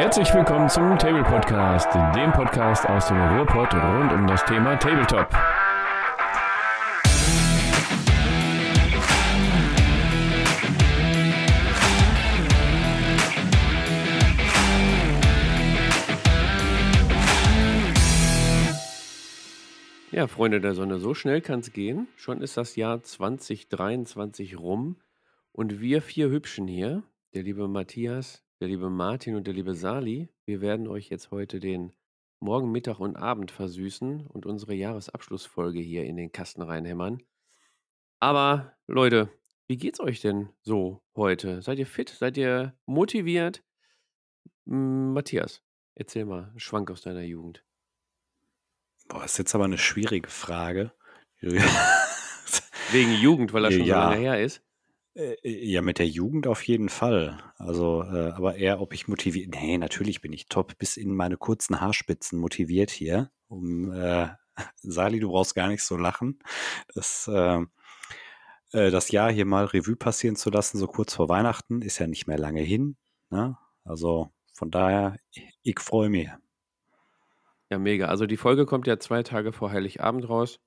Herzlich willkommen zum Table Podcast, dem Podcast aus dem Ruhrpott rund um das Thema Tabletop. Ja, Freunde der Sonne, so schnell kann es gehen. Schon ist das Jahr 2023 rum und wir vier Hübschen hier, der liebe Matthias, der liebe Martin und der liebe Sali, wir werden euch jetzt heute den Morgen, Mittag und Abend versüßen und unsere Jahresabschlussfolge hier in den Kasten reinhämmern. Aber Leute, wie geht's euch denn so heute? Seid ihr fit? Seid ihr motiviert? Matthias, erzähl mal, Schwank aus deiner Jugend. Boah, ist jetzt aber eine schwierige Frage. Wegen Jugend, weil das schon so lange Ja. her ist? Äh, ja, mit der Jugend auf jeden Fall. Also, äh, aber eher, ob ich motiviert ne, natürlich bin ich top bis in meine kurzen Haarspitzen motiviert hier, um äh Sali, du brauchst gar nicht so lachen. Das, ähm äh, das Jahr hier mal Revue passieren zu lassen, so kurz vor Weihnachten, ist ja nicht mehr lange hin, ne? Also, von daher, i ich freue mich. Ja, mega. Also, die Folge kommt ja 2 Tage vor Heiligabend raus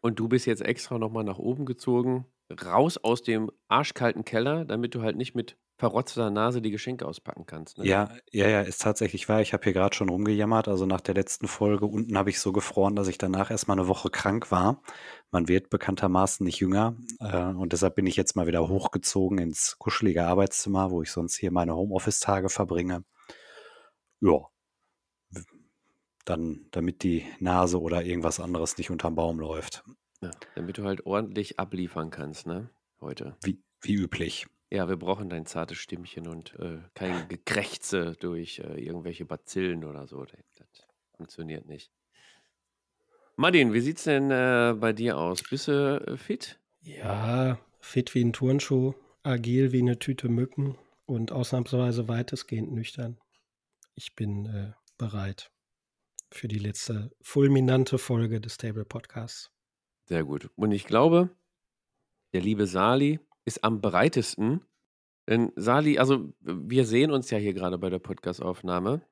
und du bist jetzt extra noch mal nach oben gezogen, raus aus dem arschkalten Keller, damit du halt nicht mit verrotzter Nase die Geschenke auspacken kannst, ne? Ja, ja, ja, ist tatsächlich wahr. Ich habe hier grad schon rumgejammert. Also, nach der letzten Folge unten habe ich so gefroren, dass ich danach erst mal 'ne Woche krank war. Man wird bekanntermaßen nicht jünger, äh, und deshalb bin ich jetzt mal wieder hochgezogen ins kuschelige Arbeitszimmer, wo ich sonst hier meine Homeoffice-Tage verbringe. Ja. Dann damit die Nase oder irgendwas anderes nicht unterm Baum läuft. Ja, damit du halt ordentlich abliefern kannst, ne, heute. Wie wie üblich. Ja, wir brauchen dein zartes Stimmchen und, äh, kein Gekrächze durch, äh, irgendwelche Bazillen oder so. Ne, das funktioniert nicht. Martin, wie sieht's denn, äh, bei dir aus? Bist du, äh, fit? Ja, fit wie 'n Turnschuh, agil wie 'ne Tüte Mücken und ausnahmsweise weitestgehend nüchtern. Ich bin, äh, bereit für die letzte fulminante Folge des Table Podcasts. Sehr gut. Und ich glaube, der liebe Sali ist am bereitesten. Denn Sali also, wir sehen uns ja hier grade bei der Podcastaufnahme.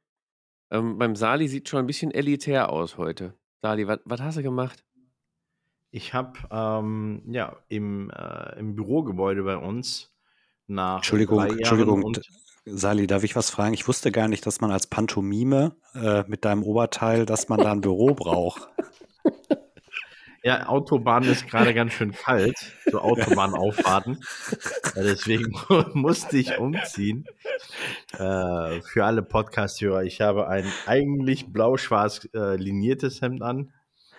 Ähm, beim Sali sieht schon 'n bisschen elitär aus heute. Sali, was hast du gemacht? Ich habe, ähm, ja, im, äh im Bürogebäude bei uns nach Entschuldigung, 3 Jahren Entschuldigung, Sali, darf ich was fragen? Ich wusste gar nicht, dass man als Pantomime, äh, mit deinem Oberteil dass man da 'n Büro braucht. Ja, Autobahn ist grade ganz schön kalt, so Autobahnauffahrten. Ja, deswegen musste ich umziehen. Äh, für alle Podcast-Hörer, ich habe ein eigentlich blau-schwarz, äh, liniertes Hemd an,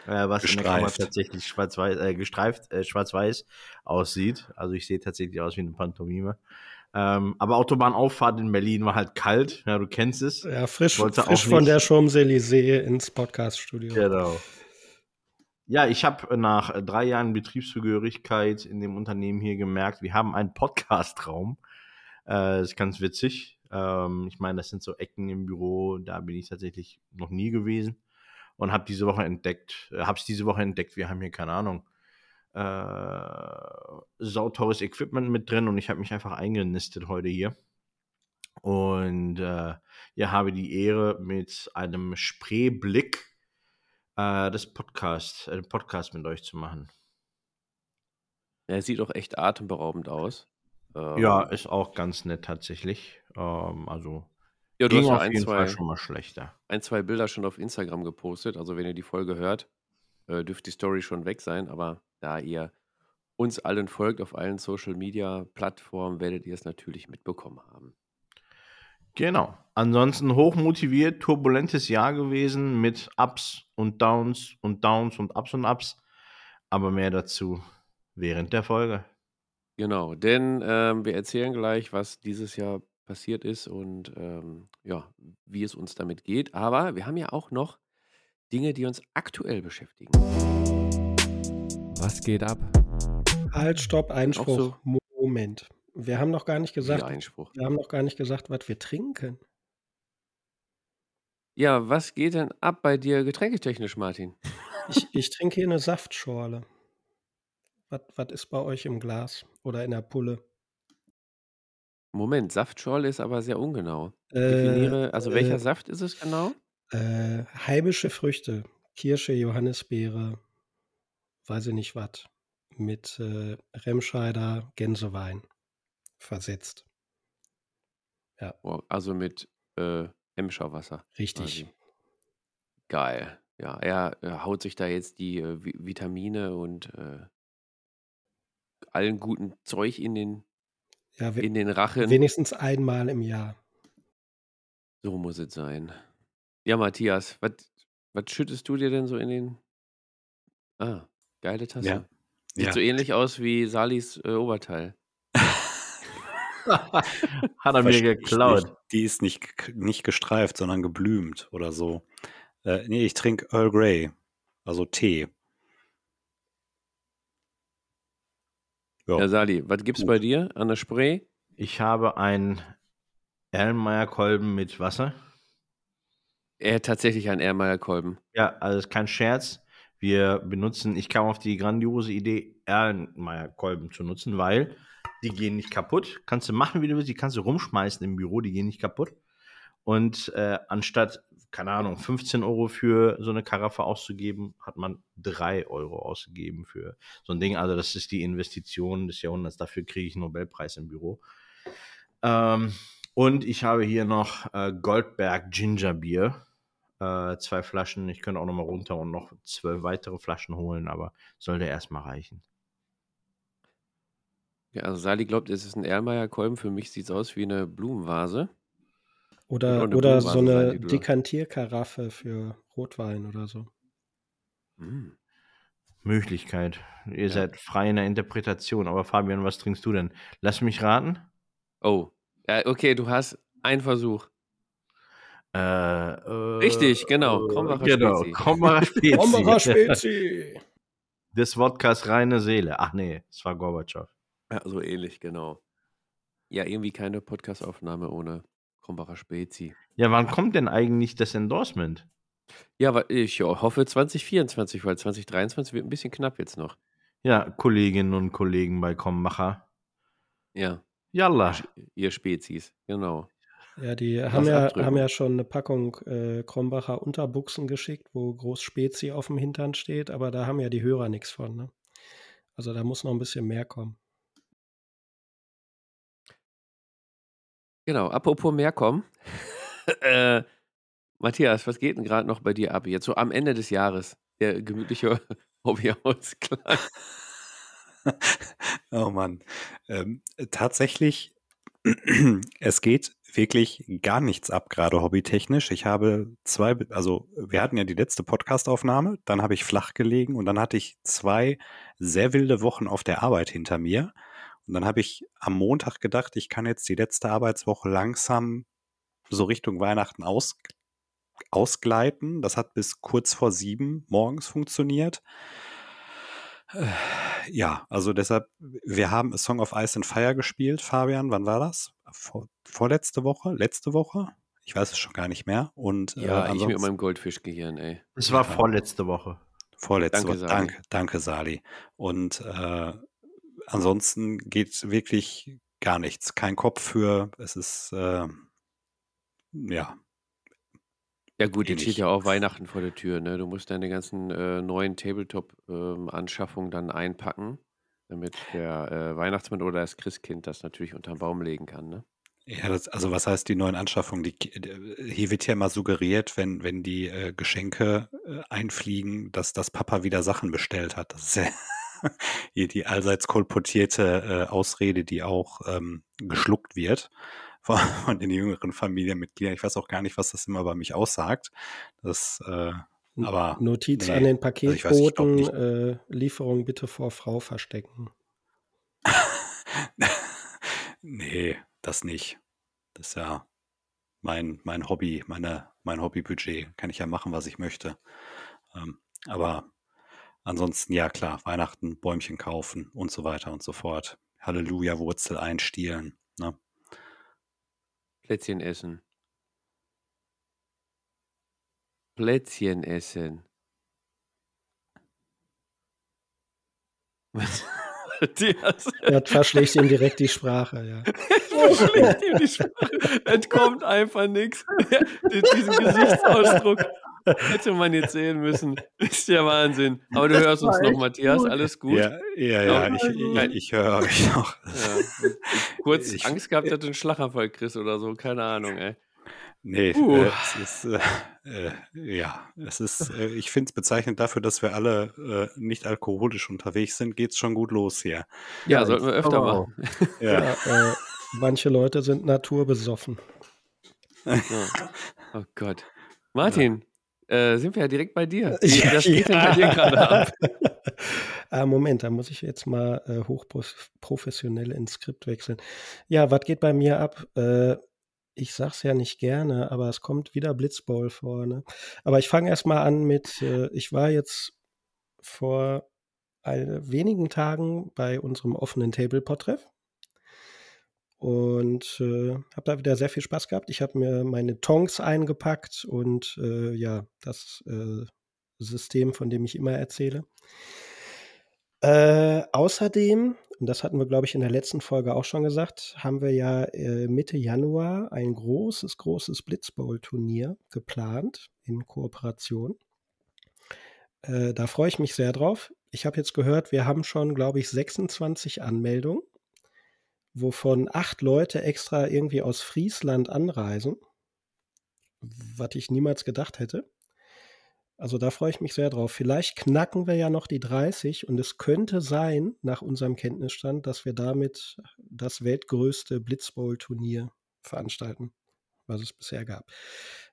äh, was in der Kamera Gestreift. tatsächlich schwarz-weiß gestreift schwarz-weiß aussieht. Also, ich sehe tatsächlich aus wie 'ne Pantomime. Ähm, aber Autobahnauffahrt in Berlin war halt kalt. Ja, du kennst es. Ja, frisch frisch von der Champs-Élysées ins Podcaststudio. Genau. Ja, ich habe nach, äh, 3 Jahren Betriebszugehörigkeit in dem Unternehmen hier gemerkt, wir haben einen Podcastraum. Äh, ist ganz witzig. Ähm, ich meine, das sind so Ecken im Büro, da bin ich tatsächlich noch nie gewesen und habe diese Woche entdeckt äh, habe es diese Woche entdeckt, wir haben hier, keine Ahnung, äh, sauteures Equipment mit drin und ich habe mich einfach eingenistet heute hier. Und, äh, ja, habe die Ehre, mit einem Spreeblick, äh, das Podcast äh, den Podcast mit euch zu machen. Ja, sieht auch echt atemberaubend aus. Ja, Ähm ist auch ganz nett tatsächlich. Ähm, also, Ja, du ging hast ja auf ein, jeden Fall 2 schon mal schlechter. ein, 2 Bilder schon auf Instagram gepostet. Also, wenn ihr die Folge hört, äh, dürfte die Story schon weg sein, aber da ihr uns allen folgt auf allen Social-Media-Plattformen, werdet ihr es natürlich mitbekommen haben. Genau. Ansonsten hochmotiviert, turbulentes Jahr gewesen mit Ups und Downs und Downs und Ups und Ups. Aber mehr dazu während der Folge. Genau, denn, ähm, wir erzählen gleich, was dieses Jahr passiert ist und, ähm, ja, wie es uns damit geht. Aber wir haben ja auch noch Dinge, die uns aktuell beschäftigen. Was geht ab? Halt, stopp, Einspruch. so Moment. Wir haben noch gar nicht gesagt Einspruch? wir haben noch gar nicht gesagt, was wir trinken. Ja, was geht denn ab bei dir getränketechnisch, Martin? Ich ich trinke hier 'ne Saftschorle. Was was ist bei euch im Glas oder in der Pulle? Moment, Saftschorle ist aber sehr ungenau. Äh, Definiere, also welcher äh, Saft ist es genau? äh, heimische Früchte, Kirsche, Johannisbeere, weiß ich nicht was, mit äh, Remscheider, Gänsewein versetzt. Ja, Also mit äh, Emscher-Wasser richtig. quasi. Geil. Ja, er äh, haut sich da jetzt die äh, Vi- Vitamine und äh, allen guten Zeug in den, Ja, in den Rachen. wenigstens einmal im Jahr. So muss es sein. Ja, Matthias, was schüttest du dir denn so in den. Ah, geile Tasse. Ja. Sieht Ja. so ähnlich aus wie Salis äh, Oberteil. Hat er mir geklaut. nicht. Die ist nicht, nicht gestreift, sondern geblümt oder so. Äh, nee, ich trinke Earl Grey, also Tee. Ja, Ja, Sali, was gibt's gut. bei dir an der Spree? Ich habe einen Erlenmeyer-Kolben mit Wasser. Er hat tatsächlich einen Erlenmeyer-Kolben. Ja, also ist kein Scherz. Wir benutzen, ich kam auf die grandiose Idee, Erlenmeyer-Kolben zu nutzen, weil die gehen nicht kaputt. Kannst du machen, wie du willst, die kannst du rumschmeißen im Büro, die gehen nicht kaputt. Und äh, anstatt, keine Ahnung, 15 Euro für so eine Karaffe auszugeben, hat man 3 Euro ausgegeben für so ein Ding. Also das ist die Investition des Jahrhunderts. Dafür kriege ich einen Nobelpreis im Büro. Ähm, und ich habe hier noch äh, Goldberg Ginger Beer. Äh, zwei Flaschen. Ich könnte auch noch mal runter und noch zwölf weitere Flaschen holen, aber sollte erstmal reichen. Ja, also Sali glaubt, es ist ein Erlenmeyer-Kolben. Für mich sieht es aus wie eine Blumenvase. Oder, Oder eine oder so Blumenvase sein, eine Dekantierkaraffe für Rotwein oder so. Mm. Möglichkeit. Ihr Ja. seid frei in der Interpretation. Aber Fabian, was trinkst du denn? Lass mich raten. Oh, ja, okay, du hast einen Versuch. Äh, äh, Richtig, genau. Krombacher genau. Spezi. Krombacher Spezi. Krombacher Spezi! Des Wodkas reine Seele. Ach nee, es war Gorbatschow. Ja, so ähnlich, genau. Ja, irgendwie keine Podcast-Aufnahme ohne Krombacher Spezi. Ja, wann kommt denn eigentlich das Endorsement? Ja, aber ich hoffe 2024, weil 2023 wird ein bisschen knapp jetzt noch. Ja, Kolleginnen und Kollegen bei Krombacher. Ja, Yalla. ihr Spezies, genau. Ja, die haben ja, abdrücken. haben ja schon eine Packung äh, Krombacher Unterbuchsen geschickt, wo groß Spezi auf dem Hintern steht, aber da haben ja die Hörer nichts von. Ne? Also da muss noch ein bisschen mehr kommen. Genau, apropos mehr kommen. äh, Matthias, was geht denn gerade noch bei dir ab? Jetzt so am Ende des Jahres. Der gemütliche Hobbyausgleich. oh Mann. Ähm, tatsächlich, es geht wirklich gar nichts ab, gerade hobbytechnisch. Ich habe zwei, also wir hatten ja die letzte Podcastaufnahme, dann habe ich flach gelegen und dann hatte ich zwei sehr wilde Wochen auf der Arbeit hinter mir. Und dann habe ich am Montag gedacht, ich kann jetzt die letzte Arbeitswoche langsam so Richtung Weihnachten aus, ausgleiten. Das hat bis kurz vor sieben morgens funktioniert. Äh, Ja, also deshalb, wir haben A Song of Ice and Fire gespielt, Fabian, wann war das? Vor, vorletzte Woche? Letzte Woche? Ich weiß es schon gar nicht mehr. Und Ja, äh, ich mit meinem Goldfischgehirn, ey. Es war Ja. vorletzte Woche. Vorletzte Danke, Woche. Sali. Danke, danke, Sali. Und äh, ansonsten geht wirklich gar nichts. Kein Kopf für. Es ist äh, ja Ja gut, jetzt steht ja auch Weihnachten vor der Tür, ne? Du musst deine ganzen äh, neuen Tabletop-Anschaffungen dann einpacken, damit der äh, Weihnachtsmann oder das Christkind das natürlich unterm Baum legen kann, ne? Ja, das, also was heißt die neuen Anschaffungen? Die, äh, hier wird ja immer suggeriert, wenn, wenn die äh, Geschenke äh, einfliegen, dass das Papa wieder Sachen bestellt hat. Das ist ja hier die allseits kolportierte äh, Ausrede, die auch ähm, geschluckt wird von, von den jüngeren Familienmitgliedern. Ich weiß auch gar nicht, was das immer bei mich aussagt. Das, äh, aber Notiz nee. an den Also Paketboten, nicht. äh, Lieferung bitte vor Frau verstecken. nee, das nicht. Das ist ja mein, mein Hobby, meine, mein Hobbybudget. Kann ich ja machen, was ich möchte. Ähm, aber ansonsten, ja klar, Weihnachten, Bäumchen kaufen und so weiter und so fort. Halleluja, Wurzel einstielen. Ne? Plätzchen essen. Plätzchen essen. Was, Matthias. Das verschlägt ihm direkt die Sprache, ja. Verschlägt ihm die Sprache. Entkommt einfach nichts. Diesen Gesichtsausdruck hätte man jetzt sehen müssen. Ist ja Wahnsinn. Aber du hörst uns noch, Matthias. Alles gut? Ja, ja, ja ich, ich, ich höre euch noch. Ja. Kurz ich, Angst gehabt, dass du einen Schlaganfall kriegst oder so. Keine Ahnung, ey. Nee, uh. äh, es ist, äh, äh, ja, es ist, äh, ich finde es bezeichnend dafür, dass wir alle äh, nicht alkoholisch unterwegs sind, geht es schon gut los hier. Ja, ja sollten wir öfter oh. machen. Ja. ja äh, manche Leute sind naturbesoffen. Oh, oh Gott. Martin, ja. sind wir ja direkt bei dir. Wie, das geht ja. bei dir gerade ab. ah, Moment, da muss ich jetzt mal hochprofessionell ins Skript wechseln. Ja, was geht bei mir ab? ich sag's ja nicht gerne, aber es kommt wieder Blitzball vor. Ne? Aber ich fange erstmal an mit, äh, ich war jetzt vor wenigen Tagen bei unserem offenen Tablepot-Treff und äh, habe da wieder sehr viel Spaß gehabt. Ich habe mir meine Tongs eingepackt und äh, ja, das äh, System, von dem ich immer erzähle. Äh, außerdem und das hatten wir, glaube ich, in der letzten Folge auch schon gesagt, haben wir ja äh, Mitte Januar ein großes, großes Blitzbowl-Turnier geplant in Kooperation. Äh, da freue ich mich sehr drauf. Ich habe jetzt gehört, wir haben schon, glaube ich, 26 Anmeldungen, wovon acht Leute extra irgendwie aus Friesland anreisen, was ich niemals gedacht hätte. Also da freue ich mich sehr drauf. Vielleicht knacken wir ja noch die 30 und es könnte sein, nach unserem Kenntnisstand, dass wir damit das weltgrößte Blitzbowl-Turnier veranstalten, was es bisher gab.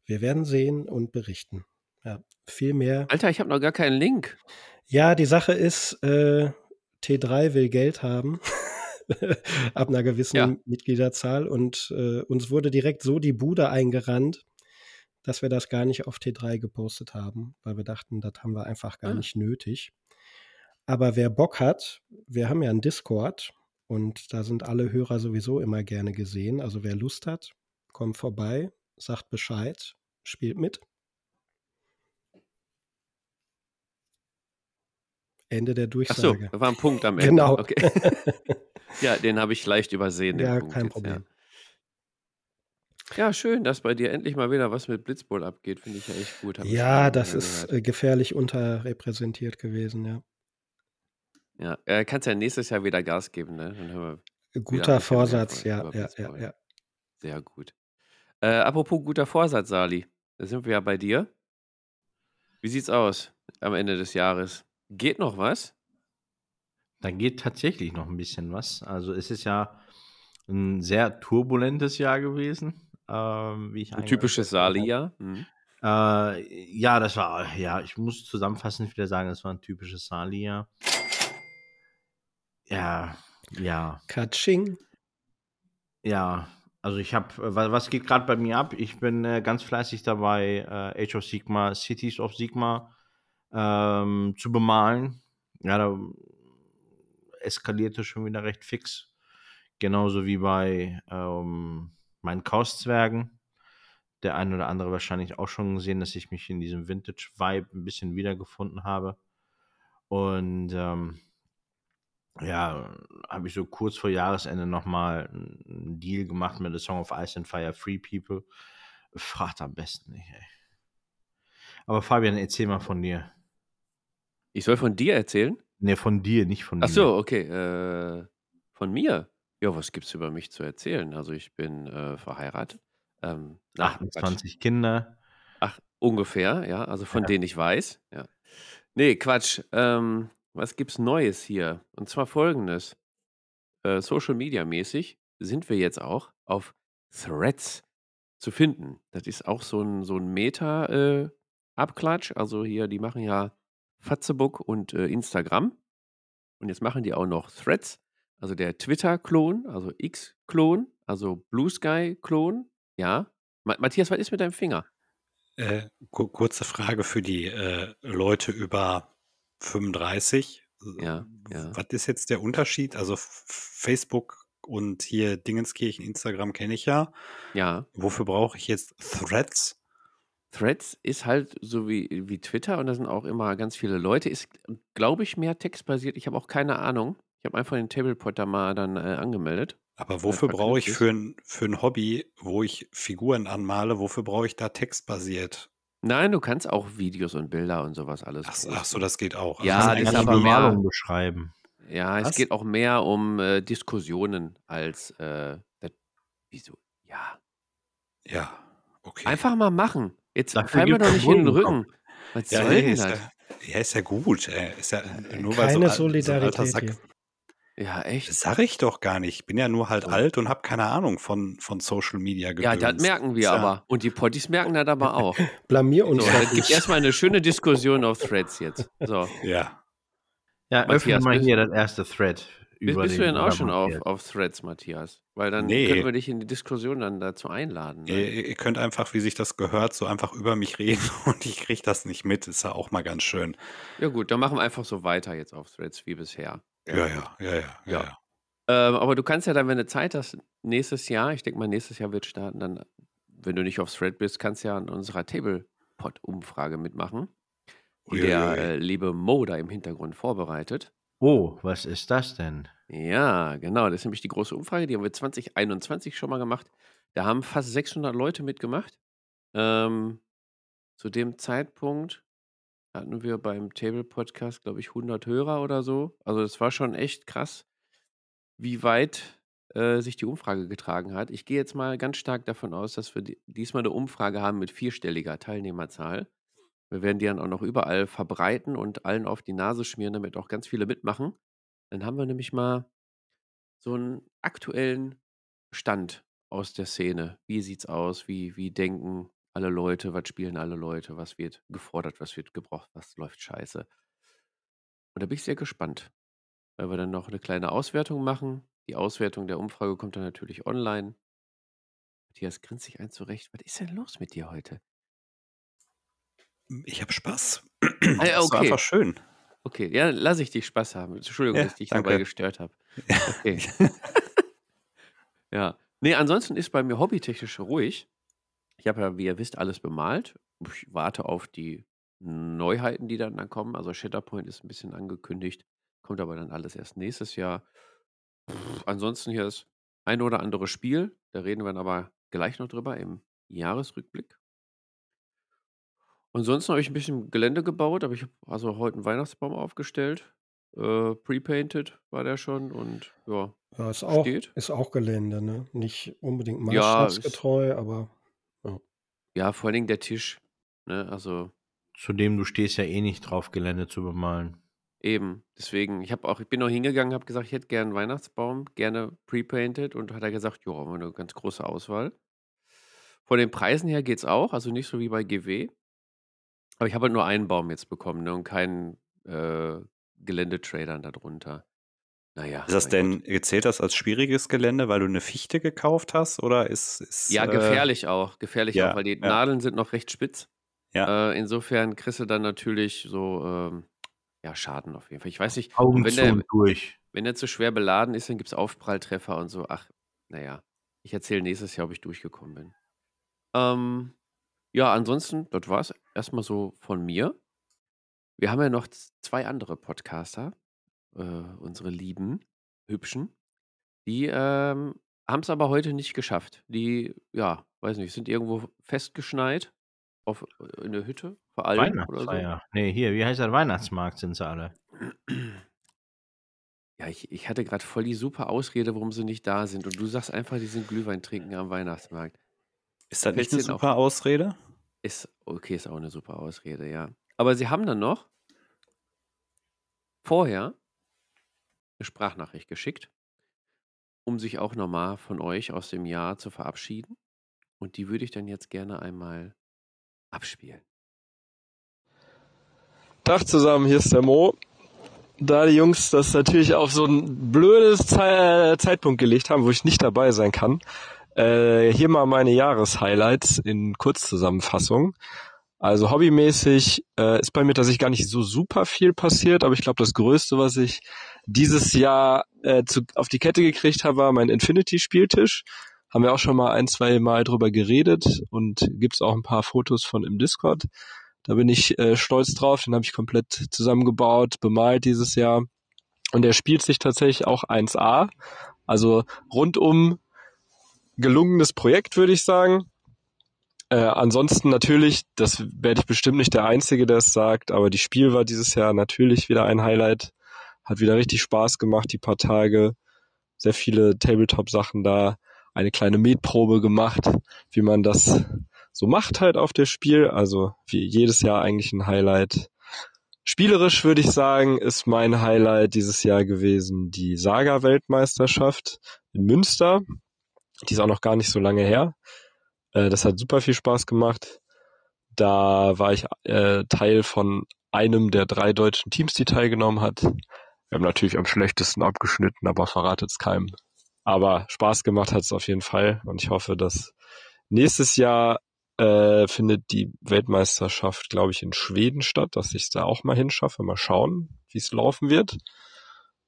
Wir werden sehen und berichten. Ja, viel mehr. Alter, ich habe noch gar keinen Link. Ja, die Sache ist, äh, T3 will Geld haben. ab einer gewissen ja. Mitgliederzahl und äh, uns wurde direkt so die Bude eingerannt, dass wir das gar nicht auf T3 gepostet haben, weil wir dachten, das haben wir einfach gar ah. nicht nötig. Aber wer Bock hat, wir haben ja einen Discord und da sind alle Hörer sowieso immer gerne gesehen. Also wer Lust hat, kommt vorbei, sagt Bescheid, spielt mit. Ende der Durchsage. Ach so, war ein Punkt am Ende. Genau. Okay. ja, den habe ich leicht übersehen. ja, Punkt kein jetzt, Problem. Ja. Ja, schön, dass bei dir endlich mal wieder was mit Blitzball abgeht, finde ich ja echt gut. Ja, das ist gehört. Äh, gefährlich unterrepräsentiert gewesen, ja. Ja, äh, kannst ja nächstes Jahr wieder Gas geben, ne? Guter Vorsatz, ja, ja, ja, ja. Sehr gut. Äh, apropos guter Vorsatz, Sali, da sind wir ja bei dir. Wie sieht's aus am Ende des Jahres? Geht noch was? Da geht tatsächlich noch ein bisschen was. Also es ist ja ein sehr turbulentes Jahr gewesen. Ähm, wie ich Ein typisches Sali-Jahr. Mhm. Äh, ja, das war, ja, ich muss zusammenfassend wieder sagen, das war ein typisches Sali-Jahr. Ja, ja. Katsching. Ja, also ich habe, äh, was geht gerade bei mir ab? Ich bin äh, ganz fleißig dabei, äh, Age of Sigma, Cities of Sigma ähm, zu bemalen. Ja, da eskalierte schon wieder recht fix. Genauso wie bei ähm, meinen Chaos-Zwergen. Der eine oder andere wahrscheinlich auch schon gesehen, dass ich mich in diesem Vintage-Vibe ein bisschen wiedergefunden habe. Und ähm, ja, habe ich so kurz vor Jahresende nochmal einen Deal gemacht mit The Song of Ice and Fire Free People. Fragt am besten nicht, ey. Aber Fabian, erzähl mal von dir. Ich soll von dir erzählen? Ne, von dir, nicht von Ach mir. Ach so, okay. Äh, von mir? Ja, was gibt's über mich zu erzählen? Also ich bin äh, verheiratet. Ähm, 28 Kinder. Ach, ungefähr, ja. Also von ja. denen ich weiß. Ja. Nee, Quatsch. Ähm, was gibt's Neues hier? Und zwar folgendes. Äh, Social Media mäßig sind wir jetzt auch auf Threads zu finden. Das ist auch so ein, so ein Meta-Abklatsch. Äh, also hier, die machen ja Fatzebook und äh, Instagram. Und jetzt machen die auch noch Threads. Also der Twitter-Klon, also X-Klon, also Blue Sky-Klon. Ja. Ma Matthias, was ist mit deinem Finger? Äh, kurze Frage für die äh, Leute über 35. Ja, ja. Was ist jetzt der Unterschied? Also Facebook und hier Dingenskirchen, Instagram kenne ich ja. Ja. Wofür brauche ich jetzt Threads? Threads ist halt so wie, wie Twitter und da sind auch immer ganz viele Leute. Ist, glaube ich, mehr textbasiert. Ich habe auch keine Ahnung. Ich habe einfach den Tablepot da mal dann äh, angemeldet. Aber wofür brauche ich für ein, für ein Hobby, wo ich Figuren anmale, wofür brauche ich da textbasiert? Nein, du kannst auch Videos und Bilder und sowas alles. Ach, ach so, das geht auch. Ja, also das das ist aber mehr- Bemalung beschreiben. Ja, es Was? geht auch mehr um äh, Diskussionen als äh, das, wieso? Ja. ja, okay. Einfach mal machen. Jetzt fall mir doch nicht in den Rücken. Was ja, soll denn ist das? ja, ist ja gut. Ist ja nur weil Keine so, alt- so Solidarität Sack. hier. Ja, echt? Das sag ich doch gar nicht. Ich bin ja nur halt So. alt und habe keine Ahnung von, von Social Media Ja, das merken wir ja- aber. Und die Potties merken das aber auch. Blamier So, uns doch es gibt nicht. erstmal eine schöne Diskussion auf Threads jetzt. So. Ja. Ja, Matthias, öffne mal hier das erste Thread. Bist, über bist du den denn auch schon auf, auf Threads, Matthias? Weil dann Nee. können wir dich in die Diskussion dann dazu einladen. Ne? Ihr, ihr könnt einfach, wie sich das gehört, so einfach über mich reden und ich kriege das nicht mit. Ist ja auch mal ganz schön. Ja gut, dann machen wir einfach so weiter jetzt auf Threads wie bisher. Ja, ja, ja, ja, ja. Ja. ja. Ähm, aber du kannst ja dann, wenn du Zeit hast, nächstes Jahr, ich denke mal, nächstes Jahr wird starten, dann, wenn du nicht auf Thread bist, kannst du ja an unserer Tablepot-Umfrage mitmachen, die der äh, liebe Mo da im Hintergrund vorbereitet. Oh, was ist das denn? Ja, genau, das ist nämlich die große Umfrage, die haben wir 2021 schon mal gemacht. Da haben fast 600 Leute mitgemacht. Ähm, zu dem Zeitpunkt hatten wir beim Table Podcast, glaube ich, 100 Hörer oder so. Also das war schon echt krass, wie weit äh, sich die Umfrage getragen hat. Ich gehe jetzt mal ganz stark davon aus, dass wir di- diesmal eine Umfrage haben mit vierstelliger Teilnehmerzahl. Wir werden die dann auch noch überall verbreiten und allen auf die Nase schmieren, damit auch ganz viele mitmachen. Dann haben wir nämlich mal so einen aktuellen Stand aus der Szene. Wie sieht's aus? Wie, wie denken alle Leute? Was spielen alle Leute? Was wird gefordert? Was wird gebraucht? Was läuft scheiße? Und da bin ich sehr gespannt, weil wir dann noch eine kleine Auswertung machen. Die Auswertung der Umfrage kommt dann natürlich online. Matthias grinst sich ein zurecht. Was ist denn los mit dir heute? Ich habe Spaß. Ah, ja, Das war okay. einfach schön. Okay, ja, lass ich dich Spaß haben. Entschuldigung, Ja, dass ich dich danke. dabei gestört habe. Okay. ja. Nee, ansonsten ist bei mir hobbytechnisch ruhig. Ich habe ja, wie ihr wisst, alles bemalt. Ich warte auf die Neuheiten, die dann, dann kommen. Also Shatterpoint ist ein bisschen angekündigt, kommt aber dann alles erst nächstes Jahr. Pff, ansonsten hier das ein oder andere Spiel. Da reden wir dann aber gleich noch drüber im Jahresrückblick. Ansonsten habe ich ein bisschen Gelände gebaut, aber ich habe also heute einen Weihnachtsbaum aufgestellt. Äh, Pre-painted war der schon und ja, Ja, ist auch, steht. ist auch Gelände, ne? Nicht unbedingt Ja, maßstabsgetreu, aber Ja, vor allen Dingen der Tisch. Ne? Also Zudem, du stehst ja eh nicht drauf, Gelände zu bemalen. eben. Deswegen, ich habe auch, ich bin noch hingegangen, habe gesagt, ich hätte gerne einen Weihnachtsbaum, gerne pre-painted und hat er gesagt, ja, haben wir eine ganz große Auswahl. Von den Preisen her geht's auch, also nicht so wie bei GW. Aber ich habe halt nur einen Baum jetzt bekommen ne? und keinen äh, Geländetradern darunter. Naja. Ist das mein Gott. denn, zählt das als schwieriges Gelände, weil du eine Fichte gekauft hast? Oder ist. ist Ja, äh, gefährlich auch. Gefährlich ja, auch, weil die ja. Nadeln sind noch recht spitz. Ja. Äh, insofern kriegst du dann natürlich so ähm, ja, Schaden auf jeden Fall. Ich weiß nicht, Augen wenn zu der, durch. wenn der zu schwer beladen ist, dann gibt es Aufpralltreffer und so. Ach, naja. Ich erzähle nächstes Jahr, ob ich durchgekommen bin. Ähm, ja, ansonsten, das war es erstmal so von mir. Wir haben ja noch z- zwei andere Podcaster, äh, unsere lieben, hübschen. Die ähm, haben es aber heute nicht geschafft. Die, ja, weiß nicht, sind irgendwo festgeschneit auf, äh, in der Hütte, vor allem oder so. Weihnachtsfeier. Nee, hier, wie heißt der Weihnachtsmarkt sind sie alle? Ja, ich, ich hatte gerade voll die super Ausrede, warum sie nicht da sind. Und du sagst einfach, die sind Glühwein trinken am Weihnachtsmarkt. Ist das nicht eine super Ausrede? Ist, okay, ist auch eine super Ausrede, ja. Aber sie haben dann noch vorher eine Sprachnachricht geschickt, um sich auch nochmal von euch aus dem Jahr zu verabschieden. Und die würde ich dann jetzt gerne einmal abspielen. Tag zusammen, hier ist der Mo. Da die Jungs das natürlich auf so ein blödes Ze Zeitpunkt gelegt haben, wo ich nicht dabei sein kann, äh, hier mal meine Jahreshighlights in Kurzzusammenfassung. Also hobbymäßig äh, ist bei mir tatsächlich gar nicht so super viel passiert, aber ich glaube, das Größte, was ich dieses Jahr äh, zu, auf die Kette gekriegt habe, war mein Infinity-Spieltisch. Haben wir auch schon mal ein, zwei Mal drüber geredet und gibt's auch ein paar Fotos von im Discord. Da bin ich äh, stolz drauf. Den habe ich komplett zusammengebaut, bemalt dieses Jahr. Und der spielt sich tatsächlich auch 1A. Also rundum gelungenes Projekt, würde ich sagen. Äh, ansonsten natürlich, das werde ich bestimmt nicht der Einzige, der es sagt, aber die Spiel war dieses Jahr natürlich wieder ein Highlight. Hat wieder richtig Spaß gemacht, die paar Tage. Sehr viele Tabletop-Sachen da. Eine kleine Metprobe gemacht, wie man das so macht halt auf das Spiel. Also wie jedes Jahr eigentlich ein Highlight. Spielerisch würde ich sagen, ist mein Highlight dieses Jahr gewesen die Saga-Weltmeisterschaft in Münster. Die ist auch noch gar nicht so lange her. Äh, das hat super viel Spaß gemacht. Da war ich äh, Teil von einem der drei deutschen Teams, die teilgenommen hat. Wir haben natürlich am schlechtesten abgeschnitten, aber verratet es keinem. Aber Spaß gemacht hat es auf jeden Fall und ich hoffe, dass nächstes Jahr äh, findet die Weltmeisterschaft, glaube ich, in Schweden statt, dass ich es da auch mal hinschaffe. Mal schauen, wie es laufen wird.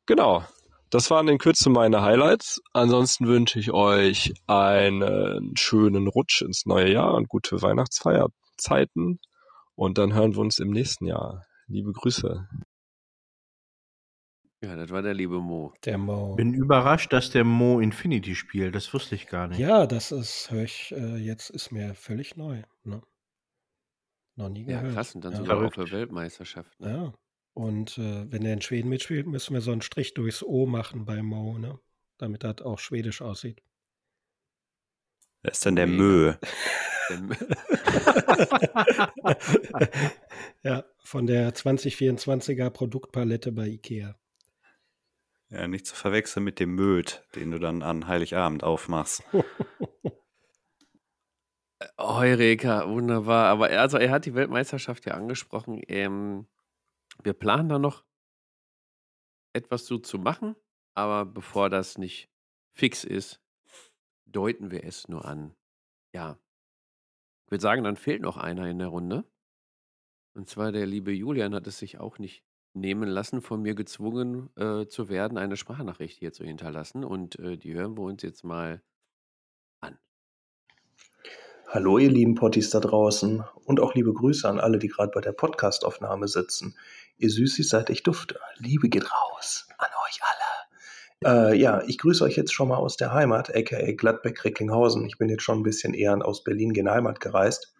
Genau. Das waren in Kürze meine Highlights. Ansonsten wünsche ich euch einen schönen Rutsch ins neue Jahr und gute Weihnachtsfeierzeiten. Und dann hören wir uns im nächsten Jahr. Liebe Grüße. Ja, das war der liebe Mo. Der Mo. Bin überrascht, dass der Mo Infinity spielt. Das wusste ich gar nicht. Ja, das ist, höre ich, äh, jetzt ist mir völlig neu. Ne? Noch nie Ja, gehört. krass. Und dann Ja. sogar auf der Weltmeisterschaft. Ne? Ja. Und äh, wenn er in Schweden mitspielt, müssen wir so einen Strich durchs O machen bei Mo, ne? Damit das auch schwedisch aussieht. Wer ist denn der. Mö? Ja, von der 2024er Produktpalette bei IKEA. Ja, nicht zu verwechseln mit dem Möd, den du dann an Heiligabend aufmachst. Heureka, wunderbar. Aber er, also er hat die Weltmeisterschaft ja angesprochen. Ähm, wir planen da noch etwas zu, zu machen, aber bevor das nicht fix ist, deuten wir es nur an. Ja. Ich würde sagen, dann fehlt noch einer in der Runde. Und zwar der liebe Julian hat es sich auch nicht nehmen lassen, von mir gezwungen äh, zu werden, eine Sprachnachricht hier zu hinterlassen. Und äh, die hören wir uns jetzt mal. Hallo, ihr lieben Potties da draußen und auch liebe Grüße an alle, die gerade bei der Podcastaufnahme sitzen. Ihr Süßis seid echt dufte. Liebe geht raus an euch alle. Äh, ja, ich grüße euch jetzt schon mal aus der Heimat, aka Gladbeck-Recklinghausen. Ich bin jetzt schon ein bisschen eher aus Berlin gen Heimat gereist.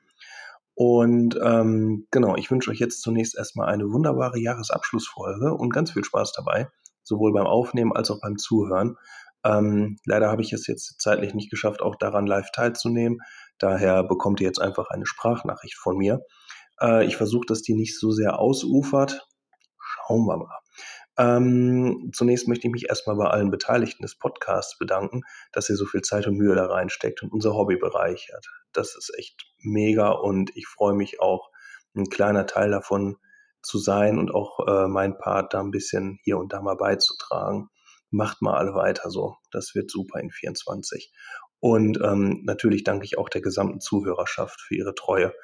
Und ähm, genau, ich wünsche euch jetzt zunächst erstmal eine wunderbare Jahresabschlussfolge und ganz viel Spaß dabei, sowohl beim Aufnehmen als auch beim Zuhören. Ähm, leider habe ich es jetzt zeitlich nicht geschafft, auch daran live teilzunehmen. Daher bekommt ihr jetzt einfach eine Sprachnachricht von mir. Äh, ich versuche, dass die nicht so sehr ausufert. Schauen wir mal. Ähm, zunächst möchte ich mich erstmal bei allen Beteiligten des Podcasts bedanken, dass ihr so viel Zeit und Mühe da reinsteckt und unser Hobby bereichert. Das ist echt mega und ich freue mich auch, ein kleiner Teil davon zu sein und auch äh, mein Part da ein bisschen hier und da mal beizutragen. Macht mal alle weiter so. Das wird super in 24. Und ähm, natürlich danke ich auch der gesamten Zuhörerschaft für ihre Treue,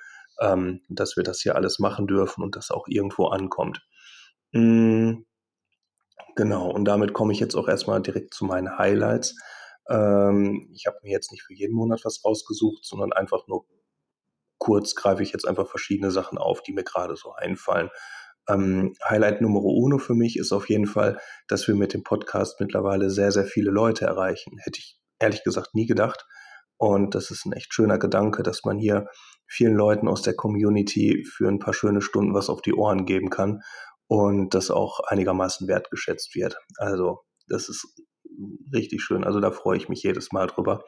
ähm, dass wir das hier alles machen dürfen und das auch irgendwo ankommt. Mm, genau, und damit komme ich jetzt auch erstmal direkt zu meinen Highlights. Ähm, ich habe mir jetzt nicht für jeden Monat was rausgesucht, sondern einfach nur kurz greife ich jetzt einfach verschiedene Sachen auf, die mir gerade so einfallen. Ähm, Highlight Nummer uno für mich ist auf jeden Fall, dass wir mit dem Podcast mittlerweile sehr, sehr viele Leute erreichen. Hätte ich ehrlich gesagt nie gedacht. Und das ist ein echt schöner Gedanke, dass man hier vielen Leuten aus der Community für ein paar schöne Stunden was auf die Ohren geben kann und das auch einigermaßen wertgeschätzt wird. Also das ist richtig schön. Also da freue ich mich jedes Mal drüber.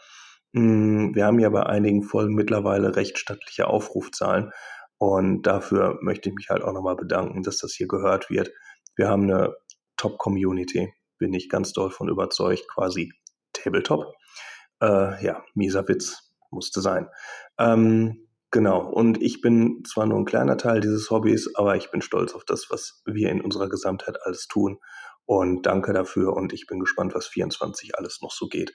Mm, Wir haben ja bei einigen Folgen mittlerweile recht stattliche Aufrufzahlen und dafür möchte ich mich halt auch nochmal bedanken, dass das hier gehört wird. Wir haben eine Top-Community, bin ich ganz doll von überzeugt, quasi Tabletop. Äh, ja, mieser Witz musste sein. Ähm, genau, und ich bin zwar nur ein kleiner Teil dieses Hobbys, aber ich bin stolz auf das, was wir in unserer Gesamtheit alles tun. Und danke dafür und ich bin gespannt, was 24 alles noch so geht.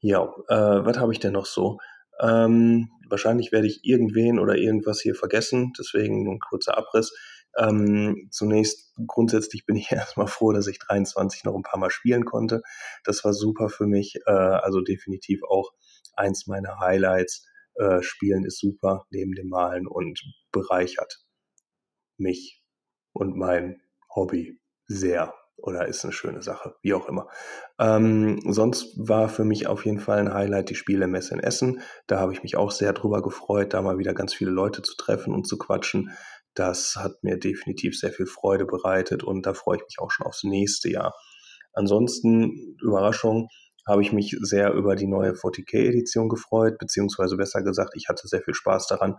Ja, äh, was habe ich denn noch so? Ähm, wahrscheinlich werde ich irgendwen oder irgendwas hier vergessen, deswegen nur ein kurzer Abriss. Ähm, zunächst grundsätzlich bin ich erstmal froh, dass ich 23 noch ein paar Mal spielen konnte. Das war super für mich, äh, also definitiv auch eins meiner Highlights. Äh, Spielen ist super neben dem Malen und bereichert mich und mein Hobby sehr. oder ist eine schöne Sache, wie auch immer. Ähm, sonst war für mich auf jeden Fall ein Highlight die Spielemesse in Essen. Da habe ich mich auch sehr drüber gefreut, da mal wieder ganz viele Leute zu treffen und zu quatschen. Das hat mir definitiv sehr viel Freude bereitet und da freue ich mich auch schon aufs nächste Jahr. Ansonsten, Überraschung, habe ich mich sehr über die neue 40k-Edition gefreut, beziehungsweise besser gesagt, ich hatte sehr viel Spaß daran,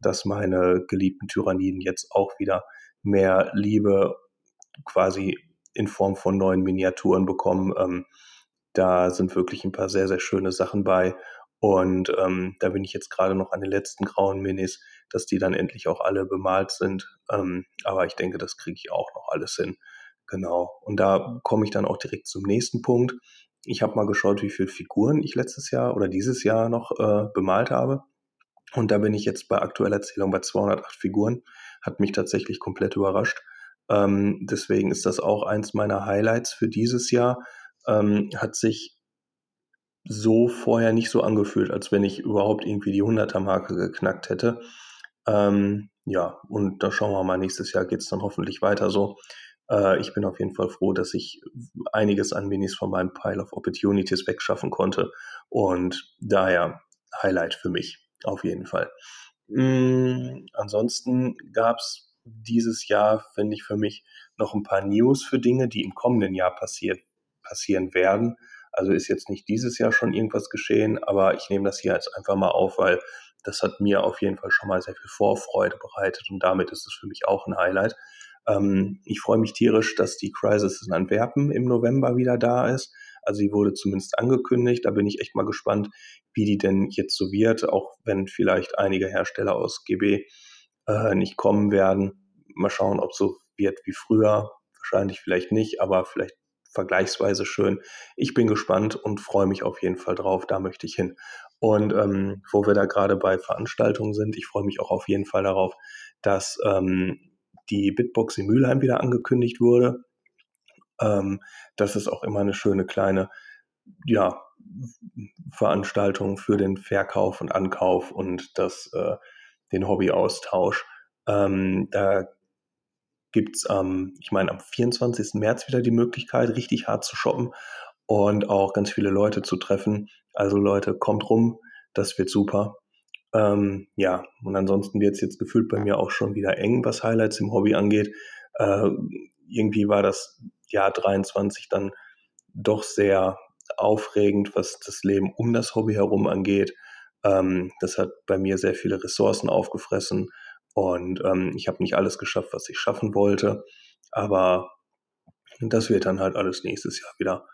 dass meine geliebten Tyranniden jetzt auch wieder mehr Liebe quasi in Form von neuen Miniaturen bekommen. Ähm, da sind wirklich ein paar sehr, sehr schöne Sachen bei. Und ähm, da bin ich jetzt gerade noch an den letzten grauen Minis, dass die dann endlich auch alle bemalt sind. Ähm, aber ich denke, das kriege ich auch noch alles hin. Genau. Und da komme ich dann auch direkt zum nächsten Punkt. Ich habe mal geschaut, wie viele Figuren ich letztes Jahr oder dieses Jahr noch äh, bemalt habe. Und da bin ich jetzt bei aktueller Zählung bei 208 Figuren. Hat mich tatsächlich komplett überrascht. Ähm, deswegen ist das auch eins meiner Highlights für dieses Jahr. Ähm, hat sich so vorher nicht so angefühlt, als wenn ich überhaupt irgendwie die 100er-Marke geknackt hätte. Ähm, ja, und da schauen wir mal, nächstes Jahr geht es dann hoffentlich weiter so. Äh, ich bin auf jeden Fall froh, dass ich einiges an Minis von meinem Pile of Opportunities wegschaffen konnte. Und daher Highlight für mich, auf jeden Fall. Mm, ansonsten gab es dieses Jahr, finde ich, für mich noch ein paar News für Dinge, die im kommenden Jahr passiert, passieren werden. Also ist jetzt nicht dieses Jahr schon irgendwas geschehen, aber ich nehme das hier jetzt einfach mal auf, weil das hat mir auf jeden Fall schon mal sehr viel Vorfreude bereitet und damit ist es für mich auch ein Highlight. Ähm, ich freue mich tierisch, dass die Crisis in Antwerpen im November wieder da ist. Also sie wurde zumindest angekündigt. Da bin ich echt mal gespannt, wie die denn jetzt so wird, auch wenn vielleicht einige Hersteller aus GB äh, nicht kommen werden. Mal schauen, ob so wird wie früher. Wahrscheinlich vielleicht nicht, aber vielleicht vergleichsweise schön. Ich bin gespannt und freue mich auf jeden Fall drauf. Da möchte ich hin. Und ähm, wo wir da gerade bei Veranstaltungen sind, ich freue mich auch auf jeden Fall darauf, dass ähm, die Bitbox in Mülheim wieder angekündigt wurde. Ähm, das ist auch immer eine schöne kleine ja, Veranstaltung für den Verkauf und Ankauf und das, äh, den Hobbyaustausch. Ähm, da gibt es ähm, ich meine, am 24. März wieder die Möglichkeit, richtig hart zu shoppen und auch ganz viele Leute zu treffen. Also Leute, kommt rum, das wird super. Ähm, ja, und ansonsten wird es jetzt gefühlt bei mir auch schon wieder eng, was Highlights im Hobby angeht. Äh, irgendwie war das Jahr 23 dann doch sehr aufregend, was das Leben um das Hobby herum angeht. Ähm, das hat bei mir sehr viele Ressourcen aufgefressen und ähm, ich habe nicht alles geschafft, was ich schaffen wollte. Aber das wird dann halt alles nächstes Jahr wieder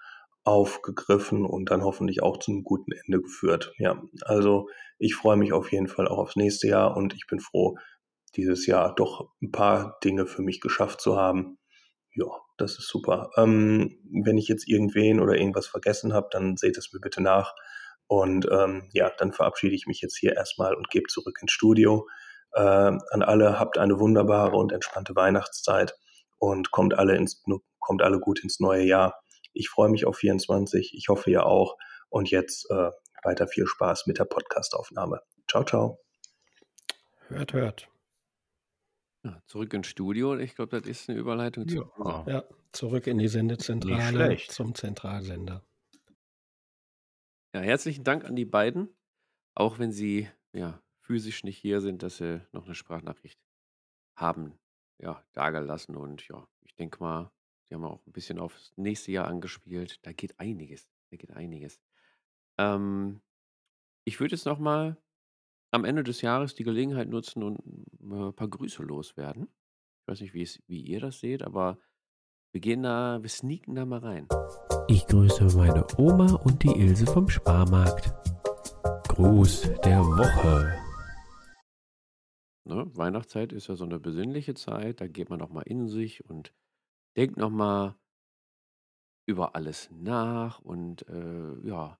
aufgegriffen und dann hoffentlich auch zu einem guten Ende geführt. Ja, also ich freue mich auf jeden Fall auch aufs nächste Jahr und ich bin froh, dieses Jahr doch ein paar Dinge für mich geschafft zu haben. Ja, das ist super. Ähm, wenn ich jetzt irgendwen oder irgendwas vergessen habe, dann seht es mir bitte nach. Und ähm, ja, dann verabschiede ich mich jetzt hier erstmal und gebe zurück ins Studio. Äh, an alle, habt eine wunderbare und entspannte Weihnachtszeit und kommt alle, ins, kommt alle gut ins neue Jahr. Ich freue mich auf 24. Ich hoffe, ihr auch. Und jetzt äh, weiter viel Spaß mit der Podcastaufnahme. Ciao, ciao. Hört, hört. Ja, zurück ins Studio. Ich glaube, das ist eine Überleitung ja. Ja, zurück in die Sendezentrale zum Zentralsender. Ja, herzlichen Dank an die beiden. Auch wenn sie ja, physisch nicht hier sind, dass sie noch eine Sprachnachricht haben ja, dagelassen. Und ja, ich denke mal, die haben auch ein bisschen aufs nächste Jahr angespielt. Da geht einiges. Da geht einiges. Ähm, ich würde jetzt noch mal am Ende des Jahres die Gelegenheit nutzen und äh, ein paar Grüße loswerden. Ich weiß nicht, wie, es, wie ihr das seht, aber wir gehen da, wir sneaken da mal rein. Ich grüße meine Oma und die Ilse vom Sparmarkt. Gruß der Woche. Ne, Weihnachtszeit ist ja so eine besinnliche Zeit, da geht man noch mal in sich und denkt noch mal über alles nach und äh, ja,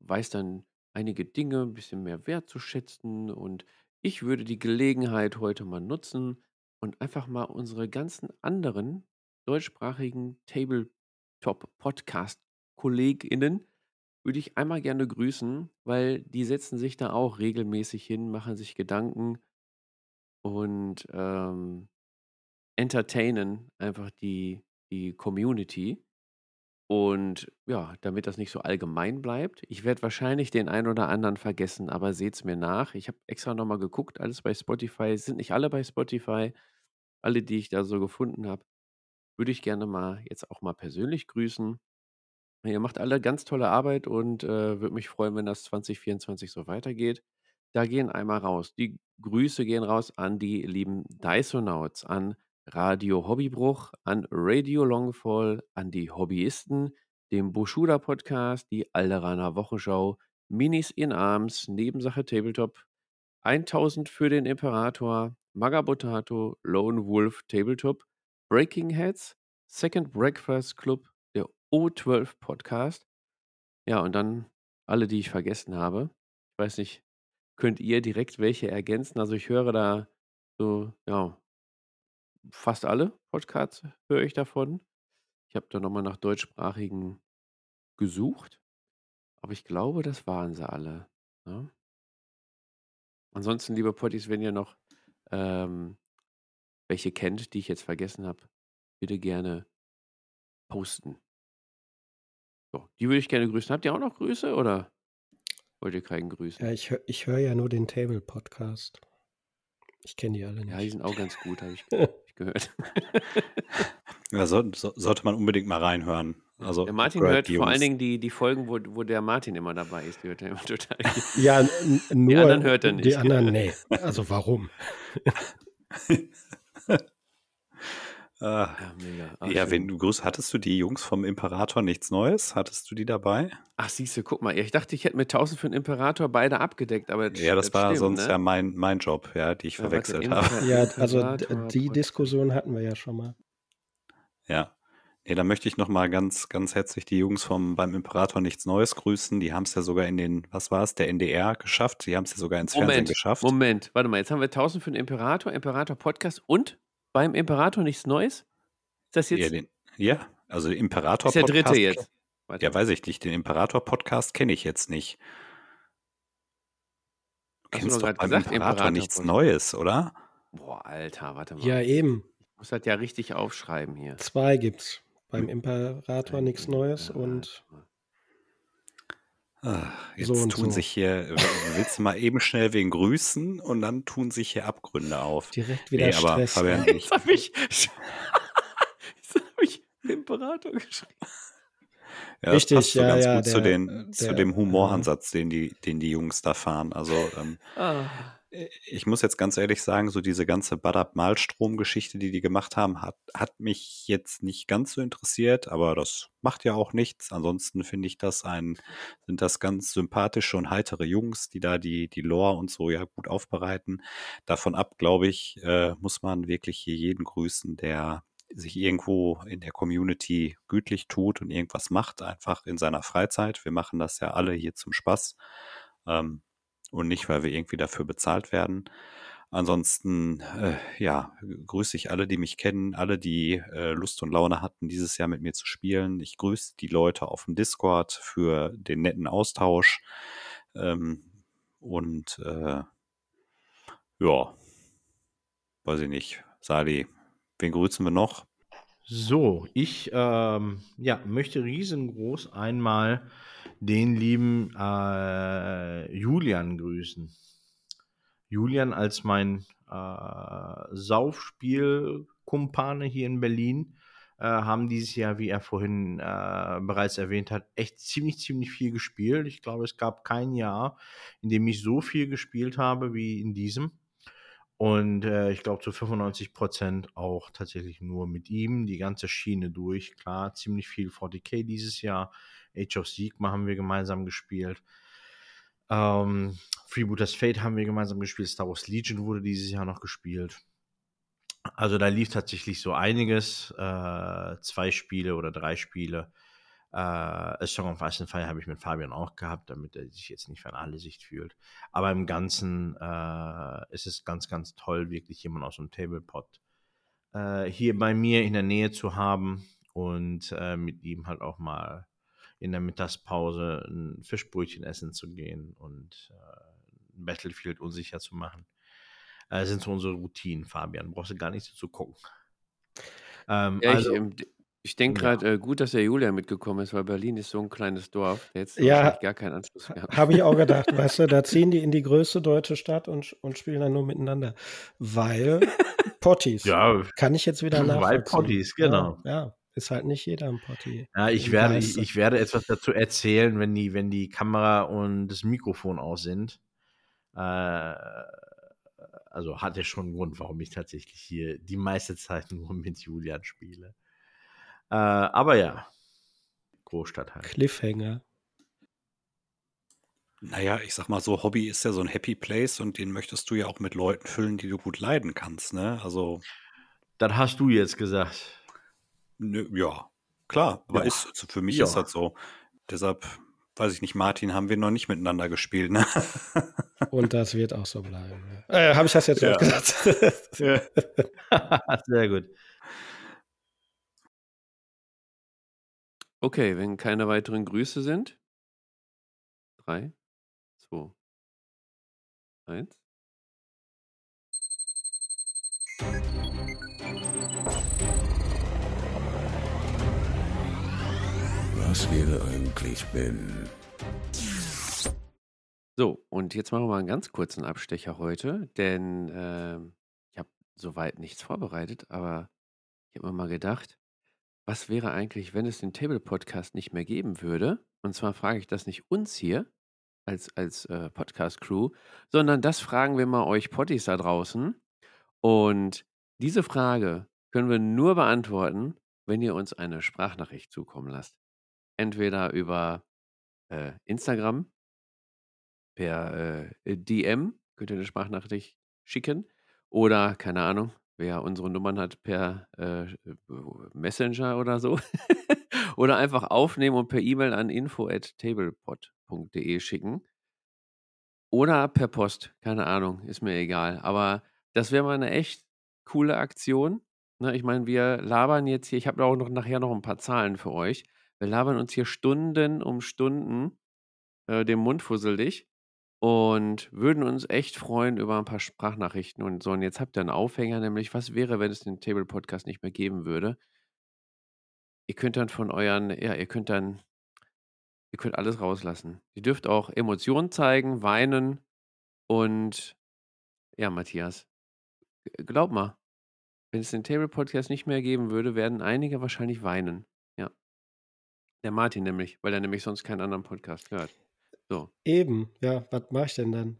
weiß dann einige Dinge ein bisschen mehr wertzuschätzen. Und ich würde die Gelegenheit heute mal nutzen und einfach mal unsere ganzen anderen deutschsprachigen Tabletop-Podcast-KollegInnen würde ich einmal gerne grüßen, weil die setzen sich da auch regelmäßig hin, machen sich Gedanken und ähm, entertainen einfach die die Community. Und ja, damit das nicht so allgemein bleibt, ich werde wahrscheinlich den einen oder anderen vergessen, aber seht's mir nach. Ich habe extra nochmal geguckt, alles bei Spotify. Es sind nicht alle bei Spotify, alle, die ich da so gefunden habe. Würde ich gerne mal jetzt auch mal persönlich grüßen. Ihr macht alle ganz tolle Arbeit und äh, würde mich freuen, wenn das 2024 so weitergeht. Da gehen einmal raus. Die Grüße gehen raus an die lieben Dysonauts, an Radio Hobbybruch, an Radio Longfall, an die Hobbyisten, dem Bushuda Podcast, die Alderaner Wochenschau, Minis in Arms, Nebensache Tabletop, 1000 für den Imperator, Magabotato, Lone Wolf Tabletop, Breaking Heads, Second Breakfast Club, der O12 Podcast. Ja, und dann alle, die ich vergessen habe. Ich weiß nicht, könnt ihr direkt welche ergänzen? Also ich höre da so, ja, fast alle Podcasts höre ich davon. Ich habe da nochmal nach deutschsprachigen gesucht, aber ich glaube, das waren sie alle. Ne? Ansonsten, liebe Potties, wenn ihr noch ähm, welche kennt, die ich jetzt vergessen habe, bitte gerne posten. So, die würde ich gerne grüßen. Habt ihr auch noch Grüße oder wollt ihr keinen grüßen? Ja, ich, ich höre ja nur den Table-Podcast. Ich kenne die alle Ja, die nicht. sind auch ganz gut, habe ich, ich gehört. Ja, so, so, sollte man unbedingt mal reinhören. Also der Martin Brad hört vor allen. Dingen die, die Folgen, wo, wo der Martin immer dabei ist. Die hört er immer total. Ja, nur anderen hört er Die nicht. anderen, nee. Also warum? Ah, Ja, mega. Ach, ja, schön. wenn du grüßt, hattest du die Jungs vom Imperator nichts Neues? Hattest du die dabei? Ach, siehst du, guck mal. Ich dachte, ich hätte mit 1000 für den Imperator beide abgedeckt, aber Ja, das war stimmt, sonst ne? ja mein, mein Job, ja, die ich Ja, warte, verwechselt Imper- habe. Ja, also die. Diskussion hatten wir ja schon mal. Ja. Nee, da möchte ich nochmal ganz, ganz herzlich die Jungs vom beim Imperator nichts Neues grüßen. Die haben es ja sogar in den, was war es, der NDR geschafft. Die haben es ja sogar ins Fernsehen Moment, geschafft. Moment, warte mal, jetzt haben wir 1000 für den Imperator, Imperator Podcast und beim Imperator nichts Neues? Ist das Ja, jetzt den, ja, also den Imperator ist der dritte jetzt? Warte. Ja, weiß ich nicht. Den Imperator Podcast kenne ich jetzt nicht. Du Hast du kennst doch doch beim gesagt, Imperator Imperator nichts. Neues, oder? Boah, Alter, warte mal. Ja, eben. Ich muss das ja richtig aufschreiben hier. Zwei gibt's. Beim Imperator nichts Neues und Ah, Jetzt So und tun so. sich hier, willst du mal eben schnell wen grüßen und dann tun sich hier Abgründe auf. direkt wieder Nee, aber Stress. Fabian, ne? Jetzt habe ich, hab ich Imperator geschrieben. Ja, das Richtig, passt so ja, ganz ja, gut zu, der- den, zu der- dem Humoransatz, den die, den die Jungs da fahren. Also ähm, Ah, ich muss jetzt ganz ehrlich sagen, so diese ganze Badab-Malstrom-Geschichte, die die gemacht haben, hat, hat mich jetzt nicht ganz so interessiert, aber das macht ja auch nichts. Ansonsten finde ich das ein, sind das ganz sympathische und heitere Jungs, die da die, die Lore und so ja gut aufbereiten. Davon ab, glaube ich, äh, muss man wirklich hier jeden grüßen, der sich irgendwo in der Community gütlich tut und irgendwas macht, einfach in seiner Freizeit. Wir machen das ja alle hier zum Spaß. Ähm, und nicht, weil wir irgendwie dafür bezahlt werden. Ansonsten, äh, ja, grüße ich alle, die mich kennen, alle, die äh, Lust und Laune hatten, dieses Jahr mit mir zu spielen. Ich grüße die Leute auf dem Discord für den netten Austausch. Ähm, und äh, ja, weiß ich nicht. Sali, wen grüßen wir noch? So, ich ähm, ja, möchte riesengroß einmal den lieben äh, Julian grüßen. Julian als mein äh, Saufspielkumpane hier in Berlin äh, haben dieses Jahr, wie er vorhin äh, bereits erwähnt hat, echt ziemlich, ziemlich viel gespielt. Ich glaube, es gab kein Jahr, in dem ich so viel gespielt habe wie in diesem. Und äh, ich glaube zu 95 Prozent auch tatsächlich nur mit ihm, die ganze Schiene durch. Klar, ziemlich viel 40k dieses Jahr. Age of Sigma haben wir gemeinsam gespielt. Ähm, Freebooters Fate haben wir gemeinsam gespielt. Star Wars Legion wurde dieses Jahr noch gespielt. Also da lief tatsächlich so einiges. Äh, zwei Spiele oder drei Spiele. Äh, A Song of Ice and Fire habe ich mit Fabian auch gehabt, damit er sich jetzt nicht vernachlässigt fühlt. Aber im Ganzen äh, ist es ganz, ganz toll, wirklich jemanden aus dem Tablepot äh, hier bei mir in der Nähe zu haben und äh, mit ihm halt auch mal in der Mittagspause ein Fischbrötchen essen zu gehen und äh, Battlefield unsicher zu machen. Äh, sind so unsere Routinen, Fabian. Brauchst du gar nicht so zu gucken. Ähm, ja, also, ich, ähm, d- Ich denke Ja. gerade, äh, gut, dass der Julian mitgekommen ist, weil Berlin ist so ein kleines Dorf. Der hätte Ja. wahrscheinlich gar keinen Anschluss mehr. Habe ich auch gedacht, weißt du, da ziehen die in die größte deutsche Stadt und, und spielen dann nur miteinander. Weil Potties. Ja, Kann ich jetzt wieder Weil nachvollziehen. Potties, genau. Ja, ja, ist halt nicht jeder ein Potty. Ja, ich Im werde, ich, ich werde etwas dazu erzählen, wenn die, wenn die Kamera und das Mikrofon aus sind. Äh, also hat ja schon einen Grund, warum ich tatsächlich hier die meiste Zeit nur mit Julian spiele. Äh, aber ja, Großstadt halt. Cliffhanger. Naja, ich sag mal so, Hobby ist ja so ein Happy Place und den möchtest du ja auch mit Leuten füllen, die du gut leiden kannst, ne? Also, Das hast du jetzt gesagt. Ne, ja, klar, aber Ja. ist, also für mich Ja. ist das so. Deshalb, weiß ich nicht, Martin, haben wir noch nicht miteinander gespielt, ne? Und das wird auch so bleiben. Ja. Äh, Habe ich das jetzt Ja. gesagt? Sehr gut. Okay, wenn keine weiteren Grüße sind. Drei, zwei, eins. Was wäre eigentlich, wenn... So, und jetzt machen wir mal einen ganz kurzen Abstecher heute, denn ähm, ich habe soweit nichts vorbereitet, aber ich habe mir mal gedacht, was wäre eigentlich, wenn es den Table Podcast nicht mehr geben würde? Und zwar frage ich das nicht uns hier als, als äh, Podcast-Crew, sondern das fragen wir mal euch Potties da draußen. Und diese Frage können wir nur beantworten, wenn ihr uns eine Sprachnachricht zukommen lasst. Entweder über äh, Instagram per äh, DM könnt ihr eine Sprachnachricht schicken oder keine Ahnung, wer unsere Nummern hat per äh, Messenger oder so oder einfach aufnehmen und per E-Mail an info@tablepod.de schicken oder per Post, keine Ahnung, ist mir egal, aber das wäre mal eine echt coole Aktion. Ne, ich meine, wir labern jetzt hier, ich habe auch noch nachher noch ein paar Zahlen für euch. Wir labern uns hier Stunden um Stunden äh, den Mund fusselig und würden uns echt freuen über ein paar Sprachnachrichten und so. Und jetzt habt ihr einen Aufhänger, nämlich was wäre, wenn es den Table Podcast nicht mehr geben würde? Ihr könnt dann von euren, ja, ihr könnt dann, ihr könnt alles rauslassen. Ihr dürft auch Emotionen zeigen, weinen und ja, Matthias, glaub mal, wenn es den Table Podcast nicht mehr geben würde, werden einige wahrscheinlich weinen. Der Martin nämlich, weil er nämlich sonst keinen anderen Podcast hört. So, Eben, ja, was mache ich denn dann?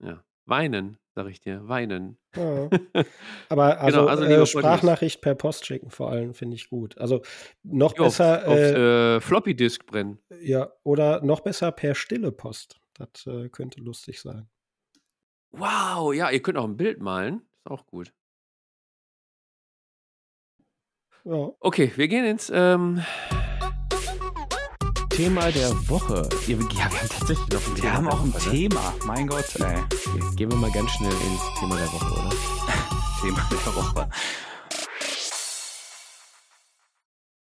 ja. Weinen, sag ich dir, weinen. Ja. Aber also, Genau, also äh. Sprachnachricht per Post schicken vor allem finde ich gut. Also noch auf, besser, auf äh, äh, Floppy Disk brennen. ja, oder noch besser per stille Post. Das äh, könnte lustig sein. Wow, ja, ihr könnt auch ein Bild malen. Ist auch gut. Ja. Okay, wir gehen ins ähm, Thema der Woche. Ja, wir, wir haben tatsächlich noch ein Wir Thema haben der auch ein Woche, ne? Thema. Mein Gott, ey. Okay, gehen wir mal ganz schnell ins Thema der Woche, oder? Thema der Woche.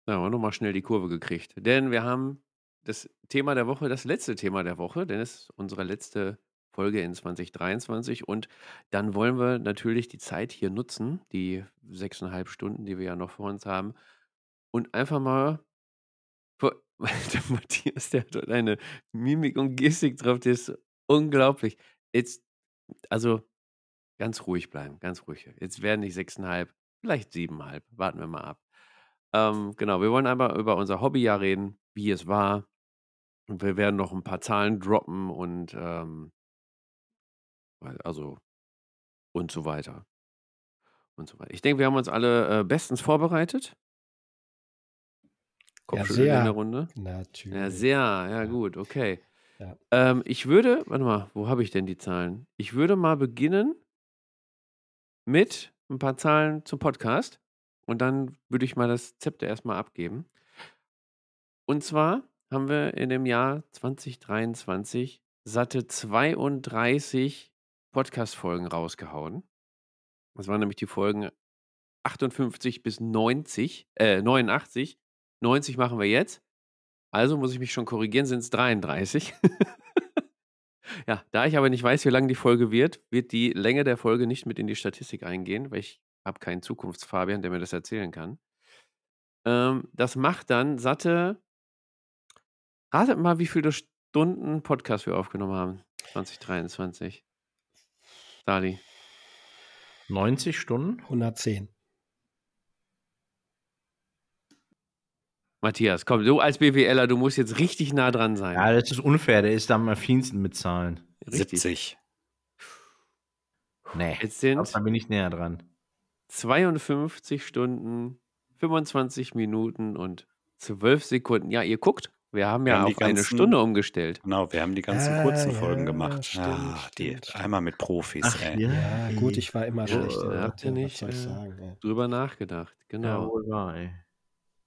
Da haben wir nochmal schnell die Kurve gekriegt. Denn wir haben das Thema der Woche, das letzte Thema der Woche, denn es ist unsere letzte Folge in 2023. Und dann wollen wir natürlich die Zeit hier nutzen, die sechseinhalb Stunden, die wir ja noch vor uns haben, und einfach mal. Der Matthias, der hat dort eine Mimik und Gestik drauf, die ist unglaublich. Jetzt, also ganz ruhig bleiben, ganz ruhig. Jetzt werden nicht sechseinhalb, vielleicht siebeneinhalb. Warten wir mal ab. Ähm, genau, wir wollen einfach über unser Hobbyjahr reden, wie es war. Und wir werden noch ein paar Zahlen droppen und ähm, also und so weiter. Und so weiter. Ich denke, wir haben uns alle äh, bestens vorbereitet. Kopfschütteln in sehr. der Runde. Natürlich. Ja, sehr, ja, gut, okay. Ja. Ähm, ich würde, warte mal, wo habe ich denn die Zahlen? Ich würde mal beginnen mit ein paar Zahlen zum Podcast und dann würde ich mal das Zepter erstmal abgeben. Und zwar haben wir in dem Jahr 2023 satte 32 Podcast-Folgen rausgehauen. Das waren nämlich die Folgen 58 bis 90, äh, 89. 90 machen wir jetzt. Also muss ich mich schon korrigieren, sind es 33. ja, da ich aber nicht weiß, wie lang die Folge wird, wird die Länge der Folge nicht mit in die Statistik eingehen, weil ich habe keinen Zukunftsfabian, der mir das erzählen kann. Ähm, das macht dann satte. Ratet mal, wie viele Stunden Podcast wir aufgenommen haben. 2023. Sali. 90 Stunden? 110. Matthias, komm, du als BWLer, du musst jetzt richtig nah dran sein. Ja, das ist unfair. Der ist da am affinsten mit Zahlen. Richtig. 70. Nee. Jetzt sind glaub, da bin ich näher dran. 52 Stunden, 25 Minuten und 12 Sekunden. Ja, ihr guckt, wir haben Wir ja haben die auf eine ganzen- Stunde umgestellt. Genau, wir haben die ganzen Ah, kurzen ja, Folgen gemacht. stimmt, ah, die, stimmt, einmal mit Profis, Ach ey. Ja, gut, ich war immer schlecht. habt ihr nicht, äh, sagen? Drüber nachgedacht, genau. Ja, wohl wahr, ey.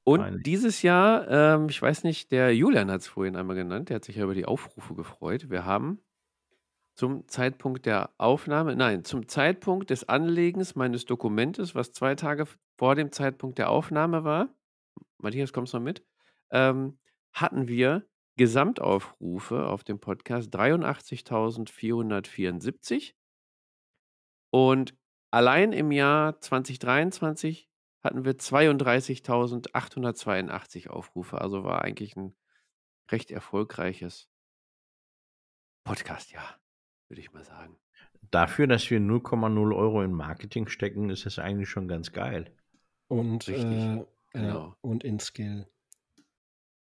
Und Peinlich. dieses Jahr, ähm, ich weiß nicht, der Julian hat es vorhin einmal genannt, der hat sich ja über die Aufrufe gefreut. Wir haben zum Zeitpunkt der Aufnahme, nein, zum Zeitpunkt des Anlegens meines Dokumentes, was zwei Tage vor dem Zeitpunkt der Aufnahme war, Matthias, kommst du noch mit? Ähm, hatten wir Gesamtaufrufe auf dem Podcast 83.474 und allein im Jahr 2023 hatten wir 32.882 Aufrufe. Also war eigentlich ein recht erfolgreiches Podcast-Jahr, würde ich mal sagen. Dafür, dass wir 0,0 Euro in Marketing stecken, ist das eigentlich schon ganz geil. Und, Richtig, äh, genau. und in Skill.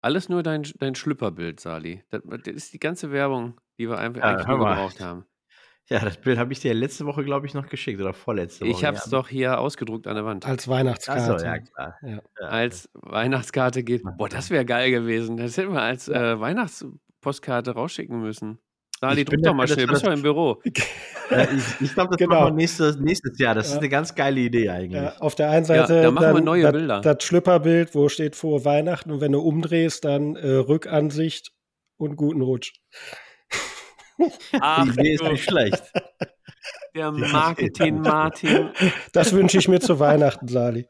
Alles nur dein, dein Schlüpperbild, Sali. Das, das ist die ganze Werbung, die wir einfach Ja, eigentlich nur gebraucht haben. Ja, das Bild habe ich dir letzte Woche, glaube ich, noch geschickt oder vorletzte Woche. Ich habe es ja. doch hier ausgedruckt an der Wand. Als Weihnachtskarte. Achso, ja, klar. Ja. Als Weihnachtskarte geht. Boah, das wäre geil gewesen. Das hätten wir als äh, Weihnachtspostkarte rausschicken müssen. Bin druck doch mal schnell. Bist wir du im Büro? Ja, ich ich glaube, das Genau. machen wir nächstes, nächstes Jahr. Das ist Ja. eine ganz geile Idee eigentlich. Ja, auf der einen Seite da machen wir neue das, Bilder. das Schlüpperbild, wo steht vor Weihnachten und wenn du umdrehst, dann äh, Rückansicht und guten Rutsch. Ach, Die Idee ist nicht schlecht. der Marketing Martin. Das wünsche ich mir zu Weihnachten, Sali.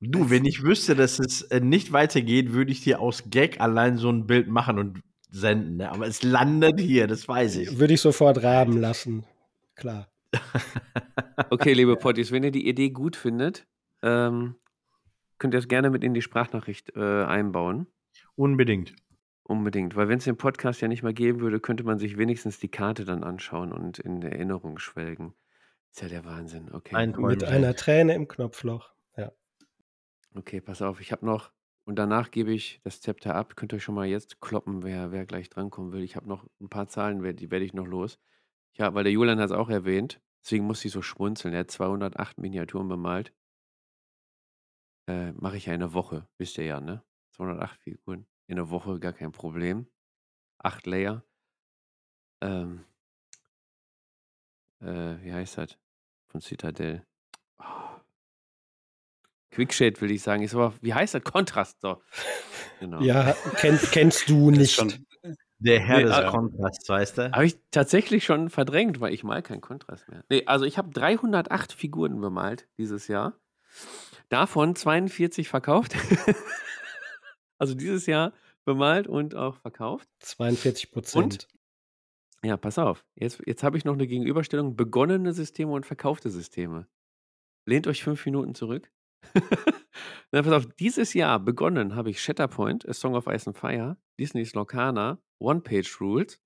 Du, wenn ich wüsste, dass es äh, nicht weitergeht, würde ich dir aus Gag allein so ein Bild machen und senden. Ne? Aber es landet hier, das weiß ich. Würde ich sofort raben lassen. Klar. Okay, liebe Potties, wenn ihr die Idee gut findet, ähm, könnt ihr es gerne mit in die Sprachnachricht äh, einbauen. Unbedingt. Unbedingt. Weil wenn es den Podcast ja nicht mehr geben würde, könnte man sich wenigstens die Karte dann anschauen und in Erinnerung schwelgen. Ist ja der Wahnsinn. Okay. Ein Mit einer Träne im Knopfloch. Ja. Okay, pass auf, ich habe noch, und danach gebe ich das Zepter ab. Könnt ihr euch schon mal jetzt kloppen, wer, wer gleich drankommen will. Ich habe noch ein paar Zahlen, die werde ich noch los. Ja, weil der Julian hat es auch erwähnt, deswegen muss ich so schmunzeln. Er hat 208 Miniaturen bemalt. Äh, Mache ich ja in der Woche, wisst ihr ja, ne? 208 Figuren. In der Woche gar kein Problem. Acht Layer. Ähm, äh, wie heißt das? Von Citadel. Quickshade will ich sagen. Ist aber, wie heißt das? Kontrast. So. Genau. Ja, kenn, kennst du nicht. schon, Der Herr Nee, des ah- Kontrasts, weißt du? Habe ich tatsächlich schon verdrängt, weil ich mal keinen Kontrast mehr. Nee, also ich habe 308 Figuren bemalt dieses Jahr. Davon 42 verkauft. also dieses Jahr bemalt und auch verkauft. 42 Prozent. Ja, pass auf. Jetzt, jetzt habe ich noch eine Gegenüberstellung. Begonnene Systeme und verkaufte Systeme. Lehnt euch fünf Minuten zurück. Na, pass auf. Dieses Jahr begonnen habe ich Shatterpoint, A Song of Ice and Fire, Disney's Lorcana, One-Page Rules,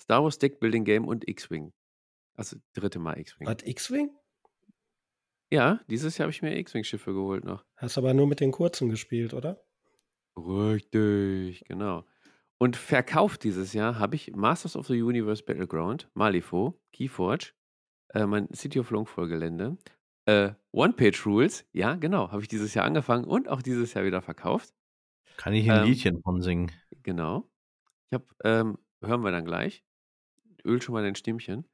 Star Wars Deck Building Game und X-Wing. Also dritte Mal X-Wing. Was, X-Wing? Ja, dieses Jahr habe ich mir X-Wing-Schiffe geholt noch. Hast aber nur mit den kurzen gespielt, oder? Richtig, genau. Und verkauft dieses Jahr habe ich Masters of the Universe Battleground, Malifaux, Keyforge, äh, mein City of Longfall Gelände, äh, One-Page Rules, ja, genau, habe ich dieses Jahr angefangen und auch dieses Jahr wieder verkauft. Kann ich ein Ähm, Liedchen von singen? Genau. Ich habe, ähm, hören wir dann gleich. Öl schon mal dein Stimmchen.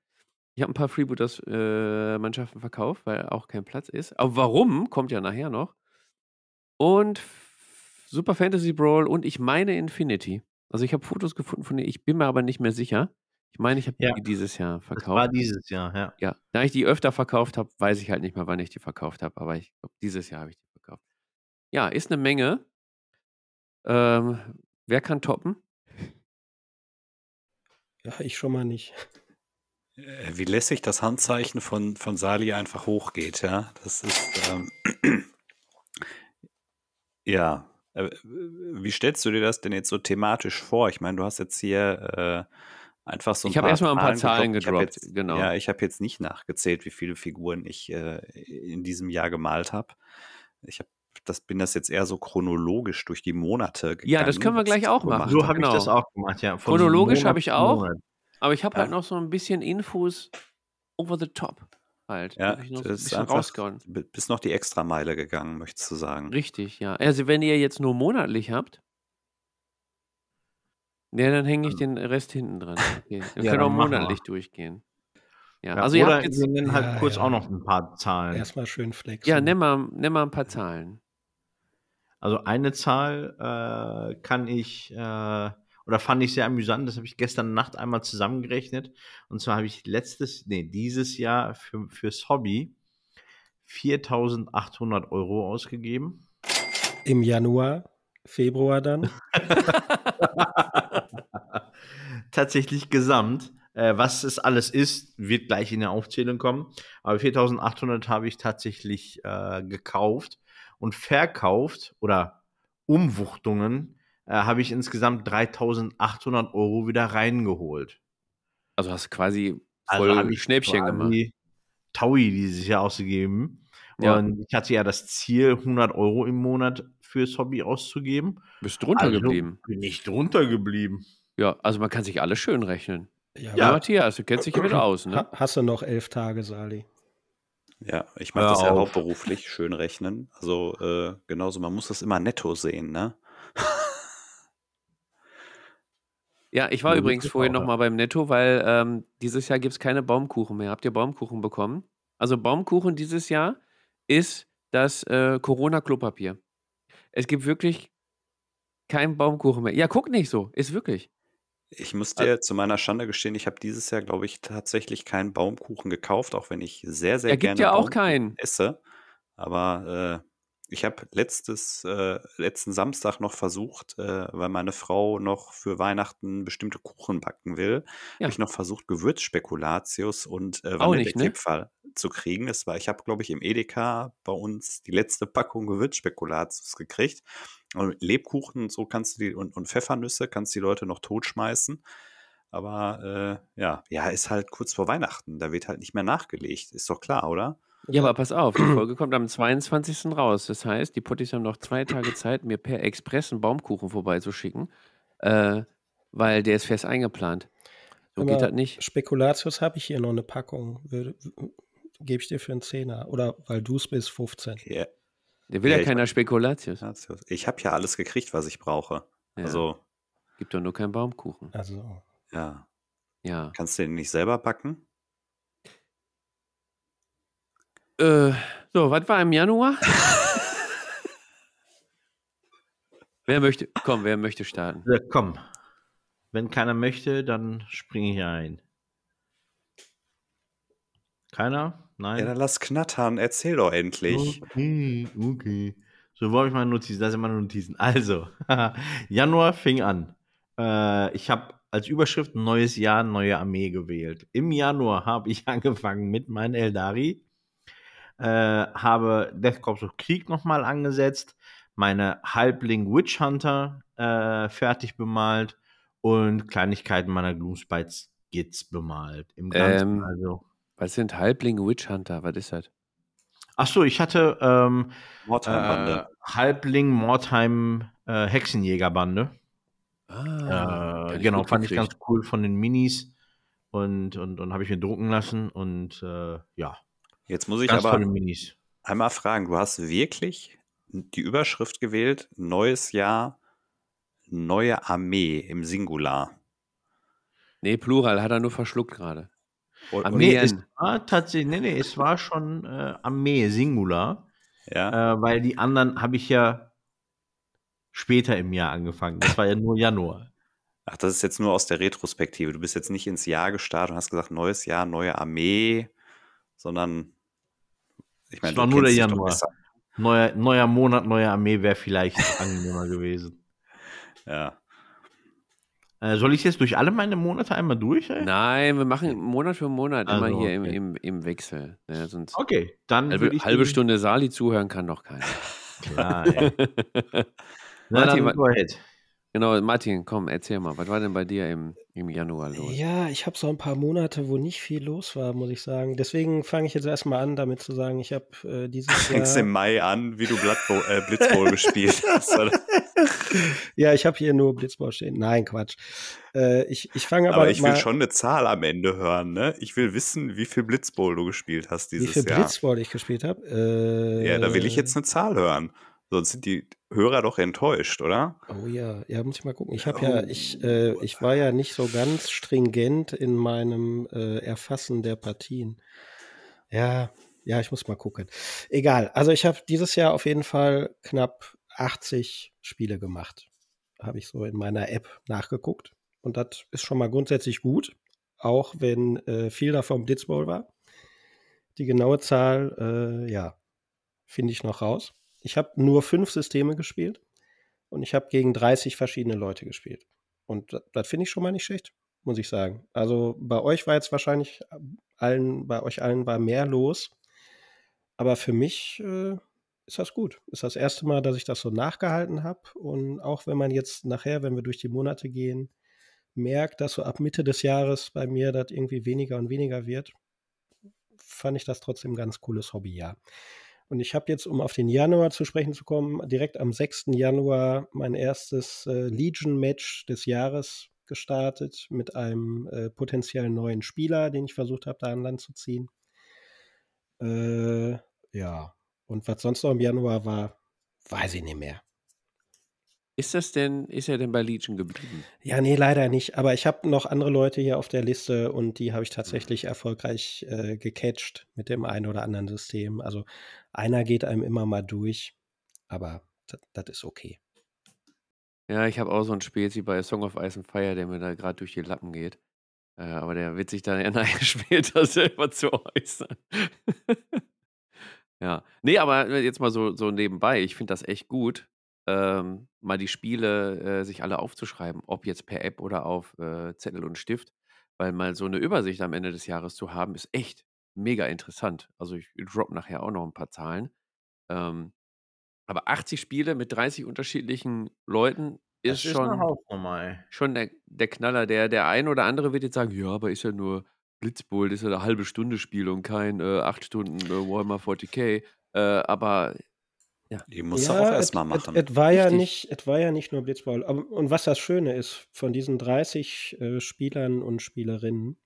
Ich habe ein paar Freebooters-Mannschaften verkauft, weil auch kein Platz ist. Aber warum, kommt ja nachher noch. Und Super Fantasy Brawl und ich meine Infinity. Also ich habe Fotos gefunden von denen, ich bin mir aber nicht mehr sicher. Ich meine, ich habe Ja. die dieses Jahr Das war verkauft. dieses Jahr, ja. Ja, da ich die öfter verkauft habe, weiß ich halt nicht mehr, wann ich die verkauft habe. Aber ich glaube, dieses Jahr habe ich die verkauft. Ja, ist eine Menge. Ähm, wer kann toppen? Ja, ich schon mal nicht. äh, wie lässig das Handzeichen von, von Sali einfach hochgeht, ja. Das ist, ähm, Ja. Äh, Wie stellst du dir das denn jetzt so thematisch vor? Ich meine, du hast jetzt hier äh, einfach so ein Ich habe paar erstmal ein paar Zahlen gedroppt. Ich jetzt, genau. Ja, ich habe jetzt nicht nachgezählt, wie viele Figuren ich äh, in diesem Jahr gemalt habe. Ich habe das bin das jetzt eher so chronologisch durch die Monate gegangen. Ja, das können wir gleich ich auch machen. So habe ich genau. das auch gemacht, ja. von Chronologisch habe ich auch. Monat. Aber ich habe Ja. halt noch so ein bisschen Infos over the top halt. Ja, ich das ist einfach rausgehauen. bi- bis noch die Extrameile gegangen, möchtest du sagen. Richtig, ja. Also wenn ihr jetzt nur monatlich habt, ja, dann hänge ich den Rest hinten dran. Okay. Wir Ja, können auch dann machen wir. monatlich durchgehen. Ja, Ja, also ihr habt jetzt, wir nennen halt Ja, kurz ja. auch noch ein paar Zahlen. Erstmal schön flexen. ja, nimm mal, nimm mal ein paar Zahlen. Also eine Zahl äh, kann ich äh, oder fand ich sehr amüsant. Das habe ich gestern Nacht einmal zusammengerechnet. Und zwar habe ich letztes, nee, dieses Jahr für, fürs Hobby 4.800 Euro ausgegeben. Im Januar, Februar dann. Tatsächlich gesamt. Äh, was es alles ist, wird gleich in der Aufzählung kommen. Aber 4.800 habe ich tatsächlich äh, gekauft und verkauft oder Umwuchtungen äh, habe ich insgesamt 3.800 Euro wieder reingeholt. Also hast du quasi Also voll ich Schnäppchen gemacht. Taui dieses Jahr ausgegeben. Ja. Und ich hatte ja das Ziel, 100 Euro im Monat fürs Hobby auszugeben. Bist drunter Also geblieben. Bin ich drunter geblieben. Ja, also man kann sich alles schön rechnen. Ja, Ja, Matthias, du kennst dich ja wieder aus, ne? ha- hast du noch elf Tage, Sali? Ja, ich mache das ja auf. hauptberuflich, schön rechnen. Also äh, genauso, man muss das immer netto sehen, ne? Ja, ich war Ja, übrigens vorhin auch, noch ja. mal beim Netto, weil ähm, dieses Jahr gibt es keine Baumkuchen mehr. Habt ihr Baumkuchen bekommen? Also Baumkuchen dieses Jahr ist das äh, Corona-Klopapier. Es gibt wirklich keinen Baumkuchen mehr. Ja, guck nicht so. Ist wirklich. Ich muss dir zu meiner Schande gestehen, ich habe dieses Jahr, glaube ich, tatsächlich keinen Baumkuchen gekauft, auch wenn ich sehr, sehr Er gibt gerne ja auch Baumkuchen keinen. esse. Aber äh, ich habe letztes, äh, letzten Samstag noch versucht, äh, weil meine Frau noch für Weihnachten bestimmte Kuchen backen will, Ja. habe ich noch versucht, Gewürzspekulatius und äh, nicht, ne? Vanillekipferl zu kriegen. Das war, ich habe, glaube ich, im Edeka bei uns die letzte Packung Gewürzspekulatius gekriegt. Und Lebkuchen und so kannst du die und, und Pfeffernüsse kannst die Leute noch totschmeißen. Aber äh, ja, ja, ist halt kurz vor Weihnachten. Da wird halt nicht mehr nachgelegt. Ist doch klar, oder? Ja, aber pass auf, die Folge kommt am 22. raus. Das heißt, die Potties haben noch zwei Tage Zeit, mir per Express einen Baumkuchen vorbeizuschicken, äh, weil der ist fest eingeplant. So geht Aber das nicht. Spekulatius habe ich hier noch eine Packung. Würde- Gebe ich dir für einen Zehner. Oder weil du es bist, 15. Ja, Der will ja, Ja, ich keiner Spekulatius. ich habe ja alles gekriegt, was ich brauche. Ja. Also, Gibt doch nur keinen Baumkuchen. Also, ja. Ja. Kannst du den nicht selber backen? Äh, so, was war im Januar? wer möchte, komm, wer möchte starten? Ja, komm. Wenn keiner möchte, dann springe ich ein. Keiner? Nein? Ja, dann lass knattern. Erzähl doch endlich. Okay, okay. So, wo habe ich meine Notizen? Da sind meine Notizen. Also, Januar fing an. Äh, ich habe als Überschrift neues Jahr, neue Armee gewählt. Im Januar habe ich angefangen mit meinem Eldari. Äh, habe Death Corps of Krieg nochmal angesetzt. Meine Halbling Witch Hunter äh, fertig bemalt. Und Kleinigkeiten meiner Gloomspite Skits bemalt. Im Ganzen Ähm, also. Was sind Halblinge Witch Hunter? Was ist das? Ach so, ich hatte ähm, Mordheimbande. Äh, Halbling Mordheim äh, Hexenjägerbande. Ah, Äh, genau, fand ich ganz cool von den Minis. Und, und, und habe ich mir drucken lassen. Und äh, ja, Jetzt muss ich ganz aber einmal fragen, du hast wirklich die Überschrift gewählt, neues Jahr, neue Armee im Singular. Nee, Plural, hat er nur verschluckt gerade. Armee. es war tatsächlich, nee, nee, es war schon äh, Armee Singular. ja, Äh, weil die anderen habe ich ja später im Jahr angefangen. Das war ja nur Januar. ach, das ist jetzt nur aus der Retrospektive. Du bist jetzt nicht ins Jahr gestartet und hast gesagt, neues Jahr, neue Armee, sondern ich meine, Es war nur der Januar. Neuer, neuer Monat, neue Armee wäre vielleicht angenehmer gewesen. Ja. Äh, soll ich jetzt durch alle meine Monate einmal durch? Ey? Nein, wir machen Monat für Monat immer Also, hier im, okay. im, im Wechsel. Ja, sonst Okay, dann halbe, halbe Stunde Sali zuhören kann doch keiner. Klar, ey. Na, dann ahead. Genau, Martin, komm, erzähl mal, was war denn bei dir im, im Januar los? Ja, ich habe so ein paar Monate, wo nicht viel los war, muss ich sagen. Deswegen fange ich jetzt erstmal an, damit zu sagen, ich habe äh, dieses Fängst Jahr. im Mai an, wie du äh, Blitzbowl gespielt hast. Oder? ja, ich habe hier nur Blitzball stehen. Nein, Quatsch. Äh, ich ich fange aber, Aber ich will schon eine Zahl am Ende hören, ne? Ich will wissen, wie viel Blitzbowl du gespielt hast wie dieses viel Jahr. Blitzball ich gespielt habe. Äh, Ja, da will ich jetzt eine Zahl hören. Sonst sind die Hörer doch enttäuscht, oder? Oh ja, ja, muss ich mal gucken. Ich habe Oh. ja, ich, äh, ich war ja nicht so ganz stringent in meinem äh, Erfassen der Partien. Ja, ja, ich muss mal gucken. Egal. Also ich habe dieses Jahr auf jeden Fall knapp 80 Spiele gemacht. Habe ich so in meiner App nachgeguckt. Und das ist schon mal grundsätzlich gut, auch wenn äh, viel davon Blitzball war. Die genaue Zahl, äh, ja, finde ich noch raus. Ich habe nur fünf Systeme gespielt und ich habe gegen 30 verschiedene Leute gespielt. Und das, das finde ich schon mal nicht schlecht, muss ich sagen. Also bei euch war jetzt wahrscheinlich allen, bei euch allen war mehr los. Aber für mich äh, ist das gut. Ist das erste Mal, dass ich das so nachgehalten habe. Und auch wenn man jetzt nachher, wenn wir durch die Monate gehen, merkt, dass so ab Mitte des Jahres bei mir das irgendwie weniger und weniger wird, fand ich das trotzdem ein ganz cooles Hobby, ja. Und ich habe jetzt, um auf den Januar zu sprechen zu kommen, direkt am 6. Januar mein erstes äh, Legion-Match des Jahres gestartet mit einem äh, potenziell neuen Spieler, den ich versucht habe, da an Land zu ziehen. Äh, ja. Und was sonst noch im Januar war, weiß ich nicht mehr. Ist das denn, ist er denn bei Legion geblieben? Ja, nee, leider nicht. Aber ich habe noch andere Leute hier auf der Liste und die habe ich tatsächlich erfolgreich äh, gecatcht mit dem einen oder anderen System. Also einer geht einem immer mal durch, aber das ist okay. Ja, ich habe auch so einen Spezi bei Song of Ice and Fire, der mir da gerade durch die Lappen geht. Äh, aber der wird sich dann eher später selber zu äußern. ja. Nee, aber jetzt mal so, so nebenbei. Ich finde das echt gut, ähm, mal die Spiele äh, sich alle aufzuschreiben, ob jetzt per App oder auf äh, Zettel und Stift, weil mal so eine Übersicht am Ende des Jahres zu haben, ist echt mega interessant. Also ich drop nachher auch noch ein paar Zahlen. Ähm, aber 80 Spiele mit 30 unterschiedlichen Leuten ist, ist schon, schon der, der Knaller. Der, der ein oder andere wird jetzt sagen, ja, aber ist ja nur Blitzbowl, das ist ja eine halbe Stunde Spiel und kein äh, 8 Stunden äh, Warhammer 40k. Äh, aber Die musst du auch erstmal machen. Et war ja nicht, et war ja nicht nur Blitzball. Aber, und was das Schöne ist, von diesen 30 äh, Spielern und Spielerinnen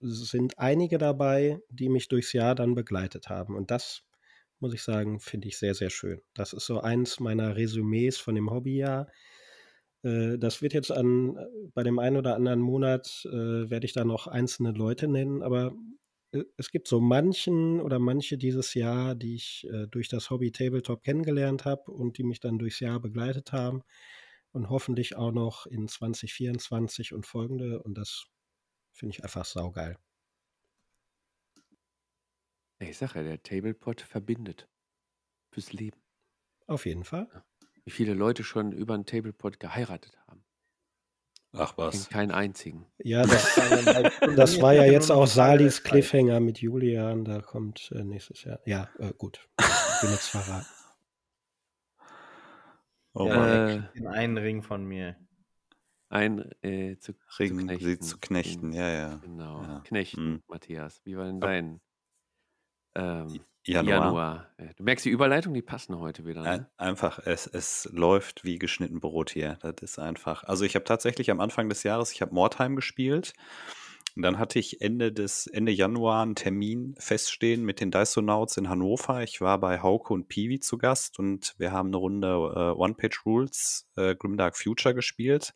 sind einige dabei, die mich durchs Jahr dann begleitet haben. Und das, muss ich sagen, finde ich sehr, sehr schön. Das ist so eins meiner Resümees von dem Hobbyjahr. Äh, Das wird jetzt an, bei dem einen oder anderen Monat, äh, werde ich da noch einzelne Leute nennen, aber es gibt so manchen oder manche dieses Jahr, die ich äh, durch das Hobby Tabletop kennengelernt habe und die mich dann durchs Jahr begleitet haben und hoffentlich auch noch in 2024 und folgende und das finde ich einfach saugeil. ich sage ja, der Tablepot verbindet fürs Leben. Auf jeden Fall. Wie viele Leute schon über einen Tablepot geheiratet haben. Ach was. keinen einzigen. Ja, das, das war ja jetzt auch Salis Cliffhanger mit Julian, da kommt äh, nächstes Jahr. Ja, äh, gut. Ich bin jetzt verraten. Oh Ja, Mann. Äh, einen Ring von mir. ein äh, zu, Ring, zu sie knechten. zu knechten, ja, ja. Genau. Ja. Knechten, Hm. Matthias. Wie war denn dein ähm, Januar. Januar? Ja, Du merkst die Überleitung, die passen heute wieder. Ne? einfach, es, es läuft wie geschnitten Brot hier. Das ist einfach. Also ich habe tatsächlich am Anfang des Jahres, ich habe Mordheim gespielt. Und dann hatte ich Ende des Ende Januar einen Termin feststehen mit den Dysonauts in Hannover. Ich war bei Hauke und Piwi zu Gast und wir haben eine Runde äh, One-Page Rules äh, Grimdark Future gespielt.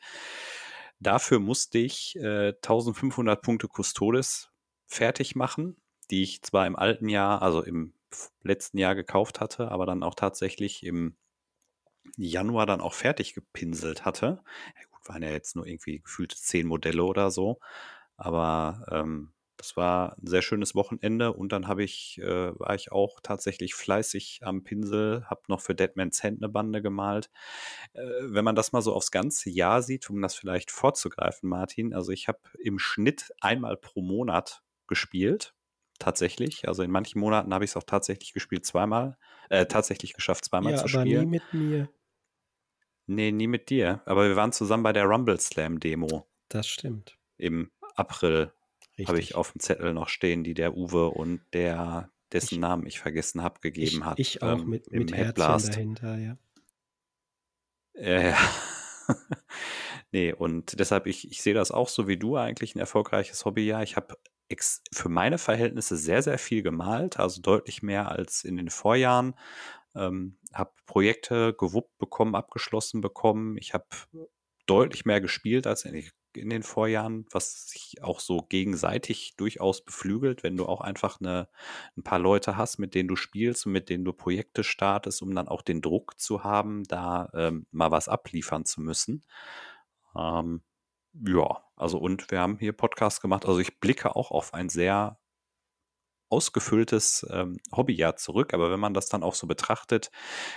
Dafür musste ich äh, 1500 Punkte Custodes fertig machen, die ich zwar im alten Jahr, also im letzten Jahr gekauft hatte, aber dann auch tatsächlich im Januar dann auch fertig gepinselt hatte. Ja gut, waren ja jetzt nur irgendwie gefühlte zehn Modelle oder so. Aber ähm, das war ein sehr schönes Wochenende und dann habe ich, äh, war ich auch tatsächlich fleißig am Pinsel, habe noch für Deadman's Hand eine Bande gemalt. Äh, wenn man das mal so aufs ganze Jahr sieht, um das vielleicht vorzugreifen, Martin, also ich habe im Schnitt einmal pro Monat gespielt, tatsächlich. Also in manchen Monaten habe ich es auch tatsächlich gespielt zweimal, Äh, tatsächlich geschafft, zweimal Ja, zu aber nie spielen. mit mir. Nee, nie mit dir. Aber wir waren zusammen bei der Rumble Slam Demo Das stimmt. im April. Habe ich auf dem Zettel noch stehen, die der Uwe und der, dessen Ich- Namen ich vergessen habe, gegeben ich, hat. ich auch ähm, mit, mit Headblast. dahinter, ja. Ja, ja. nee, und deshalb, ich, ich sehe das auch so wie du eigentlich ein erfolgreiches Hobby. Ja, ich habe für meine Verhältnisse sehr, sehr viel gemalt, also deutlich mehr als in den Vorjahren. Ähm, habe Projekte gewuppt bekommen, abgeschlossen bekommen. Ich habe deutlich mehr gespielt als in, in den Vorjahren, was sich auch so gegenseitig durchaus beflügelt, wenn du auch einfach eine, ein paar Leute hast, mit denen du spielst und mit denen du Projekte startest, um dann auch den Druck zu haben, da ähm, mal was abliefern zu müssen. Ähm, ja, also und wir haben hier Podcast gemacht. Also ich blicke auch auf ein sehr ausgefülltes ähm, Hobbyjahr zurück, aber wenn man das dann auch so betrachtet,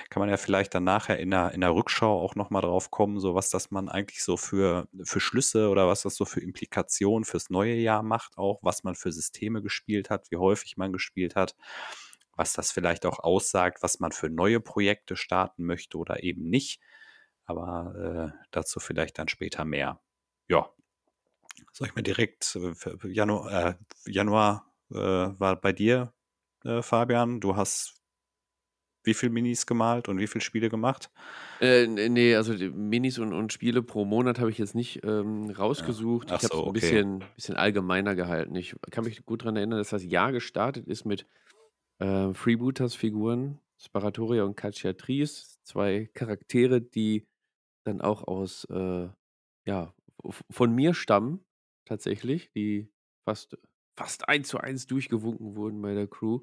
kann man ja vielleicht dann nachher in der, in der Rückschau auch nochmal drauf kommen, so was das man eigentlich so für, für Schlüsse oder was das so für Implikationen fürs neue Jahr macht, auch was man für Systeme gespielt hat, wie häufig man gespielt hat, was das vielleicht auch aussagt, was man für neue Projekte starten möchte oder eben nicht. Aber äh, dazu vielleicht dann später mehr. Ja. Soll ich mir direkt äh, Januar, äh, Januar äh, war bei dir, äh, Fabian? Du hast wie viel Minis gemalt und wie viele Spiele gemacht? Äh, n- nee, also Minis und, und Spiele pro Monat habe ich jetzt nicht ähm, rausgesucht. Ach ich habe es so, ein okay. bisschen, bisschen allgemeiner gehalten. Ich kann mich gut daran erinnern, dass das Jahr gestartet ist mit äh, Freebooters-Figuren, Sparatoria und Cacciatrice, zwei Charaktere, die dann auch aus, äh, ja, von mir stammen, tatsächlich, die fast, fast eins zu eins durchgewunken wurden bei der Crew.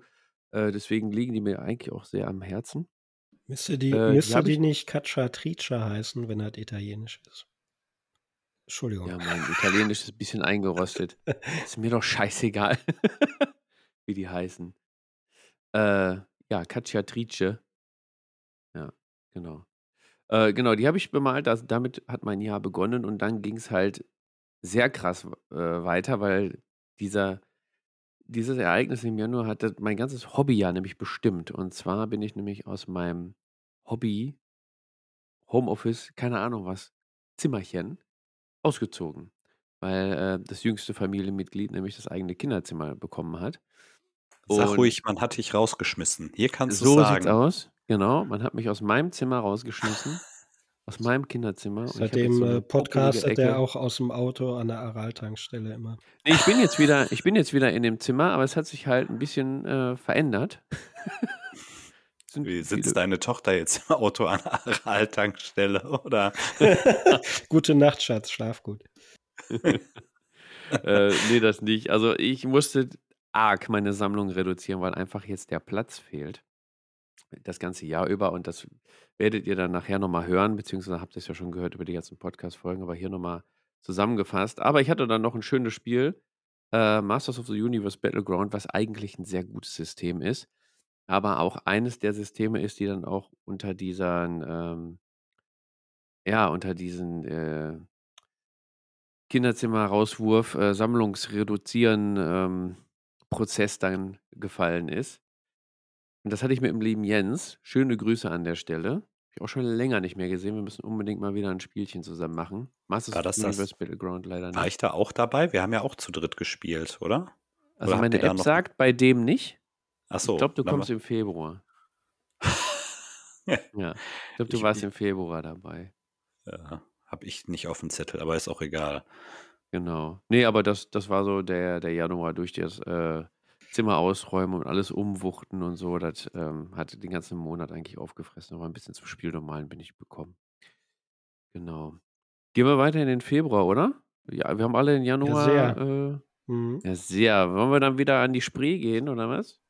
Äh, deswegen liegen die mir eigentlich auch sehr am Herzen. Müsste die, Äh, die müsste die ich- nicht Cacciatrice heißen, wenn das italienisch ist? Entschuldigung. Ja, mein Italienisch ist ein bisschen eingerostet. Ist mir doch scheißegal, wie die heißen. Äh, ja, Cacciatrice. Ja, genau. Äh, genau, die habe ich bemalt. Das, damit hat mein Jahr begonnen und dann ging es halt sehr krass äh, weiter, weil dieser, dieses Ereignis im Januar hat mein ganzes Hobbyjahr nämlich bestimmt. Und zwar bin ich nämlich aus meinem Hobby, Homeoffice, keine Ahnung was, Zimmerchen, ausgezogen. Weil äh, das jüngste Familienmitglied nämlich das eigene Kinderzimmer bekommen hat. Sag Und ruhig, man hat dich rausgeschmissen. Hier kannst du so sagen. sieht's aus. Genau, man hat mich aus meinem Zimmer rausgeschmissen. aus meinem Kinderzimmer. Seitdem so äh, podcastet popelige er auch aus dem Auto an der Aral-Tankstelle immer. Nee, ich bin jetzt wieder, ich bin jetzt wieder in dem Zimmer, aber es hat sich halt ein bisschen äh, verändert. Wie sitzt deine Tochter jetzt im Auto an der Aral-Tankstelle, oder? Gute Nacht, Schatz, schlaf gut. äh, nee, das nicht. Also ich musste arg meine Sammlung reduzieren, weil einfach jetzt der Platz fehlt. Das ganze Jahr über. Und das werdet ihr dann nachher nochmal hören, beziehungsweise habt ihr es ja schon gehört über die ganzen Podcast-Folgen, aber hier nochmal zusammengefasst. Aber ich hatte dann noch ein schönes Spiel, äh, Masters of the Universe Battleground, was eigentlich ein sehr gutes System ist. Aber auch eines der Systeme ist, die dann auch unter diesen, ähm, ja, unter diesen äh, Kinderzimmer-Rauswurf, äh, Sammlungsreduzieren ähm, Prozess dann gefallen ist. Und das hatte ich mit dem lieben Jens. Schöne Grüße an der Stelle. Hab ich auch schon länger nicht mehr gesehen. Wir müssen unbedingt mal wieder ein Spielchen zusammen machen. Masters War das the das- Universe Battleground leider War nicht. ich da auch dabei? Wir haben ja auch zu dritt gespielt, oder? Also oder meine App sagt bei dem nicht. Achso. ich glaube, du kommst im Februar. ja, ich glaube, du Ich- warst im Februar dabei. Ja, habe ich nicht auf dem Zettel, aber ist auch egal. Genau. Nee, aber das, das war so der, der Januar durch das äh, Zimmer ausräumen und alles umwuchten und so. Das ähm, hat den ganzen Monat eigentlich aufgefressen. Aber ein bisschen zum Spiel normalen bin ich bekommen. Genau. Gehen wir weiter in den Februar, oder? Ja, wir haben alle in Januar. sehr. Äh, Mhm. ja, sehr. Wollen wir dann wieder an die Spree gehen, oder was?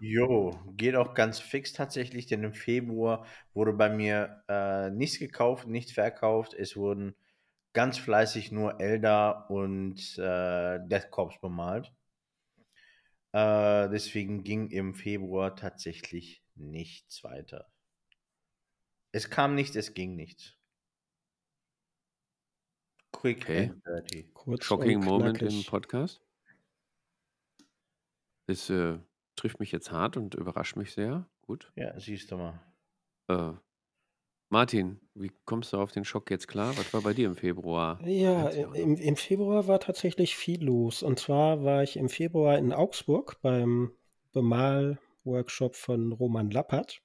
Jo, geht auch ganz fix tatsächlich, denn im Februar wurde bei mir äh, nichts gekauft, nichts verkauft. Es wurden ganz fleißig nur Elder und äh, Death Corps bemalt. Äh, deswegen ging im Februar tatsächlich nichts weiter. Es kam nichts, es ging nichts. Quick Okay. and dirty. Kurz Shocking Moment im. Podcast. Ist, äh, trifft mich jetzt hart und überrascht mich sehr. Gut. Ja, siehst du mal. Äh, Martin, wie kommst du auf den Schock jetzt klar? Was war bei dir im Februar? Ja, im, im Februar war tatsächlich viel los. Und zwar war ich im Februar in Augsburg beim Bemal-Workshop von Roman Lappert,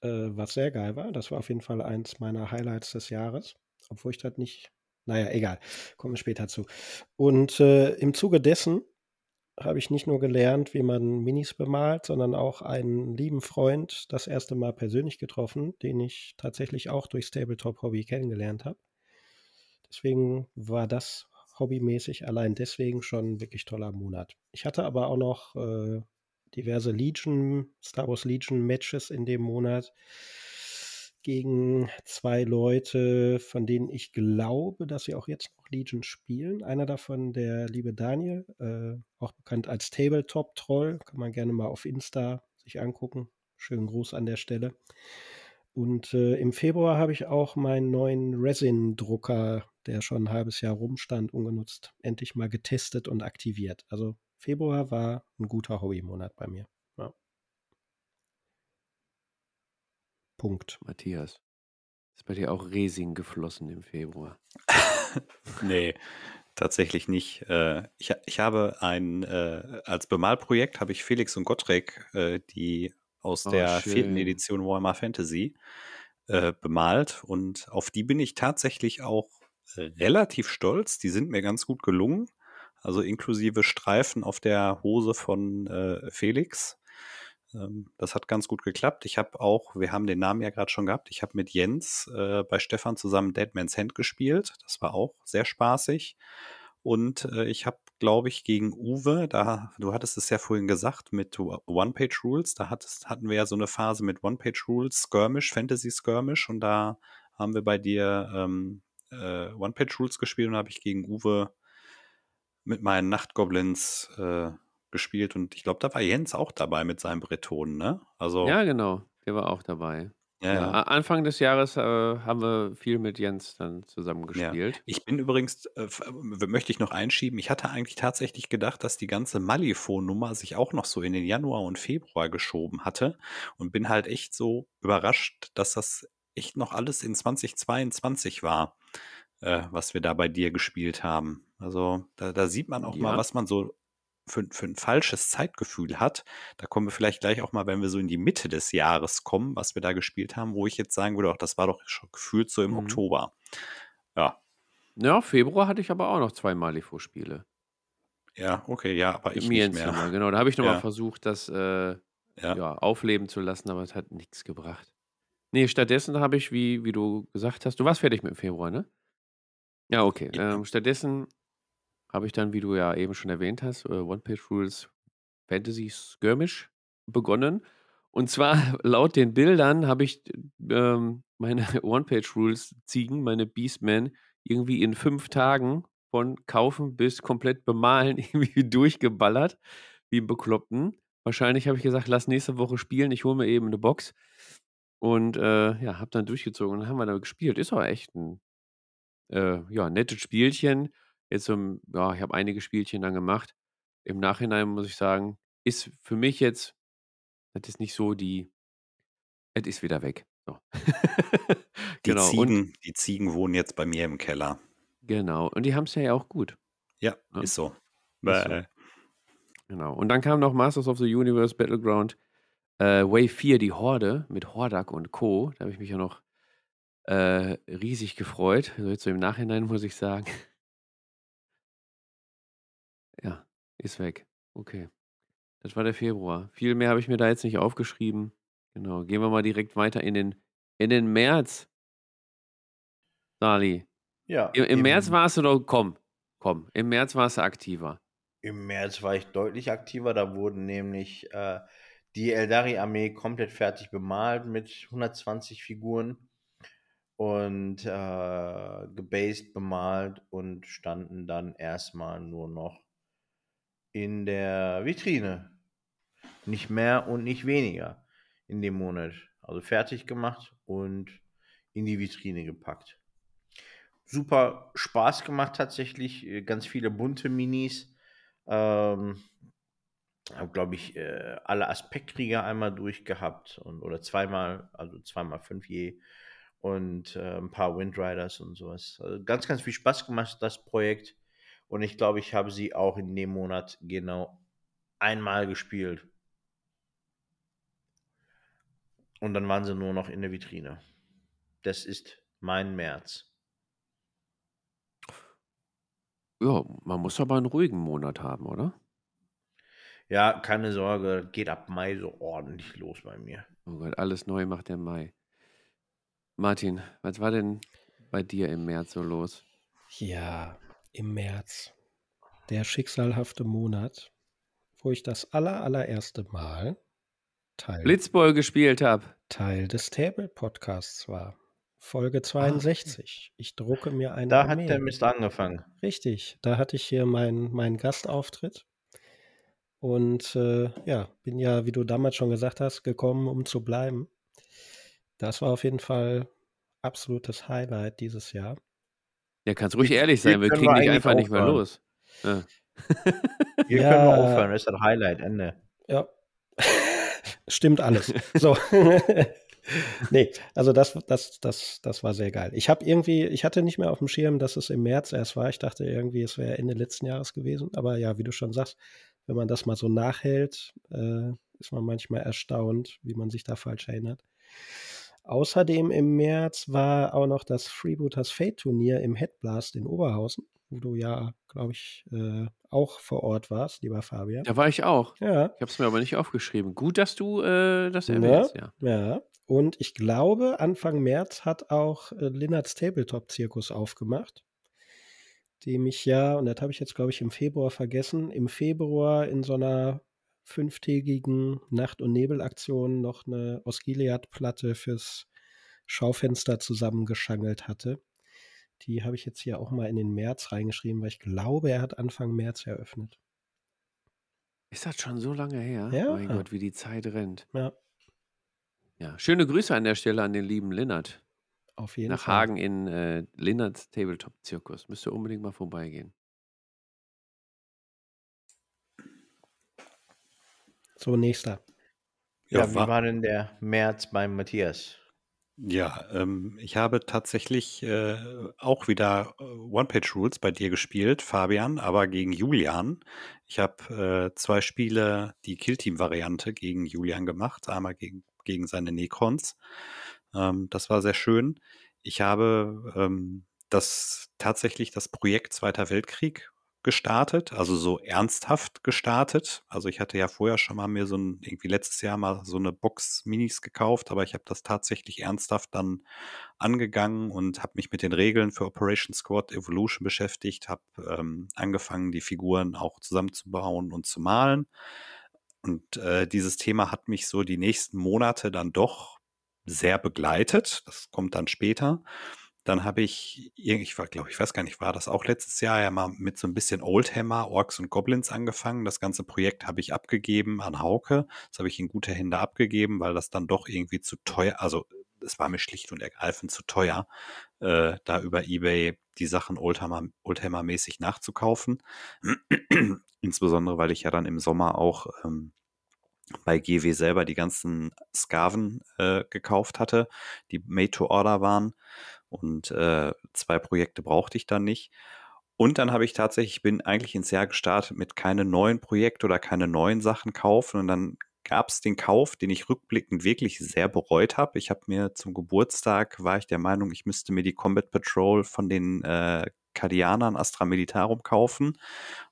äh, was sehr geil war. Das war auf jeden Fall eins meiner Highlights des Jahres, obwohl ich das nicht, naja, egal, kommen wir später zu. Und äh, im Zuge dessen habe ich nicht nur gelernt, wie man Minis bemalt, sondern auch einen lieben Freund das erste Mal persönlich getroffen, den ich tatsächlich auch durchs Tabletop-Hobby kennengelernt habe. Deswegen war das hobbymäßig allein deswegen schon ein wirklich toller Monat. Ich hatte aber auch noch äh, diverse Legion, Star Wars Legion Matches in dem Monat gegen zwei Leute, von denen ich glaube, dass sie auch jetzt noch Legion spielen. Einer davon, der liebe Daniel, äh, auch bekannt als Tabletop-Troll, kann man gerne mal auf Insta sich angucken. Schönen Gruß an der Stelle. Und äh, im Februar habe ich auch meinen neuen Resin-Drucker, der schon ein halbes Jahr rumstand, ungenutzt, endlich mal getestet und aktiviert. Also Februar war ein guter Hobbymonat bei mir. Ja. Punkt. Matthias, ist bei dir auch Resing geflossen im Februar? nee, tatsächlich nicht. Äh, ich, ich habe ein, äh, als Bemalprojekt habe ich Felix und Gottrek, äh, die aus Oh, der vierten schön. Edition Warhammer Fantasy, bemalt. Und auf die bin ich tatsächlich auch relativ stolz. Die sind mir ganz gut gelungen. Also inklusive Streifen auf der Hose von äh, Felix. Ähm, das hat ganz gut geklappt. Ich habe auch, wir haben den Namen ja gerade schon gehabt, ich habe mit Jens äh, bei Stefan zusammen Deadman's Hand gespielt. Das war auch sehr spaßig. Und äh, ich habe, glaube ich, gegen Uwe, da, du hattest es ja vorhin gesagt, mit One-Page-Rules, da hattest, hatten wir ja so eine Phase mit One-Page-Rules, Skirmish, Fantasy-Skirmish und da haben wir bei dir ähm, äh, One-Page-Rules gespielt und habe ich gegen Uwe mit meinen Nachtgoblins äh, gespielt und ich glaube, da war Jens auch dabei mit seinem Breton, ne? Also, Ja, genau. Der war auch dabei. ja, Ja, ja. Anfang des Jahres äh, haben wir viel mit Jens dann zusammen Ja. gespielt. Ich bin übrigens, äh, äh, möchte ich noch einschieben, ich hatte eigentlich tatsächlich gedacht, dass die ganze Malifo-Nummer sich auch noch so in den Januar und Februar geschoben hatte und bin halt echt so überrascht, dass das echt noch alles in 2022 war, äh, was wir da bei dir gespielt haben. Also da, da sieht man auch mal, Ja. was man so für, für ein falsches Zeitgefühl hat. Da kommen wir vielleicht gleich auch mal, wenn wir so in die Mitte des Jahres kommen, was wir da gespielt haben, wo ich jetzt sagen würde, auch das war doch schon gefühlt so im Mhm. Oktober. Ja, Ja, Februar hatte ich aber auch noch zwei Malifaux-Spiele. ja, okay, ja, aber ich Im nicht mehr. Zimmer, genau. Da habe ich nochmal Ja. versucht, das äh, Ja. ja, aufleben zu lassen, aber es hat nichts gebracht. Nee, stattdessen habe ich, wie, wie du gesagt hast, du warst fertig mit dem Februar, ne? Ja, okay. Ähm, stattdessen habe ich dann, wie du ja eben schon erwähnt hast, äh, One-Page-Rules Fantasy Skirmish begonnen. Und zwar laut den Bildern habe ich ähm, meine One-Page-Rules-Ziegen, meine Beastmen, irgendwie in fünf Tagen von kaufen bis komplett bemalen irgendwie durchgeballert, wie ein Bekloppten. Wahrscheinlich habe ich gesagt, lass nächste Woche spielen, ich hole mir eben eine Box. Und äh, ja, habe dann durchgezogen und dann haben wir da gespielt. Ist auch echt ein äh, ja, nettes Spielchen. Jetzt so, ja, ich habe einige Spielchen dann gemacht. Im Nachhinein muss ich sagen, ist für mich jetzt, das ist nicht so die, es ist wieder weg. So. Die, genau. Und, Ziegen, die Ziegen wohnen jetzt bei mir im Keller. genau. Und die haben es ja auch gut. Ja, Ne? ist so. Ist so. Genau. Und dann kam noch Masters of the Universe Battleground äh, Wave 4, die Horde mit Hordak und Co. Da habe ich mich ja noch äh, riesig gefreut. Also jetzt so im Nachhinein muss ich sagen, ist weg. Okay. Das war der Februar. Viel mehr habe ich mir da jetzt nicht aufgeschrieben. Genau. Gehen wir mal direkt weiter in den, in den März. Sali. Ja, Im, Im März warst du doch, komm, komm, im März warst du aktiver. Im März war ich deutlich aktiver. Da wurden nämlich äh, die Eldari-Armee komplett fertig bemalt mit 120 Figuren und äh, gebased bemalt und standen dann erstmal nur noch in der Vitrine. Nicht mehr und nicht weniger in dem Monat. Also fertig gemacht und in die Vitrine gepackt. Super Spaß gemacht tatsächlich. äh, Ganz viele bunte Minis. Ähm, habe, glaube ich, äh, alle Aspektkrieger einmal durchgehabt und, oder zweimal, also zweimal fünf je und äh, ein paar Windriders und sowas. Also ganz, ganz viel Spaß gemacht, das Projekt. Und ich glaube, ich habe sie auch in dem Monat genau einmal gespielt. Und dann waren sie nur noch in der Vitrine. Das ist mein März. Ja, man muss aber einen ruhigen Monat haben, oder? Ja, keine Sorge, geht ab Mai so ordentlich los bei mir. Oh Gott, alles neu macht der Mai. Martin, was war denn bei dir im März so los? Ja, im März. Der schicksalhafte Monat, wo ich das aller, allererste Mal Teil, Blitzball gespielt habe. Teil des Table Podcasts war. Folge 62. Ich drucke mir eine Da hat Mail. der Mist angefangen. Richtig, da hatte ich hier meinen meinen Gastauftritt. Und äh, ja, bin ja, wie du damals schon gesagt hast, gekommen, um zu bleiben. Das war auf jeden Fall absolutes Highlight dieses Jahr. Ja, kannst ruhig ehrlich sein, wir kriegen wir dich einfach nicht mehr aufhören. los. Ja. Hier Ja. können wir aufhören, das ist das Highlight, Ende. Ja, stimmt alles. So. nee, also das, das, das, das war sehr geil. Ich habe irgendwie, ich hatte nicht mehr auf dem Schirm, dass es im März erst war. Ich dachte irgendwie, es wäre Ende letzten Jahres gewesen. Aber ja, wie du schon sagst, wenn man das mal so nachhält, äh, ist man manchmal erstaunt, wie man sich da falsch erinnert. Außerdem im März war auch noch das Freebooters Fate Turnier im Headblast in Oberhausen, wo du ja, glaube ich, äh, auch vor Ort warst, lieber Fabian. Da war ich auch. Ja, Ich habe es mir aber nicht aufgeschrieben. Gut, dass du äh, das Ne? erwähnst, ja. ja. Und ich glaube, Anfang März hat auch äh, Linnards Tabletop-Zirkus aufgemacht, dem ich ja, und das habe ich jetzt, glaube ich, im Februar vergessen, im Februar in so einer fünftägigen Nacht- und Nebelaktion noch eine Osgiliath-Platte fürs Schaufenster zusammengeschangelt hatte. Die habe ich jetzt hier auch mal in den März reingeschrieben, weil ich glaube, er hat Anfang März eröffnet. Ist das schon so lange her? Ja. Mein Gott, wie die Zeit rennt. Ja, Ja, schöne Grüße an der Stelle an den lieben Linnert. auf jeden Nach Fall. Hagen in äh, Linnerts Tabletop-Zirkus. Müsst ihr unbedingt mal vorbeigehen. So, nächster. Ja, Ja, wie war- war denn der März beim Matthias? Ja, ähm, ich habe tatsächlich äh, auch wieder äh, One-Page-Rules bei dir gespielt, Fabian, aber gegen Julian. Ich habe äh, zwei Spiele, die Killteam-Variante gegen Julian gemacht, einmal gegen, gegen seine Necrons. Ähm, das war sehr schön. Ich habe ähm, das tatsächlich das Projekt Zweiter Weltkrieg gestartet, also so ernsthaft gestartet. Also ich hatte ja vorher schon mal mir so ein, irgendwie letztes Jahr mal so eine Box Minis gekauft, aber ich habe das tatsächlich ernsthaft dann angegangen und habe mich mit den Regeln für Operation Squad Evolution beschäftigt, habe ähm, angefangen, die Figuren auch zusammenzubauen und zu malen. Und äh, dieses Thema hat mich so die nächsten Monate dann doch sehr begleitet. Das kommt dann später. Dann habe ich, ich glaube ich, weiß gar nicht, war das auch letztes Jahr ja mal mit so ein bisschen Oldhammer, Orks und Goblins angefangen. Das ganze Projekt habe ich abgegeben an Hauke. Das habe ich in gute Hände abgegeben, weil das dann doch irgendwie zu teuer, also es war mir schlicht und ergreifend zu teuer, äh, da über Ebay die Sachen Oldhammer, Oldhammer-mäßig nachzukaufen. Insbesondere, weil ich ja dann im Sommer auch ähm, bei GW selber die ganzen Skaven äh, gekauft hatte, die made to order waren. Und äh, zwei Projekte brauchte ich dann nicht. Und dann habe ich tatsächlich, ich bin eigentlich ins Jahr gestartet mit keine neuen Projekte oder keine neuen Sachen kaufen. Und dann gab es den Kauf, den ich rückblickend wirklich sehr bereut habe. Ich habe mir zum Geburtstag, war ich der Meinung, ich müsste mir die Combat Patrol von den äh, Kardianern Astra Militarum kaufen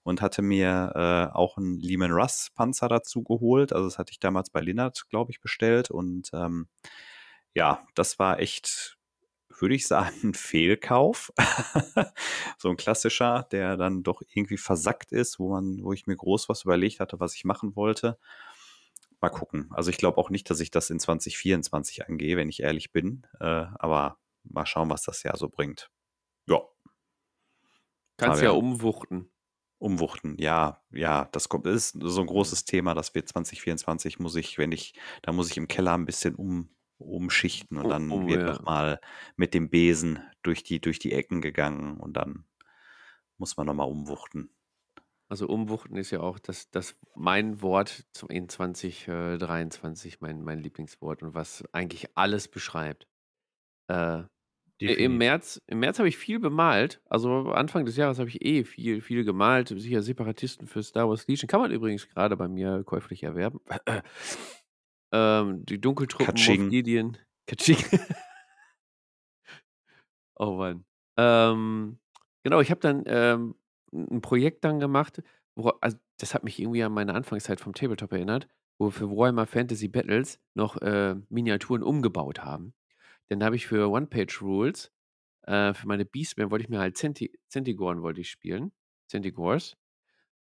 und hatte mir äh, auch einen Lehman Russ Panzer dazu geholt. Also das hatte ich damals bei Linnert, glaube ich, bestellt. Und ähm, ja, das war echt, würde ich sagen, ein Fehlkauf. so ein klassischer, der dann doch irgendwie versackt ist, wo man, wo ich mir groß was überlegt hatte, was ich machen wollte. Mal gucken. Also ich glaube auch nicht, dass ich das in 2024 angehe, wenn ich ehrlich bin. Äh, aber mal schauen, was das Jahr so bringt. Ja, Kannst ja umwuchten. Umwuchten, ja, ja, das kommt, ist so ein großes Thema, dass wir 2024 muss ich, wenn ich, da muss ich im Keller ein bisschen um, umschichten und Um- dann um, wird ja. nochmal mit dem Besen durch die, durch die Ecken gegangen und dann muss man nochmal umwuchten. Also umwuchten ist ja auch das, das mein Wort in 2023, mein, mein Lieblingswort und was eigentlich alles beschreibt. Äh, im. März, im März habe ich viel bemalt. Also Anfang des Jahres habe ich eh viel, viel gemalt. Sicher Separatisten für Star Wars Legion. Kann man übrigens gerade bei mir käuflich erwerben. Ähm, die Dunkeltruppen, Katsching. Gideon. Katsching. oh Mann. Ähm, genau, ich habe dann ähm, ein Projekt dann gemacht, wo, also das hat mich irgendwie an meine Anfangszeit vom Tabletop erinnert, wo wir für Warhammer Fantasy Battles noch äh, Miniaturen umgebaut haben. Dann habe ich für One-Page-Rules, äh, für meine Beastmen wollte ich mir halt Centi Centigoren wollte ich spielen. Centigores.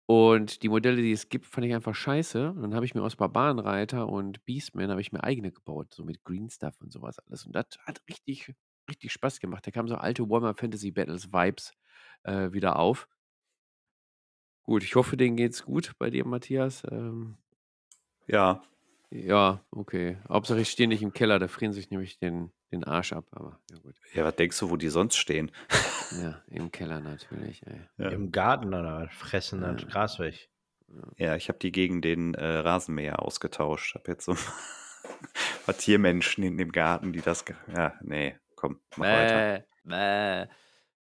Und die Modelle, die es gibt, fand ich einfach scheiße. Und dann habe ich mir aus Barbarenreiter und Beastmen habe ich mir eigene gebaut, so mit Green Stuff und sowas alles. Und das hat richtig, richtig Spaß gemacht. Da kamen so alte Warhammer Fantasy Battles Vibes äh, wieder auf. Gut, ich hoffe, denen geht's gut bei dir, Matthias. Ähm, Ja, ja, okay. Hauptsache, ich stehe nicht im Keller, da frieren sich nämlich den, den Arsch ab. Aber ja, gut. ja, was denkst du, wo die sonst stehen? Ja, im Keller natürlich, ey. Ja, Im Garten oder fressen das Ja. Gras weg. ja ich habe die gegen den äh, Rasenmäher ausgetauscht. Habe jetzt so was Tiermenschen in dem Garten, die das. Ja, nee, komm, mach weiter. Bäh, bäh.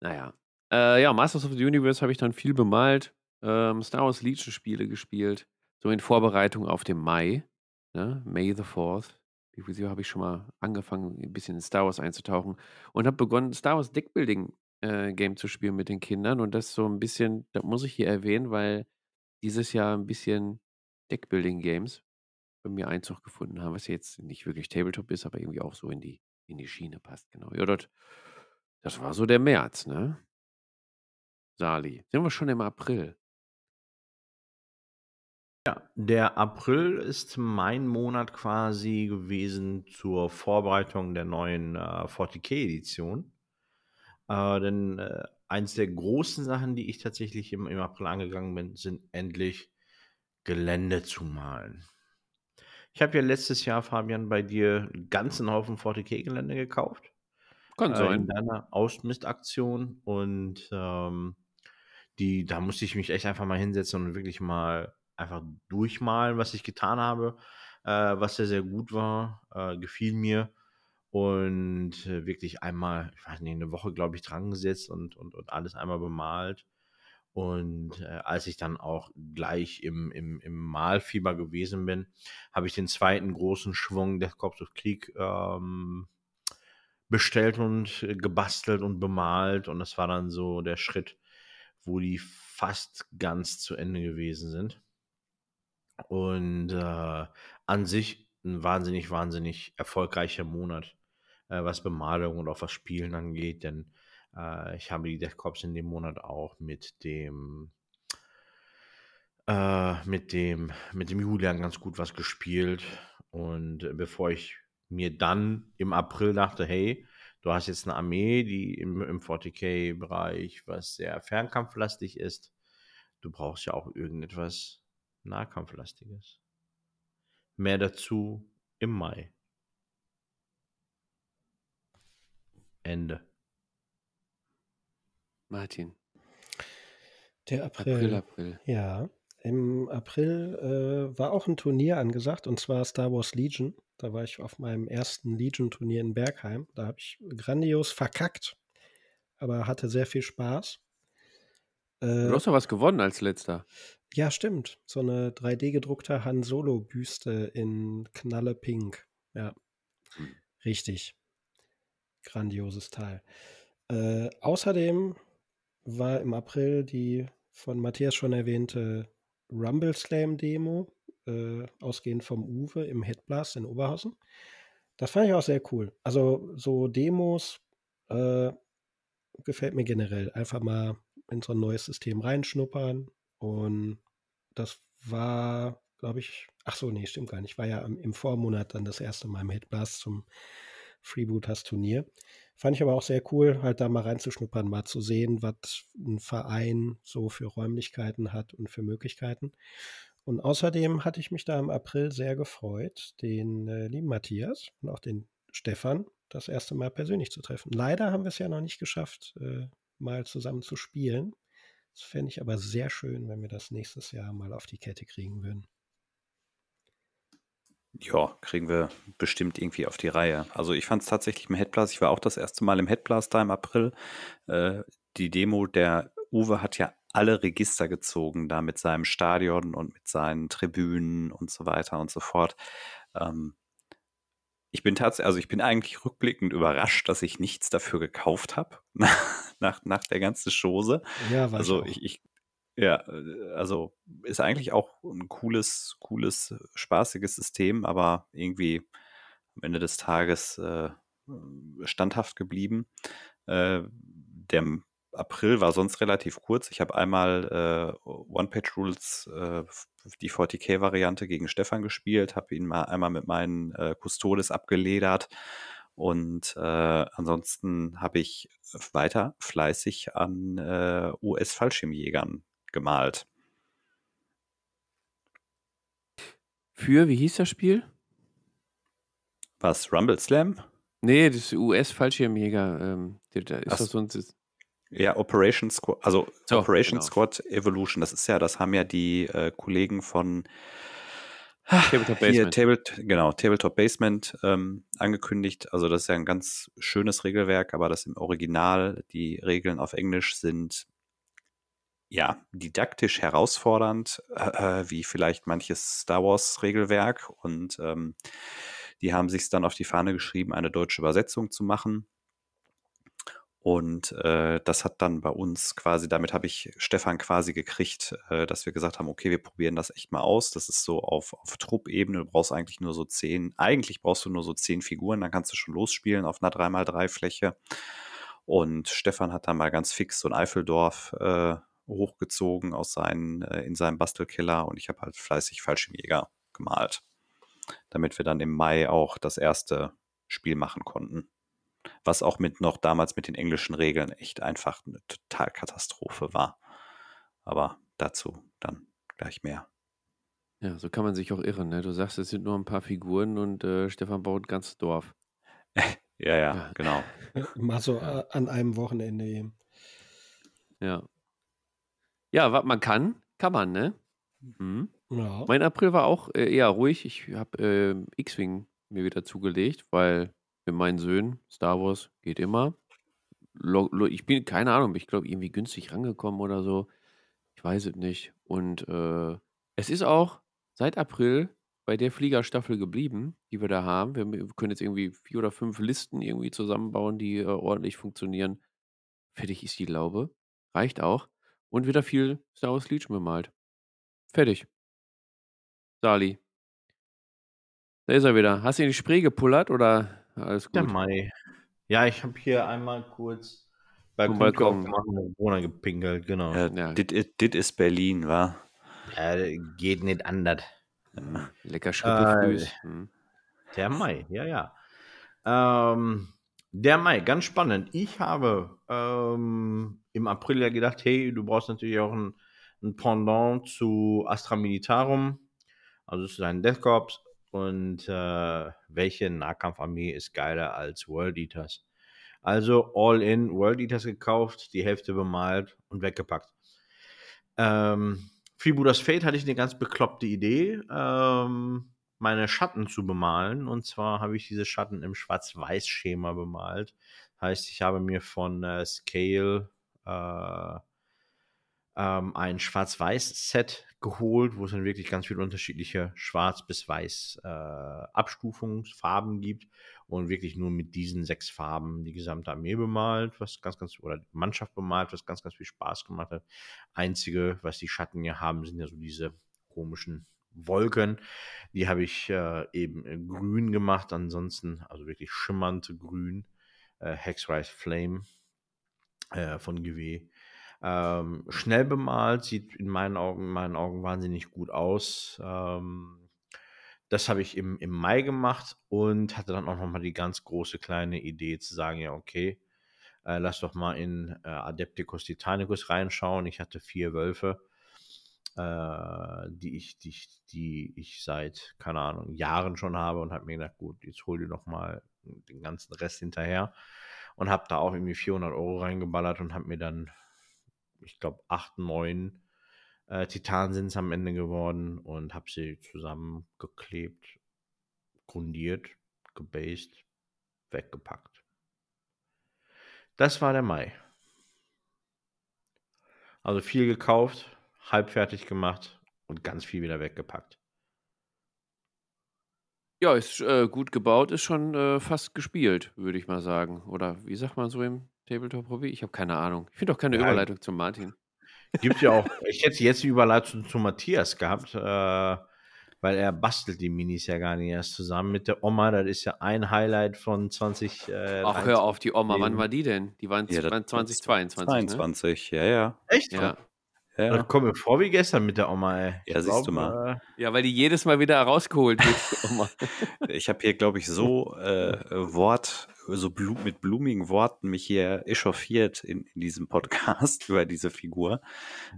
Naja. Äh, ja, Masters of the Universe habe ich dann viel bemalt. Ähm, Star Wars Legion Spiele gespielt. So in Vorbereitung auf den Mai. Ne? May the 4th. Viel Jahr habe ich schon mal angefangen, ein bisschen in Star Wars einzutauchen und habe begonnen, Star Wars Deckbuilding äh, Game zu spielen mit den Kindern. Und das so ein bisschen, das muss ich hier erwähnen, weil dieses Jahr ein bisschen Deckbuilding Games bei mir Einzug gefunden haben, was jetzt nicht wirklich Tabletop ist, aber irgendwie auch so in die, in die Schiene passt. Genau. Ja, das, das war so der März, ne? Sali. Sind wir schon im April? Der April ist mein Monat quasi gewesen zur Vorbereitung der neuen äh, 40k-Edition. Äh, denn äh, eins der großen Sachen, die ich tatsächlich im, im April angegangen bin, sind endlich Gelände zu malen. Ich habe ja letztes Jahr, Fabian, bei dir einen ganzen Haufen 40k-Gelände gekauft. Kann äh, in sein. deiner Ausmistaktion und ähm, die, da musste ich mich echt einfach mal hinsetzen und wirklich mal einfach durchmalen, was ich getan habe, äh, was sehr, sehr gut war, äh, gefiel mir und äh, wirklich einmal, ich weiß nicht, eine Woche, glaube ich, dran gesetzt und, und, und alles einmal bemalt. Und äh, als ich dann auch gleich im, im, im Malfieber gewesen bin, habe ich den zweiten großen Schwung der Corps of Krieg ähm, bestellt und äh, gebastelt und bemalt. Und das war dann so der Schritt, wo die fast ganz zu Ende gewesen sind. Und äh, an sich ein wahnsinnig, wahnsinnig erfolgreicher Monat, äh, was Bemalung und auch was Spielen angeht, denn äh, ich habe die Death Corps in dem Monat auch mit dem äh, mit dem mit dem Julian ganz gut was gespielt. Und bevor ich mir dann im April dachte, hey, du hast jetzt eine Armee, die im, im 40k-Bereich was sehr fernkampflastig ist, du brauchst ja auch irgendetwas Nahkampflastiges. Mehr dazu im Mai. Ende. Martin. Der April. April, April. Ja, im April äh, war auch ein Turnier angesagt und zwar Star Wars Legion. Da war ich auf meinem ersten Legion-Turnier in Bergheim. Da habe ich grandios verkackt, aber hatte sehr viel Spaß. Äh, Du hast doch was gewonnen als letzter. ja, stimmt. So eine 3D-gedruckte Han Solo-Büste in Knalle Pink. Ja, Hm. richtig. Grandioses Teil. Äh, außerdem war im April die von Matthias schon erwähnte Rumble Slam Demo, äh, ausgehend vom Uwe im Headblast in Oberhausen. Das fand ich auch sehr cool. Also so Demos äh, gefällt mir generell. Einfach mal in so ein neues System reinschnuppern. Und das war, glaube ich, ach so, nee, stimmt gar nicht. War ja im, Vormonat dann das erste Mal im Headblast zum Freebooters Turnier. Fand ich aber auch sehr cool, halt da mal reinzuschnuppern, mal zu sehen, was ein Verein so für Räumlichkeiten hat und für Möglichkeiten. Und außerdem hatte ich mich da im April sehr gefreut, den äh, lieben Matthias und auch den Stefan das erste Mal persönlich zu treffen. Leider haben wir es ja noch nicht geschafft, äh, mal zusammen zu spielen. Das fände ich aber sehr schön, wenn wir das nächstes Jahr mal auf die Kette kriegen würden. Ja, kriegen wir bestimmt irgendwie auf die Reihe. Also ich fand es tatsächlich im Headblast, ich war auch das erste Mal im Headblast da im April. Äh, die Demo, der Uwe hat ja alle Register gezogen, da mit seinem Stadion und mit seinen Tribünen und so weiter und so fort. Ähm, ich bin tatsächlich, also ich bin eigentlich rückblickend überrascht, dass ich nichts dafür gekauft habe nach, nach der ganzen Chose. Ja, war Also ich, ich, ja, äh, also ist eigentlich auch ein cooles, cooles, spaßiges System, aber irgendwie am Ende des Tages äh, standhaft geblieben. Äh, der April war sonst relativ kurz. Ich habe einmal äh, One-Page-Rules, äh, die 40k-Variante gegen Stefan gespielt, habe ihn mal einmal mit meinen äh, Custodes abgeledert und äh, ansonsten habe ich weiter fleißig an äh, US-Fallschirmjägern gemalt. Für, wie hieß das Spiel? Was, Rumble Slam? Nee, das US-Fallschirmjäger. Ähm, da ist Ach das so ein. Ja, Operation Squad, also So, Operation genau. Squad Evolution, das ist ja, das haben ja die äh, Kollegen von Tabletop hier, Basement. Table, genau, Tabletop Basement ähm, angekündigt. Also das ist ja ein ganz schönes Regelwerk, aber das im Original, die Regeln auf Englisch sind ja didaktisch herausfordernd, äh, äh, wie vielleicht manches Star Wars Regelwerk. Und ähm, die haben sich dann auf die Fahne geschrieben, eine deutsche Übersetzung zu machen. Und äh, das hat dann bei uns quasi, damit habe ich Stefan quasi gekriegt, äh, dass wir gesagt haben, okay, wir probieren das echt mal aus. Das ist so auf, auf Truppebene, du brauchst eigentlich nur so zehn, eigentlich brauchst du nur so zehn Figuren, dann kannst du schon losspielen auf einer 3x3-Fläche. Und Stefan hat dann mal ganz fix so ein Eifeldorf äh, hochgezogen aus seinen, äh, in seinem Bastelkeller und ich habe halt fleißig Fallschirmjäger gemalt, damit wir dann im Mai auch das erste Spiel machen konnten was auch mit noch damals mit den englischen Regeln echt einfach eine Totalkatastrophe war. Aber dazu dann gleich mehr. Ja, so kann man sich auch irren. Ne? Du sagst, es sind nur ein paar Figuren und äh, Stefan baut ein ganzes Dorf. Ja, ja, Ja. genau. Mal so Ja. äh, an einem Wochenende eben. Ja. Ja, was man kann, kann man, ne? Mhm. Ja. Mein April war auch äh, eher ruhig. Ich habe ähm, X-Wing mir wieder zugelegt, weil mit meinen Söhnen Star Wars geht immer. Ich bin, keine Ahnung, ich glaube, irgendwie günstig rangekommen oder so. Ich weiß es nicht. Und äh, es ist auch seit April bei der Fliegerstaffel geblieben, die wir da haben. Wir, wir können jetzt irgendwie vier oder fünf Listen irgendwie zusammenbauen, die äh, ordentlich funktionieren. Fertig ist die Laube. Reicht auch. Und wieder viel Star Wars Legion bemalt. Fertig. Sali. Da ist er wieder. Hast du in die Spree gepullert oder alles Der gut? Mai. Ja, ich habe hier einmal kurz Vom Balkon und Corona gepinkelt, genau. Ja, Ja. Dit is- dit ist Berlin, wa? Äh, geht nicht anders. Hm, Lecker Schritte Äh, Hm. Der Mai, ja, ja. Ähm, der Mai, ganz spannend. Ich habe ähm, im April ja gedacht, hey, du brauchst natürlich auch ein, ein Pendant zu Astra Militarum, also zu deinen Death Corps. Und äh, welche Nahkampfarmee ist geiler als World Eaters? Also all in World Eaters gekauft, die Hälfte bemalt und weggepackt. Ähm, Freebooters Fate hatte ich eine ganz bekloppte Idee, ähm, meine Schatten zu bemalen. Und zwar habe ich diese Schatten im Schwarz-Weiß-Schema bemalt. Heißt, ich habe mir von äh, Scale äh, ähm, ein Schwarz-Weiß-Set geholt, wo es dann wirklich ganz viele unterschiedliche Schwarz- bis Weiß äh, gibt und wirklich nur mit diesen sechs Farben die gesamte Armee bemalt, was ganz, ganz, oder die Mannschaft bemalt, was ganz, ganz viel Spaß gemacht hat. Einzige, was die Schatten hier haben, sind ja so diese komischen Wolken. Die habe ich äh, eben grün gemacht, ansonsten, also wirklich schimmernd grün. Äh, Hexrise Flame äh, von GW. Ähm, schnell bemalt, sieht in meinen Augen, in meinen Augen wahnsinnig gut aus. Ähm, das habe ich im, im Mai gemacht und hatte dann auch nochmal die ganz große kleine Idee zu sagen, ja, okay, äh, lass doch mal in äh, Adepticus Titanicus reinschauen. Ich hatte vier Wölfe, äh, die, ich, die, die ich seit, keine Ahnung, Jahren schon habe und habe mir gedacht, gut, jetzt hol dir noch mal den ganzen Rest hinterher und habe da auch irgendwie 400 Euro reingeballert und habe mir dann ich glaube, acht, neun äh, Titanen sind es am Ende geworden und habe sie zusammengeklebt, grundiert, gebased, weggepackt. Das war der Mai. Also viel gekauft, halb fertig gemacht und ganz viel wieder weggepackt. Ja, ist äh, gut gebaut, ist schon äh, fast gespielt, würde ich mal sagen. Oder wie sagt man so im Tabletop Hobby? Ich habe keine Ahnung. Ich finde auch keine Ja. Überleitung zum Martin. Gibt ja auch, ich hätte jetzt die Überleitung zu Matthias gehabt, äh, weil er bastelt die Minis ja gar nicht erst zusammen mit der Oma. Das ist ja ein Highlight von 20. Äh, Ach, hör auf, die Oma. Wann war die denn? Die waren Ja, das- 2022. Ne? 22, ja, ja. Echt? Ja. ja. Das kommt mir vor wie gestern mit der Oma, ey. Ja, Ich siehst du glaub, mal. Äh, ja, weil die jedes Mal wieder rausgeholt wird. die Oma. Ich habe hier, glaube ich, so äh, Wort, so blu mit blumigen Worten mich hier echauffiert in, in diesem Podcast über diese Figur,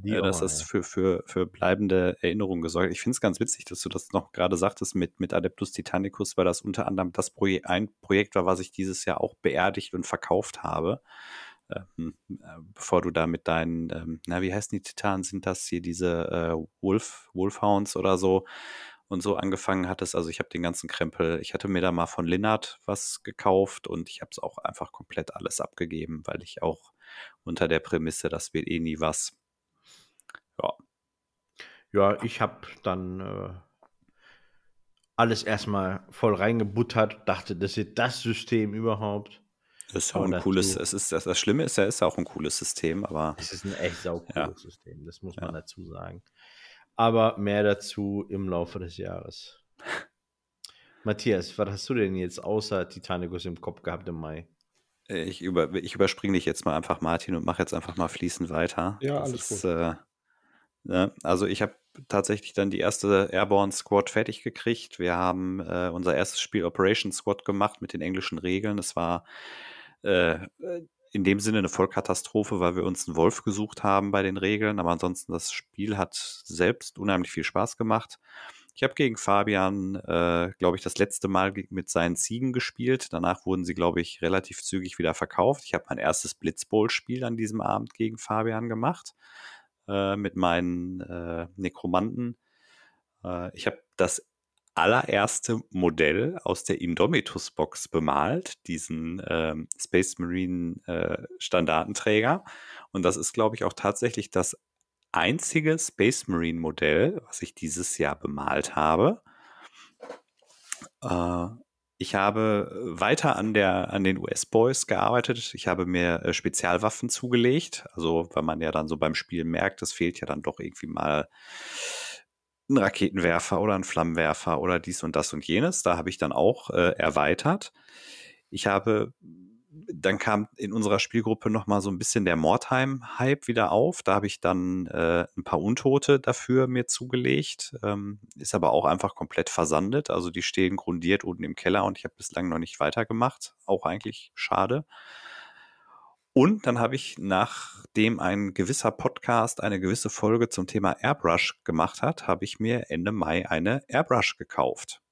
die äh, dass das für, für, für bleibende Erinnerungen gesorgt. Ich finde es ganz witzig, dass du das noch gerade sagtest mit, mit Adeptus Titanicus, weil das unter anderem das Projek ein Projekt war, was ich dieses Jahr auch beerdigt und verkauft habe. Ähm, äh, bevor du da mit deinen, ähm, na, wie heißen die Titanen? Sind das hier diese äh, Wolf, Wolfhounds oder so? Und so angefangen hattest. Also ich habe den ganzen Krempel, ich hatte mir da mal von Linnard was gekauft und ich habe es auch einfach komplett alles abgegeben, weil ich auch unter der Prämisse, das wird eh nie was. Ja, Ja, ich habe dann äh, alles erstmal voll reingebuttert, dachte, das ist das System überhaupt. das ist Aber auch ein cooles, es ist, das, das Schlimme ist ja, ist ja auch ein cooles System, aber Es ist ein echt saucooles Ja. System, das muss Ja. man dazu sagen. Aber mehr dazu im Laufe des Jahres. Matthias, was hast du denn jetzt außer Titanicus im Kopf gehabt im Mai? äh, ich, über, ich überspringe dich jetzt mal einfach, Martin, und mache jetzt einfach mal fließend weiter. Ja, Das alles ist, Äh, ne, also ich habe tatsächlich dann die erste Airborne Squad fertig gekriegt. Wir haben äh, unser erstes Spiel Operation Squad gemacht mit den englischen Regeln. Das war äh, in dem Sinne eine Vollkatastrophe, weil wir uns einen Wolf gesucht haben bei den Regeln. Aber ansonsten, das Spiel hat selbst unheimlich viel Spaß gemacht. Ich habe gegen Fabian, äh, glaube ich, das letzte Mal mit seinen Ziegen gespielt. Danach wurden sie, glaube ich, relativ zügig wieder verkauft. Ich habe mein erstes Blitzbowl-Spiel an diesem Abend gegen Fabian gemacht äh, mit meinen äh, Nekromanten. Äh, ich habe das allererste Modell aus der Indomitus-Box bemalt, diesen ähm, Space Marine äh. Und das ist, glaube ich, auch tatsächlich das einzige Space Marine Modell, was ich dieses Jahr bemalt habe. Äh, ich habe weiter an, der, an den US-Boys gearbeitet. Ich habe mir äh, Spezialwaffen zugelegt. Also, weil man ja dann so beim Spiel merkt, es fehlt ja dann doch irgendwie mal ein Raketenwerfer oder ein Flammenwerfer oder dies und das und jenes. Da habe ich dann auch äh, erweitert. Ich habe, dann kam in unserer Spielgruppe noch mal so ein bisschen der Mordheim-Hype wieder auf. Da habe ich dann äh, ein paar Untote dafür mir zugelegt. Ähm, ist aber auch einfach komplett versandet. Also die stehen grundiert unten im Keller und ich habe bislang noch nicht weitergemacht. Auch eigentlich schade. Und dann habe ich, nachdem ein gewisser Podcast eine gewisse Folge zum Thema Airbrush gemacht hat, habe ich mir Ende Mai eine Airbrush gekauft.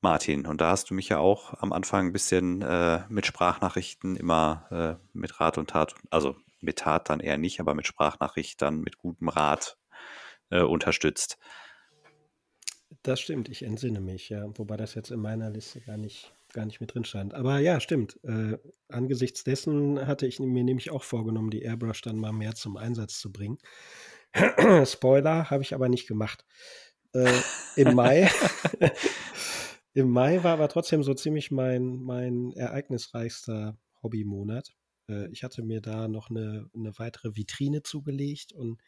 Martin, und da hast du mich ja auch am Anfang ein bisschen äh, mit Sprachnachrichten immer äh, mit Rat und Tat, also mit Tat dann eher nicht, aber mit Sprachnachrichten, mit gutem Rat äh, unterstützt. Das stimmt, ich entsinne mich, ja. Wobei das jetzt in meiner Liste gar nicht, gar nicht mit drin stand. Aber ja, stimmt. Äh, angesichts dessen hatte ich mir nämlich auch vorgenommen, die Airbrush dann mal mehr zum Einsatz zu bringen. Spoiler, habe ich aber nicht gemacht. Äh, Im Mai. Im Mai war aber trotzdem so ziemlich mein, mein ereignisreichster Hobbymonat. Äh, ich hatte mir da noch eine, eine weitere Vitrine zugelegt und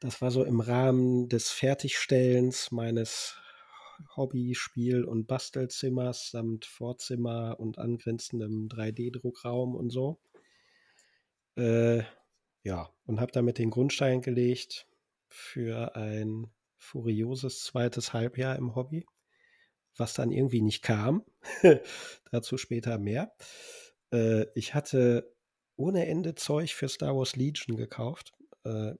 das war so im Rahmen des Fertigstellens meines Hobby-, Spiel- und Bastelzimmers samt Vorzimmer und angrenzendem 3D-Druckraum und so. Äh, ja, und habe damit den Grundstein gelegt für ein furioses zweites Halbjahr im Hobby, was dann irgendwie nicht kam. Dazu später mehr. Äh, ich hatte ohne Ende Zeug für Star Wars Legion gekauft. Äh,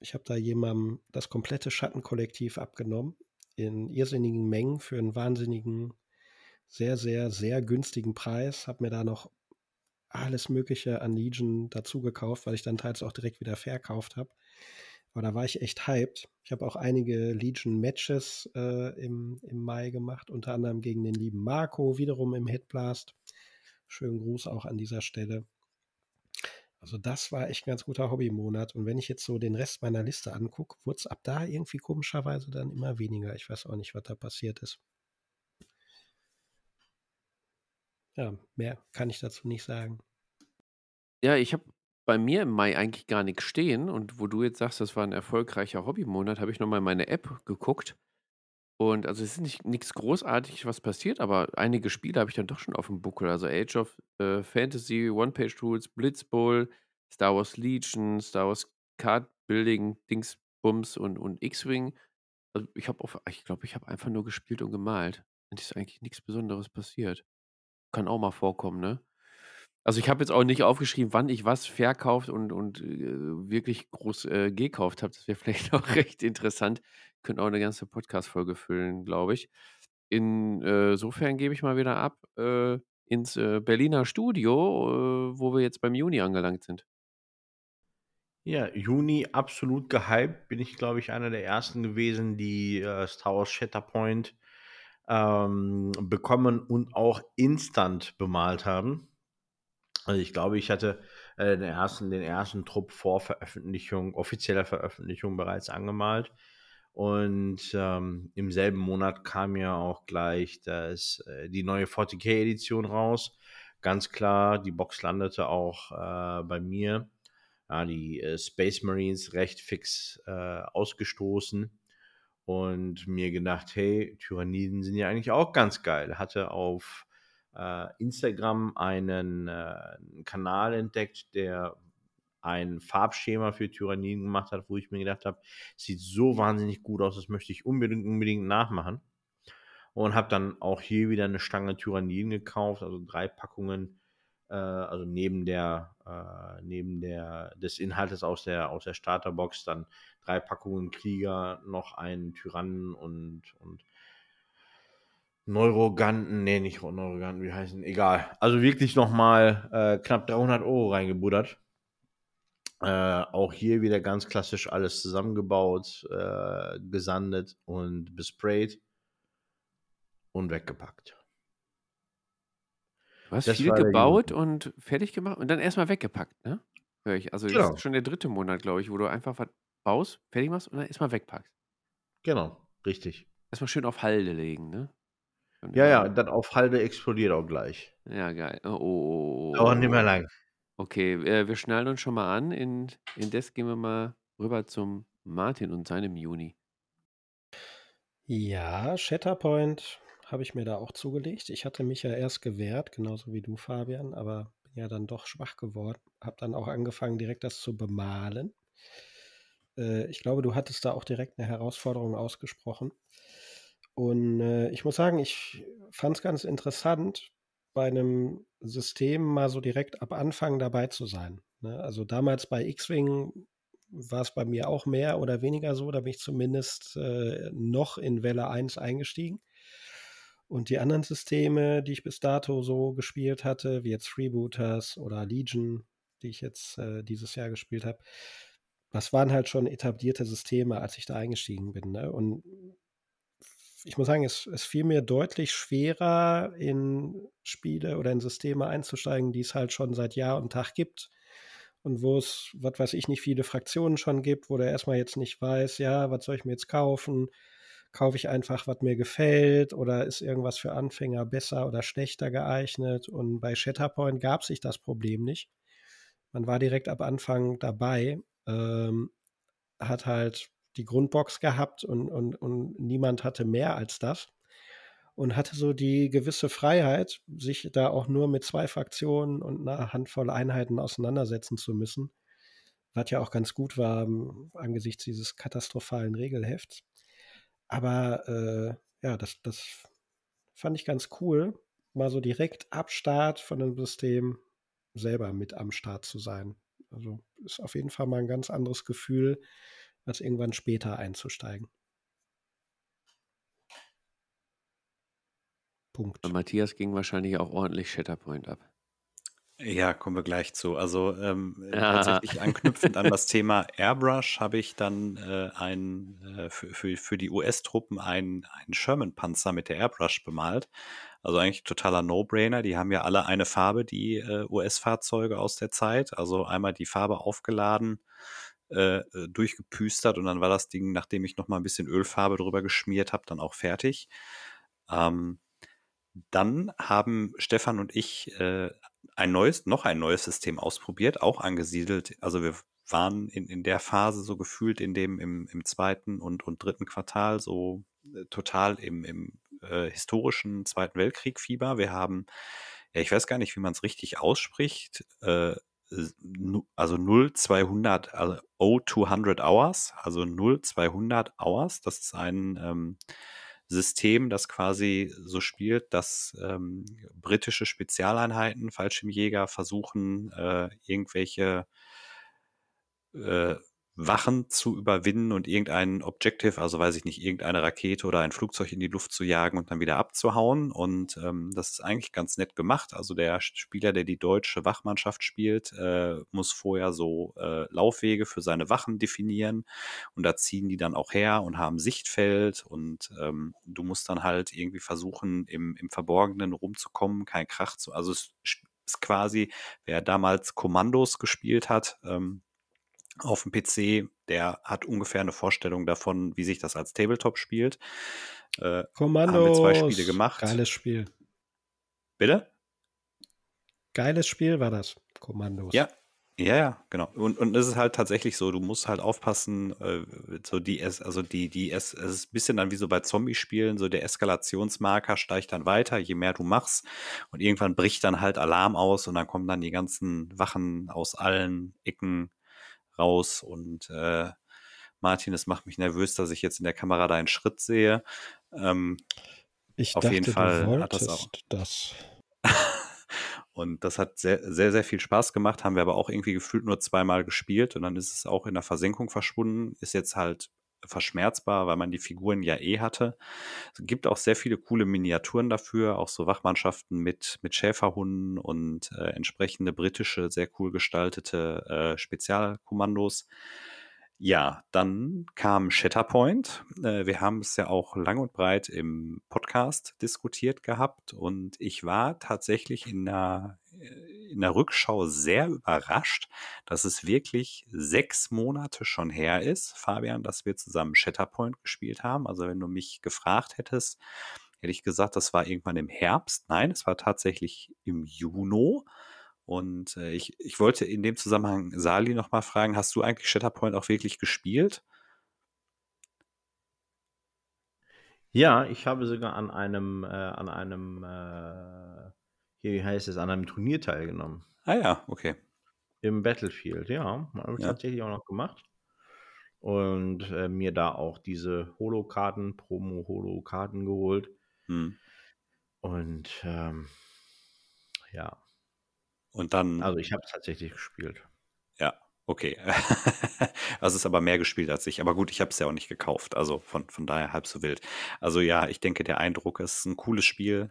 ich habe da jemandem das komplette Schattenkollektiv abgenommen in irrsinnigen Mengen für einen wahnsinnigen, sehr, sehr, sehr günstigen Preis. Habe mir da noch alles Mögliche an Legion dazu gekauft, weil ich dann teils auch direkt wieder verkauft habe. Aber da war ich echt hyped. Ich habe auch einige Legion-Matches äh, im, im Mai gemacht, unter anderem gegen den lieben Marco, wiederum im Hitblast. Schönen Gruß auch an dieser Stelle. Also das war echt ein ganz guter Hobbymonat. Und wenn ich jetzt so den Rest meiner Liste angucke, wurde es ab da irgendwie komischerweise dann immer weniger. Ich weiß auch nicht, was da passiert ist. Ja, mehr kann ich dazu nicht sagen. Ja, ich habe bei mir im Mai eigentlich gar nichts stehen. Und wo du jetzt sagst, das war ein erfolgreicher Hobbymonat, habe ich nochmal in meine App geguckt. Und also es ist nicht nichts Großartiges, was passiert, aber einige Spiele habe ich dann doch schon auf dem Buckel. Also Age of äh, Fantasy, One-Page-Tools, Blitzbowl, Star Wars Legion, Star Wars Card Building, Dingsbums und, und X-Wing. Also ich habe ich glaube, ich habe einfach nur gespielt und gemalt. Und ist eigentlich nichts Besonderes passiert. Kann auch mal vorkommen, ne? Also ich habe jetzt auch nicht aufgeschrieben, wann ich was verkauft und, und äh, wirklich groß äh, gekauft habe. Das wäre vielleicht auch recht interessant. Könnte auch eine ganze Podcast-Folge füllen, glaube ich. Insofern äh, gebe ich mal wieder ab äh, ins äh, Berliner Studio, äh, wo wir jetzt beim Juni angelangt sind. Ja, Juni absolut gehypt. Bin ich, glaube ich, einer der ersten gewesen, die Star Wars Shatterpoint ähm, bekommen und auch instant bemalt haben. Also ich glaube, ich hatte äh, den, ersten, den ersten Trupp vor Veröffentlichung, offizieller Veröffentlichung bereits angemalt. Und ähm, im selben Monat kam ja auch gleich das, äh, die neue 40k-Edition raus. Ganz klar, die Box landete auch äh, bei mir. Ja, die äh, Space Marines recht fix äh, ausgestoßen und mir gedacht, hey, Tyranniden sind ja eigentlich auch ganz geil. Hatte auf Instagram einen äh, Kanal entdeckt, der ein Farbschema für Tyranniden gemacht hat, wo ich mir gedacht habe, sieht so wahnsinnig gut aus, das möchte ich unbedingt, unbedingt nachmachen. Und habe dann auch hier wieder eine Stange Tyranniden gekauft, also drei Packungen, äh, also neben der, äh, neben der, des Inhaltes aus der, aus der Starterbox dann drei Packungen Krieger, noch einen Tyrannen und, und Neuroganten, nee, nicht Neuroganten, wie heißen, egal. Also wirklich nochmal äh, knapp 300 Euro reingebuddert. Äh, auch hier wieder ganz klassisch alles zusammengebaut, äh, gesandet und besprayt und weggepackt. Du hast das viel gebaut und fertig gemacht und dann erstmal weggepackt, ne? Hör ich. Also genau. das ist schon der dritte Monat, glaube ich, wo du einfach was baust, fertig machst und dann erstmal wegpackst. Genau, richtig. Erstmal schön auf Halde legen, ne? Ja, ja, dann auf Halde explodiert auch gleich. Ja, geil. Oh, oh, oh, Dauert nicht mehr lang. Okay, äh, wir schnallen uns schon mal an. In, indes gehen wir mal rüber zum Martin und seinem Juni. Ja, Shatterpoint habe ich mir da auch zugelegt. Ich hatte mich ja erst gewehrt, genauso wie du, Fabian, aber bin ja dann doch schwach geworden. Habe dann auch angefangen, direkt das zu bemalen. Äh, ich glaube, du hattest da auch direkt eine Herausforderung ausgesprochen. Und äh, ich muss sagen, ich fand es ganz interessant, bei einem System mal so direkt ab Anfang dabei zu sein. Ne? Also damals bei X-Wing war es bei mir auch mehr oder weniger so, da bin ich zumindest äh, noch in Welle 1 eingestiegen. Und die anderen Systeme, die ich bis dato so gespielt hatte, wie jetzt Freebooters oder Legion, die ich jetzt äh, dieses Jahr gespielt habe, das waren halt schon etablierte Systeme, als ich da eingestiegen bin. Ne? Und ich muss sagen, es, es fiel mir deutlich schwerer, in Spiele oder in Systeme einzusteigen, die es halt schon seit Jahr und Tag gibt. Und wo es, was weiß ich, nicht viele Fraktionen schon gibt, wo der erstmal jetzt nicht weiß, ja, was soll ich mir jetzt kaufen? Kaufe ich einfach, was mir gefällt oder ist irgendwas für Anfänger besser oder schlechter geeignet? Und bei Shatterpoint gab sich das Problem nicht. Man war direkt ab Anfang dabei, ähm, hat halt die Grundbox gehabt und, und, und niemand hatte mehr als das. Und hatte so die gewisse Freiheit, sich da auch nur mit zwei Fraktionen und einer Handvoll Einheiten auseinandersetzen zu müssen. Was ja auch ganz gut war ähm, angesichts dieses katastrophalen Regelhefts. Aber äh, ja, das, das fand ich ganz cool, mal so direkt ab Start von dem System selber mit am Start zu sein. Also ist auf jeden Fall mal ein ganz anderes Gefühl, als irgendwann später einzusteigen. Punkt. Bei Matthias ging wahrscheinlich auch ordentlich Shatterpoint ab. Ja, kommen wir gleich zu. Also ähm, äh, Ja. tatsächlich anknüpfend an das Thema Airbrush habe ich dann äh, ein, äh, für, für, für die US-Truppen einen, einen Sherman-Panzer mit der Airbrush bemalt. Also eigentlich totaler No-Brainer. Die haben ja alle eine Farbe, die äh, US-Fahrzeuge aus der Zeit. Also einmal die Farbe aufgeladen, äh, äh, durchgepüstert und dann war das Ding, nachdem ich noch mal ein bisschen Ölfarbe drüber geschmiert habe, dann auch fertig. Ähm, dann haben Stefan und ich äh, ein neues, noch ein neues System ausprobiert, auch angesiedelt. Also wir waren in, in der Phase so gefühlt in dem im, im zweiten und, und dritten Quartal so äh, total im, im äh, historischen Zweiten Weltkrieg Fieber. Wir haben, ja, ich weiß gar nicht, wie man es richtig ausspricht, äh, also 0200, also 0200 Hours, also 0200 Hours. Das ist ein ähm, System, das quasi so spielt, dass ähm, britische Spezialeinheiten, Fallschirmjäger versuchen, äh, irgendwelche äh, Wachen zu überwinden und irgendein Objective, also weiß ich nicht, irgendeine Rakete oder ein Flugzeug in die Luft zu jagen und dann wieder abzuhauen. Und ähm, das ist eigentlich ganz nett gemacht. Also der Spieler, der die deutsche Wachmannschaft spielt, äh, muss vorher so äh, Laufwege für seine Wachen definieren. Und da ziehen die dann auch her und haben Sichtfeld. Und ähm, du musst dann halt irgendwie versuchen, im, im Verborgenen rumzukommen, kein Krach zu. Also es ist quasi, wer damals Kommandos gespielt hat, ähm, auf dem PC, der hat ungefähr eine Vorstellung davon, wie sich das als Tabletop spielt. Äh, Kommandos. haben wir zwei Spiele gemacht. Geiles Spiel. Bitte? Geiles Spiel war das. Kommandos. Ja. Ja, ja, genau. Und, und es ist halt tatsächlich so, du musst halt aufpassen, äh, so die, Es- also die, die, es, es ist ein bisschen dann wie so bei Zombie-Spielen, so der Eskalationsmarker steigt dann weiter, je mehr du machst. Und irgendwann bricht dann halt Alarm aus und dann kommen dann die ganzen Wachen aus allen Ecken raus und äh, Martin, es macht mich nervös, dass ich jetzt in der Kamera deinen Schritt sehe. Ähm, Ich Auf dachte, jeden Fall du hat das wolltest das. und das hat sehr, sehr, sehr viel Spaß gemacht, haben wir aber auch irgendwie gefühlt nur zweimal gespielt und dann ist es auch in der Versenkung verschwunden, ist jetzt halt verschmerzbar, weil man die Figuren ja eh hatte. Es gibt auch sehr viele coole Miniaturen dafür, auch so Wachmannschaften mit, mit Schäferhunden und äh, entsprechende britische, sehr cool gestaltete äh, Spezialkommandos. Ja, dann kam Shatterpoint. Äh, wir haben es ja auch lang und breit im Podcast diskutiert gehabt und ich war tatsächlich in äh, in der Rückschau sehr überrascht, dass es wirklich sechs Monate schon her ist, Fabian, dass wir zusammen Shatterpoint gespielt haben. Also wenn du mich gefragt hättest, hätte ich gesagt, das war irgendwann im Herbst. Nein, es war tatsächlich im Juni. Und äh, ich, ich wollte in dem Zusammenhang Sali nochmal fragen, hast du eigentlich Shatterpoint auch wirklich gespielt? Ja, ich habe sogar an einem, äh, an einem, äh, hier, wie heißt es, an einem Turnier teilgenommen. Ah ja, okay. Im Battlefield, ja. Habe ich Ja. tatsächlich auch noch gemacht. Und äh, mir da auch diese Holo-Karten, Promo-Holo-Karten geholt. Hm. Und ähm, ja, Und dann, also ich habe es tatsächlich gespielt. ja, okay. also es ist aber mehr gespielt als ich. Aber gut, ich habe es ja auch nicht gekauft. Also von, von daher halb so wild. Also ja, ich denke, der Eindruck ist ein cooles Spiel.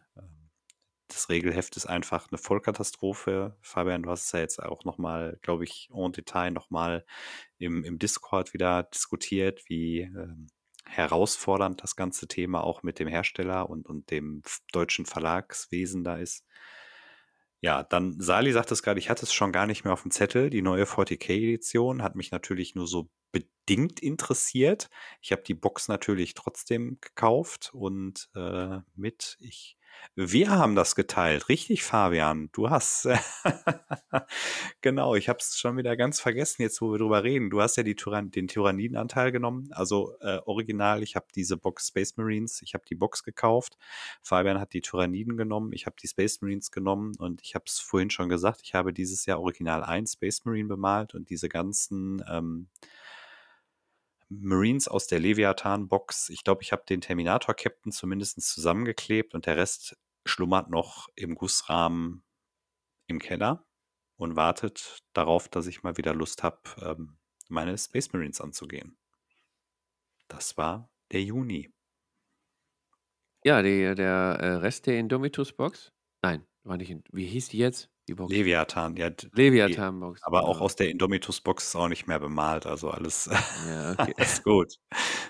Das Regelheft ist einfach eine Vollkatastrophe. Fabian, du hast es ja jetzt auch nochmal, glaube ich, en Detail nochmal im, im Discord wieder diskutiert, wie ähm, herausfordernd das ganze Thema auch mit dem Hersteller und, und dem deutschen Verlagswesen da ist. Ja, dann Sali sagt es gerade, ich hatte es schon gar nicht mehr auf dem Zettel. Die neue 40k-Edition hat mich natürlich nur so bedingt interessiert. Ich habe die Box natürlich trotzdem gekauft und äh, mit ich. Wir haben das geteilt, richtig, Fabian? Du hast genau. Ich habe es schon wieder ganz vergessen jetzt, wo wir drüber reden. Du hast ja die Tyran den Tyrannidenanteil genommen. Also äh, original. Ich habe diese Box Space Marines. Ich habe die Box gekauft. Fabian hat die Tyranniden genommen, ich habe die Space Marines genommen und ich habe es vorhin schon gesagt, ich habe dieses Jahr Original 1 Space Marine bemalt und diese ganzen ähm, Marines aus der Leviathan-Box. Ich glaube, ich habe den Terminator-Captain zumindest zusammengeklebt und der Rest schlummert noch im Gussrahmen im Keller und wartet darauf, dass ich mal wieder Lust habe, ähm, meine Space Marines anzugehen. Das war der Juni. Ja, die, der äh, Rest der Indomitus-Box. Nein, war nicht. In, wie hieß die jetzt? Die Box. Leviathan, ja. Leviathan-Box. Aber auch genau. aus der Indomitus-Box ist auch nicht mehr bemalt, also alles Ja, okay. ist gut.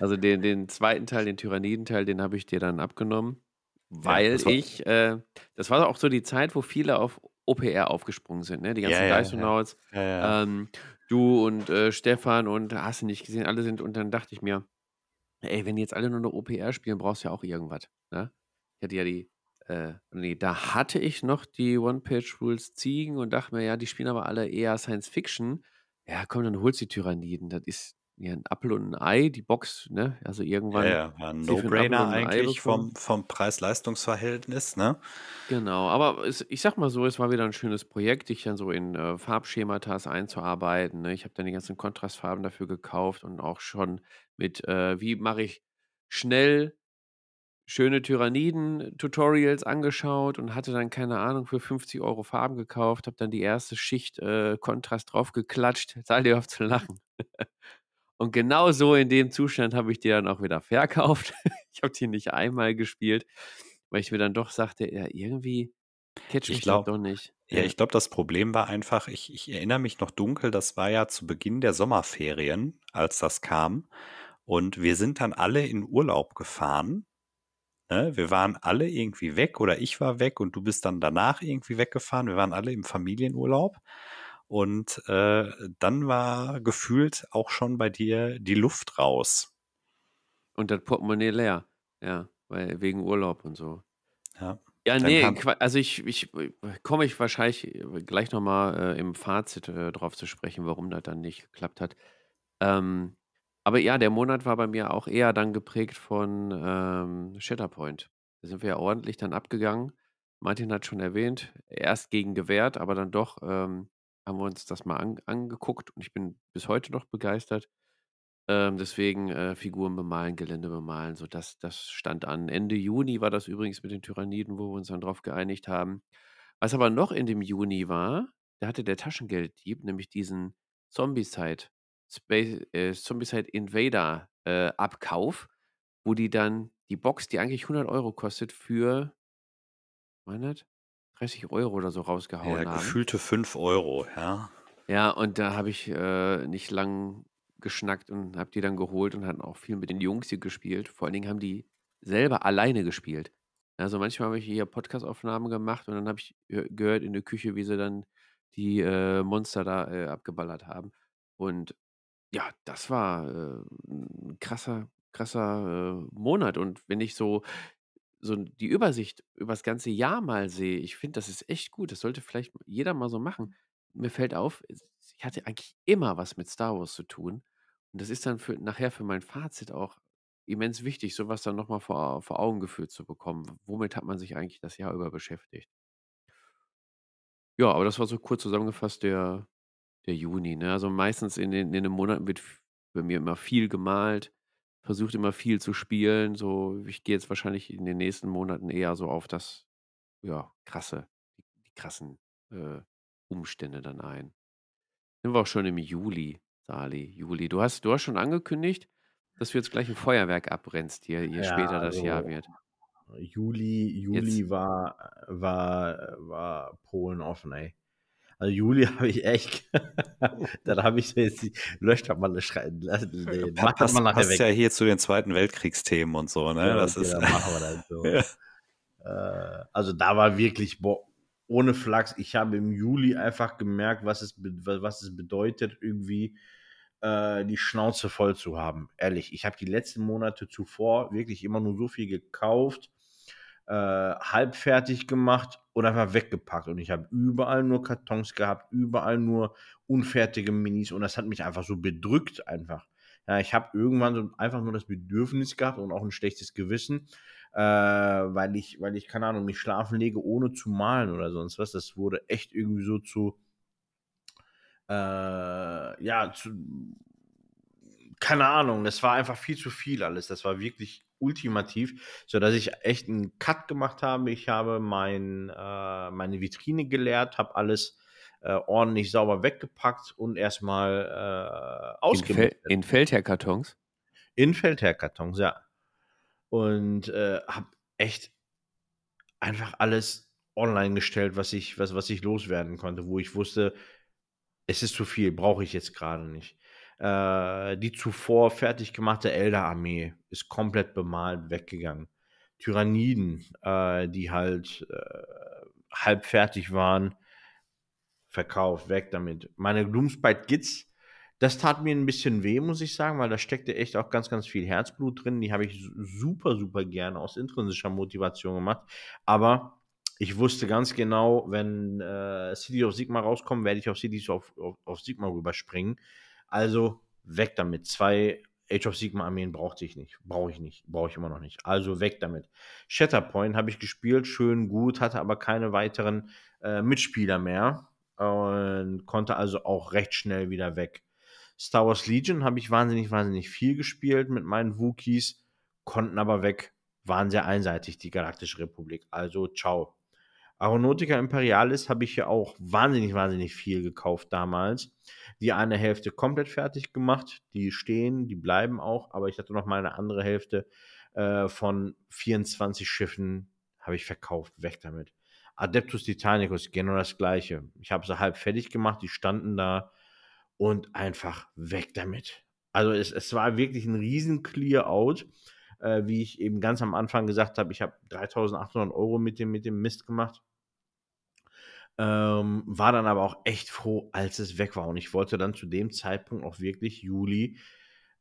Also den, den zweiten Teil, den Tyrannidenteil, den habe ich dir dann abgenommen, weil das war- ich, äh, das war auch so die Zeit, wo viele auf OPR aufgesprungen sind, ne? Die ganzen Ja, ja, ja. Dysonauts, Ja, ja. ähm, du und äh, Stefan und hast du nicht gesehen, alle sind, und dann dachte ich mir, ey, wenn die jetzt alle nur eine OPR spielen, brauchst du ja auch irgendwas, ne? Ich hatte ja die, äh, nee, da hatte ich noch die One-Page-Rules Ziegen und dachte mir, ja, die spielen aber alle eher Science-Fiction. Ja, komm, dann holst du die Tyranniden. Das ist ja ein Apfel und ein Ei, die Box, ne? Also ja, irgendwann. ja, war ein No-Brainer eigentlich vom, vom Preis-Leistungs-Verhältnis, ne? Genau, aber es, ich sag mal so, es war wieder ein schönes Projekt, dich dann so in äh, Farbschematas einzuarbeiten. Ne? Ich habe dann die ganzen Kontrastfarben dafür gekauft und auch schon mit, äh, wie mache ich schnell schöne Tyranniden-Tutorials angeschaut und hatte dann, keine Ahnung, für 50 Euro Farben gekauft, habe dann die erste Schicht äh, Kontrast draufgeklatscht. Sei dir auf zu lachen. Und genau so in dem Zustand habe ich die dann auch wieder verkauft. ich habe die nicht einmal gespielt, weil ich mir dann doch sagte, ja, irgendwie catch Ich glaub- doch nicht. Ja, ich glaube, das Problem war einfach, ich, ich erinnere mich noch dunkel, das war ja zu Beginn der Sommerferien, als das kam. Und wir sind dann alle in Urlaub gefahren. Ne? Wir waren alle irgendwie weg oder ich war weg und du bist dann danach irgendwie weggefahren. Wir waren alle im Familienurlaub. Und äh, dann war gefühlt auch schon bei dir die Luft raus. Und das Portemonnaie leer. Ja, weil wegen Urlaub und so. Ja. Ja, nee, also ich, ich komme ich wahrscheinlich gleich nochmal äh, im Fazit äh, drauf zu sprechen, warum das dann nicht geklappt hat. Ähm, aber ja, der Monat war bei mir auch eher dann geprägt von ähm, Shatterpoint. Da sind wir ja ordentlich dann abgegangen. Martin hat schon erwähnt, erst gegen gewehrt, aber dann doch ähm, haben wir uns das mal an, angeguckt und ich bin bis heute noch begeistert. Ähm, deswegen äh, Figuren bemalen, Gelände bemalen, so das, das stand an. Ende Juni war das übrigens mit den Tyranniden, wo wir uns dann drauf geeinigt haben. Was aber noch in dem Juni war, da hatte der Taschengelddieb nämlich diesen Zombicide, Space, äh, Zombicide Invader äh, Abkauf, wo die dann die Box, die eigentlich 100 Euro kostet, für 100? 30 Euro oder so rausgehauen Ja, haben. gefühlte 5 Euro, ja. Ja, und da habe ich äh, nicht lang geschnackt und habe die dann geholt und hatten auch viel mit den Jungs hier gespielt. Vor allen Dingen haben die selber alleine gespielt. Also manchmal habe ich hier Podcast-Aufnahmen gemacht und dann habe ich gehö- gehört in der Küche, wie sie dann die äh, Monster da äh, abgeballert haben. Und ja, das war äh, ein krasser, krasser äh, Monat. Und wenn ich so, so die Übersicht über das ganze Jahr mal sehe, ich finde, das ist echt gut. Das sollte vielleicht jeder mal so machen. Mir fällt auf, ich hatte eigentlich immer was mit Star Wars zu tun. Und das ist dann für, nachher für mein Fazit auch immens wichtig, sowas dann nochmal vor, vor Augen geführt zu bekommen. Womit hat man sich eigentlich das Jahr über beschäftigt? Ja, aber das war so kurz zusammengefasst der, der Juni. Ne? Also meistens in den, in den Monaten wird bei mir immer viel gemalt, versucht immer viel zu spielen. So, ich gehe jetzt wahrscheinlich in den nächsten Monaten eher so auf das, ja, krasse, die, krassen äh, Umstände dann ein. Sind wir auch schon im Juli, Sali, Juli. Du hast, du hast schon angekündigt, dass du jetzt gleich ein Feuerwerk abbrennst, je, je Ja, später das Jahr also wird. Juli, Juli war, war, war Polen offen, ey. Also Juli habe ich echt, dann habe ich jetzt die, löscht hat man das Schreien, lass- den- Pa- macht das mal nachher passt weg. ja hier zu den Zweiten Weltkriegsthemen und so, ne? Ja, das okay, ist, dann machen wir das so. Ja. Äh, also da war wirklich, boah, ohne Flachs, ich habe im Juli einfach gemerkt, was es, was es bedeutet, irgendwie äh, die Schnauze voll zu haben. Ehrlich, ich habe die letzten Monate zuvor wirklich immer nur so viel gekauft, äh, halbfertig gemacht und einfach weggepackt. Und ich habe überall nur Kartons gehabt, überall nur unfertige Minis und das hat mich einfach so bedrückt einfach. Ja, ich habe irgendwann so einfach nur das Bedürfnis gehabt und auch ein schlechtes Gewissen, äh, weil ich, weil ich, keine Ahnung, mich schlafen lege, ohne zu malen oder sonst was. Das wurde echt irgendwie so zu, äh, ja, zu, keine Ahnung, das war einfach viel zu viel alles. Das war wirklich ultimativ, so dass ich echt einen Cut gemacht habe. Ich habe mein, äh, meine Vitrine geleert, habe alles äh, ordentlich sauber weggepackt und erstmal äh, In, Fel ausgemistet. in Feldherrkartons? In Feldherrkartons, ja. Und äh, habe echt einfach alles online gestellt, was ich, was, was ich loswerden konnte, wo ich wusste, es ist zu viel, brauche ich jetzt gerade nicht. Äh, die zuvor fertig gemachte Elder-Armee ist komplett bemalt weggegangen. Tyranniden, äh, die halt äh, halb fertig waren, verkauft, weg damit. Meine Gloomspite Gits, das tat mir ein bisschen weh, muss ich sagen, weil da steckte echt auch ganz, ganz viel Herzblut drin. Die habe ich super, super gerne aus intrinsischer Motivation gemacht. Aber ich wusste ganz genau, wenn äh, City of Sigma rauskommt, werde ich auf Cities of, of, of Sigma rüberspringen. Also weg damit. Zwei Age of Sigma Armeen brauchte ich nicht. Brauche ich nicht. Brauche ich immer noch nicht. Also weg damit. Shatterpoint habe ich gespielt, schön gut, hatte aber keine weiteren äh, Mitspieler mehr und konnte also auch recht schnell wieder weg. Star Wars Legion habe ich wahnsinnig, wahnsinnig viel gespielt mit meinen Wookies, konnten aber weg, waren sehr einseitig, die Galaktische Republik. Also ciao. Aeronautica Imperialis habe ich ja auch wahnsinnig, wahnsinnig viel gekauft damals. Die eine Hälfte komplett fertig gemacht, die stehen, die bleiben auch, aber ich hatte noch mal eine andere Hälfte äh, von 24 Schiffen, habe ich verkauft, weg damit. Adeptus Titanicus, genau das gleiche. Ich habe sie halb fertig gemacht, die standen da und einfach weg damit. Also es, es war wirklich ein riesen Clear-Out. Äh, wie ich eben ganz am Anfang gesagt habe, ich habe 3800 Euro mit dem, mit dem Mist gemacht. Ähm, war dann aber auch echt froh, als es weg war. Und ich wollte dann zu dem Zeitpunkt auch wirklich Juli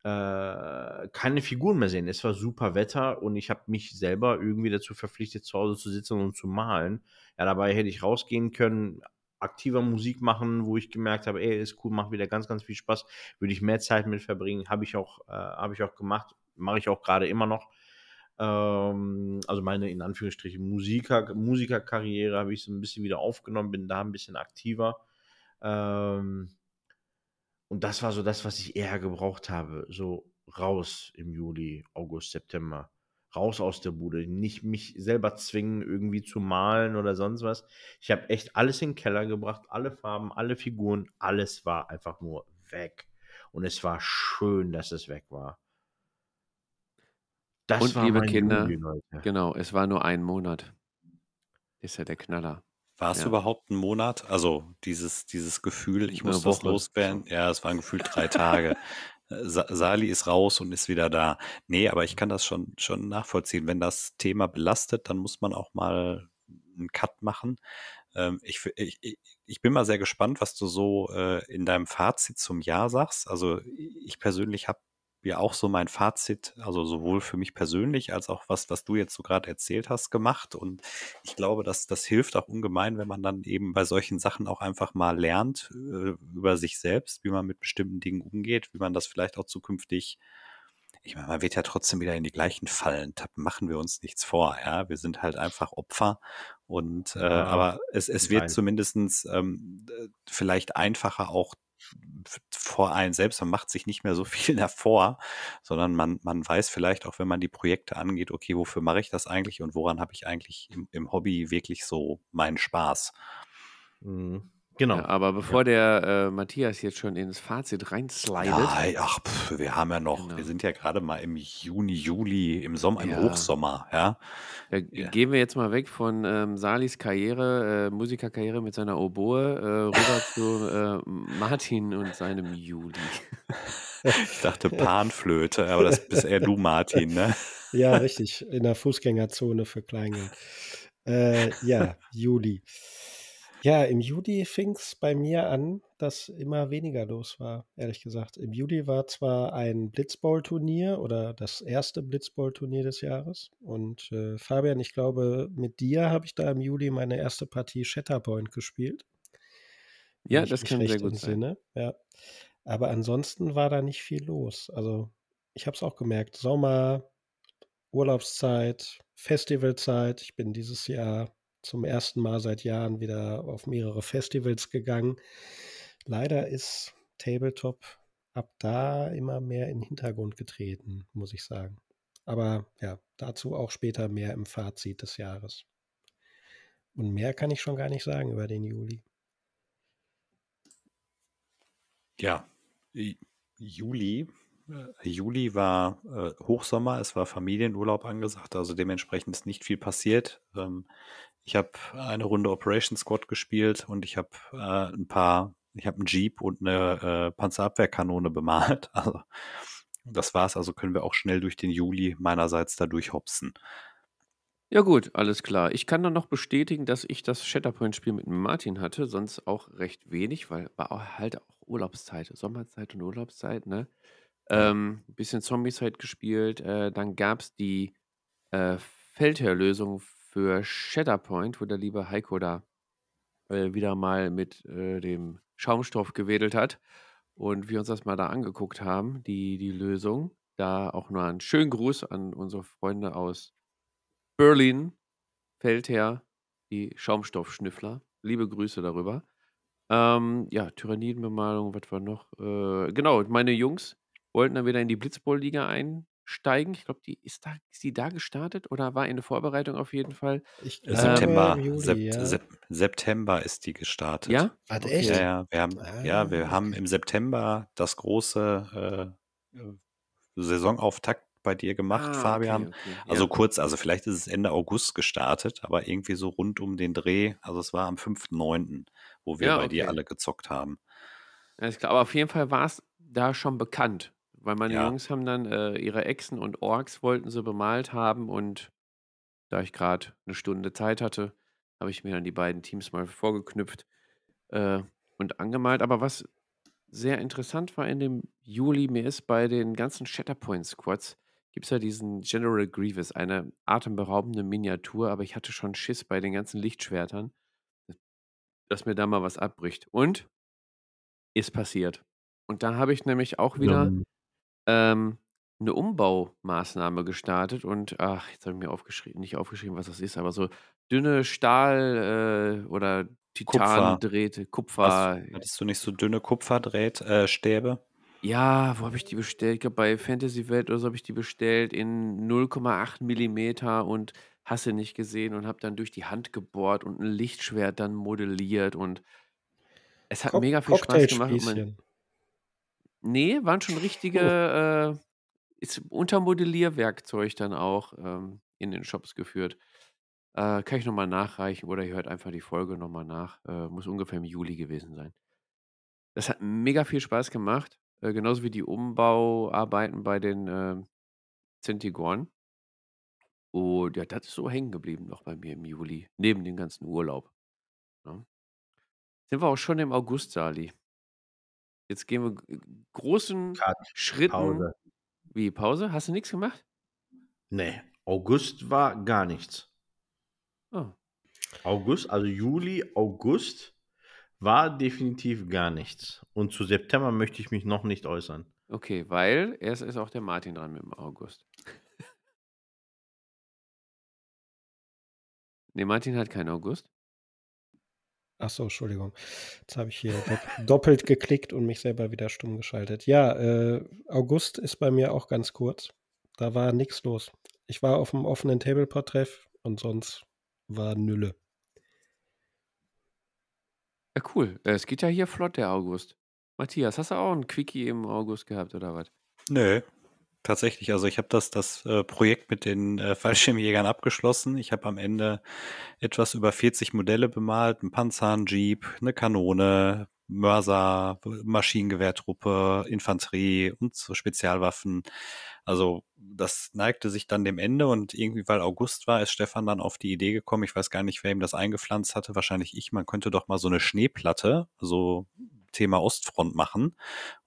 äh, keine Figuren mehr sehen. Es war super Wetter und ich habe mich selber irgendwie dazu verpflichtet, zu Hause zu sitzen und zu malen. Ja, dabei hätte ich rausgehen können, aktiver Musik machen, wo ich gemerkt habe, ey, ist cool, macht wieder ganz, ganz viel Spaß, würde ich mehr Zeit mit verbringen, habe ich äh, habe ich auch gemacht, mache ich auch gerade immer noch. Ähm, also meine in Anführungsstrichen Musiker, Musikerkarriere habe ich so ein bisschen wieder aufgenommen, bin da ein bisschen aktiver. Ähm, und das war so das, was ich eher gebraucht habe. So raus im Juli, August, September. Raus aus der Bude. Nicht mich selber zwingen, irgendwie zu malen oder sonst was. Ich habe echt alles in den Keller gebracht. Alle Farben, alle Figuren. Alles war einfach nur weg. Und es war schön, dass es weg war. Das Und liebe Kinder, Juli, genau, es war nur ein Monat. Ist ja der Knaller. War es Ja. überhaupt ein Monat? Also dieses, dieses Gefühl, ich Eine muss das loswerden. Ja, es waren gefühlt drei Tage. Äh, Sa Sali ist raus und ist wieder da. Nee, aber ich kann das schon, schon nachvollziehen. Wenn das Thema belastet, dann muss man auch mal einen Cut machen. Ähm, ich, ich- ich bin mal sehr gespannt, was du so äh, in deinem Fazit zum Jahr sagst. Also ich persönlich habe ja auch so mein Fazit, also sowohl für mich persönlich als auch was, was du jetzt so gerade erzählt hast, gemacht. Und ich glaube, dass das hilft auch ungemein, wenn man dann eben bei solchen Sachen auch einfach mal lernt äh, über sich selbst, wie man mit bestimmten Dingen umgeht, wie man das vielleicht auch zukünftig ich meine, man wird ja trotzdem wieder in die gleichen Fallen tappen, machen wir uns nichts vor, ja. Wir sind halt einfach Opfer und äh, Ja, aber es, es wird zumindestens ähm, äh, vielleicht einfacher auch vor einen selbst, man macht sich nicht mehr so viel davor, sondern man, man weiß vielleicht auch, wenn man die Projekte angeht, okay, wofür mache ich das eigentlich und woran habe ich eigentlich im, im Hobby wirklich so meinen Spaß. Mhm. Genau. Ja, aber bevor der äh, Matthias jetzt schon ins Fazit reinslidet, Ja, ach, pf, wir haben ja noch, Genau. wir sind ja gerade mal im Juni, Juli, im Sommer, im Ja. Hochsommer, ja. Ja, Ja. gehen wir jetzt mal weg von ähm, Salis Karriere, äh, Musikerkarriere mit seiner Oboe, äh, rüber zu äh, Martin und seinem Juli. Ich dachte Panflöte, aber das bist eher du, Martin, ne? Ja, richtig. In der Fußgängerzone für Kleingeld. Äh, ja, Juli. Ja, im Juli fing es bei mir an, dass immer weniger los war, ehrlich gesagt. Im Juli war zwar ein Blitzball-Turnier oder das erste Blitzball-Turnier des Jahres. Und äh, Fabian, ich glaube, mit dir habe ich da im Juli meine erste Partie Shatterpoint gespielt. Ja, ich das kann sehr gut sein. Ja. Aber ansonsten war da nicht viel los. Also ich habe es auch gemerkt. Sommer, Urlaubszeit, Festivalzeit. Ich bin dieses Jahr zum ersten Mal seit Jahren wieder auf mehrere Festivals gegangen. Leider ist Tabletop ab da immer mehr in den Hintergrund getreten, muss ich sagen. Aber ja, dazu auch später mehr im Fazit des Jahres. Und mehr kann ich schon gar nicht sagen über den Juli. Ja, Juli. äh, Juli war äh, Hochsommer, es war Familienurlaub angesagt, also dementsprechend ist nicht viel passiert. Ähm, Ich habe eine Runde Operation Squad gespielt und ich habe äh, ein paar, ich habe einen Jeep und eine äh, Panzerabwehrkanone bemalt. Also das war's. Also können wir auch schnell durch den Juli meinerseits da durchhopsen. Ja gut, alles klar. Ich kann dann noch bestätigen, dass ich das Shatterpoint-Spiel mit Martin hatte, sonst auch recht wenig, weil war halt auch Urlaubszeit, Sommerzeit und Urlaubszeit, ne? Ähm, bisschen Zombieside gespielt. Äh, dann gab es die äh, Feldherrlösung für Shatterpoint, wo der liebe Heiko da äh, wieder mal mit äh, dem Schaumstoff gewedelt hat und wir uns das mal da angeguckt haben, die, die Lösung. Da auch nur einen schönen Gruß an unsere Freunde aus Berlin, Feldherr, die Schaumstoffschnüffler. Liebe Grüße darüber. Ähm, ja, Tyrannidenbemalung, was war noch? Äh, genau, meine Jungs wollten dann wieder in die Blitzball-Liga einsteigen. Ich glaube, die ist, da, ist die da gestartet oder war in der Vorbereitung auf jeden Fall. Ich glaube September, im Juli, Sep ja. Sep September ist die gestartet. Ja? Warte, Okay. echt? Ja, ja, wir haben, ja, wir Ah, haben okay. im September das große äh, äh, Saisonauftakt bei dir gemacht, Ah, okay, Fabian. okay. Also Ja. kurz, also vielleicht ist es Ende August gestartet, aber irgendwie so rund um den Dreh. Also es war am 5.9., wo wir Ja, bei dir okay. alle gezockt haben. Alles klar. Aber auf jeden Fall war es da schon bekannt. Weil meine Ja. Jungs haben dann äh, ihre Echsen und Orks wollten sie bemalt haben und da ich gerade eine Stunde Zeit hatte, habe ich mir dann die beiden Teams mal vorgeknüpft äh, und angemalt. Aber was sehr interessant war in dem Juli, mir ist bei den ganzen Shatterpoint-Squads, gibt es ja diesen General Grievous, eine atemberaubende Miniatur, aber ich hatte schon Schiss bei den ganzen Lichtschwertern, dass mir da mal was abbricht. Und ist passiert. Und da habe ich nämlich auch wieder Ähm, ähm, eine Umbaumaßnahme gestartet und ach, jetzt habe ich mir aufgeschrieben, nicht aufgeschrieben, was das ist, aber so dünne Stahl äh, oder Kupfer. Titandrähte, Hast, Kupfer. hattest du nicht so dünne Kupferdräht, äh? Ja, wo habe ich die bestellt? Ich glaube, bei Fantasy Welt oder so habe ich die bestellt in 0,8 Millimeter und hasse nicht gesehen und habe dann durch die Hand gebohrt und ein Lichtschwert dann modelliert und es hat Cock mega viel Spaß gemacht. Cocktailspießchen. Nee, waren schon richtige, äh, ist Untermodellierwerkzeug dann auch ähm, in den Shops geführt. Äh, kann ich nochmal nachreichen oder ihr hört einfach die Folge nochmal nach. Äh, muss ungefähr im Juli gewesen sein. Das hat mega viel Spaß gemacht. Äh, genauso wie die Umbauarbeiten bei den äh, Centigoren. Und ja, das ist so hängen geblieben noch bei mir im Juli, neben dem ganzen Urlaub. Ja. Sind wir auch schon im August, Sali. Jetzt gehen wir g- großen Cut, Schritten. Pause. Wie, Pause? Hast du nichts gemacht? Nee, August war gar nichts. Oh. August, also Juli, August war definitiv gar nichts. Und zu September möchte ich mich noch nicht äußern. Okay, weil erst ist auch der Martin dran mit dem August. nee, Martin hat keinen August. Ach so, Entschuldigung. Jetzt habe ich hier dopp- doppelt geklickt und mich selber wieder stumm geschaltet. Ja, äh, August ist bei mir auch ganz kurz. Da war nichts los. Ich war auf dem offenen Tableport-Treff und sonst war Nülle. Ja, cool. Äh, Es geht ja hier flott, der August. Matthias, hast du auch einen Quickie im August gehabt oder was? Nö, tatsächlich. Also ich habe das, das äh, Projekt mit den äh, Fallschirmjägern abgeschlossen. Ich habe am Ende etwas über 40 Modelle bemalt. Ein Panzer, ein Jeep, eine Kanone, Mörser, Maschinengewehrtruppe, Infanterie und so Spezialwaffen. Also das neigte sich dann dem Ende und irgendwie, weil August war, ist Stefan dann auf die Idee gekommen, ich weiß gar nicht, wer ihm das eingepflanzt hatte, wahrscheinlich ich, man könnte doch mal so eine Schneeplatte, so Thema Ostfront machen.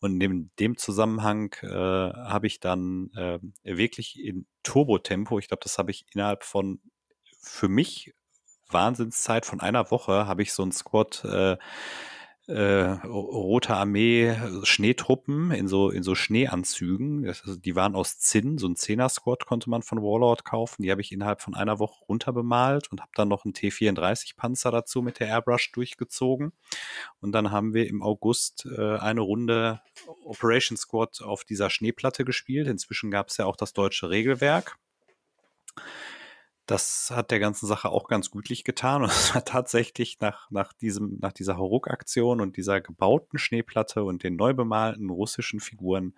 Und in dem, Zusammenhang äh, habe ich dann äh, wirklich in Turbotempo, ich glaube, das habe ich innerhalb von für mich Wahnsinnszeit von einer Woche, habe ich so ein Squad äh, äh, Rote Armee Schneetruppen in so in so Schneeanzügen. Das, also die waren aus Zinn, so ein Zehner-Squad konnte man von Warlord kaufen. Die habe ich innerhalb von einer Woche runterbemalt und habe dann noch einen T34-Panzer dazu mit der Airbrush durchgezogen. Und dann haben wir im August äh, eine Runde Operation Squad auf dieser Schneeplatte gespielt. Inzwischen gab es ja auch das deutsche Regelwerk. Das hat der ganzen Sache auch ganz gütlich getan. Und es war tatsächlich nach, nach, diesem, nach dieser Hauruck-Aktion und dieser gebauten Schneeplatte und den neu bemalten russischen Figuren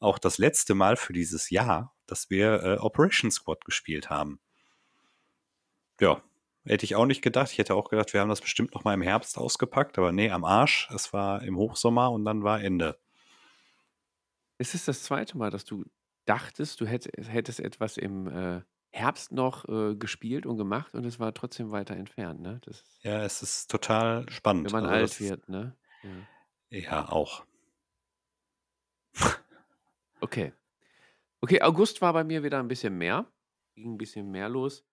auch das letzte Mal für dieses Jahr, dass wir äh, Operation Squad gespielt haben. Ja, Hätte ich auch nicht gedacht. Ich hätte auch gedacht, wir haben das bestimmt noch mal im Herbst ausgepackt, aber nee, am Arsch. Es war im Hochsommer und dann war Ende. Ist es das zweite Mal, dass du dachtest, du hätt, hättest etwas im äh, Herbst noch äh, gespielt und gemacht und es war trotzdem weiter entfernt, ne? Das, Ja, es ist total spannend. wenn man Also alt wird, ne? Ja. ja, auch. Okay. Okay, August war bei mir wieder ein bisschen mehr. Ging ein bisschen mehr los.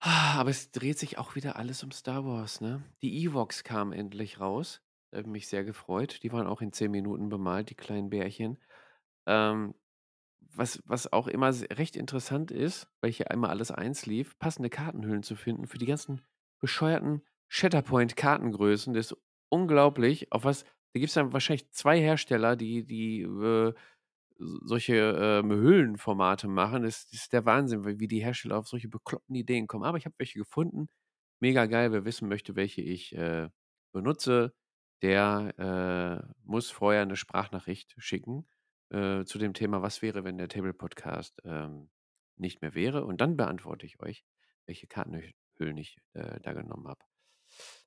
Aber es dreht sich auch wieder alles um Star Wars, ne? Die Ewoks kamen endlich raus. Da habe ich mich sehr gefreut. Die waren auch in 10 Minuten bemalt, die kleinen Bärchen. Ähm, was, was auch immer recht interessant ist, weil hier einmal alles eins lief, passende Kartenhüllen zu finden für die ganzen bescheuerten Shatterpoint-Kartengrößen. Das ist unglaublich. Auf was, da gibt es dann wahrscheinlich zwei Hersteller, die, die äh, solche ähm, Hüllenformate machen. Das, das ist der Wahnsinn, wie wie die Hersteller auf solche bekloppten Ideen kommen. Aber ich habe welche gefunden. Mega geil. Wer wissen möchte, welche ich äh, benutze, der äh, muss vorher eine Sprachnachricht schicken äh, zu dem Thema, was wäre, wenn der Table Podcast ähm, nicht mehr wäre. Und dann beantworte ich euch, welche Kartenhüllen ich äh, da genommen habe.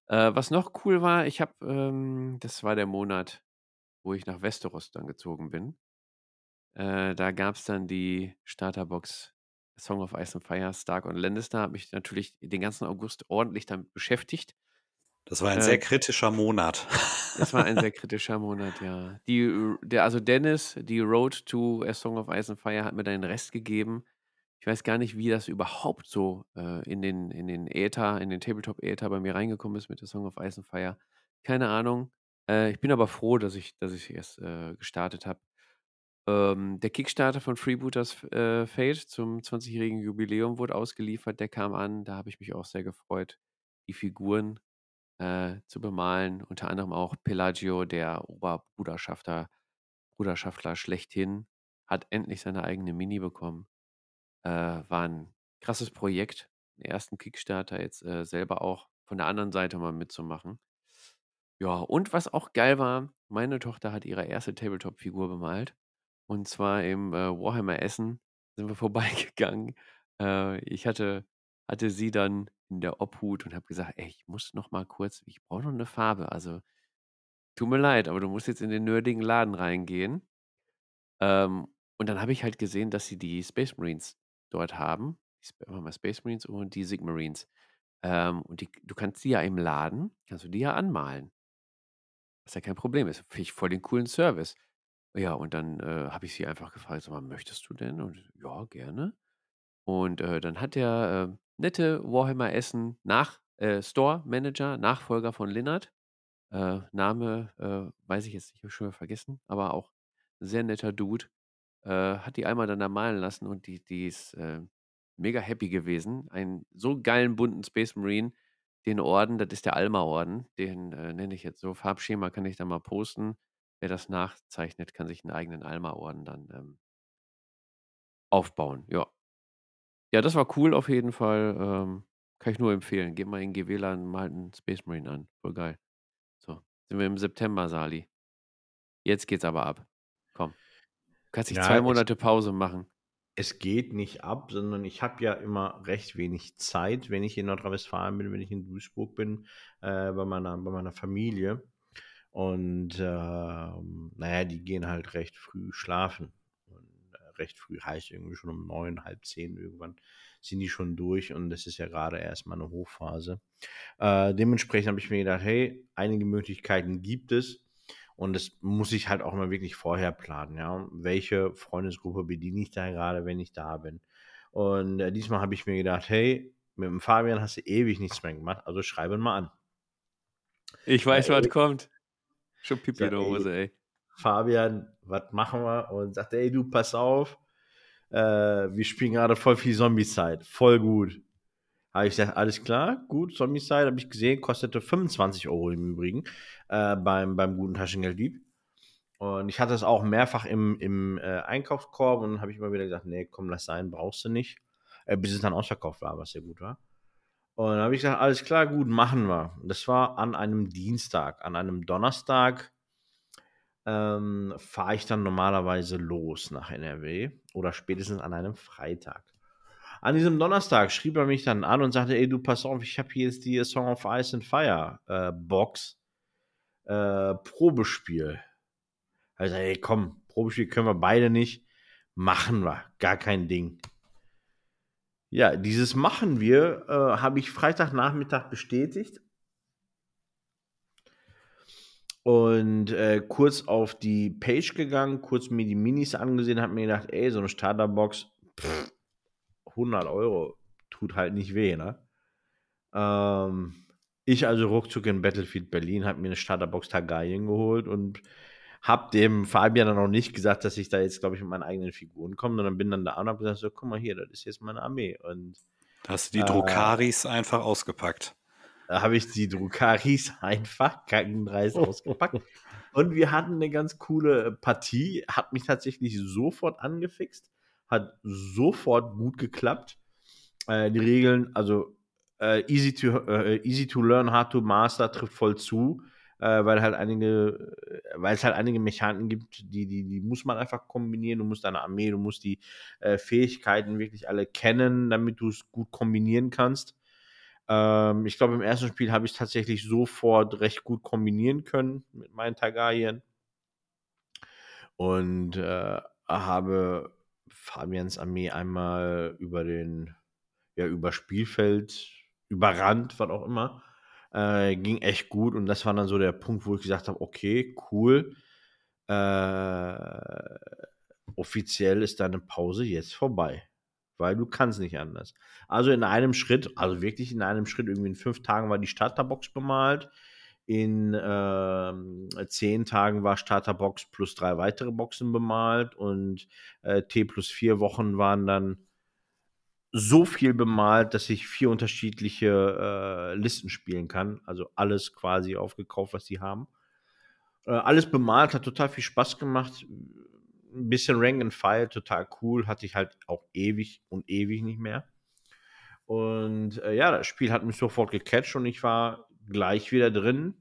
Äh, was noch cool war, ich habe, ähm, das war der Monat, wo ich nach Westeros dann gezogen bin. Äh, da gab es dann die Starterbox Song of Ice and Fire, Stark und Lannister. Habe mich natürlich den ganzen August ordentlich damit beschäftigt. Das war ein Äh, sehr kritischer Monat. Das war ein sehr kritischer Monat, ja. Die, äh, der, also Dennis, die Road to A Song of Ice and Fire hat mir dann den Rest gegeben. Ich weiß gar nicht, wie das überhaupt so äh, in den, in den Äther, in den Tabletop-Äther bei mir reingekommen ist mit der Song of Ice and Fire. Keine Ahnung. Äh, ich bin aber froh, dass ich, dass ich erst äh, gestartet habe. Ähm, der Kickstarter von Freebooters äh, Fate zum 20-jährigen Jubiläum wurde ausgeliefert. Der kam an. Da habe ich mich auch sehr gefreut, die Figuren äh, zu bemalen. Unter anderem auch Pelagio, der Oberbruderschafter, Bruderschaftler schlechthin, hat endlich seine eigene Mini bekommen. Äh, war ein krasses Projekt. Den ersten Kickstarter jetzt äh, selber auch von der anderen Seite mal mitzumachen. Ja, und was auch geil war, meine Tochter hat ihre erste Tabletop-Figur bemalt. Und zwar im äh, Warhammer Essen sind wir vorbeigegangen. Äh, ich hatte, hatte sie dann in der Obhut und habe gesagt, ey, ich muss noch mal kurz, ich brauche noch eine Farbe. Also tut mir leid, aber du musst jetzt in den nerdigen Laden reingehen. Ähm, und dann habe ich halt gesehen, dass sie die Space Marines dort haben. Warte mal, Space Marines und die Sigmarines. Ähm, und die, du kannst die ja im Laden, kannst du die ja anmalen. Was ja kein Problem ist. Finde ich voll den coolen Service. Ja, und dann äh, habe ich sie einfach gefragt, sag möchtest du denn? Und ja, gerne. Und äh, dann hat der äh, nette Warhammer Essen nach äh, Store Manager, Nachfolger von Linnert, äh, Name äh, weiß ich jetzt nicht, habe schon wieder vergessen, aber auch sehr netter Dude, äh, hat die einmal dann da malen lassen und die, die ist äh, mega happy gewesen. Einen so geilen bunten Space Marine, den Orden, das ist der Alma-Orden, den äh, nenne ich jetzt so. Farbschema kann ich da mal posten. Wer das nachzeichnet, kann sich einen eigenen Alma-Orden dann ähm, aufbauen. Ja. Ja, das war cool auf jeden Fall. Ähm, kann ich nur empfehlen. Geht mal in GW-Lan, malt einen Space Marine an. Voll geil. So, sind wir im September, Sali. Jetzt geht's aber ab. Komm. Du kannst dich Ja, zwei Monate Pause machen. es geht nicht ab, sondern ich habe ja immer recht wenig Zeit, wenn ich in Nordrhein-Westfalen bin, wenn ich in Duisburg bin, äh, bei, meiner, bei meiner Familie. Und ähm, naja, die gehen halt recht früh schlafen. Äh, recht früh heißt irgendwie schon um neun, halb zehn irgendwann sind die schon durch und das ist ja gerade erstmal eine Hochphase. Äh, dementsprechend habe ich mir gedacht, hey, einige Möglichkeiten gibt es. Und das muss ich halt auch mal wirklich vorher planen, ja. Welche Freundesgruppe bediene ich da gerade, wenn ich da bin? Und äh, diesmal habe ich mir gedacht, hey, mit dem Fabian hast du ewig nichts mehr gemacht, also schreibe ihn mal an. Ich weiß, Ja, was ey. kommt. Schon Pipi in der. Hose, ey. Fabian, was machen wir? Und sagt, ey, du, pass auf, äh, wir spielen gerade voll viel Zombie-Zeit, voll gut. Habe ich gesagt, alles klar, gut, Zombie-Side, habe ich gesehen, kostete 25 Euro im Übrigen äh, beim, beim guten Taschengelddieb. Und ich hatte es auch mehrfach im, im äh, Einkaufskorb und habe ich immer wieder gesagt, nee, komm, lass sein, brauchst du nicht. Äh, bis es dann ausverkauft war, was sehr gut war. Und dann habe ich gesagt, alles klar, gut, machen wir. Das war an einem Dienstag. An einem Donnerstag ähm, fahre ich dann normalerweise los nach NRW oder spätestens an einem Freitag. An diesem Donnerstag schrieb er mich dann an und sagte, ey, du pass auf, ich habe hier jetzt die Song of Ice and Fire äh, Box äh, Probespiel. Also, ey, komm, Probespiel können wir beide nicht. Machen wir, gar kein Ding. Ja, dieses machen wir äh, habe ich Freitagnachmittag bestätigt und äh, kurz auf die Page gegangen, kurz mir die Minis angesehen, habe mir gedacht, ey, so eine Starterbox, pff, 100 Euro, tut halt nicht weh, ne? Ähm, ich also ruckzuck in Battlefield Berlin, habe mir eine Starterbox Targaryen geholt und habe dem Fabian dann auch nicht gesagt, dass ich da jetzt, glaube ich, mit meinen eigenen Figuren komme, sondern bin dann da und habe gesagt, so, guck mal hier, das ist jetzt meine Armee. Und hast du die Drukaris äh, einfach ausgepackt. Da habe ich die Drukaris einfach kackenreis ausgepackt. Und wir hatten eine ganz coole Partie, hat mich tatsächlich sofort angefixt, hat sofort gut geklappt. Äh, die Regeln, also äh, easy, to, äh, easy to learn, hard to master trifft voll zu, äh, weil halt einige, weil es halt einige Mechaniken gibt, die, die, die muss man einfach kombinieren. Du musst deine Armee, du musst die äh, Fähigkeiten wirklich alle kennen, damit du es gut kombinieren kannst. Ähm, ich glaube, im ersten Spiel habe ich tatsächlich sofort recht gut kombinieren können mit meinen Targaryen. Und äh, habe Fabians Armee einmal über den, ja, über Spielfeld überrannt, was auch immer. Äh, ging echt gut und das war dann so der Punkt, wo ich gesagt habe, okay, cool. Äh, offiziell ist deine Pause jetzt vorbei weil du kannst nicht anders. Also in einem Schritt, also wirklich in einem Schritt, irgendwie in fünf Tagen war die Starterbox bemalt. In äh, zehn Tagen war Starterbox plus drei weitere Boxen bemalt und äh, T plus vier Wochen waren dann so viel bemalt, dass ich vier unterschiedliche äh, Listen spielen kann. Also alles quasi aufgekauft, was sie haben. Äh, alles bemalt, hat total viel Spaß gemacht ein bisschen Rank and File, total cool. Hatte ich halt auch ewig und ewig nicht mehr. Und äh, ja, das Spiel hat mich sofort gecatcht und ich war gleich wieder drin.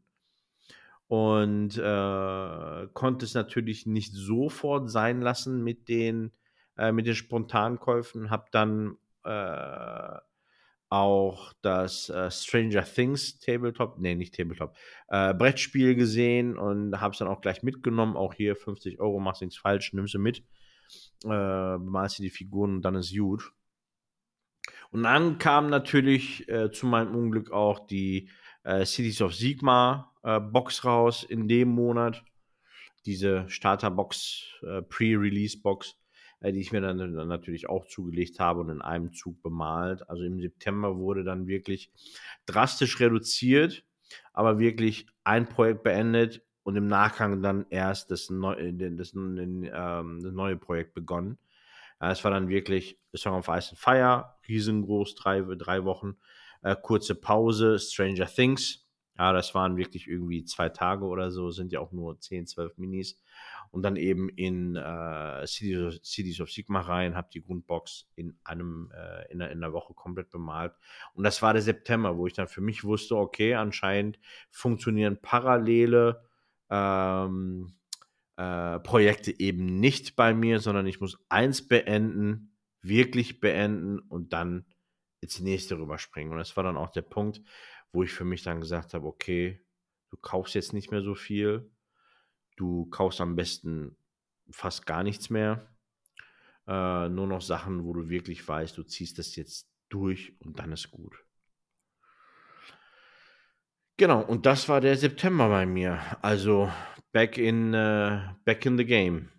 Und äh, konnte es natürlich nicht sofort sein lassen mit den, äh, mit den Spontankäufen. Hab dann äh, auch das äh, Stranger Things Tabletop, nee, nicht Tabletop, äh, Brettspiel gesehen und habe es dann auch gleich mitgenommen. Auch hier 50 Euro, machst nichts falsch, nimm sie mit, äh, malst dir die Figuren und dann ist gut. Und dann kam natürlich äh, zu meinem Unglück auch die äh, Cities of Sigma äh, Box raus in dem Monat. Diese Starterbox, Pre-Release-Box die ich mir dann, dann, natürlich auch zugelegt habe und in einem Zug bemalt. Also im September wurde dann wirklich drastisch reduziert, aber wirklich ein Projekt beendet und im Nachgang dann erst das, neu, äh, das, ähm, das neue Projekt begonnen. Es war dann wirklich Song of Ice and Fire, riesengroß, drei, drei Wochen, äh, kurze Pause, Stranger Things. Ja, das waren wirklich irgendwie zwei Tage oder so, sind ja auch nur 10, 12 Minis und dann eben in äh, Cities, Cities of Sigma rein, habe die Grundbox in einem äh, in, einer, in einer Woche komplett bemalt. Und das war der September, wo ich dann für mich wusste, okay, anscheinend funktionieren parallele ähm, äh, Projekte eben nicht bei mir, sondern ich muss eins beenden, wirklich beenden und dann ins nächste rüberspringen. Und das war dann auch der Punkt, wo ich für mich dann gesagt habe, okay, du kaufst jetzt nicht mehr so viel, Du kaufst am besten fast gar nichts mehr. Äh, nur noch Sachen, wo du wirklich weißt, du ziehst das jetzt durch und dann ist gut. Genau, und das war der September bei mir. Also back in, uh, back in the game.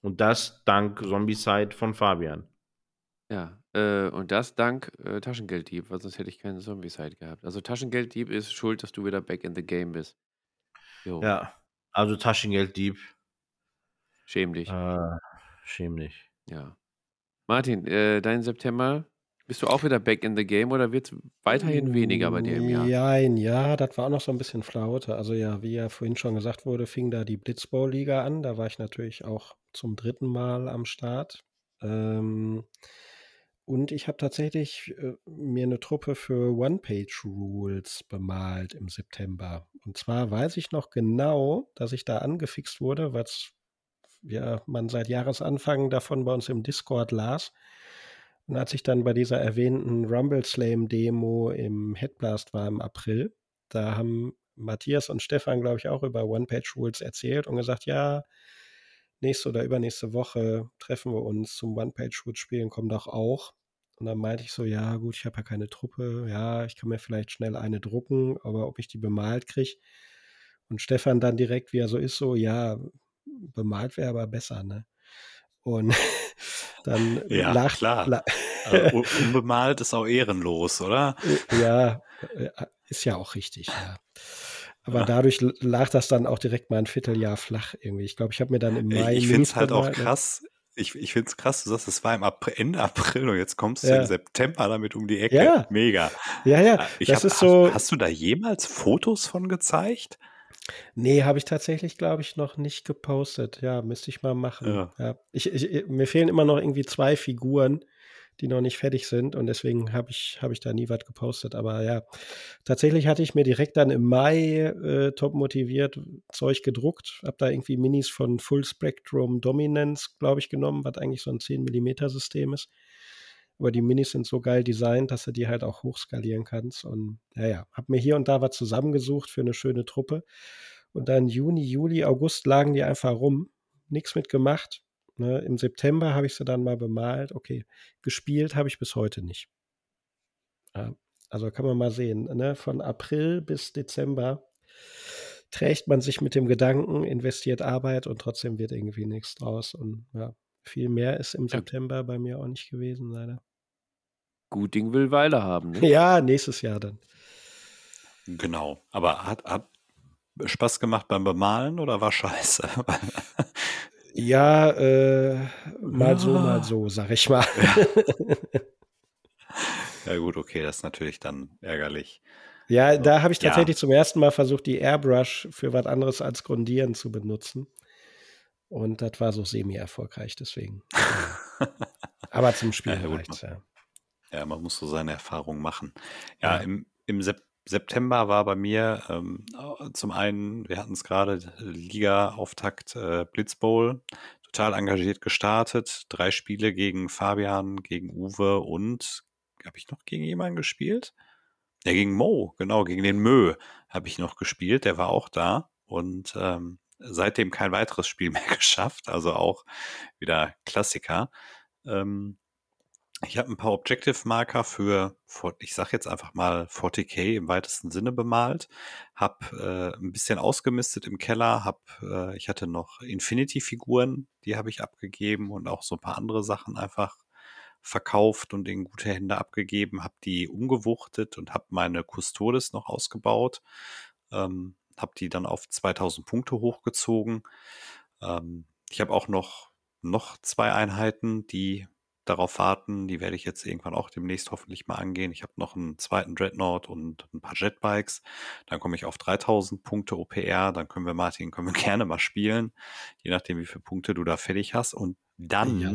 Und das dank Zombie-Side von Fabian. Ja, äh, und das dank äh, Taschengelddieb, weil sonst hätte ich keinen Zombie-Side gehabt. Also Taschengelddieb ist schuld, dass du wieder back in the game bist. Jo. Ja, also Taschengelddieb. Schäm dich. Äh, schäm dich. Ja. Martin, äh, dein September, bist du auch wieder back in the game oder wird es weiterhin weniger bei dir im Jahr? Nein, ja, das war auch noch so ein bisschen Flaute. Also ja, wie ja vorhin schon gesagt wurde, fing da die Blitzball-Liga an. Da war ich natürlich auch zum dritten Mal am Start. Ähm, und ich habe tatsächlich äh, mir eine Truppe für One-Page-Rules bemalt im September. Und zwar weiß ich noch genau, dass ich da angefixt wurde, was ja, man seit Jahresanfang davon bei uns im Discord las. Und als ich dann bei dieser erwähnten Rumble Slam Demo im Headblast war im April, da haben Matthias und Stefan, glaube ich, auch über One-Page-Rules erzählt und gesagt, ja, nächste oder übernächste Woche treffen wir uns zum One-Page-Rules spielen, komm doch auch. Und dann meinte ich so, ja gut, ich habe ja keine Truppe, ja, ich kann mir vielleicht schnell eine drucken, aber ob ich die bemalt kriege. Und Stefan dann direkt, wie er so ist, so, ja, bemalt wäre aber besser, ne? Und dann ja, lacht, klar. La also, unbemalt ist auch ehrenlos, oder? ja, äh, ist ja auch richtig, ja. Aber ja. dadurch lag das dann auch direkt mal ein Vierteljahr flach irgendwie. Ich glaube, ich habe mir dann im Mai. Ich finde es halt auch ne? krass. Ich, ich finde es krass, du sagst, es war im April, Ende April und jetzt kommst du ja. im September damit um die Ecke. Ja. Mega. Ja, ja. Ich das hab, ist so. Hast, hast, du da jemals Fotos von gezeigt? Nee, habe ich tatsächlich, glaube ich, noch nicht gepostet. Ja, müsste ich mal machen. Ja. ja. Ich, ich, mir fehlen immer noch irgendwie zwei Figuren, die noch nicht fertig sind und deswegen habe ich, hab ich da nie was gepostet. Aber ja, tatsächlich hatte ich mir direkt dann im Mai äh, top motiviert Zeug gedruckt, habe da irgendwie Minis von Full Spectrum Dominance, glaube ich, genommen, was eigentlich so ein 10 mm System ist. Aber die Minis sind so geil designt, dass du die halt auch hochskalieren kannst. Und ja, ja, habe mir hier und da was zusammengesucht für eine schöne Truppe. Und dann Juni, Juli, August lagen die einfach rum. Nichts mitgemacht. Ne? Im September habe ich sie dann mal bemalt. Okay, gespielt habe ich bis heute nicht. Ja, also kann man mal sehen. Ne? Von April bis Dezember trägt man sich mit dem Gedanken, investiert Arbeit und trotzdem wird irgendwie nichts draus. Und ja, viel mehr ist im September bei mir auch nicht gewesen, leider. Gut Ding will Weile haben. Ne? Ja, nächstes Jahr dann. Genau. Aber hat, hat Spaß gemacht beim Bemalen oder war scheiße? ja, äh, mal ja. so, mal so, sag ich mal. Ja. ja, gut, okay, das ist natürlich dann ärgerlich. Ja, da habe ich tatsächlich ja. zum ersten Mal versucht, die Airbrush für was anderes als Grundieren zu benutzen. Und das war so semi-erfolgreich, deswegen. Aber zum Spiel ja, reicht's, ja. Ja, man muss so seine Erfahrungen machen. Ja, im, im Sep September war bei mir ähm, zum einen, wir hatten es gerade, Liga-Auftakt äh, Blitzbowl, total engagiert gestartet. Drei Spiele gegen Fabian, gegen Uwe und habe ich noch gegen jemanden gespielt? Ja, gegen Mo, genau, gegen den Mö habe ich noch gespielt, der war auch da. Und ähm, seitdem kein weiteres Spiel mehr geschafft, also auch wieder Klassiker. Ähm, ich habe ein paar Objective-Marker für, ich sage jetzt einfach mal 40k im weitesten Sinne bemalt, habe äh, ein bisschen ausgemistet im Keller, hab, äh, ich hatte noch Infinity-Figuren, die habe ich abgegeben und auch so ein paar andere Sachen einfach verkauft und in gute Hände abgegeben, habe die umgewuchtet und habe meine Custodes noch ausgebaut. Ähm, habe die dann auf 2000 Punkte hochgezogen. Ähm, ich habe auch noch, noch zwei Einheiten, die darauf warten. Die werde ich jetzt irgendwann auch demnächst hoffentlich mal angehen. Ich habe noch einen zweiten Dreadnought und ein paar Jetbikes. Dann komme ich auf 3000 Punkte OPR. Dann können wir, Martin, können wir gerne mal spielen, je nachdem, wie viele Punkte du da fertig hast. Und dann ja,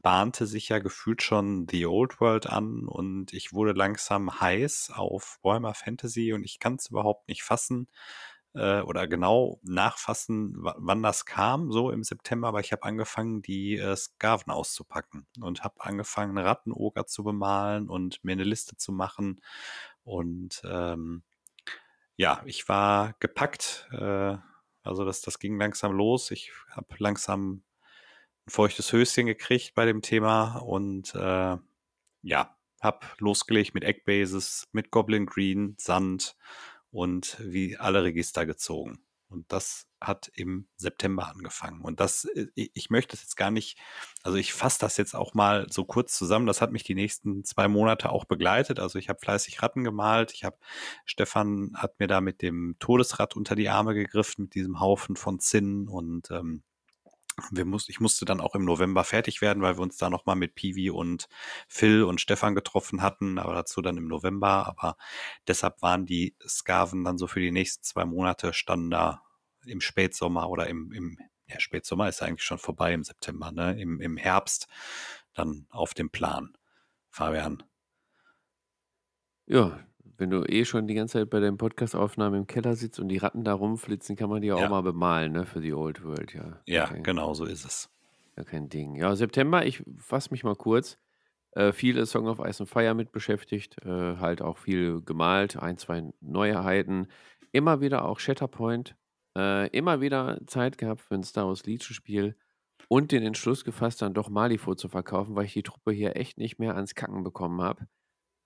bahnte sich ja gefühlt schon The Old World an und ich wurde langsam heiß auf Warhammer Fantasy und ich kann es überhaupt nicht fassen äh, oder genau nachfassen, wann das kam, so im September, aber ich habe angefangen, die äh, Skaven auszupacken und habe angefangen, Rattenoger zu bemalen und mir eine Liste zu machen und ähm, ja, ich war gepackt, äh, also das, das ging langsam los. Ich habe langsam ein feuchtes Höschen gekriegt bei dem Thema und äh, ja, hab losgelegt mit Eggbases, mit Goblin Green, Sand und wie alle Register gezogen. Und das hat im September angefangen. Und das, äh, ich möchte es jetzt gar nicht, also ich fasse das jetzt auch mal so kurz zusammen. Das hat mich die nächsten zwei Monate auch begleitet. Also ich habe fleißig Ratten gemalt. Ich habe, Stefan hat mir da mit dem Todesrad unter die Arme gegriffen, mit diesem Haufen von Zinn und ähm, wir muss, ich musste dann auch im November fertig werden, weil wir uns da nochmal mit Piwi und Phil und Stefan getroffen hatten, aber dazu dann im November. Aber deshalb waren die Skaven dann so für die nächsten zwei Monate standen da im Spätsommer oder im, im ja, Spätsommer ist eigentlich schon vorbei im September, ne? Im, im Herbst dann auf dem Plan. Fabian. Ja, wenn du eh schon die ganze Zeit bei deinen Podcast-Aufnahmen im Keller sitzt und die Ratten da rumflitzen, kann man die auch Ja. mal bemalen, ne, für die Old World, ja. Ja, Okay. genau so ist es. Ja, kein Ding. Ja, September, ich fasse mich mal kurz. Äh, viele Song of Ice and Fire mit beschäftigt, äh, halt auch viel gemalt, ein, zwei Neuheiten. Immer wieder auch Shatterpoint. Äh, immer wieder Zeit gehabt für ein Star Wars Legion-Spiel und den Entschluss gefasst, dann doch Malifaux zu verkaufen, weil ich die Truppe hier echt nicht mehr ans Kacken bekommen habe.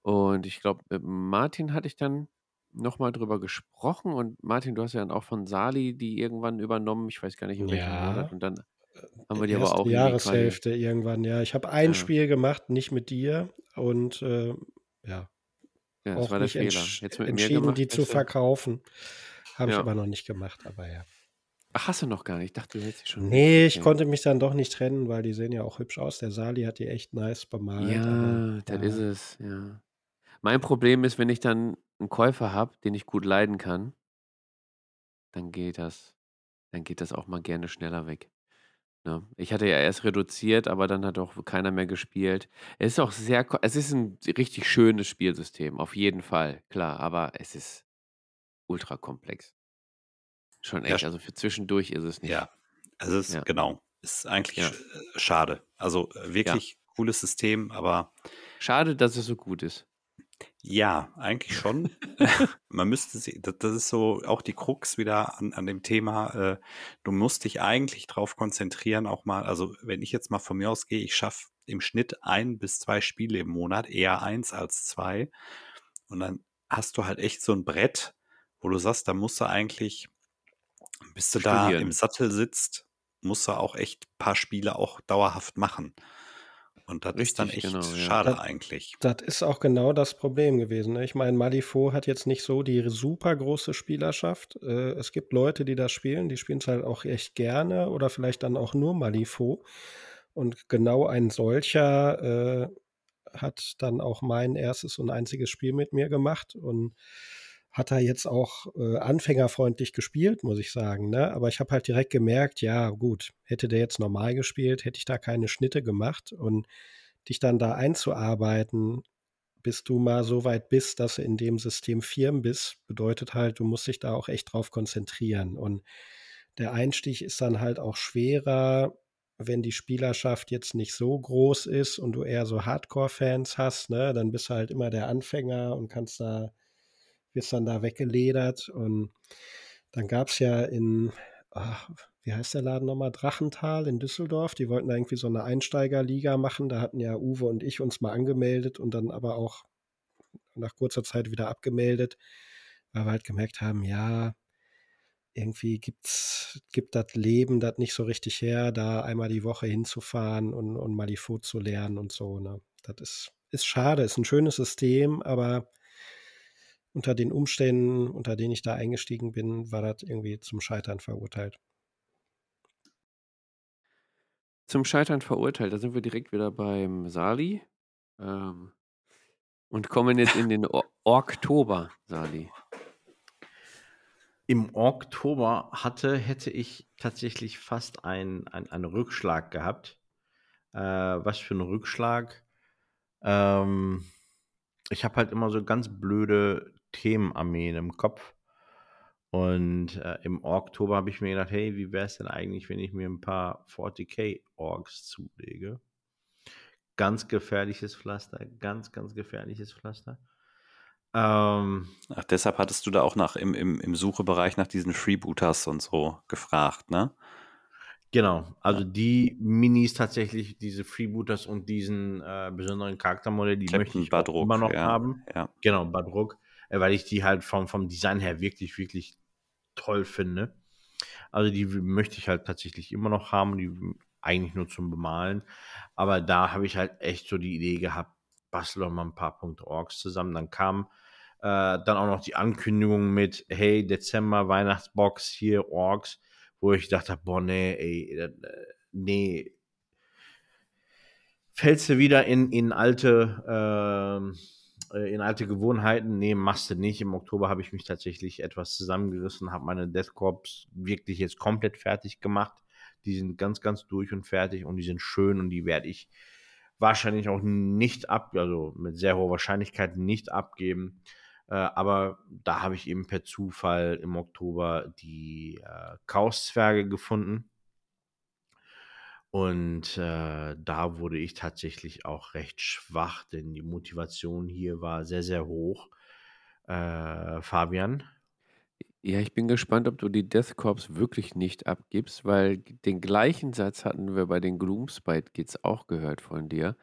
Und ich glaube, mit Martin hatte ich dann nochmal drüber gesprochen und Martin, du hast ja dann auch von Sali die irgendwann übernommen, ich weiß gar nicht in welchem Ja, Monat und dann haben äh, wir die aber auch irgendwie quasi Jahreshälfte irgendwann, ja. Ich habe ein ja, Spiel gemacht, nicht mit dir und äh, ja, ja, das auch war der Fehler. Jetzt mit entschieden, gemacht, die zu verkaufen. Habe ich Ja. aber noch nicht gemacht, aber ja. Ach, hast du noch gar nicht? Ich dachte, du hättest sie schon. Nee, ich Okay. konnte mich dann doch nicht trennen, weil die sehen ja auch hübsch aus. Der Sali hat die echt nice bemalt, Ja, das ist ja. es, ja. Mein Problem ist, wenn ich dann einen Käufer habe, den ich gut leiden kann, dann geht das dann geht das auch mal gerne schneller weg, ne? Ich hatte ja erst reduziert, aber dann hat auch keiner mehr gespielt. Es ist auch sehr es ist 'n richtig schönes Spielsystem, auf jeden Fall, klar, aber es ist ultra komplex. Schon Ja, echt, also für zwischendurch ist es ja. nicht. Also es Ja. genau, ist eigentlich Ja. äh, schade. Also, äh, Ja. wirklich cooles System, aber Schade, dass es so gut ist. Ja, eigentlich schon. Man müsste sie da das ist so auch die Krux wieder an an dem Thema, äh, du musst dich eigentlich drauf konzentrieren, auch mal also, wenn ich jetzt mal von mir aus gehe, ich schaffe im Schnitt 1 bis 2 Spiele im Monat, eher 1 als 2. Und dann hast du halt echt so 'n Brett, wo du sagst, da musst du eigentlich bis du da im Studieren. Sattel sitzt, musst du auch echt paar Spiele auch dauerhaft machen. Und das ist dann Richtig, echt genau, ja. schade Das eigentlich. das ist auch genau das Problem gewesen, ne? Ich meine, Malifaux hat jetzt nicht so die super große Spielerschaft. Äh, es gibt Leute, die das spielen, die spielen's halt auch echt gerne oder vielleicht dann auch nur Malifaux. Und genau ein solcher, äh, hat dann auch mein erstes und einziges Spiel mit mir gemacht und hat da jetzt auch, äh, anfängerfreundlich gespielt, muss ich sagen, ne? Aber ich habe halt direkt gemerkt, ja gut, hätte der jetzt normal gespielt, hätte ich da keine Schnitte gemacht und dich dann da einzuarbeiten, bis du mal so weit bist, dass du in dem System firm bist, bedeutet halt, du musst dich da auch echt drauf konzentrieren. Und der Einstieg ist dann halt auch schwerer, wenn die Spielerschaft jetzt nicht so groß ist und du eher so Hardcore-Fans hast, ne? Dann bist du halt immer der Anfänger und kannst da wirst dann da weggeledert. Und dann gab's ja in ach, wie heißt der Laden noch mal? Drachental in Düsseldorf. Die wollten da irgendwie so 'ne Einsteigerliga machen. Da hatten ja Uwe und ich uns mal angemeldet und dann aber auch nach kurzer Zeit wieder abgemeldet, weil wir halt gemerkt haben, ja, irgendwie gibt's gibt das Leben das nicht so richtig her, da einmal die Woche hinzufahren und und Malifaux zu lernen und so, ne? Das ist ist schade, ist 'n schönes System, aber unter den Umständen, unter denen ich da eingestiegen bin, war das irgendwie zum Scheitern verurteilt. Zum Scheitern verurteilt, da sind wir direkt wieder beim Sali, ähm, und kommen jetzt in den O Oktober, Sali. Im Oktober hatte hätte ich tatsächlich fast ein ein einen Rückschlag gehabt. Äh, was für 'n Rückschlag? Ähm, ich habe halt immer so ganz blöde Themenarmeen im Kopf. Und, äh, im Oktober habe ich mir gedacht: „Hey, wie wär's denn eigentlich, wenn ich mir 'n paar 40k Orks zulege?“ Ganz gefährliches Pflaster, ganz, ganz gefährliches Pflaster. Ähm Ach, deshalb hattest du da auch nach im im im Suchebereich nach diesen Freebooters und so gefragt, ne? Genau, also die Minis tatsächlich, diese Freebooters und diesen, äh, besonderen Charaktermodell, die möchte Captain ich auch immer noch ja, haben. ja. Genau, Badruk, äh, weil ich die halt vom vom Design her wirklich, wirklich toll finde. Also, die möchte ich halt tatsächlich immer noch haben, die eigentlich nur zum Bemalen. Aber da habe ich halt echt so die Idee gehabt, bastel doch mal 'n paar Punkte Orks zusammen. Dann kam, äh, dann auch noch die Ankündigung mit: „Hey, Dezember, Weihnachtsbox, hier Orks“, wo ich gedacht habe: „Boah, ne, ey, äh, ne.“ Fällst du wieder in in alte, ähm äh, in alte Gewohnheiten? Ne, machst du nicht. Im Oktober habe ich mich tatsächlich etwas zusammengerissen, habe meine Death Corps wirklich jetzt komplett fertig gemacht. Die sind ganz, ganz durch und fertig und die sind schön und die werde ich wahrscheinlich auch nicht ab also, mit sehr hoher Wahrscheinlichkeit nicht abgeben. Äh, aber da habe ich eben per Zufall im Oktober die, äh, Chaoszwerge gefunden. Und äh, da wurde ich tatsächlich auch recht schwach, denn die Motivation hier war sehr, sehr hoch. Äh, Fabian? Ja, ich bin gespannt, ob du die Death Corps wirklich nicht abgibst, weil den gleichen Satz hatten wir bei den Gloomspite Kids auch gehört von dir,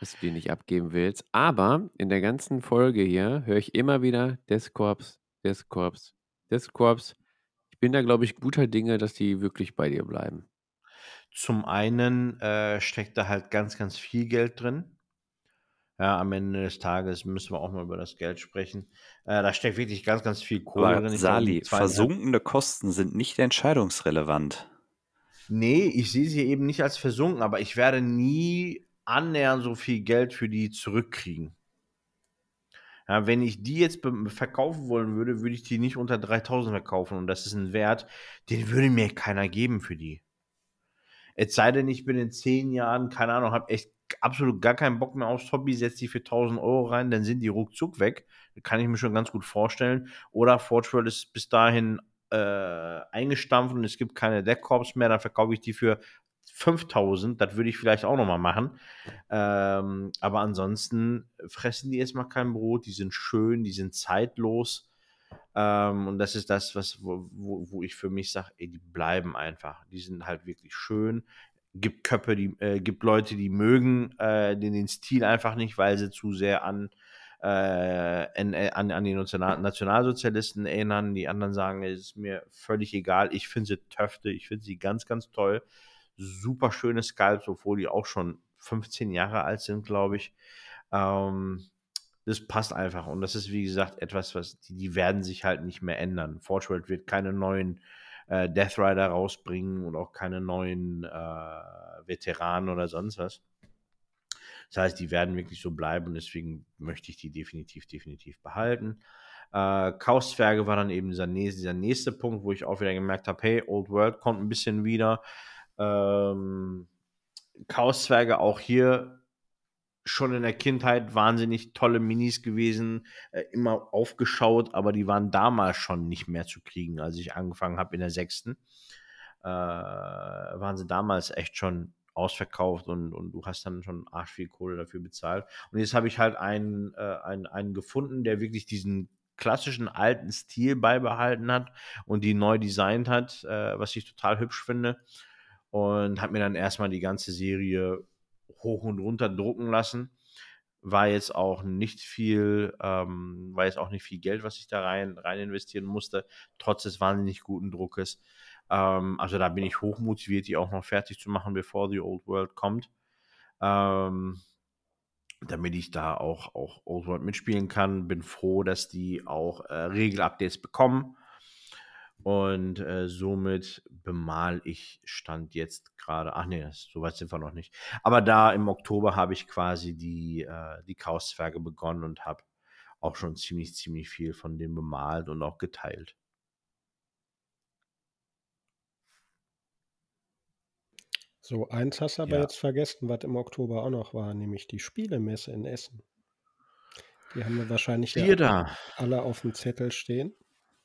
dass du die nicht abgeben willst. Aber in der ganzen Folge hier höre ich immer wieder Death Corps, Death Corps, Death Corps. Ich bin da, glaube ich, guter Dinge, dass die wirklich bei dir bleiben. Zum einen äh, steckt da halt ganz, ganz viel Geld drin. Ja, am Ende des Tages müssen wir auch mal über das Geld sprechen. Äh, da steckt wirklich ganz, ganz viel Kohle Aber drin. Sali, versunkene Kosten sind nicht entscheidungsrelevant. Nee, ich sehe sie eben nicht als versunken, aber ich werde nie annähernd so viel Geld für die zurückkriegen. Ja, wenn ich die jetzt verkaufen wollen würde, würde ich die nicht unter 3000 verkaufen und das ist ein Wert, den würde mir keiner geben für die. Es sei denn, ich bin in zehn Jahren, keine Ahnung, habe echt absolut gar keinen Bock mehr aufs Hobby, setze die für 1000 Euro rein, dann sind die ruckzuck weg. Kann ich mir schon ganz gut vorstellen. Oder Forge World ist bis dahin äh, eingestampft und es gibt keine Deckkorps mehr, dann verkaufe ich die für 5000. Das würde ich vielleicht auch nochmal machen. Ähm, aber ansonsten fressen die erstmal kein Brot, die sind schön, die sind zeitlos. Ähm, und das ist das, was, wo, wo, wo ich für mich sage, die bleiben einfach. Die sind halt wirklich schön. Gibt Köpfe, die, äh, gibt Leute, die mögen äh, den, den Stil einfach nicht, weil sie zu sehr an, äh, an, an, an die National Nationalsozialisten erinnern. Die anderen sagen, es ist mir völlig egal. Ich finde sie töfte, ich finde sie ganz, ganz toll. Super schöne Sculpts, obwohl die auch schon 15 Jahre alt sind, glaube ich. Ähm, das passt einfach. Und das ist, wie gesagt, etwas, was die, die werden sich halt nicht mehr ändern. Forge World wird keine neuen äh, Death Rider rausbringen und auch keine neuen äh, Veteranen oder sonst was. Das heißt, die werden wirklich so bleiben und deswegen möchte ich die definitiv, definitiv behalten. Äh, Chaos-Zwerge war dann eben dieser nächste, dieser nächste Punkt, wo ich auch wieder gemerkt habe, hey, Old World kommt ein bisschen wieder. Ähm, Chaos-Zwerge auch hier schon in der Kindheit wahnsinnig tolle Minis gewesen, äh, immer aufgeschaut, aber die waren damals schon nicht mehr zu kriegen, als ich angefangen habe in der sechsten. Äh, waren sie damals echt schon ausverkauft und, und du hast dann schon arsch viel Kohle dafür bezahlt. Und jetzt habe ich halt einen, äh, einen, einen gefunden, der wirklich diesen klassischen alten Stil beibehalten hat und die neu designt hat, äh, was ich total hübsch finde. Und habe mir dann erstmal die ganze Serie hoch und runter drucken lassen. War jetzt auch nicht viel, ähm, war jetzt auch nicht viel Geld, was ich da rein, rein investieren musste, trotz des wahnsinnig guten Druckes. Ähm, also da bin ich hoch motiviert, die auch noch fertig zu machen, bevor The Old World kommt. Ähm, damit ich da auch, auch Old World mitspielen kann. Bin froh, dass die auch äh, Regelupdates bekommen. Und äh, somit bemal ich Stand jetzt gerade. Ach nee, so weit sind wir noch nicht. Aber da im Oktober habe ich quasi die, äh, die Chaoszwerge begonnen und habe auch schon ziemlich, ziemlich viel von denen bemalt und auch geteilt. So, eins hast du aber Ja. jetzt vergessen, was im Oktober auch noch war, nämlich die Spielemesse in Essen. Die haben wir wahrscheinlich ja alle auf dem Zettel stehen.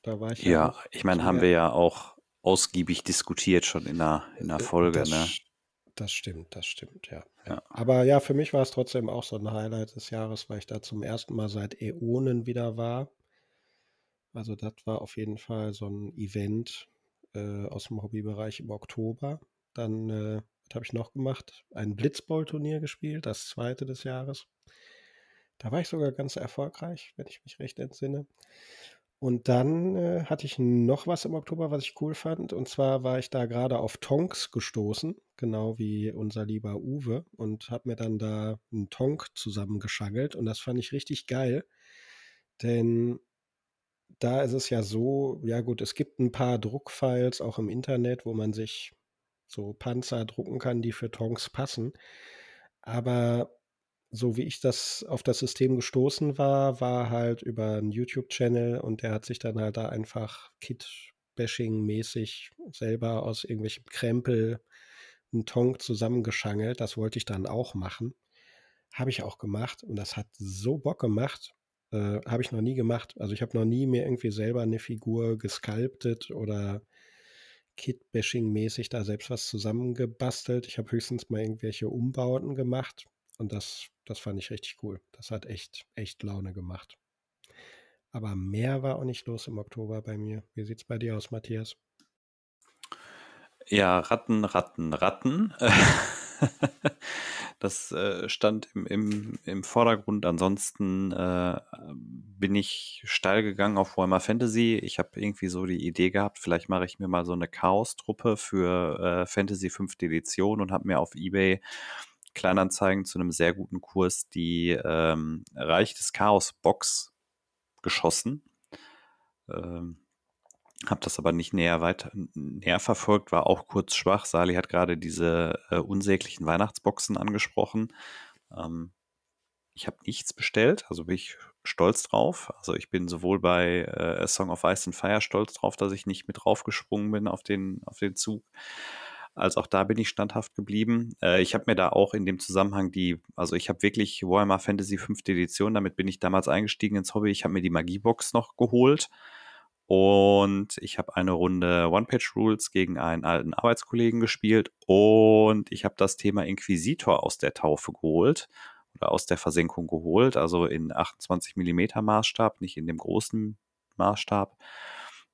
Da war ich Ja, auch ich meine, haben wir ja auch ausgiebig diskutiert schon in der, in der Äh, Folge, das, ne? Das stimmt, das stimmt, ja. ja. Ja. Aber ja, für mich war es trotzdem auch so ein Highlight des Jahres, weil ich da zum ersten Mal seit Äonen wieder war. Also das war auf jeden Fall so ein Event äh, aus dem Hobbybereich im Oktober. Dann, äh, was habe ich noch gemacht? Ein Blitzball-Turnier gespielt, das zweite des Jahres. Da war ich sogar ganz erfolgreich, wenn ich mich recht entsinne. Und dann äh, hatte ich noch was im Oktober, was ich cool fand. Und zwar war ich da gerade auf Tonks gestoßen, genau wie unser lieber Uwe, und habe mir dann da einen Tonk zusammengeschangelt. Und das fand ich richtig geil. Denn da ist es ja so, ja gut, es gibt ein paar Druckfiles auch im Internet, wo man sich so Panzer drucken kann, die für Tonks passen. Aber so wie ich das auf das System gestoßen war, war halt über einen YouTube-Channel und der hat sich dann halt da einfach Kit-Bashing-mäßig selber aus irgendwelchem Krempel einen Tonk zusammengeschangelt. Das wollte ich dann auch machen. Habe ich auch gemacht und das hat so Bock gemacht. Äh, habe ich noch nie gemacht. Also ich habe noch nie mir irgendwie selber eine Figur gesculptet oder Kit-Bashing-mäßig da selbst was zusammengebastelt. Ich habe höchstens mal irgendwelche Umbauten gemacht und das, das fand ich richtig cool. Das hat echt, echt Laune gemacht. Aber mehr war auch nicht los im Oktober bei mir. Wie sieht es bei dir aus, Matthias? Ja, Ratten, Ratten, Ratten. Das äh, stand im, im, im Vordergrund. Ansonsten äh, bin ich steil gegangen auf Warhammer Fantasy. Ich habe irgendwie so die Idee gehabt, vielleicht mache ich mir mal so eine Chaos-Truppe für äh, Fantasy 5. Edition und habe mir auf Ebay Kleinanzeigen zu einem sehr guten Kurs die ähm, Reich des Chaos Box geschossen. Ähm, habe das aber nicht näher weiter näher verfolgt, war auch kurz schwach. Sali hat gerade diese äh, unsäglichen Weihnachtsboxen angesprochen. Ähm, ich habe nichts bestellt, also bin ich stolz drauf. Also ich bin sowohl bei äh, A Song of Ice and Fire stolz drauf, dass ich nicht mit draufgesprungen bin auf den, auf den Zug, als auch da bin ich standhaft geblieben. Äh, ich habe mir da auch in dem Zusammenhang die, also ich habe wirklich Warhammer Fantasy 5. Edition, damit bin ich damals eingestiegen ins Hobby. Ich habe mir die Magiebox noch geholt und ich habe eine Runde One-Page-Rules gegen einen alten Arbeitskollegen gespielt. Und ich habe das Thema Inquisitor aus der Taufe geholt oder aus der Versenkung geholt. Also in 28 Millimeter Maßstab, nicht in dem großen Maßstab.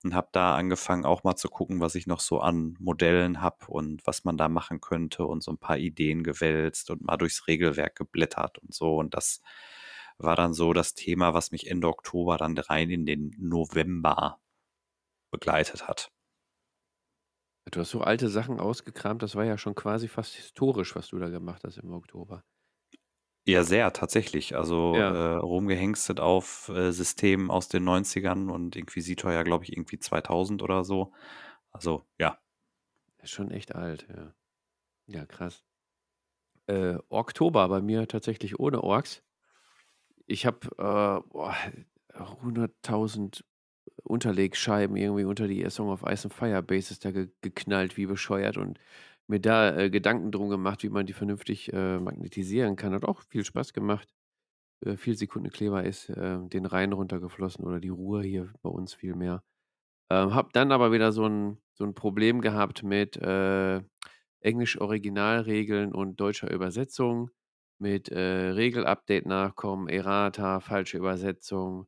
Und habe da angefangen auch mal zu gucken, was ich noch so an Modellen habe und was man da machen könnte und so ein paar Ideen gewälzt und mal durchs Regelwerk geblättert und so. Und das war dann so das Thema, was mich Ende Oktober dann rein in den November begleitet hat. Du hast so alte Sachen ausgekramt, das war ja schon quasi fast historisch, was du da gemacht hast im Oktober. Ja, sehr, tatsächlich. Also Ja. äh, rumgehengstet auf äh, Systemen aus den 90ern und Inquisitor ja, glaube ich, irgendwie 2000 oder so. Also, ja. Ist schon echt alt, ja. Ja, krass. Äh, Oktober bei mir tatsächlich ohne Orks. Ich habe äh, boah, 100.000 Unterlegscheiben irgendwie unter die Song of Ice and Fire Bases da ge geknallt wie bescheuert und mir da äh, Gedanken drum gemacht, wie man die vernünftig äh, magnetisieren kann. Hat auch viel Spaß gemacht. Äh, viel Sekundenkleber ist äh, den Rhein runtergeflossen oder die Ruhr hier bei uns viel mehr. Ähm, hab dann aber wieder so ein, so ein Problem gehabt mit äh, Englisch-Originalregeln und deutscher Übersetzung, mit äh, Regelupdate nachkommen, Errata, falsche Übersetzung,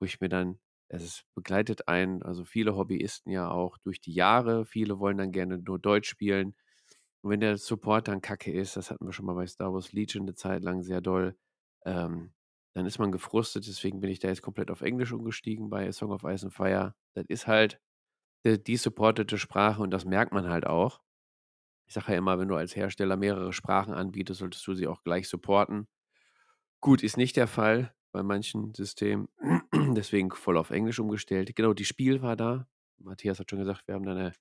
wo ich mir dann es begleitet einen, also viele Hobbyisten ja auch durch die Jahre. Viele wollen dann gerne nur Deutsch spielen. Und wenn der Support dann kacke ist, das hatten wir schon mal bei Star Wars Legion eine Zeit lang sehr doll, ähm, dann ist man gefrustet. Deswegen bin ich da jetzt komplett auf Englisch umgestiegen bei A Song of Ice and Fire. Das ist halt die, die supportete Sprache und das merkt man halt auch. Ich sage ja immer, wenn du als Hersteller mehrere Sprachen anbietest, solltest du sie auch gleich supporten. Gut, ist nicht der Fall bei manchen Systemen. Deswegen voll auf Englisch umgestellt. Genau, die Spiel war da. Matthias hat schon gesagt, wir haben da eine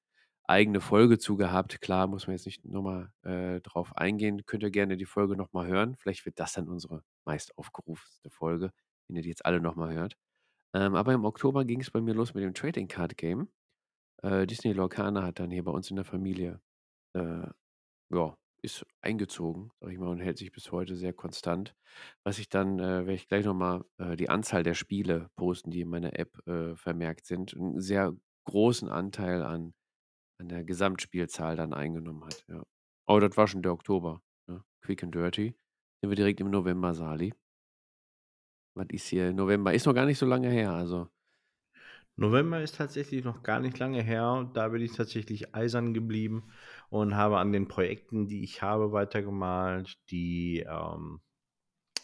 eigene Folge zu gehabt. Klar, muss man jetzt nicht nochmal äh, drauf eingehen. Könnt ihr gerne die Folge nochmal hören. Vielleicht wird das dann unsere meist aufgerufene Folge, wenn ihr die jetzt alle nochmal hört. Ähm, aber im Oktober ging es bei mir los mit dem Trading Card Game. Äh, Disney Lorcaner hat dann hier bei uns in der Familie äh, ja, ist eingezogen, sag ich mal, und hält sich bis heute sehr konstant. Was ich dann, äh, werde ich gleich nochmal äh, die Anzahl der Spiele posten, die in meiner App äh, vermerkt sind, einen sehr großen Anteil an, an der Gesamtspielzahl dann eingenommen hat. Ja. Aber das war schon der Oktober. Ne? Quick and Dirty. Sind wir direkt im November, Sali. Was ist hier? November ist noch gar nicht so lange her, also. November ist tatsächlich noch gar nicht lange her. Da bin ich tatsächlich eisern geblieben und habe an den Projekten, die ich habe, weitergemalt. Die ähm,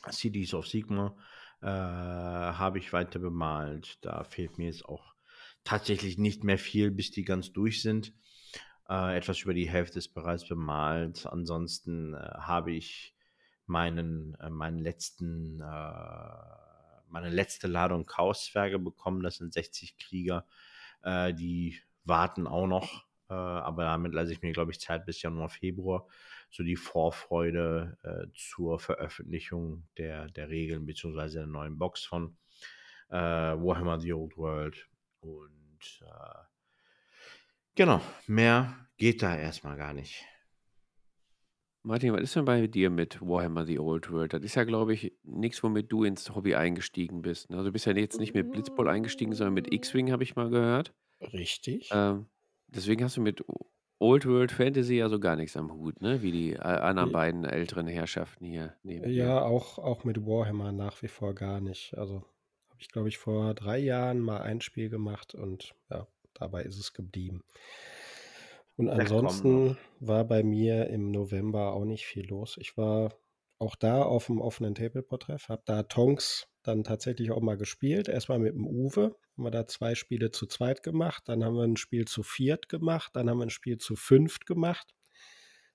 Cities of Sigma äh, habe ich weiter bemalt. Da fehlt mir jetzt auch tatsächlich nicht mehr viel, bis die ganz durch sind. Äh, etwas über die Hälfte ist bereits bemalt. Ansonsten äh, habe ich meinen, äh, meinen letzten äh, meine letzte Ladung Chaoszwerge bekommen. Das sind 60 Krieger. Äh, die warten auch noch. Äh, aber damit lasse ich mir, glaube ich, Zeit bis Januar, Februar. So die Vorfreude zur Veröffentlichung der, der Regeln bzw. der neuen Box von Warhammer The Old World. Und äh, genau, mehr geht da erstmal gar nicht. Martin, was ist denn bei dir mit Warhammer The Old World? Das ist ja, glaube ich, nichts, womit du ins Hobby eingestiegen bist. Ne? Also du bist ja jetzt nicht mit Blitzball eingestiegen, sondern mit X-Wing, habe ich mal gehört. Richtig. Ähm, deswegen hast du mit Old World Fantasy also gar nichts am Hut, ne? Wie die äh, anderen Nee. beiden älteren Herrschaften hier neben dir. Ja, auch, auch mit Warhammer nach wie vor gar nicht. Also ich, glaube ich, vor drei Jahren mal ein Spiel gemacht und ja, dabei ist es geblieben. Und ansonsten war bei mir im November auch nicht viel los. Ich war auch da auf dem offenen Tableport-Treff, habe da Tonks dann tatsächlich auch mal gespielt. Erstmal mit dem Uwe, haben wir da zwei Spiele zu zweit gemacht, dann haben wir ein Spiel zu viert gemacht, dann haben wir ein Spiel zu fünft gemacht.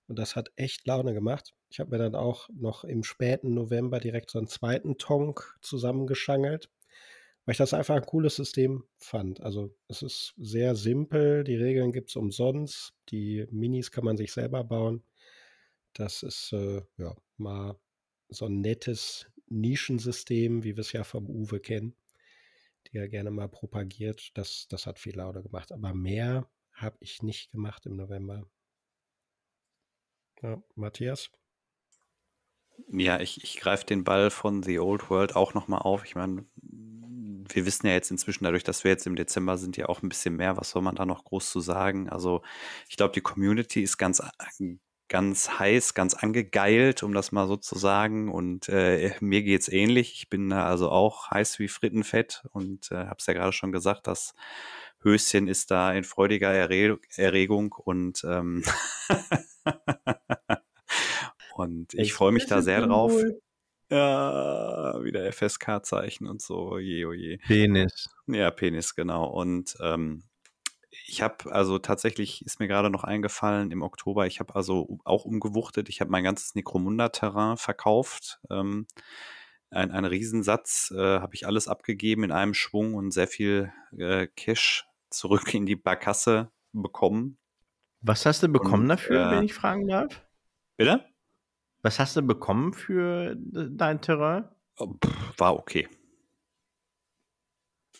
Und das hat echt Laune gemacht. Ich habe mir dann auch noch im späten November direkt so einen zweiten Tonk zusammengeschangelt, weil ich das einfach ein cooles System fand. Also es ist sehr simpel, die Regeln gibt es umsonst, die Minis kann man sich selber bauen. Das ist äh, ja mal so ein nettes Nischensystem, wie wir es ja vom Uwe kennen, die er gerne mal propagiert. Das, das hat viel Laune gemacht. Aber mehr habe ich nicht gemacht im November. Ja, Matthias? Ja, ich, ich greife den Ball von The Old World auch nochmal auf. Ich meine, wir wissen ja jetzt inzwischen, dadurch, dass wir jetzt im Dezember sind, ja auch ein bisschen mehr. Was soll man da noch groß zu sagen? Also, ich glaube, die Community ist ganz, ganz heiß, ganz angegeilt, um das mal so zu sagen. Und äh, mir geht's ähnlich. Ich bin da also auch heiß wie Frittenfett und äh, habe es ja gerade schon gesagt, das Höschen ist da in freudiger Erre Erregung und ähm, und ich freue mich da sehr drauf. Ja, wieder FSK-Zeichen und so, oje, oje. Penis. Ja, Penis, genau. Und ähm, ich habe also tatsächlich, ist mir gerade noch eingefallen, im Oktober, ich habe also auch umgewuchtet, ich habe mein ganzes Necromunda-Terrain verkauft. Ähm, ein, ein Riesensatz, äh, habe ich alles abgegeben in einem Schwung und sehr viel äh, Cash zurück in die Barkasse bekommen. Was hast du bekommen Und, dafür, äh, wenn ich fragen darf? Bitte? Was hast du bekommen für de- dein Terrain? Pff, War okay.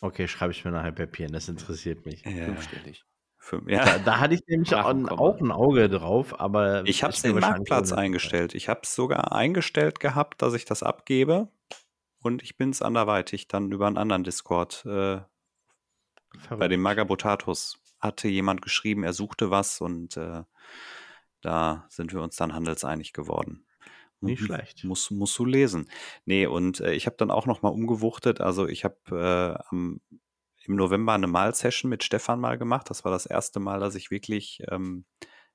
Okay, schreibe ich mir nachher Papier, das interessiert mich. Ja, Fünfstellig. Da, ja. da hatte ich nämlich auch, ein- auch ein Auge drauf, aber Ich habe es den Marktplatz eingestellt. Ich habe es sogar eingestellt gehabt, dass ich das abgebe. Und ich bin es anderweitig dann über einen anderen Discord. Äh, bei dem Magabotatus hatte jemand geschrieben, er suchte was und äh, da sind wir uns dann handelseinig geworden. Nicht Mhm. schlecht. Muss, musst du lesen. Nee, und äh, ich habe dann auch noch mal umgewuchtet. Also ich habe äh, am, im November eine Mal-Session mit Stefan mal gemacht. Das war das erste Mal, dass ich wirklich ähm,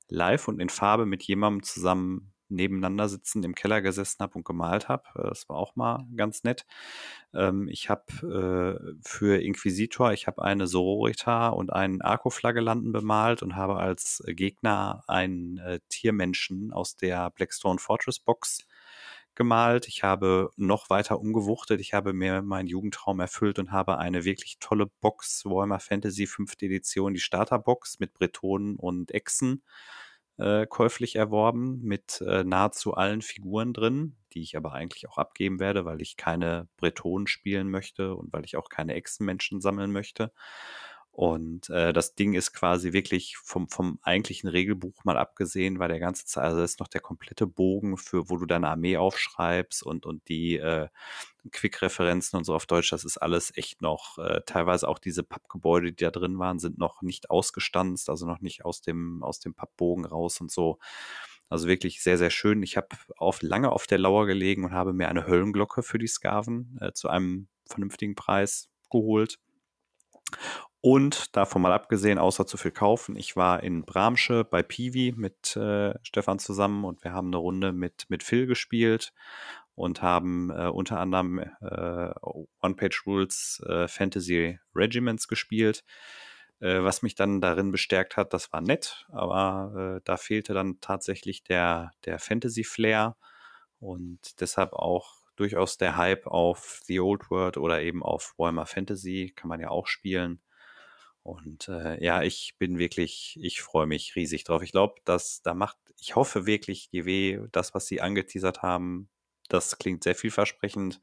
live und in Farbe mit jemandem zusammen nebeneinander sitzen im Keller gesessen habe und gemalt habe. Äh, Das war auch mal ganz nett. Ähm, ich habe äh, für Inquisitor, ich habe eine Sororita und einen Arco-Flagellanten bemalt und habe als Gegner einen äh, Tiermenschen aus der Blackstone Fortress Box gemalt. Ich habe noch weiter umgewuchtet. Ich habe mir meinen Jugendtraum erfüllt und habe eine wirklich tolle Box, Warhammer Fantasy 5. Edition, die Starterbox mit Bretonen und Echsen äh, käuflich erworben mit äh, nahezu allen Figuren drin, die ich aber eigentlich auch abgeben werde, weil ich keine Bretonen spielen möchte und weil ich auch keine Echsenmenschen sammeln möchte. Und äh, das Ding ist quasi wirklich vom, vom eigentlichen Regelbuch mal abgesehen, weil der ganze Zeit, also das ist noch der komplette Bogen für, wo du deine Armee aufschreibst und, und die äh, Quick-Referenzen und so auf Deutsch, das ist alles echt noch, äh, teilweise auch diese Pappgebäude, die da drin waren, sind noch nicht ausgestanzt, also noch nicht aus dem, aus dem Pappbogen raus und so. Also wirklich sehr, sehr schön. Ich habe auf, lange auf der Lauer gelegen und habe mir eine Höllenglocke für die Skaven äh, zu einem vernünftigen Preis geholt. Und davon mal abgesehen, außer zu viel kaufen, ich war in Bramsche bei Piwi mit äh, Stefan zusammen und wir haben eine Runde mit, mit Phil gespielt und haben äh, unter anderem äh, One-Page-Rules äh, Fantasy Regiments gespielt. Äh, was mich dann darin bestärkt hat, das war nett, aber äh, da fehlte dann tatsächlich der, der Fantasy-Flair und deshalb auch durchaus der Hype auf The Old World oder eben auf Warhammer Fantasy, kann man ja auch spielen. Und äh, ja, ich bin wirklich, ich freue mich riesig drauf. Ich glaube, dass da macht, ich hoffe wirklich, GW, das, was sie angeteasert haben, das klingt sehr vielversprechend.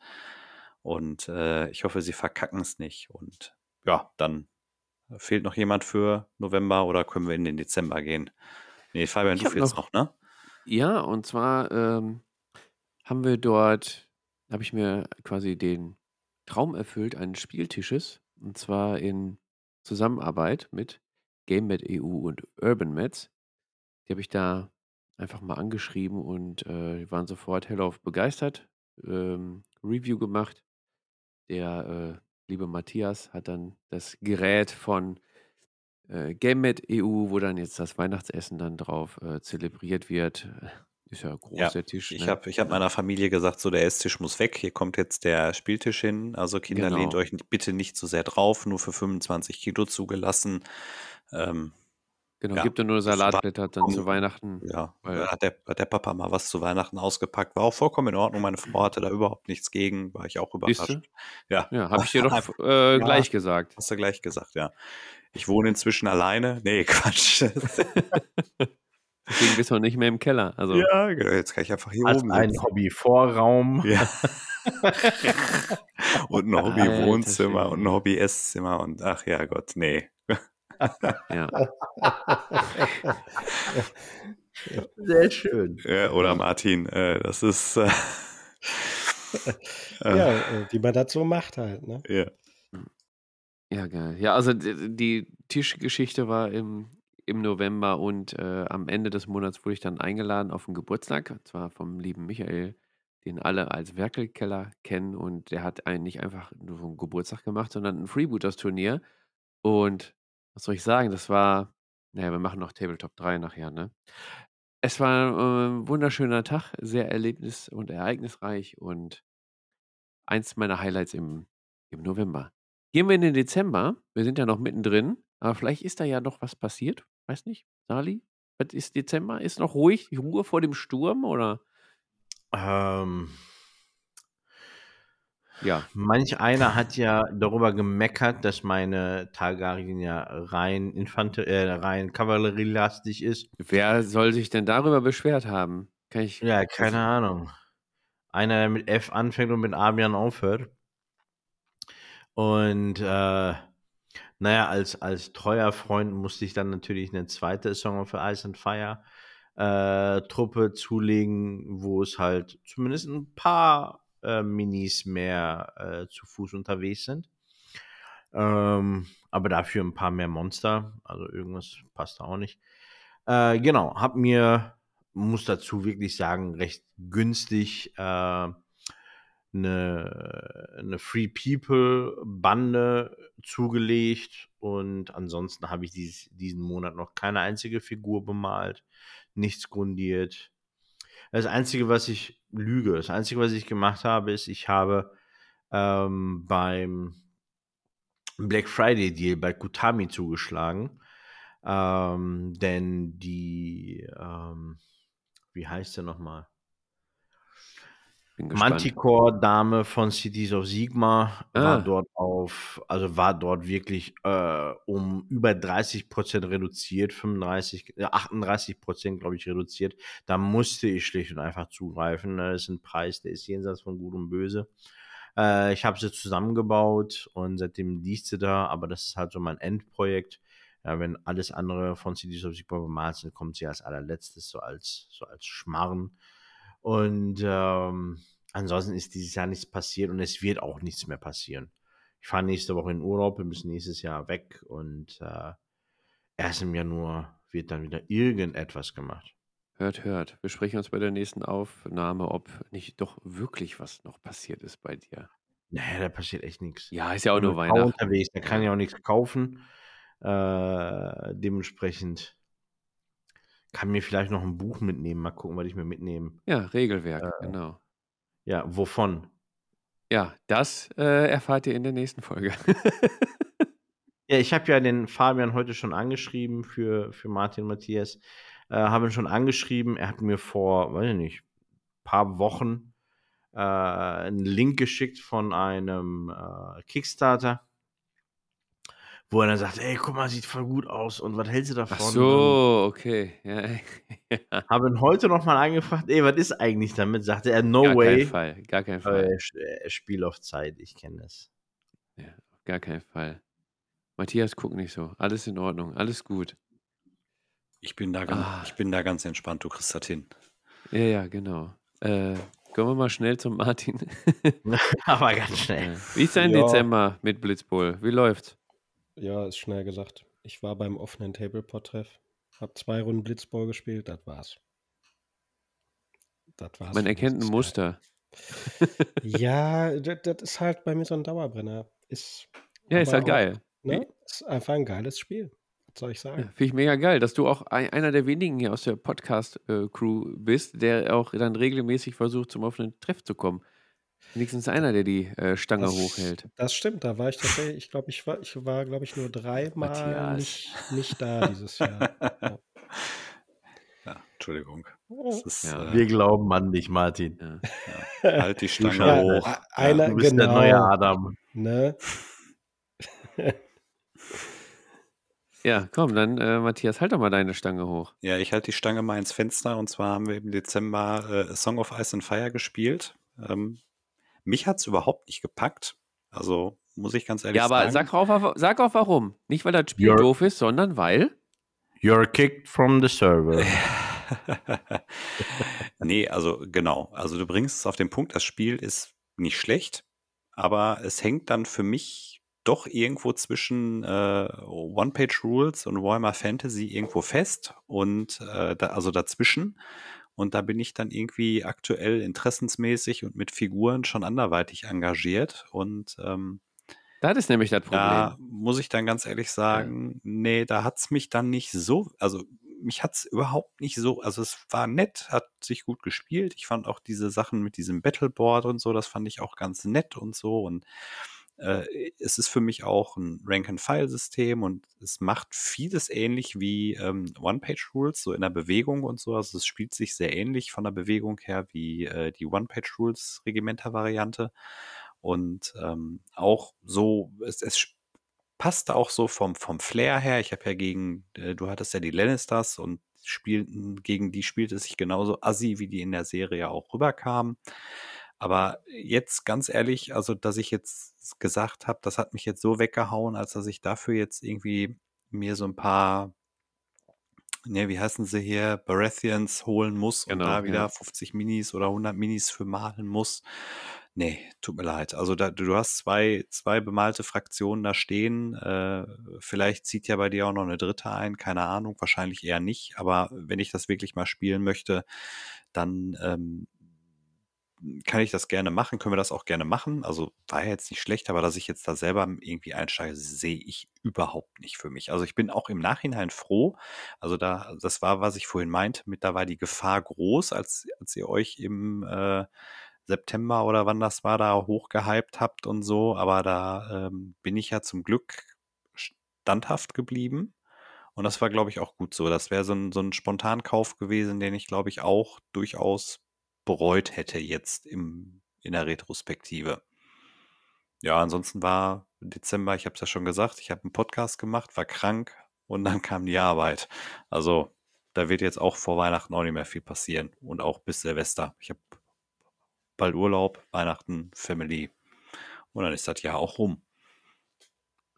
Und äh, ich hoffe, sie verkacken es nicht. Und ja, dann fehlt noch jemand für November oder können wir in den Dezember gehen? Nee, Fabian, Ich du fehlst noch- noch, ne? Ja, und zwar ähm, haben wir dort, habe ich mir quasi den Traum erfüllt eines Spieltisches, und zwar in Zusammenarbeit mit GameMed EU und Urban Meds. Die habe ich da einfach mal angeschrieben und äh, waren sofort hellauf begeistert. Ähm, Review gemacht. Der äh, liebe Matthias hat dann das Gerät von äh, GameMed EU, wo dann jetzt das Weihnachtsessen dann drauf äh, zelebriert wird. Ist ja groß, Ja, der Tisch. ich Ne? habe ich hab meiner Familie gesagt, so der Esstisch muss weg. Hier kommt jetzt der Spieltisch hin. Also Kinder, lehnt Genau. euch nicht- bitte nicht zu sehr drauf, nur für 25 Kilo zugelassen. Ähm, Genau, ja, gibt ja nur Salatblätter dann zu Weihnachten. ja, hat der, hat der Papa mal was zu Weihnachten ausgepackt. War auch vollkommen in Ordnung. Meine Frau hatte da überhaupt nichts gegen. War ich auch überrascht. Ja, Ja, habe ich dir doch äh, gleich gesagt. hast du gleich gesagt, ja. Ich wohne inzwischen alleine. Nee, Quatsch. Deswegen bist du noch nicht mehr im Keller. Also, ja, genau, jetzt kann ich einfach hier Als oben ein. Hobby-Vorraum. Ja. und ein Hobby-Wohnzimmer und ein Hobby-Esszimmer und ach ja Gott, nee. ja. Sehr schön. Ja, oder Martin, äh, das ist äh, äh, Ja, äh, wie man das so macht halt. Ne? ja. Ja, geil. Ja, also d- die Tischgeschichte war im, im November und äh, am Ende des Monats wurde ich dann eingeladen auf einen Geburtstag, und zwar vom lieben Michael, den alle als Werkelkeller kennen und der hat einen nicht einfach nur einen Geburtstag gemacht, sondern ein Freebooters-Turnier und was soll ich sagen, das war, naja, wir machen noch Tabletop 3 nachher, ne? Es war äh, ein wunderschöner Tag, sehr erlebnis- und ereignisreich und eins meiner Highlights im, im November. Gehen wir in den Dezember. Wir sind ja noch mittendrin, aber vielleicht ist da ja noch was passiert. Weiß nicht. Sali, was ist Dezember? Ist noch ruhig, Ruhe vor dem Sturm oder? Ähm, Ja, manch einer hat ja darüber gemeckert, dass meine Targaryen ja rein Infante äh, rein kavallerielastig ist. wer soll sich denn darüber beschwert haben? Kann ich. Ja, keine Ahnung. Einer, der mit F anfängt und mit Abian aufhört. Und äh, naja, als, als treuer Freund musste ich dann natürlich eine zweite Song of Ice and Fire äh, Truppe zulegen, wo es halt zumindest ein paar äh, Minis mehr äh, zu Fuß unterwegs sind. Ähm, aber dafür ein paar mehr Monster. Also irgendwas passt da auch nicht. Äh, genau, hab mir, muss dazu wirklich sagen, recht günstig äh, eine, eine Free People Bande zugelegt und ansonsten habe ich dieses, diesen Monat noch keine einzige Figur bemalt, nichts grundiert. Das Einzige, was ich lüge, das Einzige, was ich gemacht habe, ist, ich habe ähm, beim Black Friday Deal bei Kutami zugeschlagen. Ähm, denn die, ähm, wie heißt der nochmal? Bin gespannt. Manticore-Dame von Cities of Sigma Ah. war dort auf, also war dort wirklich äh, um über 30% reduziert, 35, äh, 38% glaube ich reduziert. Da musste ich schlicht und einfach zugreifen. ne? Das ist ein Preis, der ist jenseits von Gut und Böse. Äh, ich habe sie zusammengebaut und seitdem liegt sie da, aber das ist halt so mein Endprojekt. Ja, wenn alles andere von Cities of Sigma bemalt sind, kommt sie als allerletztes so als, so als Schmarren. Und ähm, ansonsten ist dieses Jahr nichts passiert und es wird auch nichts mehr passieren. Ich fahre nächste Woche in Urlaub, wir müssen nächstes Jahr weg und äh, erst im Januar wird dann wieder irgendetwas gemacht. Hört, hört. Wir sprechen uns bei der nächsten Aufnahme, ob nicht doch wirklich was noch passiert ist bei dir. Naja, da passiert echt nichts. Ja, ist ja auch nur Weihnachten. unterwegs, da kann ich auch nichts kaufen. Äh, dementsprechend kann mir vielleicht noch ein Buch mitnehmen. Mal gucken, was ich mir mitnehme. Ja, Regelwerk, Äh. genau. Ja, wovon? Ja, das äh, erfahrt ihr in der nächsten Folge. Ja, ich habe ja den Fabian heute schon angeschrieben für, für Martin Matthias. Äh, habe ihn schon angeschrieben. Er hat mir vor, weiß ich nicht, paar Wochen äh, einen Link geschickt von einem äh, Kickstarter, wo er dann sagt, ey, guck mal, sieht voll gut aus und was hältst du davon? Ach so, okay. Ja, ja. Habe ihn heute nochmal angefragt, ey, was ist eigentlich damit? Sagte er, no Gar way. keinen Fall, gar Aber Fall. sch- er spielt auf Zeit, ich kenne das. Ja, auf gar keinen Fall. Matthias, guck nicht so. Alles in Ordnung, alles gut. Ich bin da ganz, Ah. ich bin da ganz entspannt, du kriegst das hin. Ja, ja, genau. Äh, kommen wir mal schnell zum Martin. Aber ganz schnell. Wie ist dein Ja. Dezember mit Blitzbowl? Wie läuft's? Ja, ist schnell gesagt. Ich war beim offenen Tableport-Treff, habe zwei Runden Blitzball gespielt, das war's. Das war's. Man erkennt ein Muster. ja, das, ist halt bei mir so ein Dauerbrenner. Ist ja, ist halt auch, geil. Ne? Ist einfach ein geiles Spiel. Was soll ich sagen? Ja, Finde ich mega geil, dass du auch ein, einer der wenigen hier aus der Podcast-Crew bist, der auch dann regelmäßig versucht, zum offenen Treff zu kommen. Wenigstens einer, der die äh, Stange das, hochhält. Das stimmt, da war ich tatsächlich, ich glaube, ich war, ich war, glaube ich, nur dreimal nicht, nicht da dieses Jahr. Ja. ja Entschuldigung. Ist, ja. äh, Wir glauben an dich, Martin. Halt die Stange hoch. Einer, du bist genau, der neue Adam. Ne? Ja, komm, dann äh, Matthias, halt doch mal deine Stange hoch. Ja, ich halte die Stange mal ins Fenster und zwar haben wir im Dezember äh, Song of Ice and Fire gespielt. Ähm, mich hat es überhaupt nicht gepackt. Also muss ich ganz ehrlich sagen. Ja, aber. Sag, auch, sag auch warum. Nicht, weil das Spiel You're, doof ist, sondern weil. You're kicked from the server. nee, also genau. Also du bringst es auf den Punkt, das Spiel ist nicht schlecht, aber es hängt dann für mich doch irgendwo zwischen äh, One-Page-Rules und Warhammer Fantasy irgendwo fest und äh, da, also dazwischen. Und da bin ich dann irgendwie aktuell interessensmäßig und mit Figuren schon anderweitig engagiert. Und ähm, das ist nämlich das Problem. Da muss ich dann ganz ehrlich sagen, ja. nee, da hat es mich dann nicht so, also mich hat es überhaupt nicht so, also es war nett, hat sich gut gespielt. Ich fand auch diese Sachen mit diesem Battleboard und so, das fand ich auch ganz nett und so. Und äh, es ist für mich auch ein Rank-and-File-System und es macht vieles ähnlich wie ähm, One-Page-Rules, so in der Bewegung und so. Also es spielt sich sehr ähnlich von der Bewegung her wie äh, die One-Page-Rules-Regimenter-Variante. Und ähm, auch so, es, es passt auch so vom, vom Flair her. Ich habe ja gegen, äh, du hattest ja die Lannisters und spielten, gegen die spielt es sich genauso assi, wie die in der Serie auch rüberkamen. Aber jetzt ganz ehrlich, also dass ich jetzt gesagt habe, das hat mich jetzt so weggehauen, als dass ich dafür jetzt irgendwie mir so ein paar, ne, wie heißen sie hier, Baratheons holen muss genau, und da wieder ja. 50 Minis oder 100 Minis für malen muss. Nee, tut mir leid. Also da, du hast zwei, zwei bemalte Fraktionen da stehen. Äh, vielleicht zieht ja bei dir auch noch eine dritte ein, keine Ahnung, wahrscheinlich eher nicht. Aber wenn ich das wirklich mal spielen möchte, dann ähm, kann ich das gerne machen, können wir das auch gerne machen. Also war ja jetzt nicht schlecht, aber dass ich jetzt da selber irgendwie einsteige, sehe ich überhaupt nicht für mich. Also ich bin auch im Nachhinein froh. Also da, das war, was ich vorhin meinte, mit da war die Gefahr groß, als, als ihr euch im äh, September oder wann das war, da hochgehypt habt und so. Aber da ähm, bin ich ja zum Glück standhaft geblieben. Und das war, glaube ich, auch gut so. Das wäre so ein, so ein Spontankauf gewesen, den ich, glaube ich, auch durchaus bereut hätte jetzt im, in der Retrospektive. Ja, ansonsten war Dezember, ich habe es ja schon gesagt, ich habe einen Podcast gemacht, war krank und dann kam die Arbeit. Also da wird jetzt auch vor Weihnachten auch nicht mehr viel passieren und auch bis Silvester. Ich habe bald Urlaub, Weihnachten, Family und dann ist das Jahr auch rum.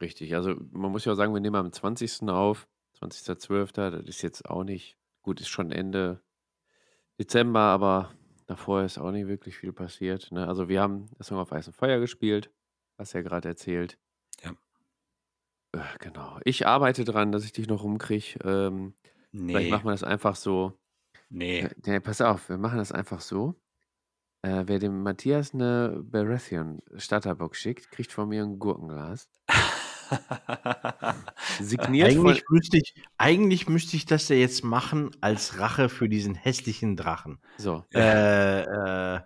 Richtig, also man muss ja auch sagen, wir nehmen am 20. auf, 20.12., das ist jetzt auch nicht, gut, ist schon Ende Dezember, aber Davor ist auch nicht wirklich viel passiert. Ne? Also wir haben das Song auf Eis und Feuer gespielt, hast ja gerade erzählt. Ja. Äh, genau. Ich arbeite dran, dass ich dich noch rumkriege. Ähm, nee. Vielleicht machen wir das einfach so. Nee. Äh, nee, pass auf, wir machen das einfach so. Äh, wer dem Matthias eine Baratheon Starterbox schickt, kriegt von mir ein Gurkenglas. Signiert eigentlich, von, müsste ich, eigentlich müsste ich das ja jetzt machen als Rache für diesen hässlichen Drachen. So. Äh, äh,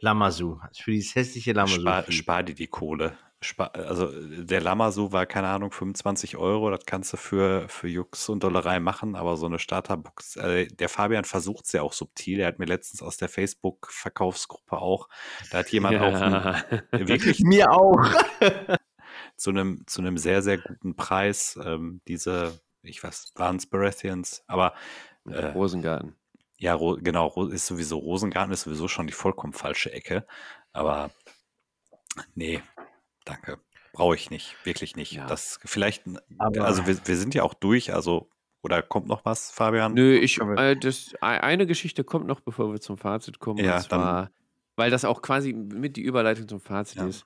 Lamasu. Für dieses hässliche Lamasu. Spar, spar dir die Kohle. Spar, also der Lamasu war, keine Ahnung, 25 Euro. Das kannst du für, für Jux und Dollerei machen, aber so eine Starterbox. Äh, der Fabian versucht es ja auch subtil. Er hat mir letztens aus der Facebook-Verkaufsgruppe auch, da hat jemand ja. auch einen, wirklich. mir auch. zu einem, zu einem sehr, sehr guten Preis. Ähm, diese, ich weiß, waren es Baratheons, aber äh, Rosengarten. Ja, Ro genau, ist sowieso, Rosengarten ist sowieso schon die vollkommen falsche Ecke. Aber nee, danke. Brauche ich nicht, wirklich nicht. Ja. Das vielleicht, aber also wir, wir sind ja auch durch, also oder kommt noch was, Fabian? Nö, ich, äh, das, eine Geschichte kommt noch, bevor wir zum Fazit kommen. Ja, und zwar, dann, weil das auch quasi mit die Überleitung zum Fazit ja. ist.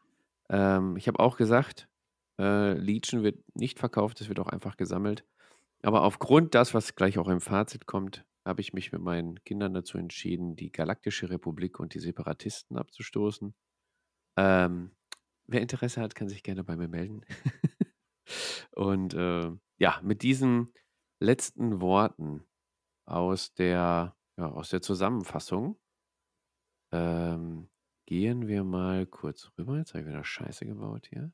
Ähm, ich habe auch gesagt, Äh, Legion wird nicht verkauft, es wird auch einfach gesammelt. Aber aufgrund das, was gleich auch im Fazit kommt, habe ich mich mit meinen Kindern dazu entschieden, die Galaktische Republik und die Separatisten abzustoßen. Ähm, wer Interesse hat, kann sich gerne bei mir melden. und äh, ja, mit diesen letzten Worten aus der, ja, aus der Zusammenfassung ähm, gehen wir mal kurz rüber. Jetzt habe ich wieder Scheiße gebaut hier.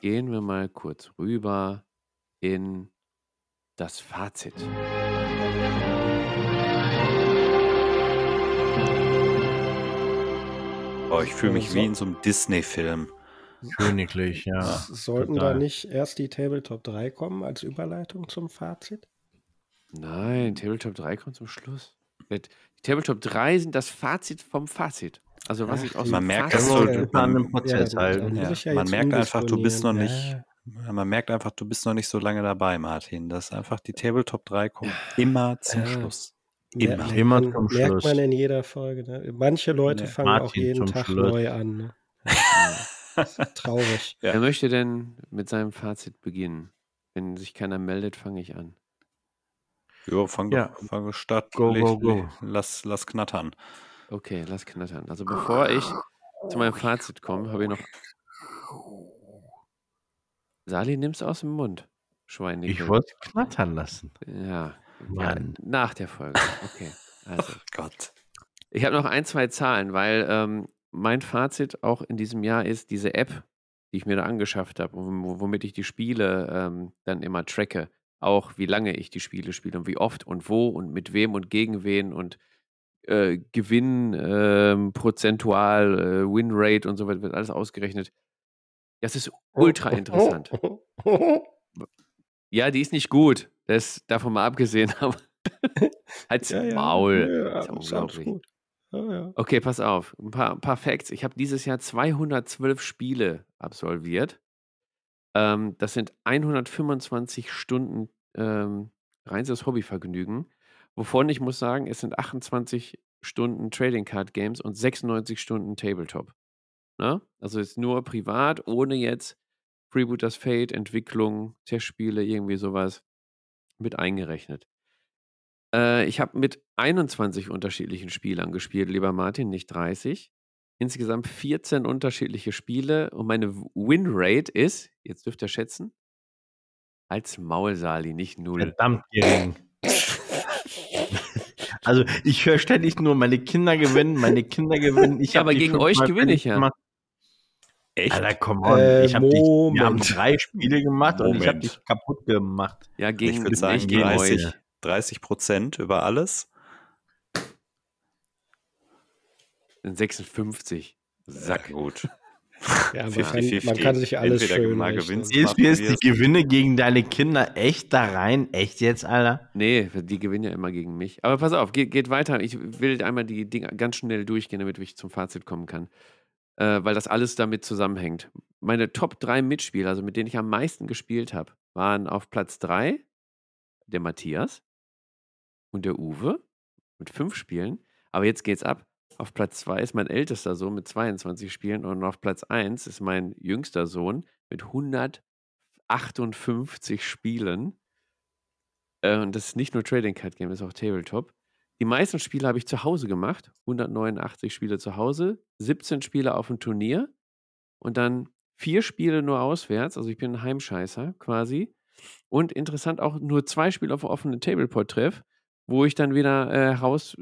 Gehen wir mal kurz rüber in das Fazit. Oh, ich fühle mich wie in so einem Disney-Film. Königlich, ja. Sollten total. da nicht erst die Tabletop 3 kommen als Überleitung zum Fazit? Nein, Tabletop 3 kommt zum Schluss. Die Tabletop 3 sind das Fazit vom Fazit. Also was Ach, ich aus die- dem Man merkt, dass du- wir uns an einem Prozess dann muss Ja, ja man merkt einfach, du bist noch nicht, man merkt einfach, du bist noch nicht so lange dabei, Martin. Das ist einfach die Tabletop 3 kommt immer zum Ja. Schluss. Ja, Immer. merkt Immer zum merkt Schluss. man in jeder Folge. Ne? Manche Leute fangen auch Martin jeden zum Tag Schluss. neu an. Ne? Traurig. Ja. Wer möchte denn mit seinem Fazit beginnen? Wenn sich keiner meldet, fange ich an. Jo, fang Ja. fang statt. Go, go, go. Lass, lass knattern. Okay, lass knattern. Also bevor ich zu meinem Fazit komme, habe ich noch. Sali, nimm's aus dem Mund. Schweinig. Ich wollte knattern lassen. Ja. ja. Mann. Nach der Folge. Okay. Also. Gott. Ich habe noch ein, zwei Zahlen, weil ähm, mein Fazit auch in diesem Jahr ist, diese App, die ich mir da angeschafft habe, womit ich die Spiele ähm, dann immer tracke, auch wie lange ich die Spiele spiele und wie oft und wo und mit wem und gegen wen und äh, Gewinn ähm, prozentual, äh, Winrate und so weiter, wird alles ausgerechnet. Das ist ultra interessant. Ja, die ist nicht gut. Das davon mal abgesehen, aber halt's Ja, ja. Maul. Ja, ist ja ist unglaublich. Okay, pass auf. Ein paar, ein paar Facts. Ich habe dieses Jahr 212 Spiele absolviert. Ähm, das sind 125 Stunden ähm, reines Hobbyvergnügen. Wovon ich muss sagen, es sind 28 Stunden Trading Card Games und 96 Stunden Tabletop. Ne? Also jetzt nur privat, ohne jetzt Freebooters Fate, Entwicklung, Testspiele, irgendwie sowas mit eingerechnet. Äh, ich habe mit 21 unterschiedlichen Spielern gespielt, lieber Martin, nicht 30. Insgesamt 14 unterschiedliche Spiele und meine Winrate ist, jetzt dürft ihr schätzen, als Maulsali, nicht null. Verdammt gering. Also ich höre ständig nur, meine Kinder gewinnen, meine Kinder gewinnen. Ich aber gegen euch gewinne ich ja. gemacht. Echt? Alter, komm on. Äh, ich hab dich, wir haben Moment. drei Spiele gemacht und ich habe Moment. dich kaputt gemacht. Ja, gegen, ich würde sagen, gegen 30, euch. 30 Prozent über alles. Sind 56. Sack. Ja, gut. Ja, man, 50-50. kann, man kann sich alles Entweder schön mal gewinnst die. Gewinne gegen deine Kinder echt da rein? Echt jetzt, Alter? Nee, die gewinnen ja immer gegen mich. Aber pass auf, geht, geht weiter. Ich will einmal die Dinge ganz schnell durchgehen, damit ich zum Fazit kommen kann. Äh, weil das alles damit zusammenhängt. Meine Top 3 Mitspieler, also mit denen ich am meisten gespielt habe, waren auf Platz 3 der Matthias und der Uwe mit fünf Spielen. Aber jetzt geht's ab. Auf Platz 2 ist mein ältester Sohn mit 22 Spielen und auf Platz 1 ist mein jüngster Sohn mit 158 Spielen. Äh, und das ist nicht nur Trading Card Game, das ist auch Tabletop. Die meisten Spiele habe ich zu Hause gemacht. 189 Spiele zu Hause, 17 Spiele auf dem Turnier und dann vier Spiele nur auswärts. Also ich bin ein Heimscheißer quasi. Und interessant auch nur zwei Spiele auf offenen Tableport-Treff, wo ich dann wieder äh, heraus,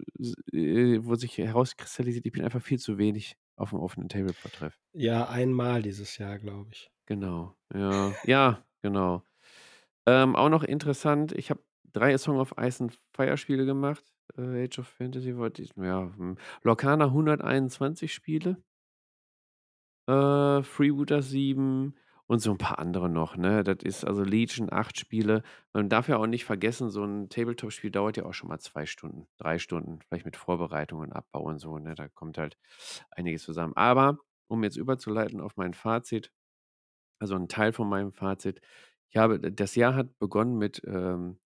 äh, wo sich herauskristallisiert, ich bin einfach viel zu wenig auf dem offenen Tableport-Treff. Ja, einmal dieses Jahr, glaube ich. Genau, ja, ja, genau. Ähm, auch noch interessant, ich habe drei Song of Ice and Fire Spiele gemacht. Äh, Age of Fantasy wollte ich, ja, hm. Lorcana 121 Spiele. Äh, Freebooter 7 und so ein paar andere noch, ne? Das ist also Legion 8 Spiele. Man darf ja auch nicht vergessen, so ein Tabletop-Spiel dauert ja auch schon mal zwei Stunden, drei Stunden, vielleicht mit Vorbereitung und Abbau und so, ne? Da kommt halt einiges zusammen. Aber um jetzt überzuleiten auf mein Fazit, also ein Teil von meinem Fazit. Ich habe, das Jahr hat begonnen mit, ähm,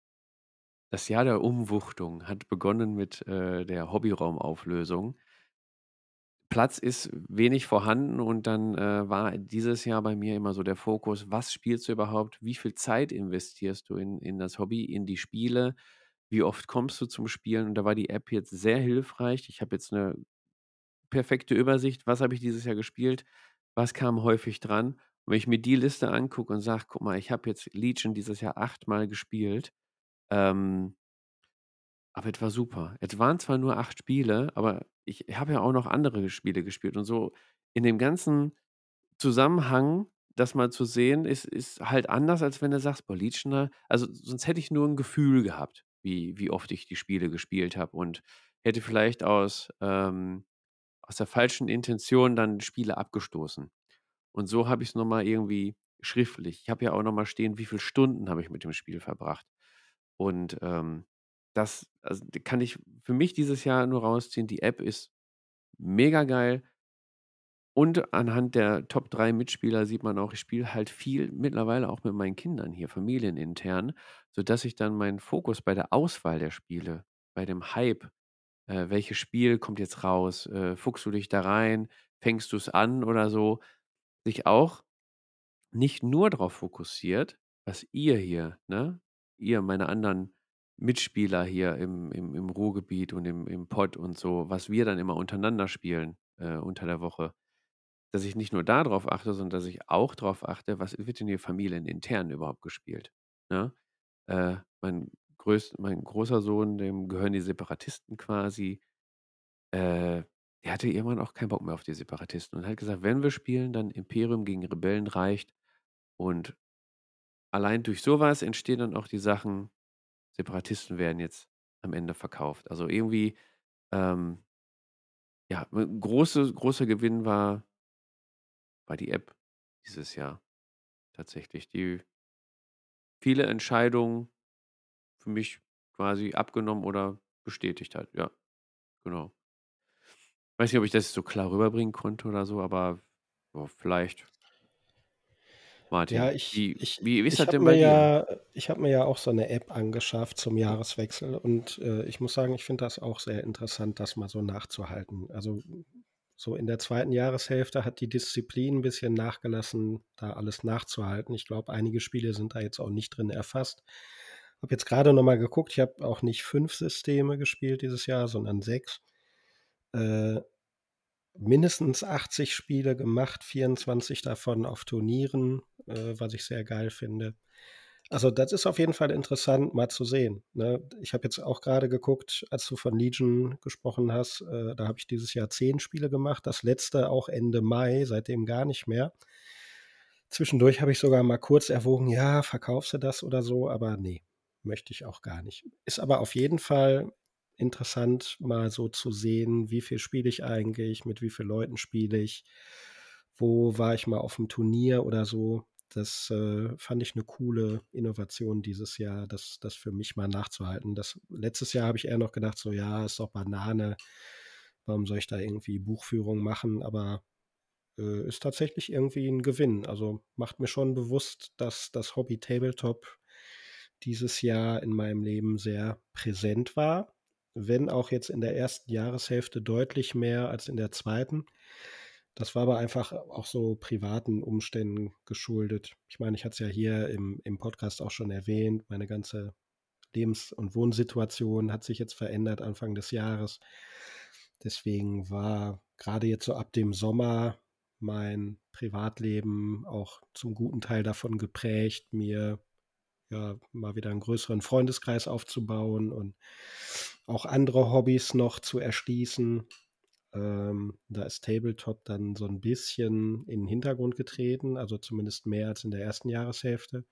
das Jahr der Umwuchtung hat begonnen mit äh, der Hobbyraumauflösung. Platz ist wenig vorhanden und dann äh, war dieses Jahr bei mir immer so der Fokus, was spielst du überhaupt, wie viel Zeit investierst du in, in das Hobby, in die Spiele, wie oft kommst du zum Spielen? Und da war die App jetzt sehr hilfreich. Ich habe jetzt eine perfekte Übersicht, was habe ich dieses Jahr gespielt, was kam häufig dran. Und wenn ich mir die Liste angucke und sage, guck mal, ich habe jetzt Legion dieses Jahr achtmal gespielt, ähm, aber es war super. Es waren zwar nur acht Spiele, aber ich habe ja auch noch andere Spiele gespielt und so in dem ganzen Zusammenhang, das mal zu sehen, ist, ist halt anders, als wenn du sagst, boah, Legion, also sonst hätte ich nur ein Gefühl gehabt, wie, wie oft ich die Spiele gespielt habe und hätte vielleicht aus, ähm, aus der falschen Intention dann Spiele abgestoßen. Und so habe ich es nochmal irgendwie schriftlich. Ich habe ja auch nochmal stehen, wie viele Stunden habe ich mit dem Spiel verbracht. Und ähm, das also, kann ich für mich dieses Jahr nur rausziehen. Die App ist mega geil. Und anhand der Top 3 Mitspieler sieht man auch, ich spiele halt viel mittlerweile auch mit meinen Kindern hier, familienintern, sodass ich dann meinen Fokus bei der Auswahl der Spiele, bei dem Hype, äh, welches Spiel kommt jetzt raus, äh, fuchst du dich da rein, fängst du es an oder so, sich auch nicht nur darauf fokussiert, was ihr hier, ne, ihr, meine anderen Mitspieler hier im, im, im Ruhrgebiet und im, im Pod und so, was wir dann immer untereinander spielen äh, unter der Woche, dass ich nicht nur darauf achte, sondern dass ich auch darauf achte, was wird in hier familienintern überhaupt gespielt. Ne? Äh, mein, größt, mein großer Sohn, dem gehören die Separatisten quasi. Äh, der hatte irgendwann auch keinen Bock mehr auf die Separatisten und hat gesagt, wenn wir spielen, dann Imperium gegen Rebellen reicht. Und allein durch sowas entstehen dann auch die Sachen, Separatisten werden jetzt am Ende verkauft. Also irgendwie, ähm, ja, große, großer Gewinn war, war die App dieses Jahr tatsächlich, die viele Entscheidungen für mich quasi abgenommen oder bestätigt hat. Ja, genau. Weiß nicht, ob ich das so klar rüberbringen konnte oder so, aber oh, vielleicht Martin, Ja, ich, wie, ich, wie ist das habe denn mir bei dir? ja, ich habe mir ja auch so eine App angeschafft zum Jahreswechsel und äh, ich muss sagen, ich finde das auch sehr interessant, das mal so nachzuhalten. Also so in der zweiten Jahreshälfte hat die Disziplin ein bisschen nachgelassen, da alles nachzuhalten. Ich glaube, einige Spiele sind da jetzt auch nicht drin erfasst. Habe jetzt gerade noch mal geguckt, ich habe auch nicht fünf Systeme gespielt dieses Jahr, sondern sechs. Äh, mindestens 80 Spiele gemacht, 24 davon auf Turnieren, äh, was ich sehr geil finde. Also das ist auf jeden Fall interessant, mal zu sehen. Ne? Ich habe jetzt auch gerade geguckt, als du von Legion gesprochen hast, äh, da habe ich dieses Jahr zehn Spiele gemacht, das letzte auch Ende Mai, seitdem gar nicht mehr. Zwischendurch habe ich sogar mal kurz erwogen, ja, verkaufst du das oder so, aber nee, möchte ich auch gar nicht. Ist aber auf jeden Fall interessant, mal so zu sehen, wie viel spiele ich eigentlich, mit wie vielen Leuten spiele ich, wo war ich mal auf dem Turnier oder so. Das äh, fand ich eine coole Innovation dieses Jahr, das, das für mich mal nachzuhalten. Das, letztes Jahr habe ich eher noch gedacht, so ja, ist doch Banane, warum soll ich da irgendwie Buchführung machen, aber äh, ist tatsächlich irgendwie ein Gewinn. Also macht mir schon bewusst, dass das Hobby Tabletop dieses Jahr in meinem Leben sehr präsent war wenn auch jetzt in der ersten Jahreshälfte deutlich mehr als in der zweiten. Das war aber einfach auch so privaten Umständen geschuldet. Ich meine, ich hatte es ja hier im, im Podcast auch schon erwähnt, meine ganze Lebens- und Wohnsituation hat sich jetzt verändert Anfang des Jahres. Deswegen war gerade jetzt so ab dem Sommer mein Privatleben auch zum guten Teil davon geprägt, mir ja mal wieder einen größeren Freundeskreis aufzubauen und auch andere Hobbys noch zu erschließen. Ähm, da ist Tabletop dann so ein bisschen in den Hintergrund getreten, also zumindest mehr als in der ersten Jahreshälfte.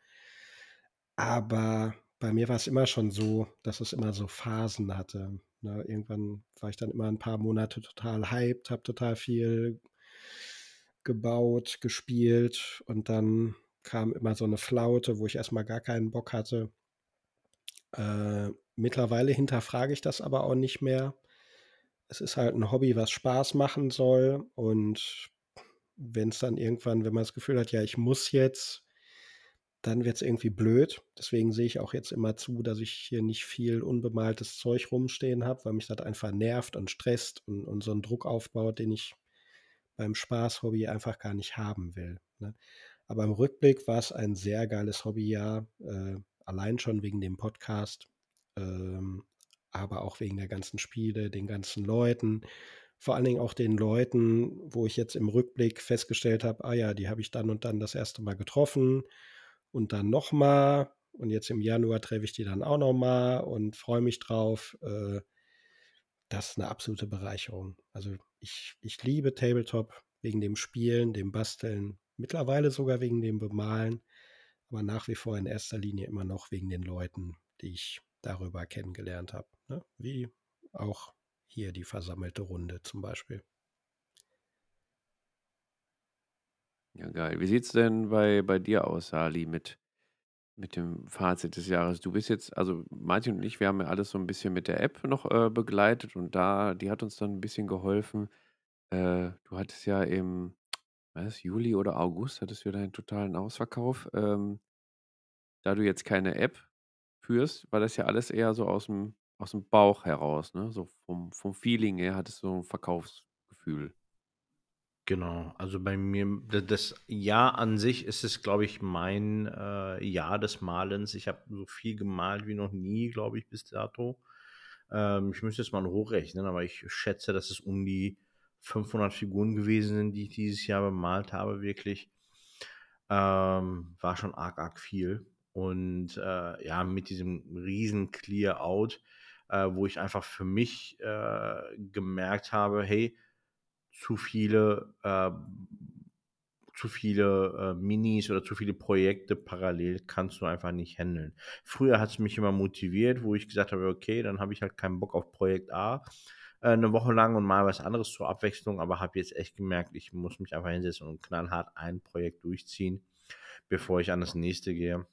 Aber bei mir war es immer schon so, dass es immer so Phasen hatte. Ne? Irgendwann war ich dann immer ein paar Monate total hyped, habe total viel gebaut, gespielt und dann kam immer so eine Flaute, wo ich erstmal gar keinen Bock hatte. Äh, mittlerweile hinterfrage ich das aber auch nicht mehr. Es ist halt ein Hobby, was Spaß machen soll. Und wenn es dann irgendwann, wenn man das Gefühl hat, ja, ich muss jetzt, dann wird es irgendwie blöd. Deswegen sehe ich auch jetzt immer zu, dass ich hier nicht viel unbemaltes Zeug rumstehen habe, weil mich das einfach nervt und stresst und, und so einen Druck aufbaut, den ich beim Spaß-Hobby einfach gar nicht haben will. Ne? Aber im Rückblick war es ein sehr geiles Hobbyjahr, äh, allein schon wegen dem Podcast, ähm, aber auch wegen der ganzen Spiele, den ganzen Leuten, vor allen Dingen auch den Leuten, wo ich jetzt im Rückblick festgestellt habe, ah ja, die habe ich dann und dann das erste Mal getroffen und dann nochmal und jetzt im Januar treffe ich die dann auch nochmal und freue mich drauf. Äh, das ist eine absolute Bereicherung. Also ich, ich liebe Tabletop wegen dem Spielen, dem Basteln, mittlerweile sogar wegen dem Bemalen, aber nach wie vor in erster Linie immer noch wegen den Leuten, die ich darüber kennengelernt habe. Ne? Wie auch hier die versammelte Runde zum Beispiel. Ja, geil. Wie sieht es denn bei, bei dir aus, Sali, mit, mit dem Fazit des Jahres? Du bist jetzt, also Martin und ich, wir haben ja alles so ein bisschen mit der App noch äh, begleitet und da, die hat uns dann ein bisschen geholfen. Äh, du hattest ja im, was, Juli oder August, hattest du deinen totalen Ausverkauf. Ähm, da du jetzt keine App führst, war das ja alles eher so aus dem, aus dem Bauch heraus, ne? So vom, vom Feeling her hattest du so ein Verkaufsgefühl. Genau, also bei mir, das Jahr an sich ist es, glaube ich, mein äh, Jahr des Malens. Ich habe so viel gemalt wie noch nie, glaube ich, bis dato. Ähm, ich müsste jetzt mal hochrechnen, aber ich schätze, dass es um die 500 Figuren gewesen sind, die ich dieses Jahr bemalt habe, wirklich. Ähm, war schon arg, arg viel. Und äh, ja, mit diesem riesen Clear-Out, äh, wo ich einfach für mich äh, gemerkt habe, hey, zu viele, äh, zu viele äh, Minis oder zu viele Projekte parallel kannst du einfach nicht handeln. Früher hat es mich immer motiviert, wo ich gesagt habe, okay, dann habe ich halt keinen Bock auf Projekt A äh, eine Woche lang und mal was anderes zur Abwechslung, aber habe jetzt echt gemerkt, ich muss mich einfach hinsetzen und knallhart ein Projekt durchziehen, bevor ich an das nächste gehe.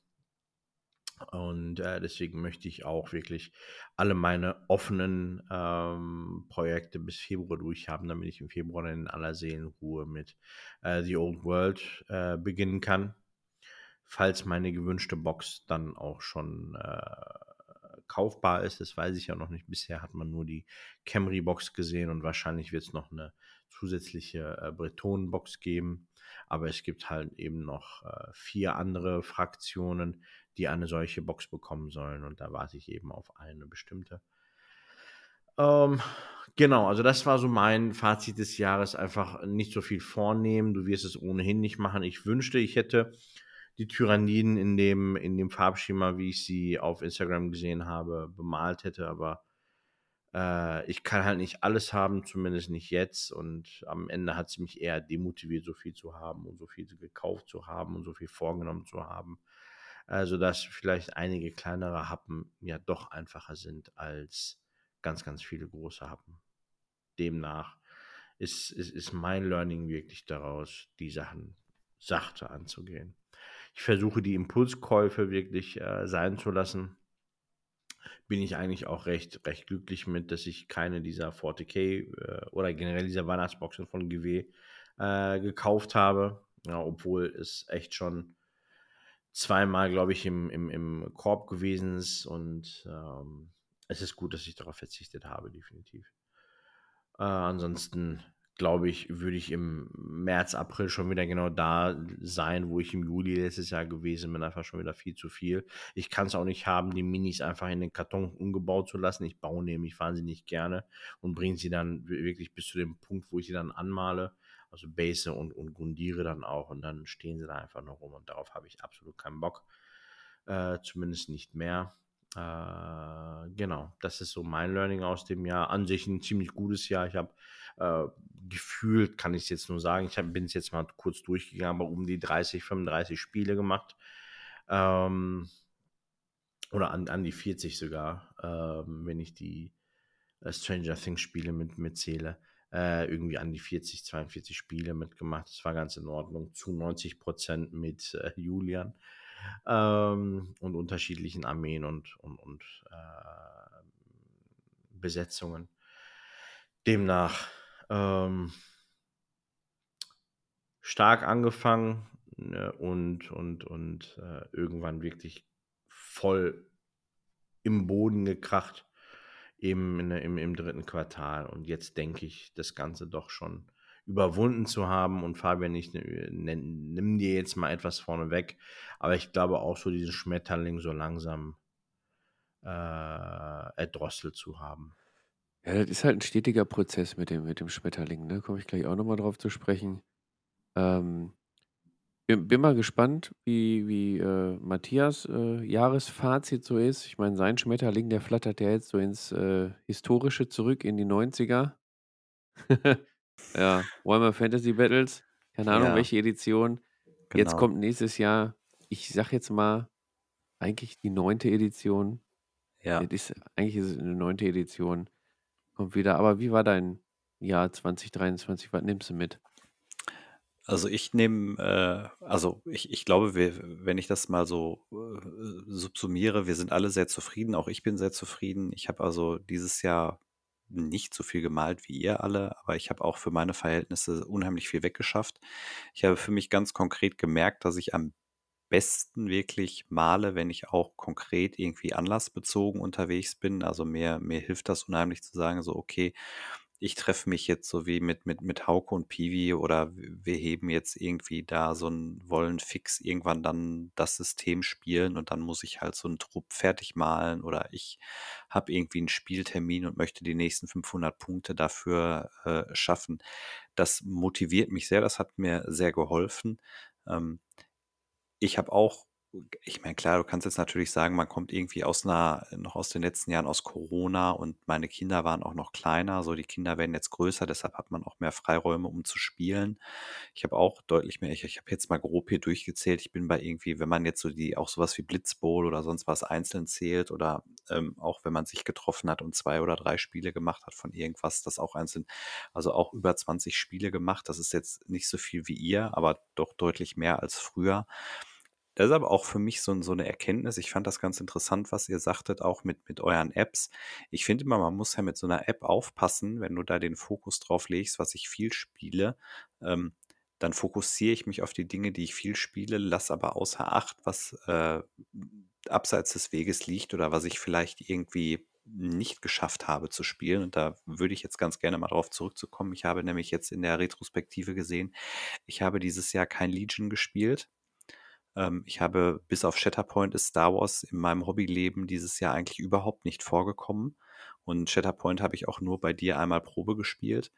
Und äh, deswegen möchte ich auch wirklich alle meine offenen ähm, Projekte bis Februar durchhaben, damit ich im Februar in aller Seelenruhe mit äh, The Old World äh, beginnen kann. Falls meine gewünschte Box dann auch schon äh, kaufbar ist, das weiß ich ja noch nicht. Bisher hat man nur die Camry-Box gesehen und wahrscheinlich wird es noch eine zusätzliche äh, Bretonen-Box geben. Aber es gibt halt eben noch äh, vier andere Fraktionen, die eine solche Box bekommen sollen. Und da warte ich eben auf eine bestimmte. Ähm, genau, also das war so mein Fazit des Jahres. Einfach nicht so viel vornehmen. Du wirst es ohnehin nicht machen. Ich wünschte, ich hätte die Tyranniden in dem, in dem Farbschema, wie ich sie auf Instagram gesehen habe, bemalt hätte. Aber äh, ich kann halt nicht alles haben, zumindest nicht jetzt. Und am Ende hat es mich eher demotiviert, so viel zu haben und so viel gekauft zu haben und so viel vorgenommen zu haben. Also dass vielleicht einige kleinere Happen ja doch einfacher sind als ganz, ganz viele große Happen. Demnach ist, ist, ist mein Learning wirklich daraus, die Sachen sachte anzugehen. Ich versuche die Impulskäufe wirklich äh, sein zu lassen. Bin ich eigentlich auch recht, recht glücklich mit, dass ich keine dieser 40k äh, oder generell dieser Weihnachtsboxen von GW äh, gekauft habe. Ja, obwohl es echt schon zweimal, glaube ich, im, im, im Korb gewesen ist und ähm, es ist gut, dass ich darauf verzichtet habe, definitiv. Äh, ansonsten glaube ich, würde ich im März, April schon wieder genau da sein, wo ich im Juli letztes Jahr gewesen bin. Einfach schon wieder viel zu viel. Ich kann es auch nicht haben, die Minis einfach in den Karton umgebaut zu lassen. Ich baue nämlich wahnsinnig gerne und bringe sie dann wirklich bis zu dem Punkt, wo ich sie dann anmale also Base und, und Gundiere dann auch und dann stehen sie da einfach noch rum und darauf habe ich absolut keinen Bock. Äh, zumindest nicht mehr. Äh, genau, das ist so mein Learning aus dem Jahr. An sich ein ziemlich gutes Jahr. Ich habe äh, gefühlt, kann ich es jetzt nur sagen, ich bin es jetzt mal kurz durchgegangen, aber um die 30, 35 Spiele gemacht. Ähm, oder an, an die 40 sogar, ähm, wenn ich die äh, Stranger Things Spiele mit, mitzähle äh, irgendwie an die 40, 42 Spiele mitgemacht. Das war ganz in Ordnung. Zu 90 Prozent mit äh, Julian ähm, und unterschiedlichen Armeen und, und, und äh, Besetzungen. Demnach ähm, stark angefangen ne, und, und, und äh, irgendwann wirklich voll im Boden gekracht eben im, im dritten Quartal. Und jetzt denke ich, das Ganze doch schon überwunden zu haben. Und Fabian, ich nimm, nimm dir jetzt mal etwas vorne weg. Aber ich glaube auch so diesen Schmetterling so langsam äh, erdrosselt zu haben. Ja, das ist halt ein stetiger Prozess mit dem, mit dem Schmetterling, ne? Komme ich gleich auch nochmal drauf zu sprechen. Ähm, bin, bin mal gespannt, wie, wie äh, Matthias äh, Jahresfazit so ist. Ich meine, sein Schmetterling, der flattert ja jetzt so ins äh, Historische zurück, in die 90er. ja, Warhammer Fantasy Battles. Keine Ahnung, Ja, welche Edition. Jetzt genau. kommt nächstes Jahr, ich sag jetzt mal, eigentlich die neunte Edition. Ja. Ist, eigentlich ist es eine neunte Edition. Kommt wieder. Aber wie war dein Jahr 2023? Was nimmst du mit? Also ich nehme, äh, also ich, ich glaube, wir, wenn ich das mal so äh, subsumiere, wir sind alle sehr zufrieden, auch ich bin sehr zufrieden. Ich habe also dieses Jahr nicht so viel gemalt wie ihr alle, aber ich habe auch für meine Verhältnisse unheimlich viel weggeschafft. Ich habe für mich ganz konkret gemerkt, dass ich am besten wirklich male, wenn ich auch konkret irgendwie anlassbezogen unterwegs bin. Also mir, mir hilft das unheimlich zu sagen, so, okay, ich treffe mich jetzt so wie mit, mit, mit Hauke und Piwi oder wir heben jetzt irgendwie da so ein, wollen fix irgendwann dann das System spielen und dann muss ich halt so einen Trupp fertig malen oder ich habe irgendwie einen Spieltermin und möchte die nächsten 500 Punkte dafür äh, schaffen. Das motiviert mich sehr, das hat mir sehr geholfen. Ähm, ich habe auch ich meine, klar, du kannst jetzt natürlich sagen, man kommt irgendwie aus einer, noch aus den letzten Jahren aus Corona und meine Kinder waren auch noch kleiner, so die Kinder werden jetzt größer, deshalb hat man auch mehr Freiräume, um zu spielen. Ich habe auch deutlich mehr, ich, ich habe jetzt mal grob hier durchgezählt, ich bin bei irgendwie, wenn man jetzt so die, auch sowas wie Blitzbowl oder sonst was einzeln zählt oder ähm, auch wenn man sich getroffen hat und zwei oder drei Spiele gemacht hat von irgendwas, das auch einzeln, also auch über 20 Spiele gemacht, das ist jetzt nicht so viel wie ihr, aber doch deutlich mehr als früher. Das ist aber auch für mich so, so eine Erkenntnis. Ich fand das ganz interessant, was ihr sagtet, auch mit, mit euren Apps. Ich finde immer, man muss ja mit so einer App aufpassen, wenn du da den Fokus drauf legst, was ich viel spiele. Ähm, dann fokussiere ich mich auf die Dinge, die ich viel spiele, lass aber außer Acht, was äh, abseits des Weges liegt oder was ich vielleicht irgendwie nicht geschafft habe zu spielen. Und da würde ich jetzt ganz gerne mal drauf zurückzukommen. Ich habe nämlich jetzt in der Retrospektive gesehen, ich habe dieses Jahr kein Legion gespielt. Ähm, ich habe bis auf Shatterpoint ist Star Wars in meinem Hobbyleben dieses Jahr eigentlich überhaupt nicht vorgekommen. Und Shatterpoint habe ich auch nur bei dir einmal Probe gespielt.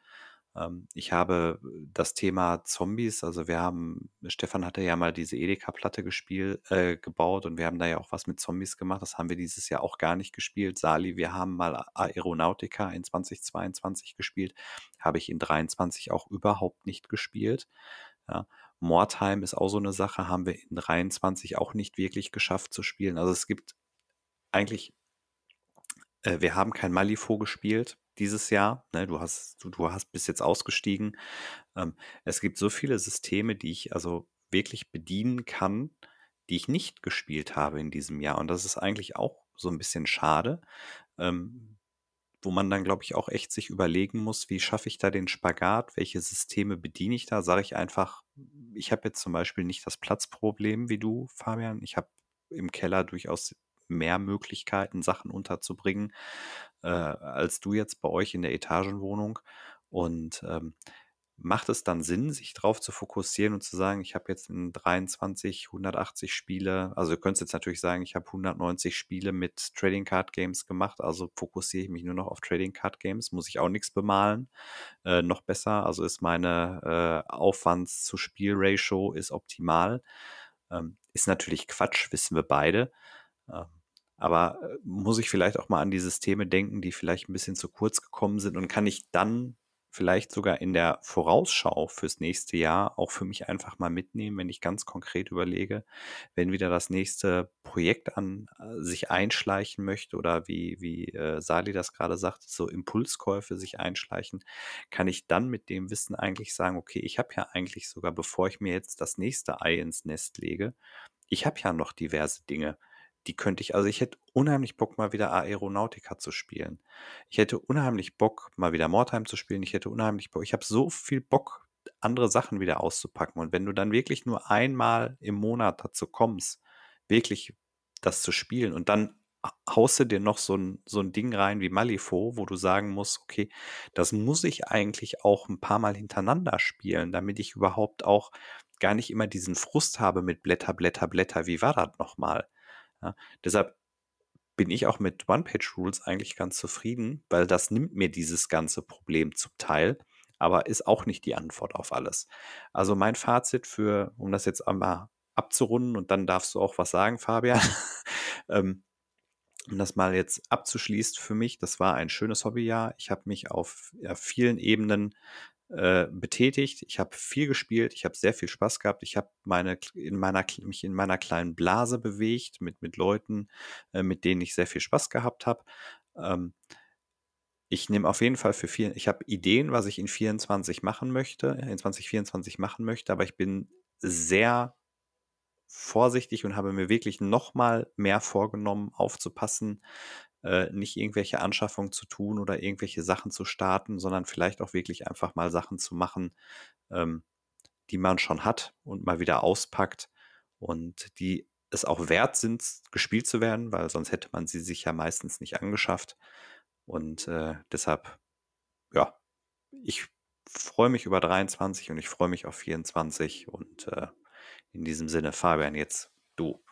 Ähm, ich habe das Thema Zombies, also wir haben, Stefan hatte ja mal diese Edeka-Platte gespielt, äh, gebaut und wir haben da ja auch was mit Zombies gemacht. Das haben wir dieses Jahr auch gar nicht gespielt. Sali, wir haben mal Aeronautica in 2022 gespielt, habe ich in 23 auch überhaupt nicht gespielt. Ja. Mordheim ist auch so eine Sache, haben wir in 23 auch nicht wirklich geschafft zu spielen. Also es gibt eigentlich, äh, wir haben kein Malifaux gespielt dieses Jahr. Ne? Du hast, du, du hast bis jetzt ausgestiegen. Ähm, es gibt so viele Systeme, die ich also wirklich bedienen kann, die ich nicht gespielt habe in diesem Jahr. Und das ist eigentlich auch so ein bisschen schade. Ähm, wo man dann, glaube ich, auch echt sich überlegen muss, wie schaffe ich da den Spagat, welche Systeme bediene ich da? Sage ich einfach, ich habe jetzt zum Beispiel nicht das Platzproblem wie du, Fabian. Ich habe im Keller durchaus mehr Möglichkeiten, Sachen unterzubringen, äh, als du jetzt bei euch in der Etagenwohnung. Und ähm, macht es dann Sinn, sich darauf zu fokussieren und zu sagen, ich habe jetzt in 23 180 Spiele, also du könntest jetzt natürlich sagen, ich habe 190 Spiele mit Trading Card Games gemacht, also fokussiere ich mich nur noch auf Trading Card Games, muss ich auch nichts bemalen. Äh, noch besser, also ist meine äh, Aufwands zu Spiel Ratio ist optimal. Ähm, ist natürlich Quatsch, wissen wir beide. Ähm, aber äh, muss ich vielleicht auch mal an die Systeme denken, die vielleicht ein bisschen zu kurz gekommen sind und kann ich dann vielleicht sogar in der Vorausschau fürs nächste Jahr auch für mich einfach mal mitnehmen, wenn ich ganz konkret überlege, wenn wieder das nächste Projekt an äh, sich einschleichen möchte oder wie, wie äh, Sali das gerade sagt, so Impulskäufe sich einschleichen, kann ich dann mit dem Wissen eigentlich sagen, okay, ich habe ja eigentlich sogar, bevor ich mir jetzt das nächste Ei ins Nest lege, ich habe ja noch diverse Dinge die könnte ich, also ich hätte unheimlich Bock, mal wieder Aeronautica zu spielen. Ich hätte unheimlich Bock, mal wieder Mordheim zu spielen. Ich hätte unheimlich Bock, ich habe so viel Bock, andere Sachen wieder auszupacken. Und wenn du dann wirklich nur einmal im Monat dazu kommst, wirklich das zu spielen und dann haust du dir noch so ein, so ein Ding rein wie Malifaux, wo du sagen musst, okay, das muss ich eigentlich auch ein paar Mal hintereinander spielen, damit ich überhaupt auch gar nicht immer diesen Frust habe mit Blätter, Blätter, Blätter, wie war das nochmal? Ja, deshalb bin ich auch mit One-Page-Rules eigentlich ganz zufrieden, weil das nimmt mir dieses ganze Problem zum Teil, aber ist auch nicht die Antwort auf alles. Also mein Fazit für, um das jetzt einmal abzurunden und dann darfst du auch was sagen, Fabian. ähm, um das mal jetzt abzuschließen für mich, das war ein schönes Hobbyjahr. Ich habe mich auf vielen Ebenen äh, betätigt. Ich habe viel gespielt, ich habe sehr viel Spaß gehabt. Ich habe meine in meiner mich in meiner kleinen Blase bewegt mit mit Leuten, äh, mit denen ich sehr viel Spaß gehabt habe. Ähm, ich nehme auf jeden Fall für vier, ich habe Ideen, was ich in 24 machen möchte, in 2024 machen möchte, aber ich bin sehr vorsichtig und habe mir wirklich noch mal mehr vorgenommen, aufzupassen, äh, nicht irgendwelche Anschaffungen zu tun oder irgendwelche Sachen zu starten, sondern vielleicht auch wirklich einfach mal Sachen zu machen, ähm, die man schon hat und mal wieder auspackt und die es auch wert sind, gespielt zu werden, weil sonst hätte man sie sich ja meistens nicht angeschafft. Und äh, deshalb, ja, ich freue mich über 23 und ich freue mich auf 24 und äh, in diesem Sinne, Fabian, jetzt du.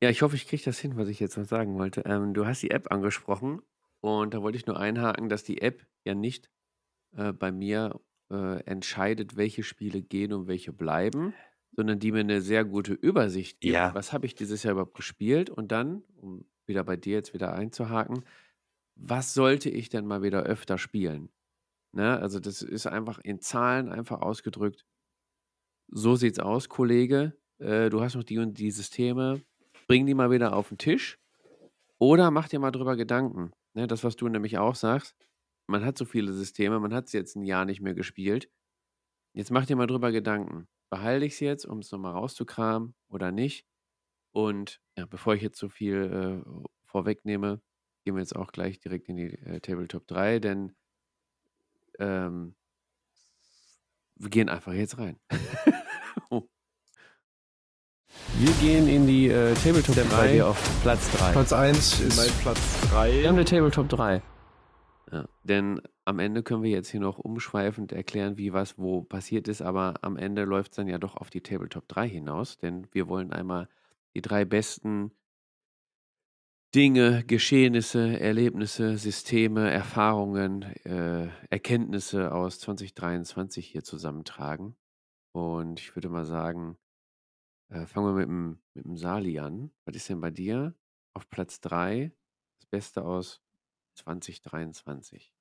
Ja, ich hoffe, ich kriege das hin, was ich jetzt noch sagen wollte. Ähm, du hast die App angesprochen und da wollte ich nur einhaken, dass die App ja nicht äh, bei mir äh, entscheidet, welche Spiele gehen und welche bleiben, sondern die mir eine sehr gute Übersicht gibt. Ja. Was habe ich dieses Jahr überhaupt gespielt? Und dann, um wieder bei dir jetzt wieder einzuhaken, was sollte ich denn mal wieder öfter spielen? Ne? Also das ist einfach in Zahlen einfach ausgedrückt. So sieht's aus, Kollege. Äh, du hast noch die und die Systeme bring die mal wieder auf den Tisch oder mach dir mal drüber Gedanken. Ne, das, was du nämlich auch sagst, man hat so viele Systeme, man hat es jetzt ein Jahr nicht mehr gespielt. Jetzt mach dir mal drüber Gedanken. Behalte ich es jetzt, um es nochmal rauszukramen oder nicht? Und ja, bevor ich jetzt so viel äh, vorwegnehme, gehen wir jetzt auch gleich direkt in die äh, Tabletop 3, denn ähm, wir gehen einfach jetzt rein. Wir gehen in die äh, Tabletop Der 3. bei dir auf Platz 3. Platz 1 ist Mein Platz 3. Wir haben eine Tabletop 3. Ja, denn am Ende können wir jetzt hier noch umschweifend erklären, wie was wo passiert ist, aber am Ende läuft es dann ja doch auf die Tabletop 3 hinaus, denn wir wollen einmal die drei besten Dinge, Geschehnisse, Erlebnisse, Systeme, Erfahrungen, äh, Erkenntnisse aus 2023 hier zusammentragen. Und ich würde mal sagen, äh, fangen wir mit dem, mit dem Sali an. Was ist denn bei dir auf Platz 3 das Beste aus 2023?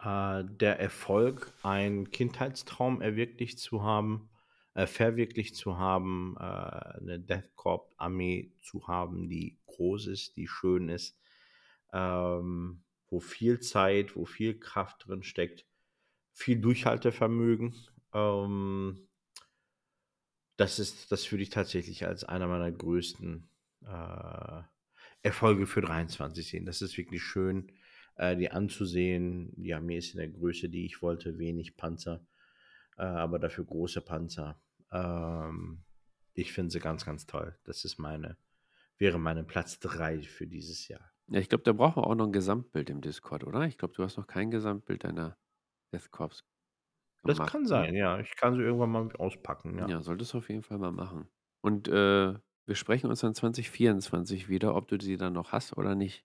Äh, der Erfolg, einen Kindheitstraum erwirklicht zu haben, äh, verwirklicht zu haben, äh, eine Death Corp Armee zu haben, die groß ist, die schön ist, ähm, wo viel Zeit, wo viel Kraft drin steckt, viel Durchhaltevermögen. Ähm, das ist, das würde ich tatsächlich als einer meiner größten äh, Erfolge für 23 sehen. Das ist wirklich schön, äh, die anzusehen. Die Armee ist in der Größe, die ich wollte, wenig Panzer, äh, aber dafür große Panzer. Ähm, ich finde sie ganz, ganz toll. Das ist meine, wäre meine Platz 3 für dieses Jahr. Ja, ich glaube, da brauchen wir auch noch ein Gesamtbild im Discord, oder? Ich glaube, du hast noch kein Gesamtbild deiner Death Corps Das gemacht. kann ne? sein, ja. Ich kann sie irgendwann mal auspacken, ja. Ja, solltest du auf jeden Fall mal machen. Und äh, wir sprechen uns dann 2024 wieder, ob du sie dann noch hast oder nicht.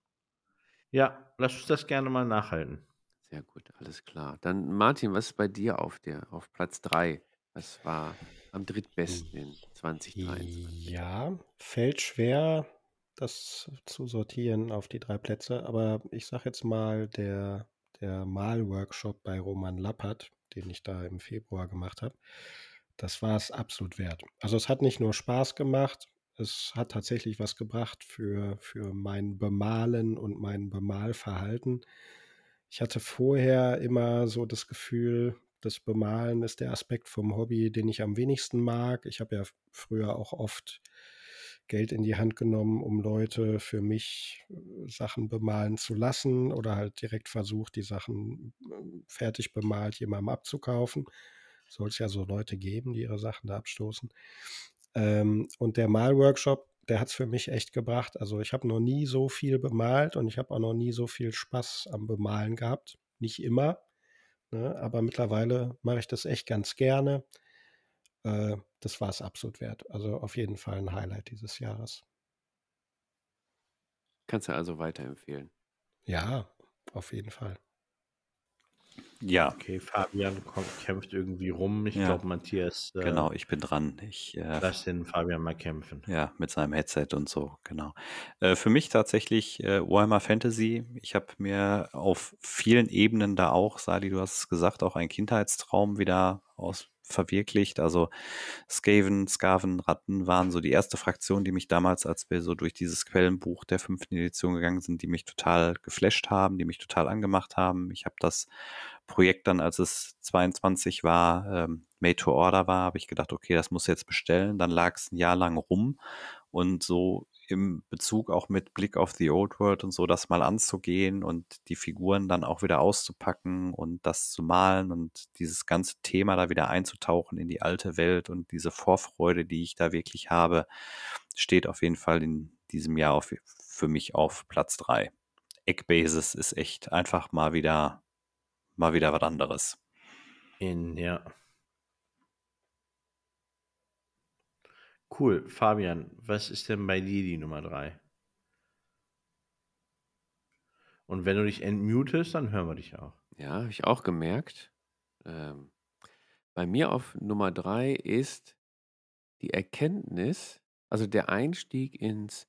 Ja, lass uns das gerne mal nachhalten. Sehr gut, alles klar. Dann Martin, was ist bei dir auf der auf Platz 3? Was war am drittbesten in 2023? Ja, fällt schwer, das zu sortieren auf die drei Plätze, aber ich sage jetzt mal, der, der Malworkshop bei Roman Lappert, den ich da im Februar gemacht habe, das war es absolut wert. Also es hat nicht nur Spaß gemacht, es hat tatsächlich was gebracht für, für mein Bemalen und mein Bemalverhalten. Ich hatte vorher immer so das Gefühl, das Bemalen ist der Aspekt vom Hobby, den ich am wenigsten mag. Ich habe ja früher auch oft Geld in die Hand genommen, um Leute für mich äh, Sachen bemalen zu lassen oder halt direkt versucht, die Sachen äh, fertig bemalt jemandem abzukaufen. Soll es ja so Leute geben, die ihre Sachen da abstoßen. Ähm, und der Malworkshop, der hat es für mich echt gebracht. Also ich habe noch nie so viel bemalt und ich habe auch noch nie so viel Spaß am Bemalen gehabt. Nicht immer, ne? aber mittlerweile mache ich das echt ganz gerne. Äh, das war es absolut wert. Also auf jeden Fall ein Highlight dieses Jahres. Kannst du also weiterempfehlen. Ja, auf jeden Fall. Ja, Okay, Fabian kommt, kämpft irgendwie rum. Ich Ja. glaube, Matthias, äh, genau, ich bin dran. Ich äh, lass den Fabian mal kämpfen. Ja, mit seinem Headset und so, genau. Äh, für mich tatsächlich äh, Warhammer Fantasy. Ich habe mir auf vielen Ebenen da auch, Sali, du hast es gesagt, auch einen Kindheitstraum wieder aus verwirklicht. Also Skaven, Skaven, Ratten waren so die erste Fraktion, die mich damals, als wir so durch dieses Quellenbuch der fünften Edition gegangen sind, die mich total geflasht haben, die mich total angemacht haben. Ich habe das Projekt dann, als es 22 war, ähm, Made to Order war, habe ich gedacht, okay, das muss jetzt bestellen. Dann lag es ein Jahr lang rum und so im Bezug auch mit Blick auf the Old World und so, das mal anzugehen und die Figuren dann auch wieder auszupacken und das zu malen und dieses ganze Thema da wieder einzutauchen in die alte Welt und diese Vorfreude, die ich da wirklich habe, steht auf jeden Fall in diesem Jahr auf, für mich auf Platz drei. Eckbasis ist echt einfach mal wieder, mal wieder was anderes. In, ja. Cool. Fabian, was ist denn bei dir die Nummer drei? Und wenn du dich entmutest, dann hören wir dich auch. Ja, habe ich auch gemerkt. Ähm, bei mir auf Nummer drei ist die Erkenntnis, also der Einstieg ins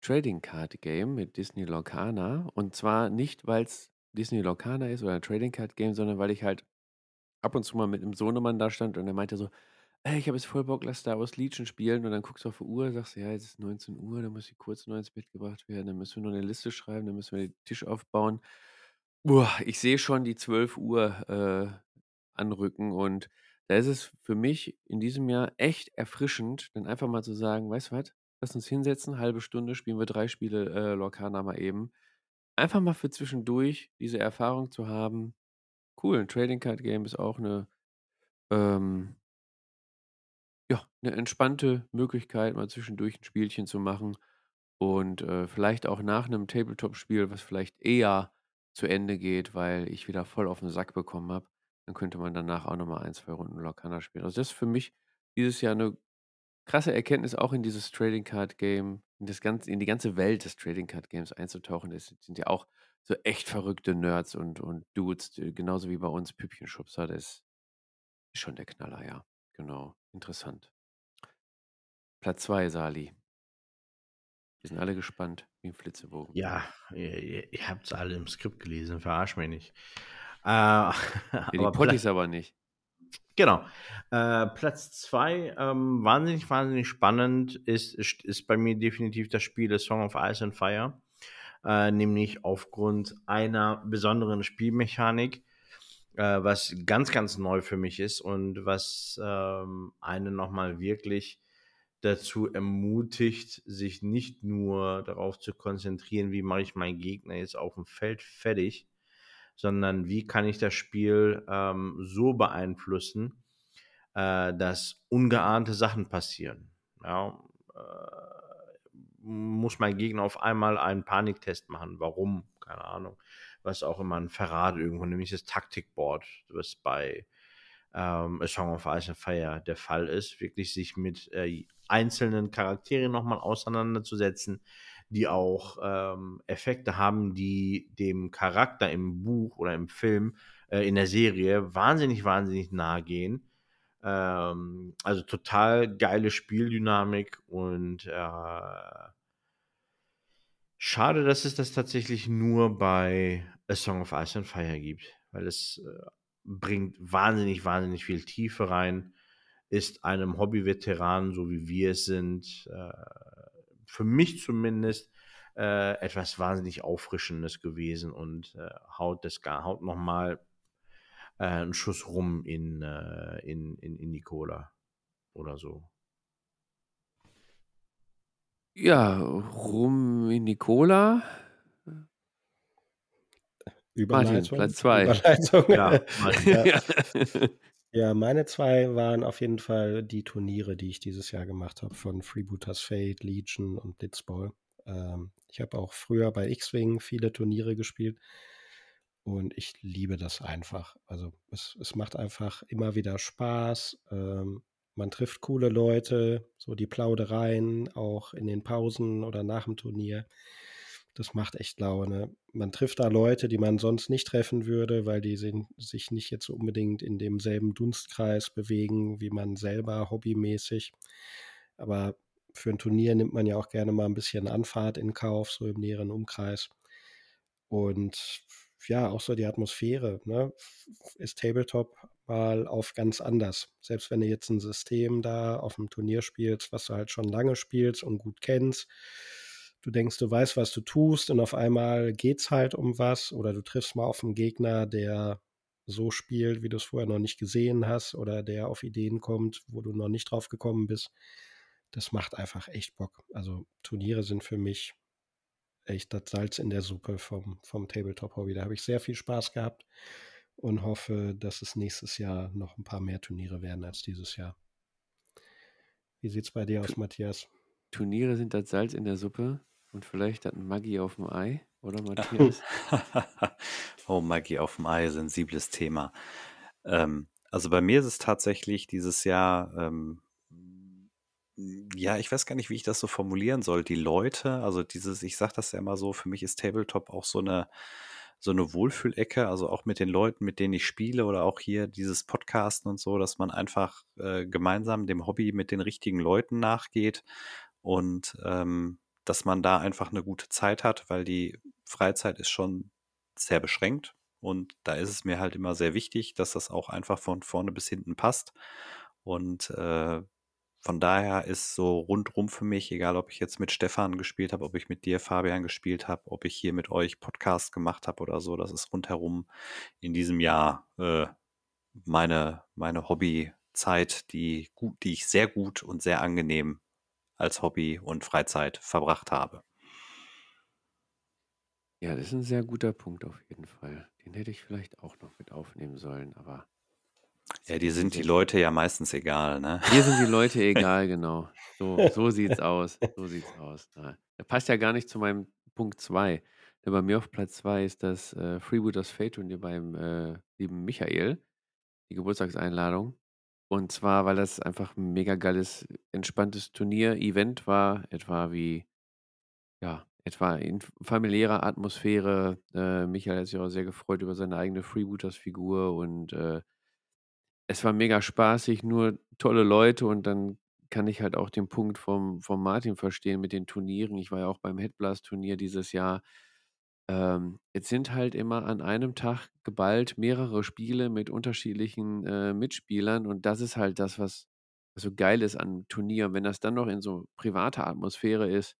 Trading Card Game mit Disney Locana. Und zwar nicht, weil es Disney Locana ist oder ein Trading Card Game, sondern weil ich halt ab und zu mal mit einem Sohnemann da stand und er meinte so, ey, ich habe jetzt voll Bock, lass Star Wars Legion spielen. Und dann guckst du auf die Uhr, sagst, ja, jetzt ist 19 Uhr, dann muss ich kurz noch ins Bett gebracht werden, dann müssen wir noch eine Liste schreiben, dann müssen wir den Tisch aufbauen. Boah, ich sehe schon die 12 Uhr äh, anrücken und da ist es für mich in diesem Jahr echt erfrischend, dann einfach mal zu sagen, weißt du was, lass uns hinsetzen, halbe Stunde, spielen wir drei Spiele äh, Lorcana mal eben. Einfach mal für zwischendurch diese Erfahrung zu haben. Cool, ein Trading Card Game ist auch eine, ähm, ja, eine entspannte Möglichkeit, mal zwischendurch ein Spielchen zu machen und äh, vielleicht auch nach einem Tabletop-Spiel, was vielleicht eher zu Ende geht, weil ich wieder voll auf den Sack bekommen habe, dann könnte man danach auch nochmal ein, zwei Runden Lorcana spielen. Also das ist für mich dieses Jahr eine krasse Erkenntnis, auch in dieses Trading Card Game, in, das ganze, in die ganze Welt des Trading Card Games einzutauchen. Das sind ja auch so echt verrückte Nerds und, und Dudes, genauso wie bei uns Püppchenschubser. Das ist schon der Knaller, ja. Genau. Interessant. Platz 2, Sali. Wir sind alle gespannt, wie ein Flitzebogen. Ja, ihr, ihr, habt es alle im Skript gelesen, verarsch mich nicht. Äh, Ja, die Potties aber nicht. Genau. Äh, Platz 2, ähm, wahnsinnig, wahnsinnig spannend ist, ist, ist bei mir definitiv das Spiel A Song of Ice and Fire. Äh, nämlich aufgrund einer besonderen Spielmechanik, äh, was ganz, ganz neu für mich ist und was ähm, einen nochmal wirklich dazu ermutigt, sich nicht nur darauf zu konzentrieren, wie mache ich meinen Gegner jetzt auf dem Feld fertig, sondern wie kann ich das Spiel ähm, so beeinflussen, äh, dass ungeahnte Sachen passieren. Ja, äh, muss mein Gegner auf einmal einen Paniktest machen. Warum? Keine Ahnung. Was auch immer ein Verrat irgendwo, nämlich das Taktikboard, was bei ähm, A Song of Ice and Fire der Fall ist, wirklich sich mit äh, einzelnen Charakteren nochmal auseinanderzusetzen, die auch ähm, Effekte haben, die dem Charakter im Buch oder im Film, äh, in der Serie wahnsinnig, wahnsinnig nahe gehen. Ähm, also total geile Spieldynamik und äh, schade, dass es das tatsächlich nur bei A Song of Ice and Fire gibt, weil es äh, bringt wahnsinnig, wahnsinnig viel Tiefe rein, ist einem Hobby-Veteran, so wie wir es sind, äh, für mich zumindest äh, etwas wahnsinnig Auffrischendes gewesen und äh, haut das gar, haut nochmal äh, einen Schuss rum in, äh, in, in, in die Cola oder so. Ja, rum in die Cola. Überleitung. Platz zwei. Überleitung. Ja, Martin. Ja. Ja. Ja, meine zwei waren auf jeden Fall die Turniere, die ich dieses Jahr gemacht habe, von Freebooters Fate, Legion und Blitzball. Ähm, ich habe auch früher bei X-Wing viele Turniere gespielt und ich liebe das einfach. Also es, es macht einfach immer wieder Spaß. Ähm, man trifft coole Leute, so die Plaudereien, auch in den Pausen oder nach dem Turnier. Das macht echt Laune. Man trifft da Leute, die man sonst nicht treffen würde, weil die sich nicht jetzt unbedingt in demselben Dunstkreis bewegen wie man selber hobbymäßig. Aber für ein Turnier nimmt man ja auch gerne mal ein bisschen Anfahrt in Kauf, so im näheren Umkreis. Und ja, auch so die Atmosphäre, ne, ist Tabletop mal auf ganz anders. Selbst wenn du jetzt ein System da auf dem Turnier spielst, was du halt schon lange spielst und gut kennst, du denkst, du weißt, was du tust und auf einmal geht es halt um was oder du triffst mal auf einen Gegner, der so spielt, wie du es vorher noch nicht gesehen hast oder der auf Ideen kommt, wo du noch nicht drauf gekommen bist. Das macht einfach echt Bock. Also Turniere sind für mich echt das Salz in der Suppe vom, vom Tabletop-Hobby. Da habe ich sehr viel Spaß gehabt und hoffe, dass es nächstes Jahr noch ein paar mehr Turniere werden als dieses Jahr. Wie sieht es bei dir aus, Matthias? Turniere sind das Salz in der Suppe. Und vielleicht hat ein Maggi auf dem Ei, oder Matthias? oh, Maggi auf dem Ei, sensibles Thema. Ähm, also bei mir ist es tatsächlich dieses Jahr, ähm, ja, ich weiß gar nicht, wie ich das so formulieren soll. Die Leute, also dieses, ich sage das ja immer so, für mich ist Tabletop auch so eine, so eine Wohlfühlecke, also auch mit den Leuten, mit denen ich spiele oder auch hier dieses Podcasten und so, dass man einfach äh, gemeinsam dem Hobby mit den richtigen Leuten nachgeht und ähm, dass man da einfach eine gute Zeit hat, weil die Freizeit ist schon sehr beschränkt. Und da ist es mir halt immer sehr wichtig, dass das auch einfach von vorne bis hinten passt. Und äh, von daher ist so rundrum für mich, egal ob ich jetzt mit Stefan gespielt habe, ob ich mit dir, Fabian, gespielt habe, ob ich hier mit euch Podcast gemacht habe oder so, das ist rundherum in diesem Jahr äh, meine, meine Hobbyzeit, die, die ich sehr gut und sehr angenehm als Hobby und Freizeit verbracht habe. Ja, das ist ein sehr guter Punkt auf jeden Fall. Den hätte ich vielleicht auch noch mit aufnehmen sollen, aber. Ja, die sind die Leute ja meistens egal, ne? Hier sind die Leute egal, genau. So, so sieht's aus. So sieht's aus. Da passt ja gar nicht zu meinem Punkt 2. Denn bei mir auf Platz 2 ist das äh, Freebooters Fate Turnier beim äh, lieben Michael. Die Geburtstagseinladung. Und zwar, weil das einfach ein mega geiles, entspanntes Turnier-Event war, etwa wie, ja, etwa in familiärer Atmosphäre. Äh, Michael hat sich auch sehr gefreut über seine eigene Freebooters-Figur und äh, es war mega spaßig, nur tolle Leute und dann kann ich halt auch den Punkt vom, vom Martin verstehen mit den Turnieren. Ich war ja auch beim Headblast-Turnier dieses Jahr. Ähm, jetzt sind halt immer an einem Tag geballt mehrere Spiele mit unterschiedlichen äh, Mitspielern und das ist halt das, was, so geil ist an Turnieren. Wenn das dann noch in so privater Atmosphäre ist,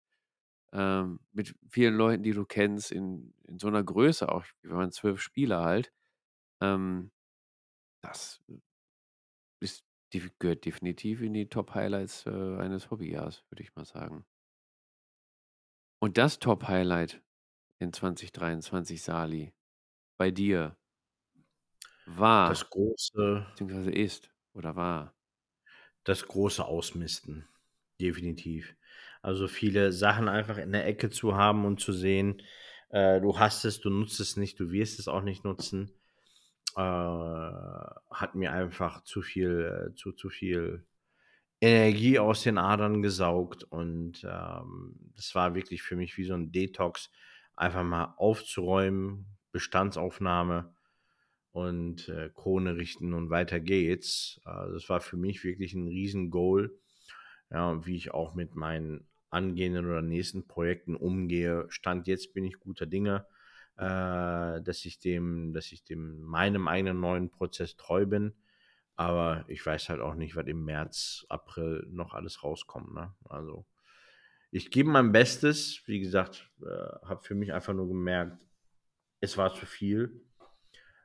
ähm, mit vielen Leuten, die du kennst, in, in so einer Größe auch, wie waren zwölf Spieler halt, ähm, das ist, gehört definitiv in die Top-Highlights äh, eines Hobbyjahrs, würde ich mal sagen. Und das Top-Highlight in 2023, Sali, bei dir war, Das große, beziehungsweise ist oder war? das große Ausmisten. Definitiv. Also viele Sachen einfach in der Ecke zu haben und zu sehen, äh, du hast es, du nutzt es nicht, du wirst es auch nicht nutzen, äh, hat mir einfach zu viel, äh, zu, zu viel Energie aus den Adern gesaugt und ähm, das war wirklich für mich wie so ein Detox, einfach mal aufzuräumen, Bestandsaufnahme und äh, Krone richten und weiter geht's. Äh, das war für mich wirklich ein Riesen-Goal. Ja, wie ich auch mit meinen angehenden oder nächsten Projekten umgehe. Stand jetzt bin ich guter Dinge, äh, dass ich dem, dass ich dem meinem eigenen neuen Prozess treu bin. Aber ich weiß halt auch nicht, was im März, April noch alles rauskommt. Ne? Also ich gebe mein Bestes. Wie gesagt, äh, habe für mich einfach nur gemerkt, es war zu viel.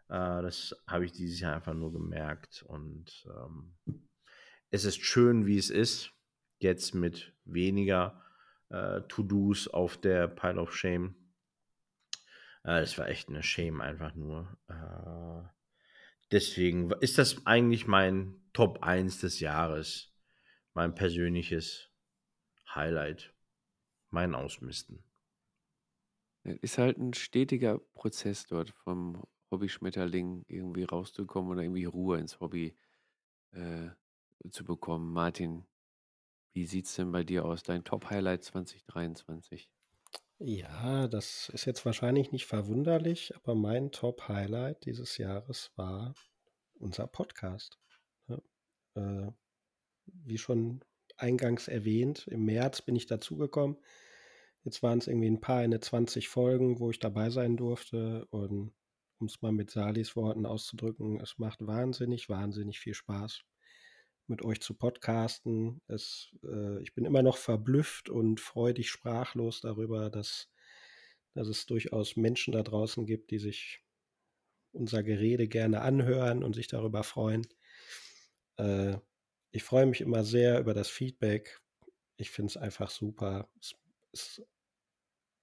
Äh, das habe ich dieses Jahr einfach nur gemerkt. Und ähm, es ist schön, wie es ist. Jetzt mit weniger äh, To-Dos auf der Pile of Shame. Äh, das war echt eine Shame einfach nur. Äh, deswegen ist das eigentlich mein Top 1 des Jahres. Mein persönliches Highlight. Mein Ausmisten. Es ist halt ein stetiger Prozess dort vom Hobby-Schmetterling irgendwie rauszukommen oder irgendwie Ruhe ins Hobby äh, zu bekommen. Martin, wie sieht es denn bei dir aus? Dein Top-Highlight 2023? Ja, das ist jetzt wahrscheinlich nicht verwunderlich, aber mein Top-Highlight dieses Jahres war unser Podcast. Ja, äh, wie schon eingangs erwähnt, im März bin ich dazugekommen. Jetzt waren es irgendwie ein paar, eine 20 Folgen, wo ich dabei sein durfte. Und um es mal mit Salis Worten auszudrücken, es macht wahnsinnig, wahnsinnig viel Spaß, mit euch zu podcasten. Es, äh, ich bin immer noch verblüfft und freudig sprachlos darüber, dass, dass es durchaus Menschen da draußen gibt, die sich unser Gerede gerne anhören und sich darüber freuen. Äh, ich freue mich immer sehr über das Feedback. Ich finde es einfach super. Es ist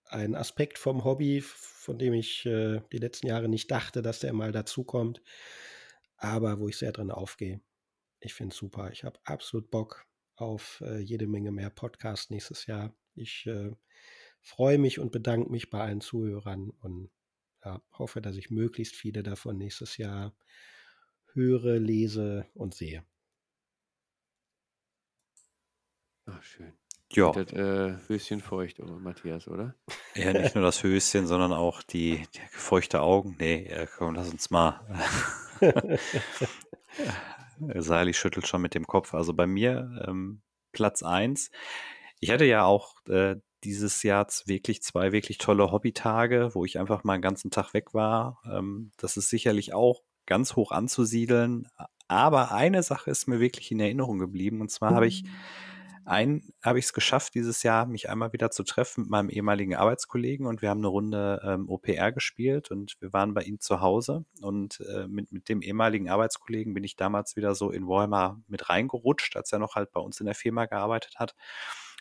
ein Aspekt vom Hobby, von dem ich äh, die letzten Jahre nicht dachte, dass der mal dazukommt, aber wo ich sehr drin aufgehe. Ich finde es super. Ich habe absolut Bock auf äh, jede Menge mehr Podcasts nächstes Jahr. Ich äh, freue mich und bedanke mich bei allen Zuhörern und ja, hoffe, dass ich möglichst viele davon nächstes Jahr höre, lese und sehe. Ach, schön. Ja. Das äh, Höschen feucht, oh, Matthias, oder? Ja, nicht nur das Höschen, sondern auch die, die feuchte Augen. Nee, äh, komm, lass uns mal. Sali schüttelt schon mit dem Kopf. Also bei mir ähm, Platz 1. Ich hatte ja auch äh, dieses Jahr wirklich zwei wirklich tolle Hobbytage, wo ich einfach mal einen ganzen Tag weg war. Ähm, das ist sicherlich auch ganz hoch anzusiedeln. Aber eine Sache ist mir wirklich in Erinnerung geblieben. Und zwar habe ich ein habe ich es geschafft, dieses Jahr mich einmal wieder zu treffen mit meinem ehemaligen Arbeitskollegen und wir haben eine Runde ähm, OPR gespielt und wir waren bei ihm zu Hause und äh, mit, mit dem ehemaligen Arbeitskollegen bin ich damals wieder so in Warhammer mit reingerutscht, als er noch halt bei uns in der Firma gearbeitet hat.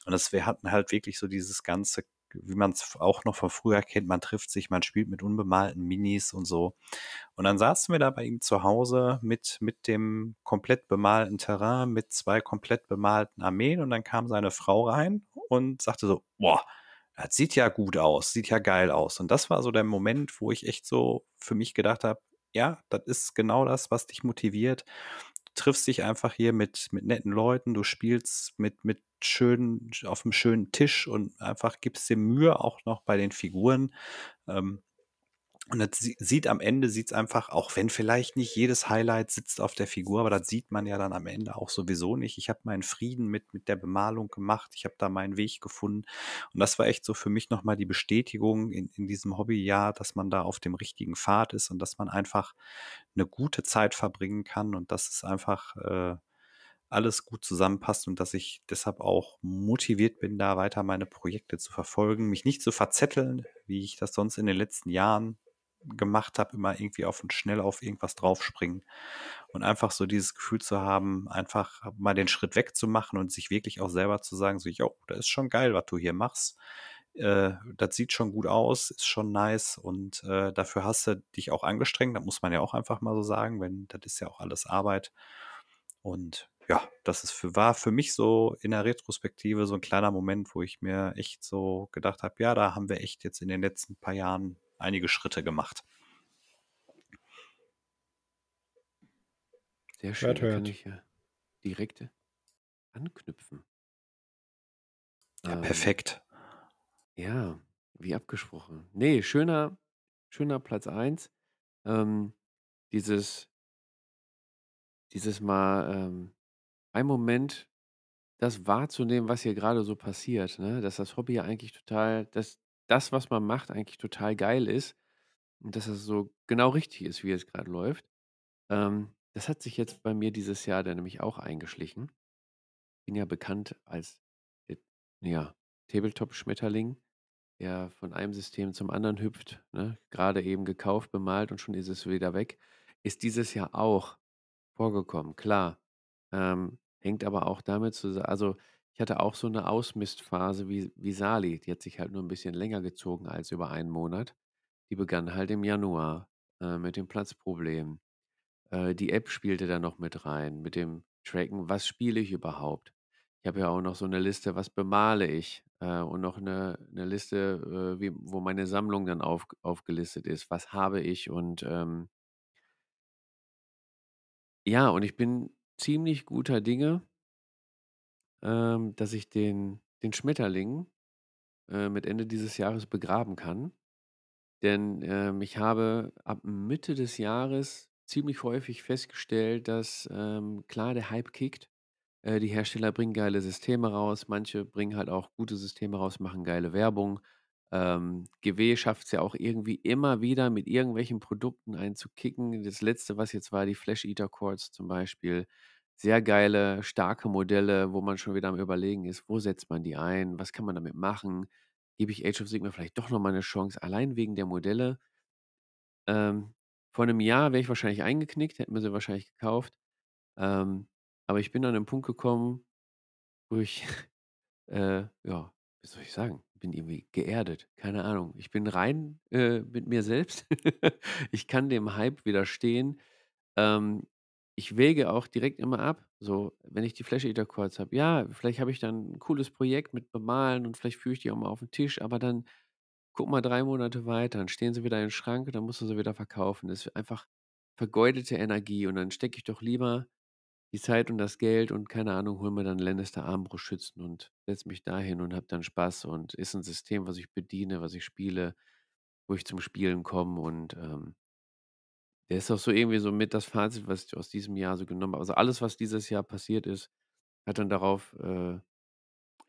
Und das, wir hatten halt wirklich so dieses ganze wie man es auch noch von früher kennt, man trifft sich, man spielt mit unbemalten Minis und so. Und dann saßen wir da bei ihm zu Hause mit, mit dem komplett bemalten Terrain, mit zwei komplett bemalten Armeen und dann kam seine Frau rein und sagte so, boah, das sieht ja gut aus, sieht ja geil aus. Und das war so der Moment, wo ich echt so für mich gedacht habe, ja, das ist genau das, was dich motiviert. Triffst dich einfach hier mit, mit netten Leuten, du spielst mit, mit schön auf einem schönen Tisch und einfach gibst dir Mühe auch noch bei den Figuren. Ähm, und das sieht am Ende, sieht es einfach, auch wenn vielleicht nicht jedes Highlight sitzt auf der Figur, aber das sieht man ja dann am Ende auch sowieso nicht. Ich habe meinen Frieden mit, mit der Bemalung gemacht, ich habe da meinen Weg gefunden. Und das war echt so für mich nochmal die Bestätigung in, in diesem Hobbyjahr, dass man da auf dem richtigen Pfad ist und dass man einfach eine gute Zeit verbringen kann und dass es einfach äh, alles gut zusammenpasst und dass ich deshalb auch motiviert bin, da weiter meine Projekte zu verfolgen, mich nicht zu verzetteln, wie ich das sonst in den letzten Jahren gemacht habe, immer irgendwie auf und schnell auf irgendwas draufspringen und einfach so dieses Gefühl zu haben, einfach mal den Schritt wegzumachen und sich wirklich auch selber zu sagen, so, jo, das ist schon geil, was du hier machst. Äh, das sieht schon gut aus, ist schon nice und äh, dafür hast du dich auch angestrengt, das muss man ja auch einfach mal so sagen, wenn das ist ja auch alles Arbeit. Und ja, das ist für, war für mich so in der Retrospektive so ein kleiner Moment, wo ich mir echt so gedacht habe, ja, da haben wir echt jetzt in den letzten paar Jahren einige Schritte gemacht. Sehr schön, hört, da kann ich ja direkt anknüpfen. Ja, ähm, perfekt. Ja, wie abgesprochen. Nee, schöner, schöner Platz 1. Ähm, dieses, dieses Mal ähm, ein Moment, das wahrzunehmen, was hier gerade so passiert, ne? Dass das Hobby ja eigentlich total dass das, was man macht, eigentlich total geil ist und dass das so genau richtig ist, wie es gerade läuft. Ähm, das hat sich jetzt bei mir dieses Jahr dann nämlich auch eingeschlichen. Bin ja bekannt als, ja, Tabletop-Schmetterling, der von einem System zum anderen hüpft, ne? Grade eben gekauft, bemalt und schon ist es wieder weg. Ist dieses Jahr auch vorgekommen, klar. Ähm, hängt aber auch damit zusammen, also ich hatte auch so eine Ausmistphase wie, wie Sali, die hat sich halt nur ein bisschen länger gezogen als über einen Monat. Die begann halt im Januar äh, mit dem Platzproblem. Äh, die App spielte da noch mit rein, mit dem Tracken, was spiele ich überhaupt? Ich habe ja auch noch so eine Liste, was bemale ich? Äh, und noch eine 'ne Liste, äh, wie wo meine Sammlung dann auf aufgelistet ist. Was habe ich? Und, ähm ja, und ich bin ziemlich guter Dinge ähm, dass ich den den Schmetterling, äh, mit Ende dieses Jahres begraben kann. Denn, ähm, ich habe ab Mitte des Jahres ziemlich häufig festgestellt, dass, ähm, klar, der Hype kickt. Äh, die Hersteller bringen geile Systeme raus. Manche bringen halt auch gute Systeme raus, machen geile Werbung. Ähm, GW schafft es ja auch irgendwie immer wieder mit irgendwelchen Produkten einen zu kicken. Das letzte, was jetzt war, die Flash Eater Quartz zum Beispiel. Sehr geile, starke Modelle, wo man schon wieder am Überlegen ist, wo setzt man die ein? Was kann man damit machen? Gebe ich Age of Sigmar vielleicht doch noch mal 'ne Chance, allein wegen der Modelle? Ähm, vor 'nem Jahr wäre ich wahrscheinlich eingeknickt, hätte mir sie wahrscheinlich gekauft. Ähm, aber ich bin an 'nen Punkt gekommen, wo ich, äh, ja, wie soll ich sagen, bin irgendwie geerdet, keine Ahnung. Ich bin rein, äh, mit mir selbst. Ich kann dem Hype widerstehen. Ähm, ich wäge auch direkt immer ab, so, wenn ich die Flash Eater Quartz habe. Ja, vielleicht habe ich dann 'n cooles Projekt mit Bemalen und vielleicht führe ich die auch mal auf 'n Tisch, aber dann guck mal 3 Monate weiter, dann stehen sie wieder im Schrank und dann musst du sie wieder verkaufen. Das ist einfach vergeudete Energie und dann stecke ich doch lieber die Zeit und das Geld und keine Ahnung, hole mir dann Lannister Armbrustschützen und setze mich dahin und habe dann Spaß und ist 'n System, was ich bediene, was ich spiele, wo ich zum Spielen komme und, ähm der ist auch so irgendwie so mit das Fazit, was ich aus diesem Jahr so genommen habe. Also, alles, was dieses Jahr passiert ist, hat dann darauf, äh,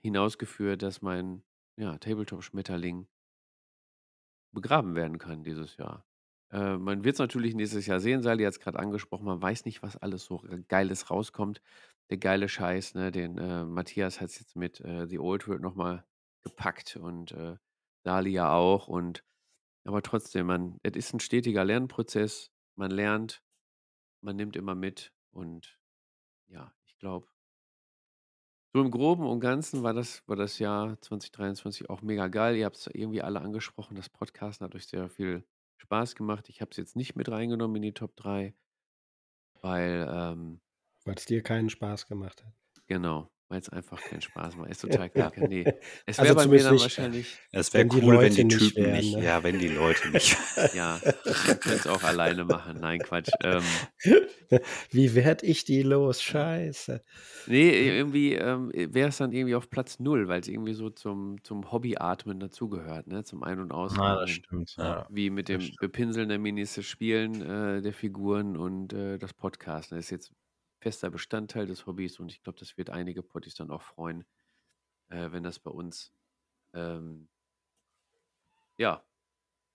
hinausgeführt, dass mein, ja, Tabletop-Schmetterling begraben werden kann dieses Jahr. Äh, man wird's natürlich nächstes Jahr sehen. Sally hat's grad angesprochen, man weiß nicht, was alles so Geiles rauskommt. Der geile Scheiß, ne, den, äh, Matthias hat's jetzt mit, äh, The Old World noch mal gepackt und, äh, Sally ja auch und aber trotzdem, es ist 'n stetiger Lernprozess. Man lernt, man nimmt immer mit und ja, ich glaube so im Groben und Ganzen war das war das Jahr 2023 auch mega geil. Ihr habt's irgendwie alle angesprochen. Das Podcasten hat euch sehr viel Spaß gemacht. Ich habe es jetzt nicht mit reingenommen in die Top 3 weil, ähm Weil's dir keinen Spaß gemacht hat. Genau, weil's einfach keinen Spaß macht. Ist total kacke. Ne, es wäre Also, bei mir zumindest dann nicht, wahrscheinlich Es wäre wenn die cool, wenn Leute die nicht Typen wären, nicht ne? ja, wenn die Leute nicht Ja, ihr könnt's auch alleine machen. Nein, Quatsch. Ähm Wie werde ich die los? Scheiße. Ne, irgendwie, ähm, wäre es dann irgendwie auf Platz 0, weil's irgendwie so zum zum Hobbyatmen dazugehört, ne, zum Ein und Ah, das Ausatmen. stimmt, Ja. ja. Wie mit Das dem stimmt. Bepinseln der Minis, das Spielen, äh, der Figuren und, äh, das Podcasten. Das ist jetzt fester Bestandteil des Hobbys und ich glaube, das wird einige Potties dann auch freuen, äh, wenn das bei uns, ähm ja,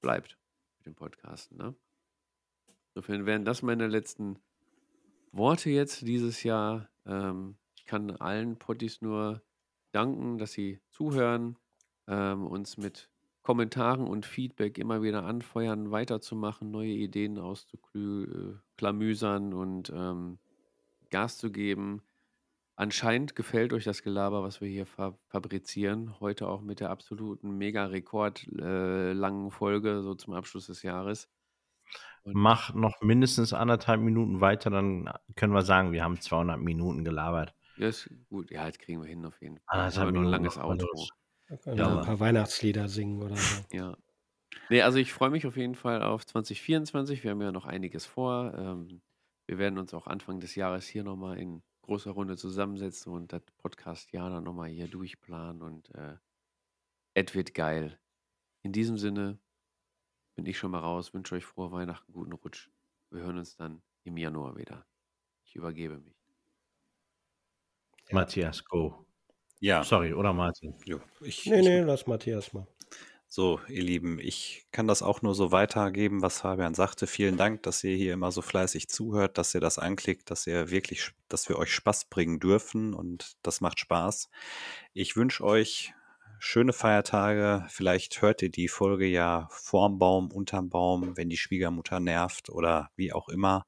bleibt mit dem Podcasten, ne? Insofern wären das meine letzten Worte jetzt dieses Jahr. Ähm, ich kann allen Potties nur danken, dass sie zuhören, ähm, uns mit Kommentaren und Feedback immer wieder anfeuern, weiterzumachen, neue Ideen auszuklü äh, und, ähm, Gas zu geben. Anscheinend gefällt euch das Gelaber, was wir hier fa fabrizieren. Heute auch mit der absoluten Mega-Rekord äh, langen Folge so zum Abschluss des Jahres. Und Mach noch mindestens 1,5 Minuten weiter, dann können wir sagen, wir haben 200 Minuten gelabert. Ja, ist gut. Ja, das kriegen wir hin auf jeden Fall. Dann 1,5 haben wir noch 'n Minuten langes noch mal Outro. los. Da können Ja, wir 'n Mann. paar Weihnachtslieder singen oder so. Ja. Ne, also ich freue mich auf jeden Fall auf 2024. Wir haben ja noch einiges vor. Ähm, wir werden uns auch Anfang des Jahres hier noch mal in großer Runde zusammensetzen und das Podcast-Jahr dann noch mal hier durchplanen und, äh, es wird geil. In diesem Sinne bin ich schon mal raus, wünsche euch frohe Weihnachten, guten Rutsch. Wir hören uns dann im Januar wieder. Ich übergebe mich. Ja. Matthias, go. Ja. Sorry, oder Martin? Jo, ich Ne, ich ne, lass Matthias mal. So, ihr Lieben, ich kann das auch nur so weitergeben, was Fabian sagte. Vielen Dank, dass ihr hier immer so fleißig zuhört, dass ihr das anklickt, dass ihr wirklich dass wir euch Spaß bringen dürfen und das macht Spaß. Ich wünsche euch schöne Feiertage. Vielleicht hört ihr die Folge ja vorm Baum, unterm Baum, wenn die Schwiegermutter nervt oder wie auch immer.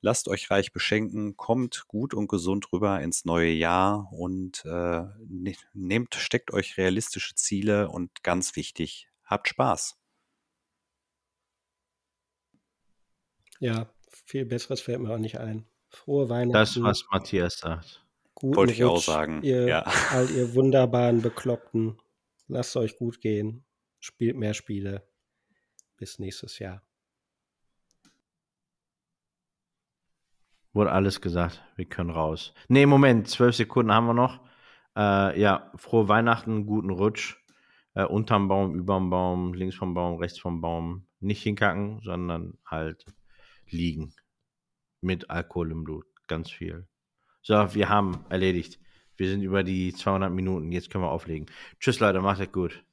Lasst euch reich beschenken, kommt gut und gesund rüber ins neue Jahr und, äh, ne nehmt steckt euch realistische Ziele und ganz wichtig, habt Spaß. Ja, Viel Besseres fällt mir auch nicht ein. Frohe Weihnachten. Das, was Matthias sagt. Guten Wollte ich auch Rutsch, sagen, Ihr, ja. All ihr wunderbaren Bekloppten. Lasst euch gut gehen. Spielt mehr Spiele. Bis nächstes Jahr. Wurde alles gesagt. Wir können raus. Nee, Moment. Zwölf Sekunden haben wir noch. Äh, ja, frohe Weihnachten, guten Rutsch. Äh, unterm Baum, überm Baum, links vom Baum, rechts vom Baum. Nicht hinkacken, sondern halt liegen. Mit Alkohol im Blut. Ganz viel. So, wir haben erledigt. Wir sind über die 200 Minuten. Jetzt können wir auflegen. Tschüss, Leute. Macht es gut.